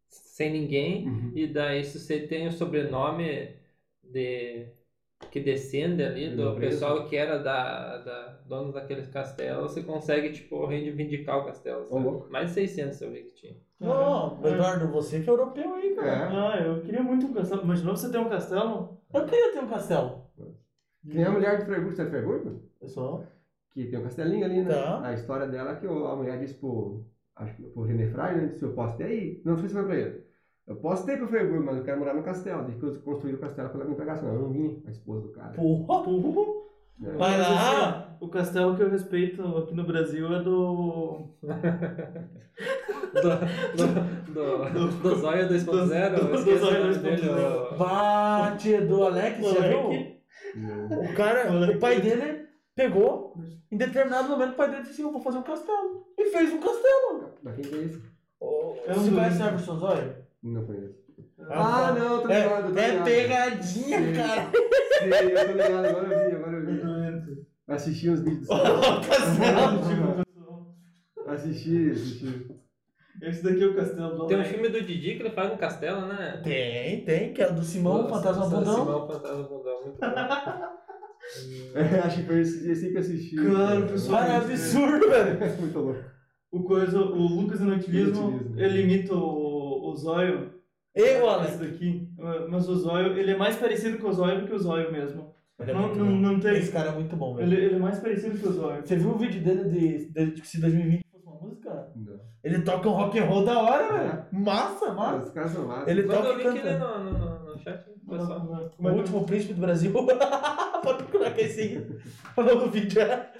[SPEAKER 4] sem ninguém.
[SPEAKER 2] Uhum.
[SPEAKER 4] E daí se você tem o sobrenome de que descende ali do
[SPEAKER 2] Nobreza.
[SPEAKER 4] pessoal que era da, da dono daqueles castelos, você consegue tipo reivindicar o castelo. Sabe? Mais de 600 eu vi que tinha.
[SPEAKER 1] Não, Eduardo, você que é europeu aí, cara.
[SPEAKER 2] É.
[SPEAKER 3] Ah, eu queria muito um castelo. Imaginou você ter um castelo?
[SPEAKER 1] Eu queria ter um castelo.
[SPEAKER 2] Tem a mulher de Freiburg, você é de Freiburg?
[SPEAKER 1] Eu sou.
[SPEAKER 2] Que tem um castelinho ali, né?
[SPEAKER 1] Tá.
[SPEAKER 2] A história dela é que o- a mulher disse pro, acho que pro René Frey, né? Disse, eu posso ter aí. Não sei se foi pra ele. Eu posso ter pro Freiburg, mas eu quero morar no castelo. Desde que eu construí o castelo pra ela me pegar, senão eu não vinha, a esposa do cara.
[SPEAKER 1] Porra.
[SPEAKER 2] É.
[SPEAKER 1] Vai
[SPEAKER 3] Mas,
[SPEAKER 1] lá.
[SPEAKER 3] assim, o castelo que eu respeito aqui no Brasil é do.
[SPEAKER 4] Do, do, do, do Zóio 2.0,
[SPEAKER 3] Do-
[SPEAKER 4] o
[SPEAKER 3] Zóio
[SPEAKER 4] nome
[SPEAKER 3] 2.0.
[SPEAKER 4] dele. o-
[SPEAKER 1] Bate do Alex, já viu?
[SPEAKER 2] Não.
[SPEAKER 1] O cara,
[SPEAKER 3] Moleque.
[SPEAKER 1] o pai dele pegou, em determinado momento o pai dele disse assim, eu vou fazer um castelo. E fez um castelo.
[SPEAKER 2] Mas quem que é esse?
[SPEAKER 1] Você
[SPEAKER 3] É um
[SPEAKER 1] conhece
[SPEAKER 3] do-
[SPEAKER 1] Everson Zóio?
[SPEAKER 2] Não conheço.
[SPEAKER 1] Ah,
[SPEAKER 2] Ah, não, tô
[SPEAKER 1] É,
[SPEAKER 2] ligado, tô
[SPEAKER 1] é
[SPEAKER 2] ligado.
[SPEAKER 1] pegadinha,
[SPEAKER 2] Sim.
[SPEAKER 1] cara.
[SPEAKER 2] Sim, eu tô ligado, agora eu vi, agora eu vi. Assisti uns vídeos.
[SPEAKER 1] O castelo.
[SPEAKER 2] assisti, assisti.
[SPEAKER 3] Esse daqui é o castelo do
[SPEAKER 4] Tem um filme do Didi que ele faz no castelo, né?
[SPEAKER 1] Tem, tem, que é do Simão,
[SPEAKER 4] Nossa,
[SPEAKER 1] Fantasma Bundão.
[SPEAKER 4] Simão Fantasma Bundão, muito bom.
[SPEAKER 2] É, acho que foi esse, esse que eu assisti.
[SPEAKER 3] Claro, pessoal.
[SPEAKER 1] Cara, é absurdo, velho.
[SPEAKER 2] É muito louco.
[SPEAKER 3] O, coisa, o Lucas Inutilismo,
[SPEAKER 2] Inutilismo.
[SPEAKER 3] ele imita o, o Zóio.
[SPEAKER 1] Eu, Alex.
[SPEAKER 3] Esse daqui. Mas o Zóio, ele é mais parecido com o Zóio do que o Zóio mesmo. Não, não, não tem.
[SPEAKER 1] Esse cara é muito bom, velho.
[SPEAKER 3] Ele, ele é mais parecido que o Zóio.
[SPEAKER 1] Você viu o vídeo dele de, de, de se 2020 fosse uma música?
[SPEAKER 2] Não.
[SPEAKER 1] Ele toca um rock and roll da hora,
[SPEAKER 2] É.
[SPEAKER 1] velho. Massa,
[SPEAKER 2] Ah,
[SPEAKER 1] massa.
[SPEAKER 2] os caras são massa.
[SPEAKER 1] Ele
[SPEAKER 4] Manda
[SPEAKER 1] toca
[SPEAKER 4] o link ali no, no, no, no chat, pessoal.
[SPEAKER 1] O último príncipe do Brasil. Pode procurar quem sim. O do vídeo é.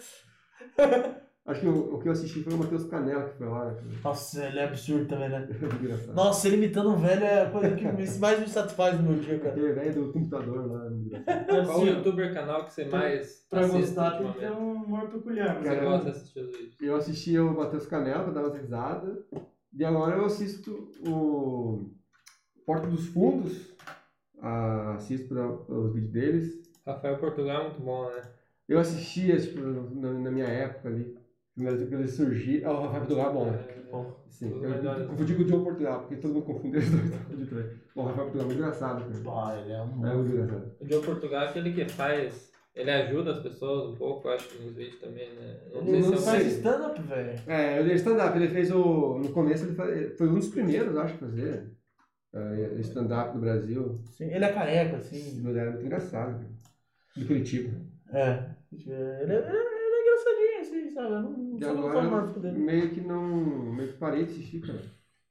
[SPEAKER 2] Acho que o, o que eu assisti foi o Matheus Canela, que foi lá. né?
[SPEAKER 1] Nossa, ele é absurdo também, né?
[SPEAKER 2] Engraçado.
[SPEAKER 1] Nossa, ele imitando um velho é a coisa que me- mais me satisfaz no meu dia, cara.
[SPEAKER 2] Aquele velho do computador lá. engraçado.
[SPEAKER 4] Qual o youtuber canal que você mais
[SPEAKER 3] pra
[SPEAKER 4] assiste
[SPEAKER 3] gostar tem que ter um humor peculiar. mas
[SPEAKER 4] Você
[SPEAKER 2] Cara,
[SPEAKER 4] gosta de assistir os vídeos?
[SPEAKER 2] Eu assisti o Matheus Canela pra dar umas risadas. E agora eu assisto o Porta dos Fundos. Ah, assisto pra- os vídeos deles.
[SPEAKER 4] Rafael Portugal é muito bom, né?
[SPEAKER 2] Eu assistia, tipo, na, na minha época ali. Que eles surgiram. Ah, o Rafael Portugal é bom, né? Sim,
[SPEAKER 4] Os
[SPEAKER 2] eu, eu confundi com o Diogo Portugal, porque todo mundo confunde os dois. Bom, o Rafael Portugal é muito engraçado, cara.
[SPEAKER 1] Pá, ele é um.
[SPEAKER 2] É muito engraçado.
[SPEAKER 4] O Diogo Portugal é aquele que faz. Ele ajuda as pessoas um pouco, eu acho que nos vídeos também, né? Não sei
[SPEAKER 1] Ele
[SPEAKER 4] se é
[SPEAKER 1] não faz stand-up, velho.
[SPEAKER 2] É, ele é stand-up, ele fez o. No começo ele foi um dos primeiros, acho, a fazer. é, stand-up do Brasil.
[SPEAKER 1] Sim, Ele é careca, assim.
[SPEAKER 2] Ele era muito engraçado, cara. Do Curitiba.
[SPEAKER 1] É. Ele é, é engraçadinho, assim, sabe? Eu não
[SPEAKER 2] E
[SPEAKER 1] não
[SPEAKER 2] agora meio que não. meio que parei de assistir, cara.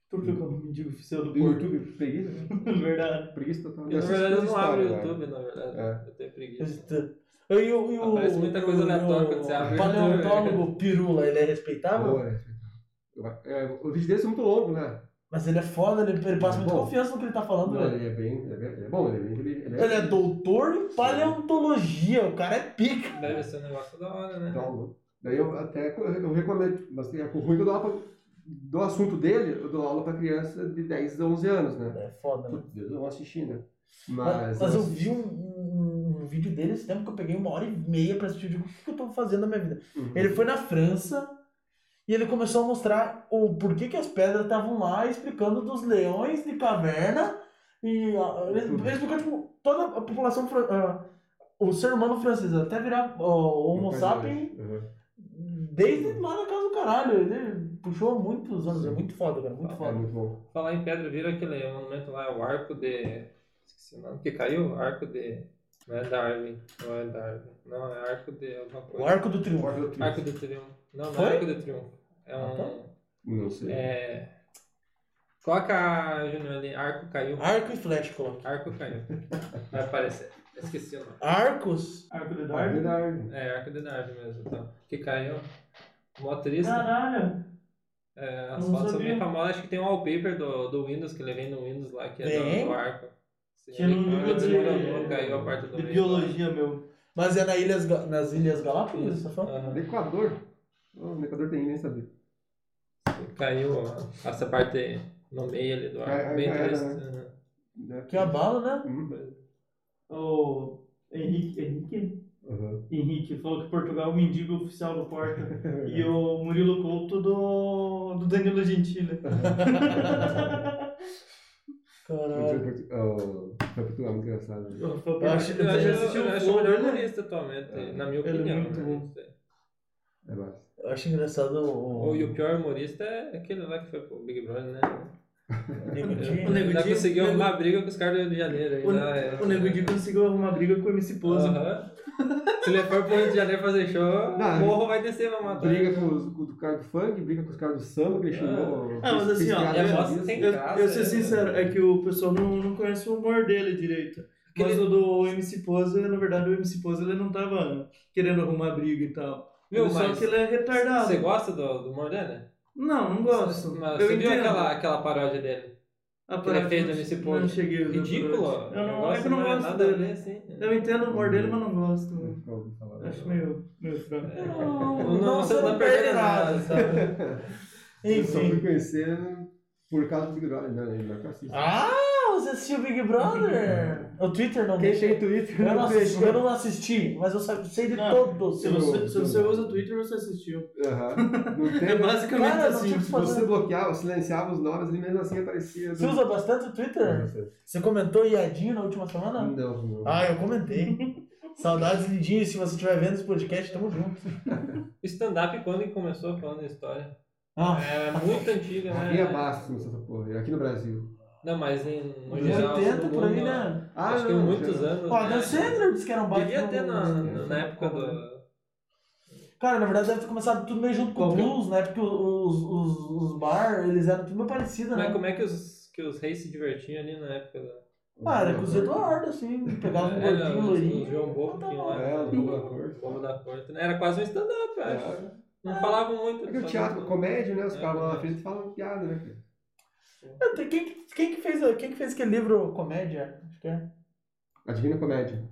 [SPEAKER 3] Tu que é o mendigo oficial do
[SPEAKER 2] Do. YouTube, preguiça. né?
[SPEAKER 3] Verdade.
[SPEAKER 2] Preguiça total.
[SPEAKER 4] E, na verdade eu não abro o YouTube, na verdade.
[SPEAKER 2] É.
[SPEAKER 4] Eu tenho preguiça.
[SPEAKER 1] E o, e o,
[SPEAKER 4] Aparece muita coisa
[SPEAKER 1] o-
[SPEAKER 4] aleatória
[SPEAKER 1] o
[SPEAKER 4] quando você abre o
[SPEAKER 1] paleontólogo Pirula, ele é respeitável?
[SPEAKER 2] Boa, é. É, os vídeos dele são muito longos, né?
[SPEAKER 1] Mas ele é foda, ele, ele passa muita
[SPEAKER 2] Bom.
[SPEAKER 1] confiança no que ele tá falando,
[SPEAKER 2] Não,
[SPEAKER 1] velho.
[SPEAKER 2] ele é bem. Ele é, bem- ele é bom, ele é bem. Ele, ele
[SPEAKER 1] Ele é doutor em paleontologia, o cara é pica.
[SPEAKER 4] Deve ser um negócio da hora, né?
[SPEAKER 2] Então, daí eu até eu recomendo, mas o ruim que eu dou aula pra, do assunto dele, eu dou aula pra criança de 10 a 11 anos, né?
[SPEAKER 1] É foda, né?
[SPEAKER 2] Putz, Eles não vão assistir, né?
[SPEAKER 1] Mas,
[SPEAKER 2] Mas,
[SPEAKER 1] mas eu vi um, um, um vídeo dele esse tempo que eu peguei uma hora e meia pra assistir. Eu digo, o que que eu tô fazendo na minha vida?
[SPEAKER 2] Uhum.
[SPEAKER 1] Ele foi na França e ele começou a mostrar o porquê que as pedras estavam lá, explicando dos leões de caverna. E ah, ele, ele explicou, tipo, toda a população, ah, o ser humano francês, até virar o Homo sapiens,
[SPEAKER 2] Uhum.
[SPEAKER 1] desde lá na casa do caralho. Ele puxou muitos anos, é muito foda, cara, muito
[SPEAKER 2] É
[SPEAKER 1] foda.
[SPEAKER 2] muito bom.
[SPEAKER 4] Falar em pedra, viram aquele monumento lá, o arco de. Esqueci o nome, que caiu? Arco de. Não é Darwin, não é Darwin. Não, é arco de alguma
[SPEAKER 1] O
[SPEAKER 4] coisa.
[SPEAKER 1] Arco do Triunfo.
[SPEAKER 2] Porta do Triunfo.
[SPEAKER 4] Arco de Triunfo. Não, não
[SPEAKER 1] Foi?
[SPEAKER 4] é Arco de Triunfo. É
[SPEAKER 1] Ah, tá.
[SPEAKER 4] um.
[SPEAKER 2] Não sei.
[SPEAKER 4] É. Coloca, Júnior, ali, arco caiu.
[SPEAKER 1] Arco e flecha, coloquei.
[SPEAKER 4] Arco caiu. Vai aparecer. Esqueci o nome.
[SPEAKER 1] Arcos?
[SPEAKER 3] Arco de Darwin.
[SPEAKER 2] verdade.
[SPEAKER 4] É, arco de Darwin mesmo, então. Que caiu. Mó triste.
[SPEAKER 3] Caralho.
[SPEAKER 4] É, as
[SPEAKER 3] Não
[SPEAKER 4] fotos são
[SPEAKER 3] sabia.
[SPEAKER 4] bem famosas. Acho que tem um wallpaper do, do Windows que ele vem no Windows lá, que é do, do arco.
[SPEAKER 3] Tinha no
[SPEAKER 4] ele
[SPEAKER 3] de,
[SPEAKER 4] a
[SPEAKER 3] de
[SPEAKER 4] meio.
[SPEAKER 3] biologia, meu.
[SPEAKER 1] Mas é na ilhas, nas Ilhas Galápagos, você?
[SPEAKER 4] Aham.
[SPEAKER 2] No Equador. Oh, no Equador tem nem sabia.
[SPEAKER 4] Caiu ó, essa parte no meio ali do. Bem
[SPEAKER 2] cai-
[SPEAKER 4] triste.
[SPEAKER 2] né?
[SPEAKER 4] aham.
[SPEAKER 2] Né?
[SPEAKER 1] Que abalo, né?
[SPEAKER 2] Uhum.
[SPEAKER 3] O Henrique, Henrique,
[SPEAKER 2] Uhum.
[SPEAKER 3] Henrique falou que Portugal é o mendigo oficial do Porto. e o Murilo Couto do, do Danilo Gentili.
[SPEAKER 1] Caralho.
[SPEAKER 2] O Foi Portugal, muito engraçado. né?
[SPEAKER 3] Eu,
[SPEAKER 1] Eu acho-
[SPEAKER 3] já assistiu
[SPEAKER 4] eu
[SPEAKER 3] o
[SPEAKER 4] melhor
[SPEAKER 3] dele?
[SPEAKER 4] humorista atualmente,
[SPEAKER 2] É.
[SPEAKER 4] na minha
[SPEAKER 3] Ele é
[SPEAKER 4] opinião.
[SPEAKER 3] muito
[SPEAKER 4] né?
[SPEAKER 3] bom.
[SPEAKER 4] Sei.
[SPEAKER 2] É massa.
[SPEAKER 1] Eu acho engraçado o.
[SPEAKER 4] E o pior humorista é aquele lá que foi pro Big Brother, né?
[SPEAKER 3] O Nego Di-
[SPEAKER 4] conseguiu
[SPEAKER 3] Nego-
[SPEAKER 4] arrumar briga com os caras do Rio de Janeiro. aí,
[SPEAKER 3] O,
[SPEAKER 4] né?
[SPEAKER 3] o Nego Di conseguiu arrumar briga com o MC Pose.
[SPEAKER 4] Aham. Se ele for pro Rio de Janeiro fazer show,
[SPEAKER 2] Não,
[SPEAKER 4] o morro vai descer pra matar.
[SPEAKER 2] Briga com os com o cara do funk, briga com os caras do samba, que ele xingou.
[SPEAKER 3] Ah, mas
[SPEAKER 2] fez-
[SPEAKER 3] assim, ó,
[SPEAKER 4] é
[SPEAKER 3] Eu,
[SPEAKER 4] graça,
[SPEAKER 3] eu ser
[SPEAKER 4] é.
[SPEAKER 3] sincero, é que o pessoal não, não conhece o humor dele direito. Mas o do MC Pose, na verdade, o MC Pose ele não tava querendo arrumar briga e tal. Ele só
[SPEAKER 4] mas
[SPEAKER 3] que ele é retardado.
[SPEAKER 4] Você gosta do, do humor dele?
[SPEAKER 3] Não, não gosto.
[SPEAKER 4] Mas
[SPEAKER 3] eu
[SPEAKER 4] você viu
[SPEAKER 3] entendo.
[SPEAKER 4] aquela, aquela paródia dele?
[SPEAKER 3] A
[SPEAKER 4] que ele
[SPEAKER 3] parada
[SPEAKER 4] fez
[SPEAKER 3] não-
[SPEAKER 4] MC
[SPEAKER 3] Não cheguei a ver
[SPEAKER 4] Ridículo.
[SPEAKER 3] por hoje. Eu não, é que eu não
[SPEAKER 4] é
[SPEAKER 3] gosto
[SPEAKER 4] nada
[SPEAKER 3] dele.
[SPEAKER 4] assim.
[SPEAKER 3] Eu entendo o humor dele, mas não gosto. Acho meio, meio fraco.
[SPEAKER 4] Não, não, você não tá perdendo nada.
[SPEAKER 1] sabe?
[SPEAKER 2] Eu só fui
[SPEAKER 1] Enfim.
[SPEAKER 2] conhecer por causa do Big Brother, né? Não.
[SPEAKER 1] Ah, você assistiu Big Brother? O Twitter não
[SPEAKER 2] Quem tem Twitter
[SPEAKER 1] Eu não, assisti, eu não assisti, mas eu sei de
[SPEAKER 3] Não,
[SPEAKER 1] todos.
[SPEAKER 3] Se você, se você usa o Twitter, você assistiu.
[SPEAKER 2] Aham. Não
[SPEAKER 3] É
[SPEAKER 2] tem.
[SPEAKER 3] basicamente
[SPEAKER 1] Cara,
[SPEAKER 3] assim.
[SPEAKER 2] você bloqueava, silenciava os nomes, ele mesmo assim aparecia.
[SPEAKER 1] Você usa bastante o Twitter? Você comentou Iadinho na última semana?
[SPEAKER 2] Não, não.
[SPEAKER 1] Ah, eu comentei. Saudades, Lidinho. Se você estiver vendo esse podcast, tamo junto.
[SPEAKER 4] O stand-up quando que começou falando de história?
[SPEAKER 1] Ah,
[SPEAKER 4] É muito antiga, né?
[SPEAKER 2] Havia Bastos começou essa porra, aqui no Brasil.
[SPEAKER 4] Não, mas em, geral.
[SPEAKER 1] 80
[SPEAKER 4] no
[SPEAKER 1] por aí, né?
[SPEAKER 2] Ah,
[SPEAKER 4] Acho que
[SPEAKER 2] não,
[SPEAKER 4] muitos anos.
[SPEAKER 1] Ó, a
[SPEAKER 4] né?
[SPEAKER 1] Dan Sandler disse que era um baita.
[SPEAKER 4] Devia ter na,
[SPEAKER 1] no-
[SPEAKER 4] na, na época do.
[SPEAKER 1] Cara, na verdade deve ter começado tudo meio junto com o
[SPEAKER 3] é?
[SPEAKER 1] blues, né? Porque os, os, os bar, eles eram tudo meio parecido,
[SPEAKER 4] Mas
[SPEAKER 1] né?
[SPEAKER 4] como é que os, que os reis se divertiam ali na época da.
[SPEAKER 1] Ah, era com os Eduardo, assim. Pegava um
[SPEAKER 4] Era
[SPEAKER 1] gordinho
[SPEAKER 4] os
[SPEAKER 1] loirinho.
[SPEAKER 4] João Bobo que tinham lá.
[SPEAKER 2] É, o da corte.
[SPEAKER 4] O da corte. né? Era quase um stand-up, eu acho.
[SPEAKER 2] É.
[SPEAKER 4] Não falavam muito.
[SPEAKER 2] Porque o teatro, comédia, né? Os
[SPEAKER 4] É.
[SPEAKER 2] caras lá na frente falam piada, né?
[SPEAKER 1] Ah, tem- Quem, que- quem, que fez, quem que fez aquele livro Comédia? Acho que é.
[SPEAKER 2] A Divina Comédia.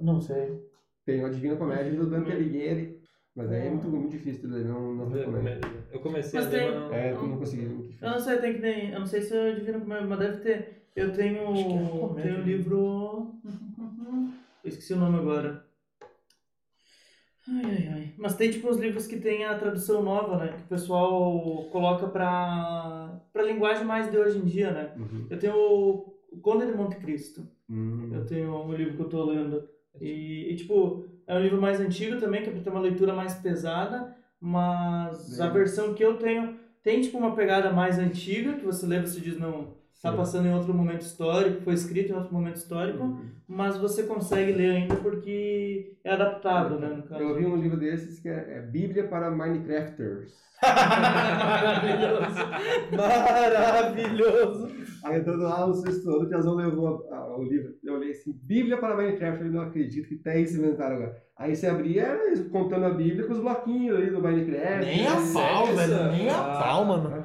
[SPEAKER 1] Não sei.
[SPEAKER 2] Tem a Divina Comédia do Dante Alighieri. Mas aí é muito, muito difícil de ler, não, não recomendo.
[SPEAKER 4] Eu comecei
[SPEAKER 3] Mas
[SPEAKER 4] a ler,
[SPEAKER 3] tem-
[SPEAKER 4] mas não.
[SPEAKER 2] É, eu não consegui.
[SPEAKER 3] Eu não sei, tem que nem. Eu não sei se é divino comédia, mas deve ter. Eu tenho.
[SPEAKER 1] Acho que é comédia.
[SPEAKER 3] tenho um livro. Eu esqueci o nome agora. Ai, ai, ai. Mas tem tipo uns livros que tem a tradução nova, né? Que o pessoal coloca pra. pra linguagem mais de hoje em dia, né?
[SPEAKER 2] Uhum.
[SPEAKER 3] Eu tenho o Conde de Monte Cristo.
[SPEAKER 2] Hum.
[SPEAKER 3] Eu tenho um livro que eu tô lendo. E, e, tipo, é um livro mais antigo também, que é pra ter uma leitura mais pesada, mas a
[SPEAKER 2] Sim.
[SPEAKER 3] versão que eu tenho tem, tipo, uma pegada mais antiga, que você lê e você diz, não, tá
[SPEAKER 2] Sim.
[SPEAKER 3] passando em outro momento histórico, foi escrito em outro momento histórico,
[SPEAKER 2] Uhum.
[SPEAKER 3] mas você consegue ler ainda porque é adaptado, né, no caso.
[SPEAKER 2] Eu vi um livro desses que é, é Bíblia para Minecrafters.
[SPEAKER 3] Maravilhoso.
[SPEAKER 1] Maravilhoso.
[SPEAKER 2] Aí entrando lá no sexto ano, o Piazão levou a- a- o livro. Eu olhei assim, Bíblia para Minecraft. Eu não acredito que até isso inventaram agora. Aí você abria, era contando a Bíblia com os bloquinhos ali do Minecraft.
[SPEAKER 1] Nem a
[SPEAKER 2] né?
[SPEAKER 1] pau, velho. Nem a
[SPEAKER 4] Ah.
[SPEAKER 1] pau, mano.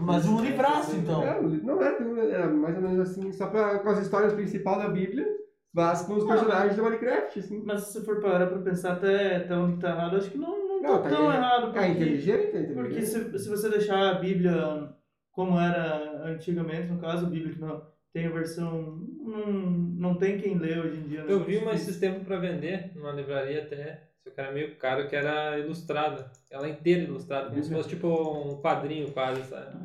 [SPEAKER 1] Mas um livraço, então.
[SPEAKER 2] É, não era, era mais ou menos assim, só pra, com as histórias principais da Bíblia, mas com os personagens do Minecraft, assim.
[SPEAKER 3] Mas se for parar pra pensar até, até onde tá errado, acho que não, não,
[SPEAKER 2] Não,
[SPEAKER 3] tá
[SPEAKER 2] tá
[SPEAKER 3] tão
[SPEAKER 2] aí-
[SPEAKER 3] errado.
[SPEAKER 2] É
[SPEAKER 3] porque-
[SPEAKER 2] inteligente, é inteligente.
[SPEAKER 3] Porque se, se você deixar a Bíblia como era antigamente, no caso, a Bíblia que não tem a versão. Não, não tem quem lê hoje em dia. né?
[SPEAKER 4] Eu vi uma esses tempos pra vender, numa livraria até, só que era meio caro, que era ilustrada. Ela inteira ilustrada, como se fosse tipo um quadrinho quase, sabe?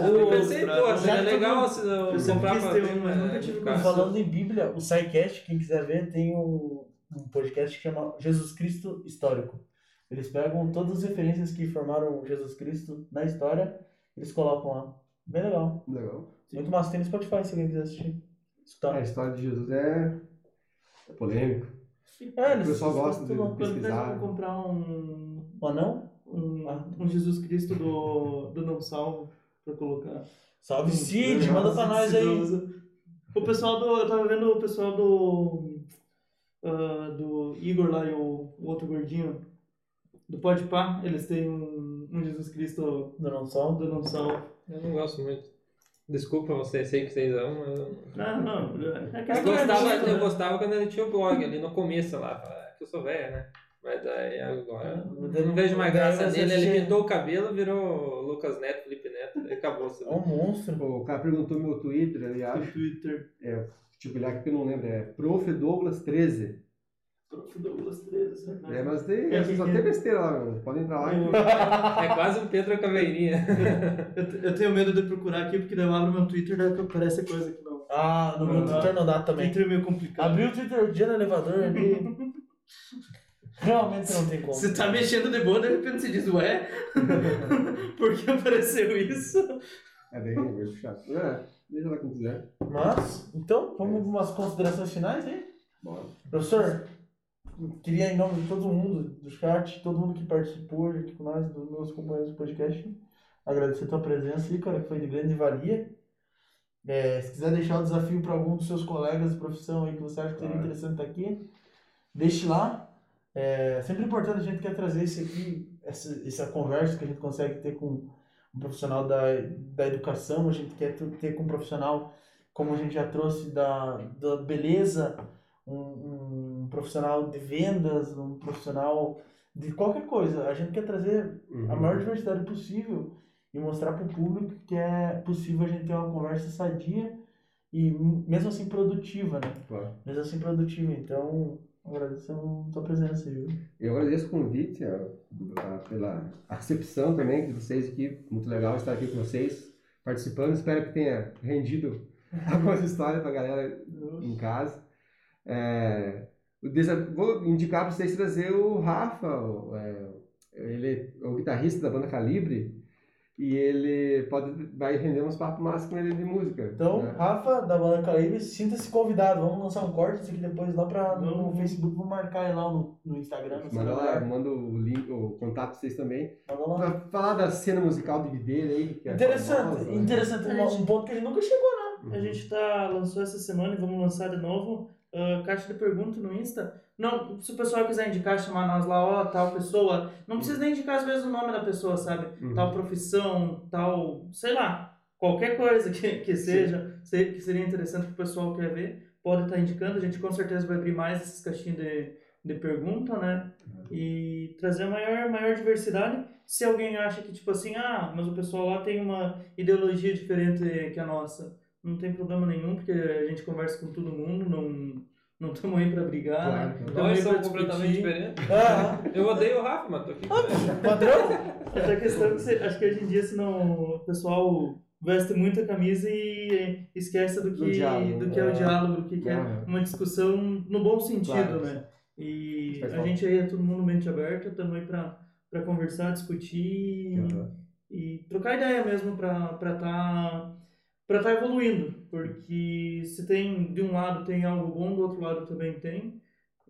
[SPEAKER 4] Eu pensei, pô, seria legal se eu comprar
[SPEAKER 3] um, mas
[SPEAKER 4] mas
[SPEAKER 3] nunca tive
[SPEAKER 4] caro.
[SPEAKER 1] Falando em Bíblia, o SciCast, quem quiser ver, tem um, um podcast que chama Jesus Cristo Histórico. Eles pegam todas as referências que formaram Jesus Cristo na história, eles colocam lá. Bem legal.
[SPEAKER 2] Legal.
[SPEAKER 1] Muito massa. Tem no Spotify se alguém quiser assistir.
[SPEAKER 2] É,
[SPEAKER 1] Escutar.
[SPEAKER 2] a história de Jesus é, é polêmico.
[SPEAKER 1] É,
[SPEAKER 2] o pessoal gosta de pesquisar.
[SPEAKER 3] eu vou comprar um,
[SPEAKER 1] Um anão?
[SPEAKER 3] um, um Jesus Cristo do, do Não Salvo pra colocar.
[SPEAKER 1] Salve Cid, manda pra nós aí.
[SPEAKER 3] O pessoal do. Eu tava vendo o pessoal do. ah, do Igor lá e o, o outro gordinho. Do Pode Pá, eles têm um, um Jesus Cristo
[SPEAKER 1] Do não sol.
[SPEAKER 3] do Não Salvo.
[SPEAKER 4] Eu não gosto muito. Desculpa vocês, sei que vocês amam, mas eu não.
[SPEAKER 3] Não, não. É
[SPEAKER 4] Eu gostava, eu
[SPEAKER 3] né?
[SPEAKER 4] gostava quando ele tinha o blog ali no começo lá, falava, que eu sou velho, né? Mas aí agora eu não vejo mais graça
[SPEAKER 1] você
[SPEAKER 4] nele. Ele pintou o cabelo, virou Lucas Neto, Felipe Neto, e acabou.
[SPEAKER 1] É um monstro.
[SPEAKER 2] Pô, O cara perguntou meu Twitter, ali,
[SPEAKER 3] No
[SPEAKER 2] acho.
[SPEAKER 3] Twitter.
[SPEAKER 2] Tipo, ele acha que eu não lembro. É Prof. Douglas 13.
[SPEAKER 3] Prof. Douglas 13, sacanagem.
[SPEAKER 2] É, mas tem,
[SPEAKER 3] É,
[SPEAKER 2] só tem besteira lá, mano. Pode entrar lá
[SPEAKER 3] Eu-
[SPEAKER 2] e.
[SPEAKER 4] É quase um Pedro Caveirinha.
[SPEAKER 3] Eu, eu tenho medo de procurar aqui, porque daí eu abro meu Twitter e daí aparece coisa que não.
[SPEAKER 1] Ah, no meu
[SPEAKER 3] dá.
[SPEAKER 1] Twitter não dá também.
[SPEAKER 3] Twitter é meio complicado.
[SPEAKER 1] Abriu o Twitter o dia no elevador ali. Realmente não tem como.
[SPEAKER 3] Você tá mexendo de boa, de repente você diz, ué? Por que apareceu isso?
[SPEAKER 2] É bem, bem chato. É, deixa lá quem quiser.
[SPEAKER 1] Mas, então, vamos para umas considerações finais aí?
[SPEAKER 2] Bora.
[SPEAKER 1] Professor, queria em nome de todo mundo do chat, todo mundo que participou aqui com nós, dos meus companheiros do podcast, agradecer a tua presença aí, cara, que foi de grande valia. É, se quiser deixar o desafio para algum dos seus colegas de profissão aí que você acha que seria
[SPEAKER 2] Claro.
[SPEAKER 1] interessante estar aqui, deixe lá. É sempre importante a gente quer trazer isso aqui, essa, essa conversa que a gente consegue ter com um profissional da, da educação, a gente quer ter- ter com um profissional, como a gente já trouxe, da, da beleza, um, um profissional de vendas, um profissional de qualquer coisa. A gente quer trazer
[SPEAKER 2] Uhum.
[SPEAKER 1] a maior diversidade possível e mostrar para o público que é possível a gente ter uma conversa sadia e mesmo assim produtiva, né?
[SPEAKER 2] Claro.
[SPEAKER 1] Mesmo assim produtiva. Então, agradecemos a tua presença aí. viu?
[SPEAKER 2] Eu agradeço o convite, ó, a- pela a recepção também de vocês aqui. Muito legal estar aqui com vocês, participando. Espero que tenha rendido algumas histórias para a galera em casa. É, vou indicar para vocês trazer o Rafa, o, é, ele é o guitarrista da banda Calibre, e ele pode vai render uns papos massa com ele de música.
[SPEAKER 1] Então,
[SPEAKER 2] né?
[SPEAKER 1] Rafa, da Banda Caribe, sinta-se convidado. Vamos lançar um corte disso aqui depois lá pra, no. Facebook. Vou marcar ele lá no, no Instagram. No
[SPEAKER 2] Manda lá, manda o link, o contato pra vocês também.
[SPEAKER 1] Manda lá.
[SPEAKER 2] Pra falar da cena musical de videira aí. Que é
[SPEAKER 1] Interessante,
[SPEAKER 2] famosa, né?
[SPEAKER 1] interessante. Um, um ponto que ele nunca chegou, né?
[SPEAKER 3] A gente tá, lançou essa semana e vamos lançar de novo. Ah, caixa de pergunta no Insta. Não, se o pessoal quiser indicar, chamar nós lá, ó, tal pessoa. Não precisa nem indicar às vezes o nome da pessoa, sabe?
[SPEAKER 2] Uhum.
[SPEAKER 3] Tal profissão, tal, sei lá, qualquer coisa que, que seja, se- que seria interessante que o pessoal quer ver, pode estar indicando. A gente com certeza vai abrir mais essas caixinhas de, de pergunta, né? E trazer maior, maior diversidade. Se alguém acha que, tipo assim, ah, mas o pessoal lá tem uma ideologia diferente que a nossa, não tem problema nenhum, porque a gente conversa com todo mundo, não não estamos aí pra brigar,
[SPEAKER 2] Claro,
[SPEAKER 3] né?
[SPEAKER 2] claro.
[SPEAKER 3] Tamo
[SPEAKER 4] Nós
[SPEAKER 3] aí pra
[SPEAKER 4] somos completamente
[SPEAKER 3] discutir.
[SPEAKER 4] diferentes.
[SPEAKER 1] Ah,
[SPEAKER 4] Eu odeio o Rafa, mas tô aqui ele.
[SPEAKER 1] padrão?
[SPEAKER 3] Mas a questão é que você, acho que hoje em dia, senão o pessoal veste muita camisa e esquece do
[SPEAKER 2] Do
[SPEAKER 3] que,
[SPEAKER 2] diálogo,
[SPEAKER 3] do que é o
[SPEAKER 1] é.
[SPEAKER 3] diálogo, do que, que é uma discussão no bom sentido,
[SPEAKER 2] Claro.
[SPEAKER 3] né? E a gente aí é todo mundo mente aberta, estamos aí pra conversar, discutir e trocar ideia mesmo pra estar tá, pra tá evoluindo. Porque se tem, de um lado tem algo bom, do outro lado também tem.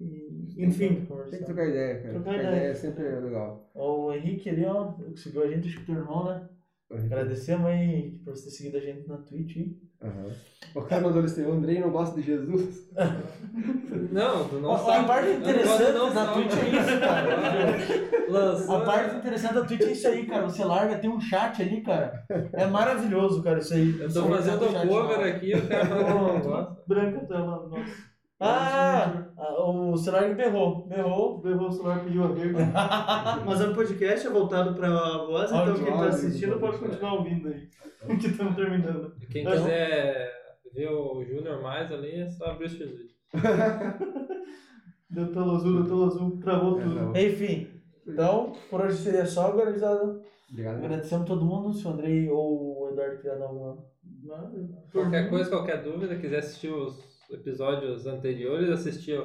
[SPEAKER 3] E, enfim,
[SPEAKER 2] Tem que trocar ideia, cara.
[SPEAKER 3] Trocar ideia.
[SPEAKER 2] ideia sempre é legal.
[SPEAKER 1] Ó, O Henrique ali, ó, que seguiu a gente, acho que teu irmão, né? Agradecemos aí por você ter seguido a gente na Twitch
[SPEAKER 2] Aham. O cara mandou assim, o Andrei não gosta de Jesus.
[SPEAKER 4] Não, do
[SPEAKER 1] Ó,
[SPEAKER 4] nosso
[SPEAKER 1] a parte interessante
[SPEAKER 4] não
[SPEAKER 1] da. Twitch é isso, cara.
[SPEAKER 4] Lançou.
[SPEAKER 1] A parte interessante da Twitch é isso aí, cara. Você larga, tem um chat ali, cara. É maravilhoso, cara, isso aí.
[SPEAKER 4] Eu tô fazendo
[SPEAKER 1] tá
[SPEAKER 4] cover aqui, o cara falou, não, gosta.
[SPEAKER 3] branca a tela, nossa.
[SPEAKER 1] Ah, ah, o celular berrou. Berrou.
[SPEAKER 3] Berrou o celular, pediu a vírgula. Mas é um podcast é voltado pra voz, então quem tá
[SPEAKER 2] áudio,
[SPEAKER 3] assistindo pode continuar ouvindo aí. Que estamos terminando.
[SPEAKER 4] Quem quiser ver o Júnior mais ali, é só abrir os vídeos.
[SPEAKER 3] Deu tela azul, deu tela azul, travou
[SPEAKER 2] É,
[SPEAKER 3] tudo.
[SPEAKER 1] Enfim, então, por hoje seria só, organizado.
[SPEAKER 2] Obrigado.
[SPEAKER 1] Agradecemos todo mundo. Se o Andrei ou o Eduardo quiser dar alguma.
[SPEAKER 4] Qualquer coisa, qualquer dúvida, quiser assistir os episódios anteriores, assistir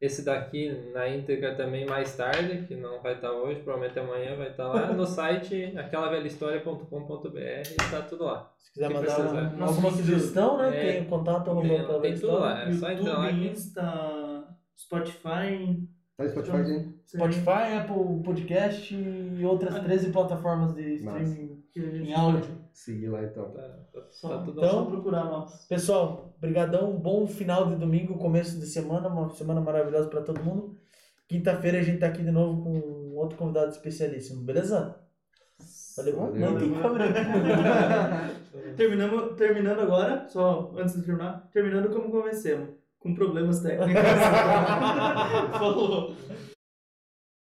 [SPEAKER 4] esse daqui na íntegra também mais tarde, que não vai estar hoje, provavelmente amanhã vai estar lá no site aquelavelhahistoria.com.br e tá tudo lá.
[SPEAKER 1] Se quiser mandar
[SPEAKER 4] precisar.
[SPEAKER 1] uma,
[SPEAKER 3] Nosso
[SPEAKER 1] alguma sugestão, né?
[SPEAKER 4] é,
[SPEAKER 1] tem contato arroba
[SPEAKER 4] Tem, tem tudo lá, é só entrar lá
[SPEAKER 3] YouTube, Insta, Spotify.
[SPEAKER 2] Tá no Spotify?
[SPEAKER 1] Spotify, Apple Podcast e outras 13 plataformas de streaming
[SPEAKER 3] que a gente
[SPEAKER 1] em áudio.
[SPEAKER 2] Seguir lá então.
[SPEAKER 4] tá, tá,
[SPEAKER 3] Só,
[SPEAKER 4] tá tudo
[SPEAKER 3] então,
[SPEAKER 1] Então-
[SPEAKER 3] só procurar nós.
[SPEAKER 1] Pessoal, brigadão, um bom final de domingo, começo de semana, uma semana maravilhosa para todo mundo. Quinta-feira a gente tá aqui de novo com outro convidado especialíssimo, beleza? Valeu.
[SPEAKER 2] Valeu.
[SPEAKER 1] Nem tem câmera.
[SPEAKER 3] Terminamos, terminando agora, só antes de terminar, terminando como convencemos, com problemas técnicos. Falou.